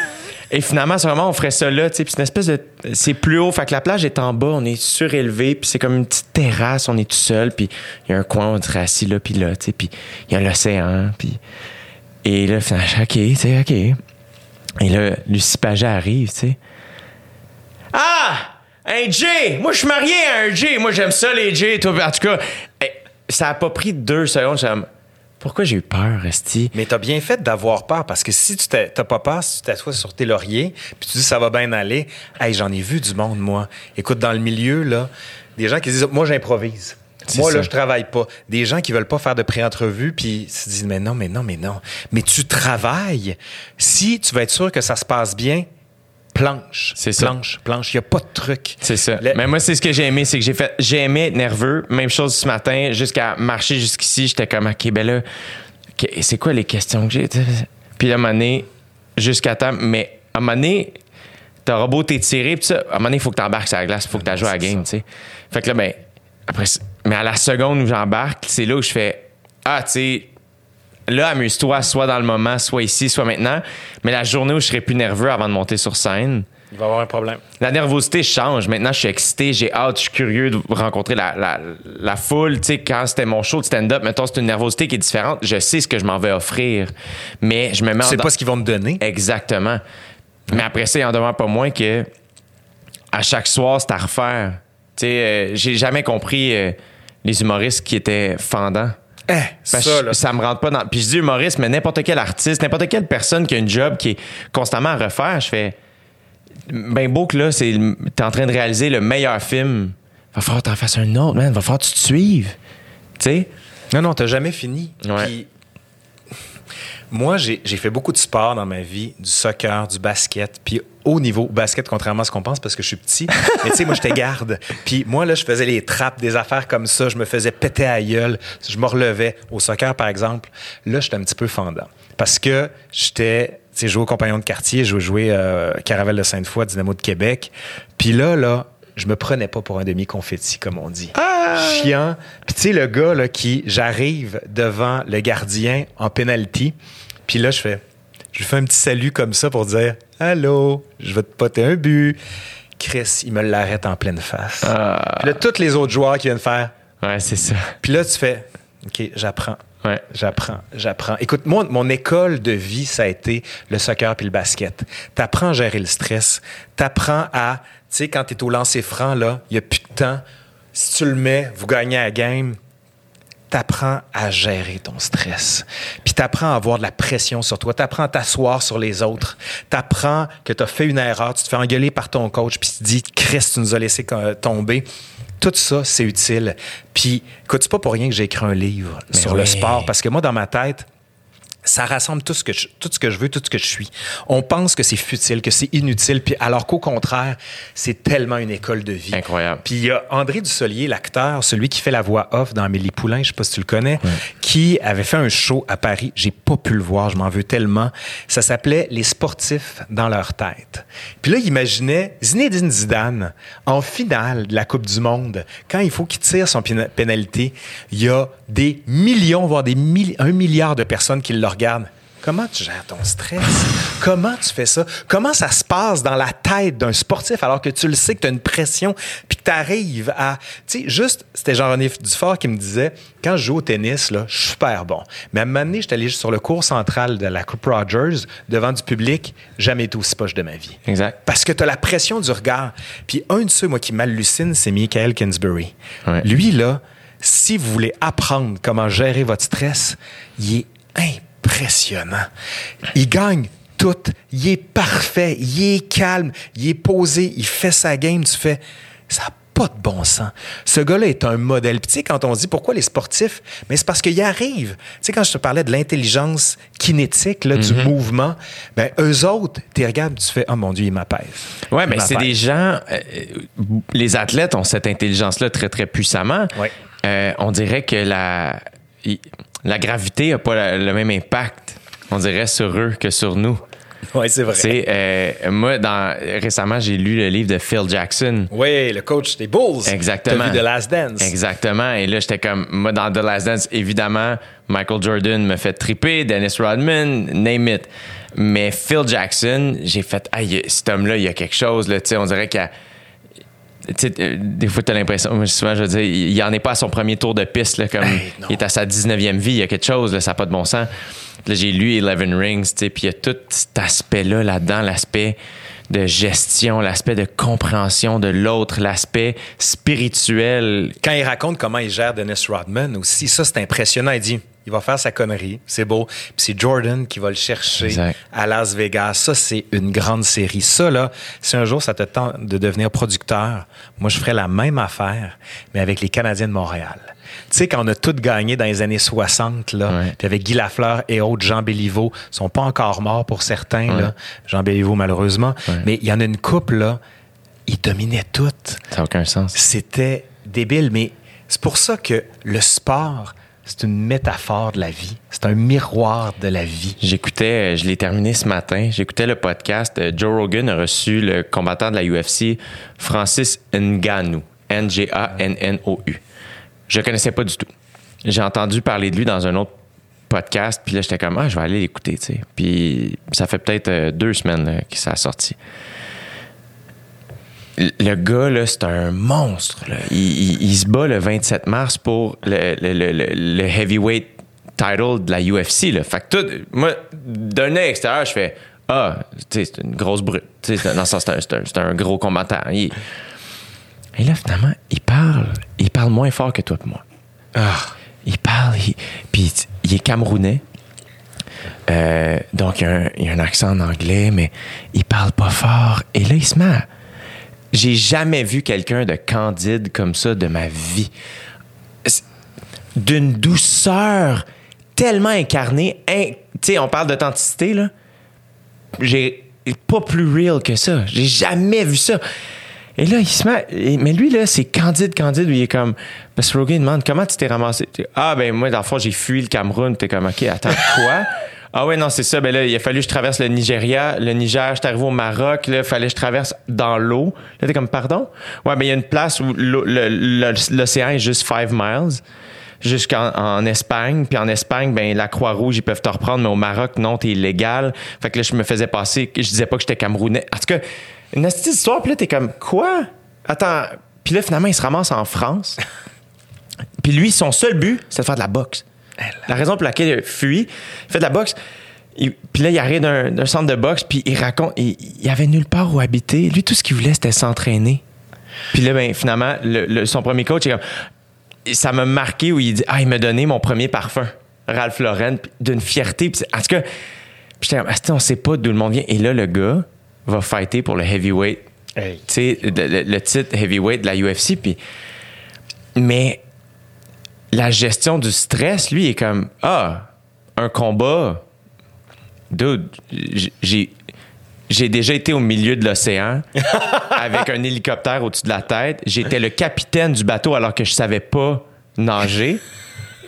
B: Et finalement, c'est vraiment, on ferait ça là, tu sais. Puis c'est une espèce de. C'est plus haut. Fait que la plage est en bas, on est surélevé, puis c'est comme une petite terrasse, on est tout seul, puis il y a un coin, on serait assis là, puis là, tu sais. Puis il y a l'océan, puis. Et là, finalement, OK, tu sais, OK. Et là, Lucie Paget arrive, tu sais. Ah! Un J! Moi, je suis marié à un J! Moi, j'aime ça, les J! En tout cas, eh, ça a pas pris deux secondes. Comme, pourquoi j'ai eu peur, Esti?
C: Mais t'as bien fait d'avoir peur parce que si tu t'as pas peur, si tu t'assois sur tes lauriers, puis tu dis ça va bien aller, hey, j'en ai vu du monde, moi. Écoute, dans le milieu, là, des gens qui disent moi, j'improvise. Moi,
B: ça.
C: là, je travaille pas. Des gens qui veulent pas faire de pré-entrevue, puis se disent mais non, mais non, mais non. Mais tu travailles. Si tu veux être sûr que ça se passe bien, planche.
B: C'est ça.
C: Planche, planche. Il y a pas de truc.
B: C'est ça.
C: Le-
B: Mais moi, c'est ce que j'ai aimé, c'est que j'ai fait, j'ai aimé être nerveux. Même chose ce matin, jusqu'à marcher jusqu'ici, j'étais comme, OK, ben là, OK, c'est quoi les questions que j'ai? Puis là, à un moment donné, jusqu'à temps, mais à un moment donné, t'auras beau t'étirer, puis ça, à un moment donné, il faut que t'embarques sur la glace, il faut que tu joues à la game, tu sais. Fait que là, ben, après, mais à la seconde où j'embarque, c'est là où je fais, ah, tu sais, là, amuse-toi, soit dans le moment, soit ici, soit maintenant. Mais la journée où je serai plus nerveux avant de monter sur scène,
C: Il va y avoir un problème.
B: la nervosité change. Maintenant, je suis excité, j'ai hâte, je suis curieux de rencontrer la, la, la foule. Tu sais, quand c'était mon show de stand-up, maintenant, c'est une nervosité qui est différente. Je sais ce que je m'en vais offrir, mais je me mets en
C: sais pas ce qu'ils vont te donner.
B: Exactement. Mais après ça, il en demeure pas moins que à chaque soir, c'est à refaire. Tu sais, euh, j'ai jamais compris euh, les humoristes qui étaient fendants.
C: Eh,
B: Parce
C: ça,
B: me rentre pas dans. Puis je dis humoriste, mais n'importe quel artiste, n'importe quelle personne qui a une job qui est constamment à refaire, je fais. Ben beau que là, t'es en train de réaliser le meilleur film. Va falloir que t'en fasses un autre, man. Va falloir que tu te suives. Tu sais?
C: Non, non, t'as jamais fini.
B: Ouais.
C: Puis, moi, j'ai fait beaucoup de sport dans ma vie, du soccer, du basket, puis haut niveau basket, contrairement à ce qu'on pense, parce que je suis petit. Mais tu sais, moi, j'étais garde. Puis moi, là, je faisais les trappes, des affaires comme ça. Je me faisais péter à gueule. Je me relevais. Au soccer, par exemple, là, j'étais un petit peu fendant. Parce que j'étais, tu sais, joué au compagnon de quartier, je jouais euh, Caravelle de Sainte-Foy, Dynamo de Québec. Puis là, là, je me prenais pas pour un demi-confetti, comme on dit. Chiant. Puis tu sais, le gars, là, qui, j'arrive devant le gardien en penalty. Puis là, je fais, je lui fais un petit salut comme ça pour dire Allô, je vais te poter un but. Chris, il me l'arrête en pleine face. Puis là, tous les autres joueurs qui viennent faire.
B: Ouais, c'est ça.
C: Puis là, tu fais OK, j'apprends.
B: Ouais.
C: J'apprends, j'apprends. Écoute, moi, mon école de vie, ça a été le soccer puis le basket. T'apprends à gérer le stress. T'apprends à, tu sais, quand t'es au lancer franc, là, il y a plus de temps. Si tu le mets, vous gagnez la game. T'apprends à gérer ton stress. Puis t'apprends à avoir de la pression sur toi. T'apprends à t'asseoir sur les autres. T'apprends que t'as fait une erreur. Tu te fais engueuler par ton coach. Puis tu te dis, Chris, tu nous as laissé tomber. Tout ça, c'est utile. Puis, écoute, c'est pas pour rien que j'ai écrit un livre
B: Mais
C: sur le sport. Parce que moi, dans ma tête, ça rassemble tout ce que je, tout ce que je veux, tout ce que je suis. On pense que c'est futile, que c'est inutile, puis alors qu'au contraire, c'est tellement une école de vie.
B: Incroyable.
C: Puis il y a André Dussolier, l'acteur, celui qui fait la voix off dans Amélie Poulain, je sais pas si tu le connais, qui avait fait un show à Paris. J'ai pas pu le voir, je m'en veux tellement. Ça s'appelait Les sportifs dans leur tête. Puis là, il imaginait Zinedine Zidane en finale de la Coupe du Monde, quand il faut qu'il tire son péna- pénalité, il y a des millions, voire des un milliard de personnes qui le Comment tu gères ton stress? Comment tu fais ça? Comment ça se passe dans la tête d'un sportif alors que tu le sais que tu as une pression puis que tu arrives à. Tu sais, juste, c'était Jean-René Dufort qui me disait quand je joue au tennis, là, je suis super bon. Mais à un moment donné, j'étais allé sur le cours central de la Coupe Rogers devant du public, jamais été aussi poche de ma vie.
B: Exact.
C: Parce que tu as la pression du regard. Puis un de ceux, moi, qui m'hallucine, c'est Michael Kinsbury.
B: Ouais.
C: Lui, là, si vous voulez apprendre comment gérer votre stress, il est impressionnant. Il gagne tout. Il est parfait. Il est calme. Il est posé. Il fait sa game. Tu fais, ça n'a pas de bon sens. Ce gars-là est un modèle. Puis tu sais, quand on dit pourquoi les sportifs, mais c'est parce qu'il arrive. Tu sais, quand je te parlais de l'intelligence kinétique, là, du mouvement, ben eux autres, tu regardes, tu fais, oh mon Dieu, il m'apaise.
B: Ouais,
C: Il
B: mais c'est des gens. euh, les athlètes ont cette intelligence-là très, très puissamment.
C: Ouais.
B: Euh, on dirait que la, la gravité n'a pas le même impact, on dirait, sur eux que sur nous.
C: Oui, c'est vrai.
B: Sais, euh, moi, dans, récemment, j'ai lu le livre de Phil Jackson.
C: Oui, le coach des Bulls.
B: Exactement.
C: T'as vu The Last Dance.
B: Exactement. Et là, j'étais comme, moi, dans The Last Dance, évidemment, Michael Jordan me fait triper, Dennis Rodman, name it. Mais Phil Jackson, j'ai fait, ah, cet homme-là, il y a quelque chose, là, tu sais, on dirait qu'il y a. Euh, des fois, t'as l'impression, souvent, je veux dire, il il en est pas à son premier tour de piste, là, comme
C: Hey,
B: il est à sa 19e vie, il y a quelque chose, là, ça n'a pas de bon sens. Là, j'ai lu Eleven Rings, tu sais, puis il y a tout cet aspect-là là-dedans, l'aspect de gestion, l'aspect de compréhension de l'autre, l'aspect spirituel.
C: Quand il raconte comment il gère Dennis Rodman aussi, ça, c'est impressionnant. Il dit, il va faire sa connerie, c'est beau. Puis c'est Jordan qui va le chercher
B: Exact.
C: à Las Vegas. Ça, c'est une grande série. Ça, là, si un jour ça te tente de devenir producteur, moi, je ferais la même affaire, mais avec les Canadiens de Montréal. Tu sais, quand on a tout gagné dans les années 60, là,
B: Ouais.
C: puis avec Guy Lafleur et autres, Jean Béliveau, sont pas encore morts pour certains, là. Jean Béliveau, malheureusement.
B: Ouais.
C: Mais il y en a une couple, là, ils dominaient toutes
B: Ça n'a aucun sens.
C: c'était débile, mais c'est pour ça que le sport, c'est une métaphore de la vie. C'est un miroir de la vie.
B: J'écoutais, euh, je l'ai terminé ce matin, j'écoutais le podcast. euh, Joe Rogan a reçu le combattant de la UFC, Francis Ngannou. N-G-A-N-N-O-U. Je connaissais pas du tout. J'ai entendu parler de lui dans un autre podcast, puis là, j'étais comme, ah, je vais aller l'écouter, tu sais. Puis ça fait peut-être euh, deux semaines que ça a sorti. Le gars, là, c'est un monstre. là. Il, il- il se bat le 27 mars pour le, le- le- le- le heavyweight title de la UFC. Là. Fait que tout, moi, d'un œil extérieur, je fais Ah, c'est une grosse brute. Tu sais, c'est- un, un- gros combattant. Il- Et là, finalement, il parle. Il parle moins fort que toi et moi.
C: Ah,
B: Il parle, il- puis il est camerounais. Euh, donc, il y, a un, il y a un accent en anglais, mais il parle pas fort. Et là, il se met. à- J'ai jamais vu quelqu'un de candide comme ça de ma vie. D'une douceur tellement incarnée. in- Tu sais, on parle d'authenticité, là. J'ai pas plus real que ça. J'ai jamais vu ça. Et là, il se met. et- Mais lui, là, c'est candide, candide, il est comme. Parce que Rogan demande comment tu t'es ramassé? Ah, ben, moi, dans le fond, j'ai fui le Cameroun. T'es comme, OK, attends, quoi? Ah, ouais, non, c'est ça. Ben là, il a fallu que je traverse le Nigeria, le Niger. J'étais arrivé au Maroc. Là, il fallait que je traverse dans l'eau. Là, t'es comme, pardon? Ouais, mais il y a une place où l'océan est juste 5 miles jusqu'en en Espagne. Puis en Espagne, ben la Croix-Rouge, ils peuvent te reprendre, mais au Maroc, non, t'es illégal. Fait que là, je me faisais passer, je disais pas que j'étais Camerounais. En tout cas, une petite histoire, puis là, t'es comme, quoi? Attends. Puis là, finalement, il se ramasse en France. Puis lui, son seul but, c'est de faire de la boxe. La raison pour laquelle il fuit, il fait de la boxe. Il- puis là, il arrive d'un centre de boxe, puis il raconte, il, il avait nulle part où habiter. Lui, tout ce qu'il voulait, c'était s'entraîner. Puis là, ben, finalement, le- le- son premier coach, est comme, ça m'a marqué où il dit Ah, il m'a donné mon premier parfum, Ralph Lauren, d'une fierté. Puis c'est- en tout cas, j'étais comme, Asti, on sait pas d'où le monde vient. Et là, le gars va fighter pour le heavyweight,
C: Hey.
B: tu sais, le, le- le titre heavyweight de la UFC. Puis, mais la gestion du stress, lui, est comme Ah, un combat, dude, j'ai. J'ai déjà été au milieu de l'océan avec un hélicoptère au-dessus de la tête. J'étais le capitaine du bateau alors que je savais pas nager.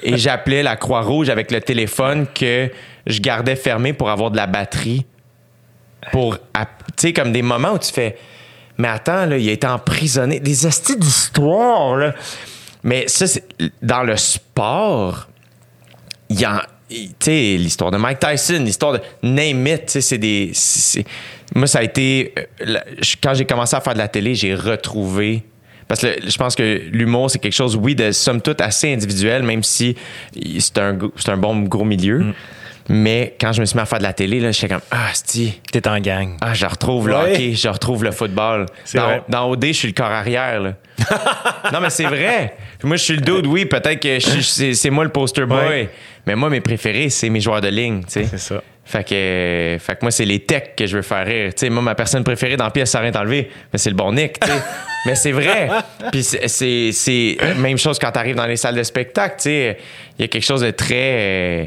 B: Et j'appelais la Croix-Rouge avec le téléphone que je gardais fermé pour avoir de la batterie. Pour. Tu sais, comme des moments où tu fais. Mais attends, là, il a été emprisonné. Des astuces d'histoire, là. Mais ça. Dans le sport, il y a. L'histoire de Mike Tyson, l'histoire de Name It, c'est des. moi, ça a été. euh, Quand j'ai commencé à faire de la télé, j'ai retrouvé. Parce que je pense que l'humour, c'est quelque chose, oui, de somme toute assez individuel, même si c'est un, un bon gros milieu. Mais quand je me suis mis à faire de la télé, là, j'étais comme, ah, c'ti,
C: T'es en gang.
B: ah, je retrouve le
C: Ouais.
B: hockey, je retrouve le football. Dans,
C: vrai.
B: dans OD, je suis le corps arrière. Là. non, mais c'est vrai. Moi, je suis le dude, oui, peut-être que c'est c'est moi le poster boy.
C: Ouais.
B: Mais moi, mes préférés, c'est mes joueurs de ligne. tu sais.
C: C'est ça.
B: Fait que, euh, fait que moi, c'est les techs que je veux faire rire. Tu sais, moi, ma personne préférée dans pièce, ça rien enlevé, mais c'est le bon Nick. tu sais. mais c'est vrai. Puis c'est- même chose quand tu arrives dans les salles de spectacle. tu sais. Il y a quelque chose de très. euh,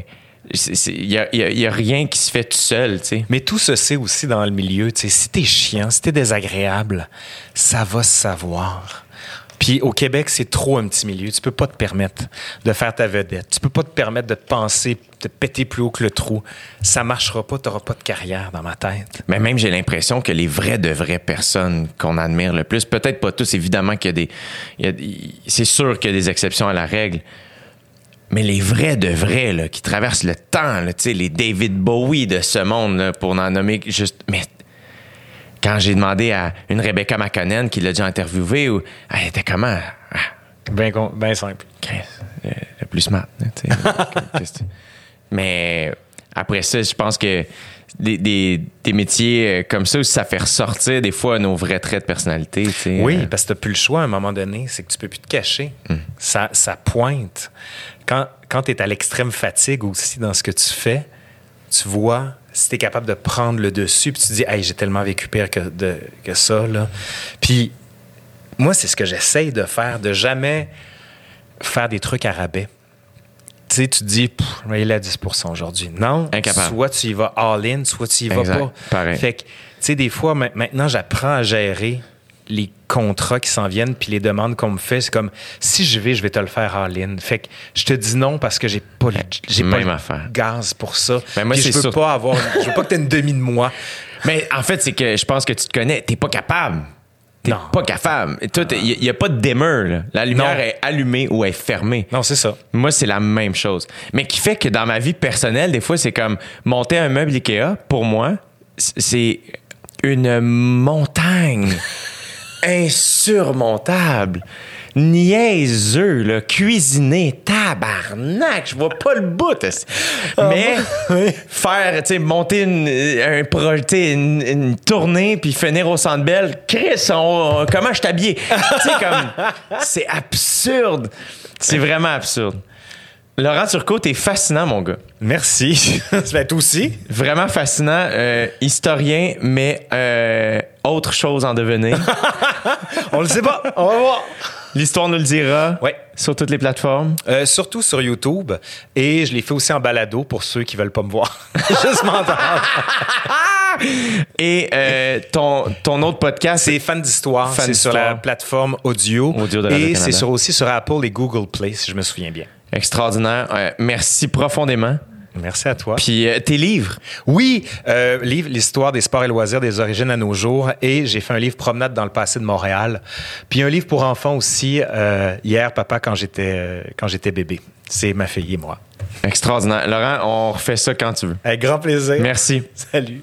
B: Il y a, rien qui se fait tout seul. tu sais.
C: Mais tout se sait aussi dans le milieu. Tu sais, si t'es chiant, si t'es désagréable, ça va se savoir. Puis au Québec, c'est trop un petit milieu. Tu peux pas te permettre de faire ta vedette. Tu peux pas te permettre de te penser, de te péter plus haut que le trou. Ça marchera pas, t'auras pas de carrière dans ma tête.
B: Mais même, j'ai l'impression que les vraies de vraies personnes qu'on admire le plus, peut-être pas tous, évidemment qu'il y a des- c'est sûr qu'il y a des exceptions à la règle. Mais les vrais de vrais, là, qui traversent le temps, là, les David Bowie de ce monde, là, pour en nommer juste. Mais quand j'ai demandé à une Rebecca McConnell qui l'a déjà interviewé, ou, elle était comment? Ah,
C: con- ben simple.
B: Euh, le plus smart. là, Mais après ça, je pense que des, des, des métiers euh, comme ça, où ça fait ressortir des fois nos vrais traits de personnalité. tu sais.
C: Oui,
B: Euh,
C: parce que tu plus le choix à un moment donné, c'est que tu peux plus te cacher. Ça, ça pointe. Quand, quand tu es à l'extrême fatigue aussi dans ce que tu fais, tu vois si tu es capable de prendre le dessus, puis tu te dis, hey, j'ai tellement vécu pire que, de, que ça. Là. Puis moi, c'est ce que j'essaye de faire, de jamais faire des trucs à rabais. Tu sais, tu te dis, vais y aller à 10 aujourd'hui. Non,
B: Incapable.
C: soit tu y vas all-in, soit tu y vas
B: Exact.
C: pas.
B: Pareil.
C: Fait que, tu sais, des fois, ma- maintenant, j'apprends à gérer les contrats qui s'en viennent puis les demandes qu'on me fait. C'est comme, si je vais, je vais te le faire all-in. Fait que je te dis non parce que j'ai pas le, j'ai pas le gaz pour ça.
B: Ben, moi,
C: je veux
B: sûr.
C: pas avoir, je veux pas que tu aies une demi de moi.
B: Mais en fait, c'est que je pense que tu te connais. T'es pas capable. T'es pas capable. Il n'y a, pas de dimmer. là. La lumière
C: Non.
B: est allumée ou est fermée.
C: Non, c'est ça.
B: Moi, c'est la même chose. Mais qui fait que dans ma vie personnelle, des fois, c'est comme monter un meuble Ikea, pour moi, c'est une montagne insurmontable. Niaiseux, là, cuisiner, tabarnak, je vois pas le bout. esti. Mais faire, tu sais, monter une, un projet, tu sais, une, une tournée puis finir au Centre Bell, Chris, on- comment je t'habille? tu sais, comme, c'est absurde. C'est vraiment absurde. Laurent Turcot, t'es fascinant, mon gars.
C: Merci. ça va être aussi.
B: Vraiment fascinant. euh, historien, mais euh, autre chose en devenir.
C: On le sait pas. On va voir.
B: L'histoire nous le dira.
C: Ouais.
B: Sur toutes les plateformes.
C: Euh, surtout sur YouTube. Et je l'ai fait aussi en balado pour ceux qui veulent pas me voir. Juste m'entendre.
B: Et euh, ton, ton autre podcast,
C: C'est Fan d'Histoire. C'est sur la plateforme audio.
B: Audio de
C: et c'est sur- aussi sur Apple et Google Play, si je me souviens bien.
B: extraordinaire. Euh, merci profondément.
C: Merci à toi.
B: Puis euh, tes livres?
C: Oui, euh, livre L'histoire des sports et loisirs des origines à nos jours. Et j'ai fait un livre Promenade dans le passé de Montréal. Puis un livre pour enfants aussi, euh, hier, papa, quand j'étais quand j'étais bébé. C'est ma fille et moi.
B: Extraordinaire. Laurent, on refait ça quand tu veux.
C: Avec grand plaisir.
B: Merci.
C: Salut.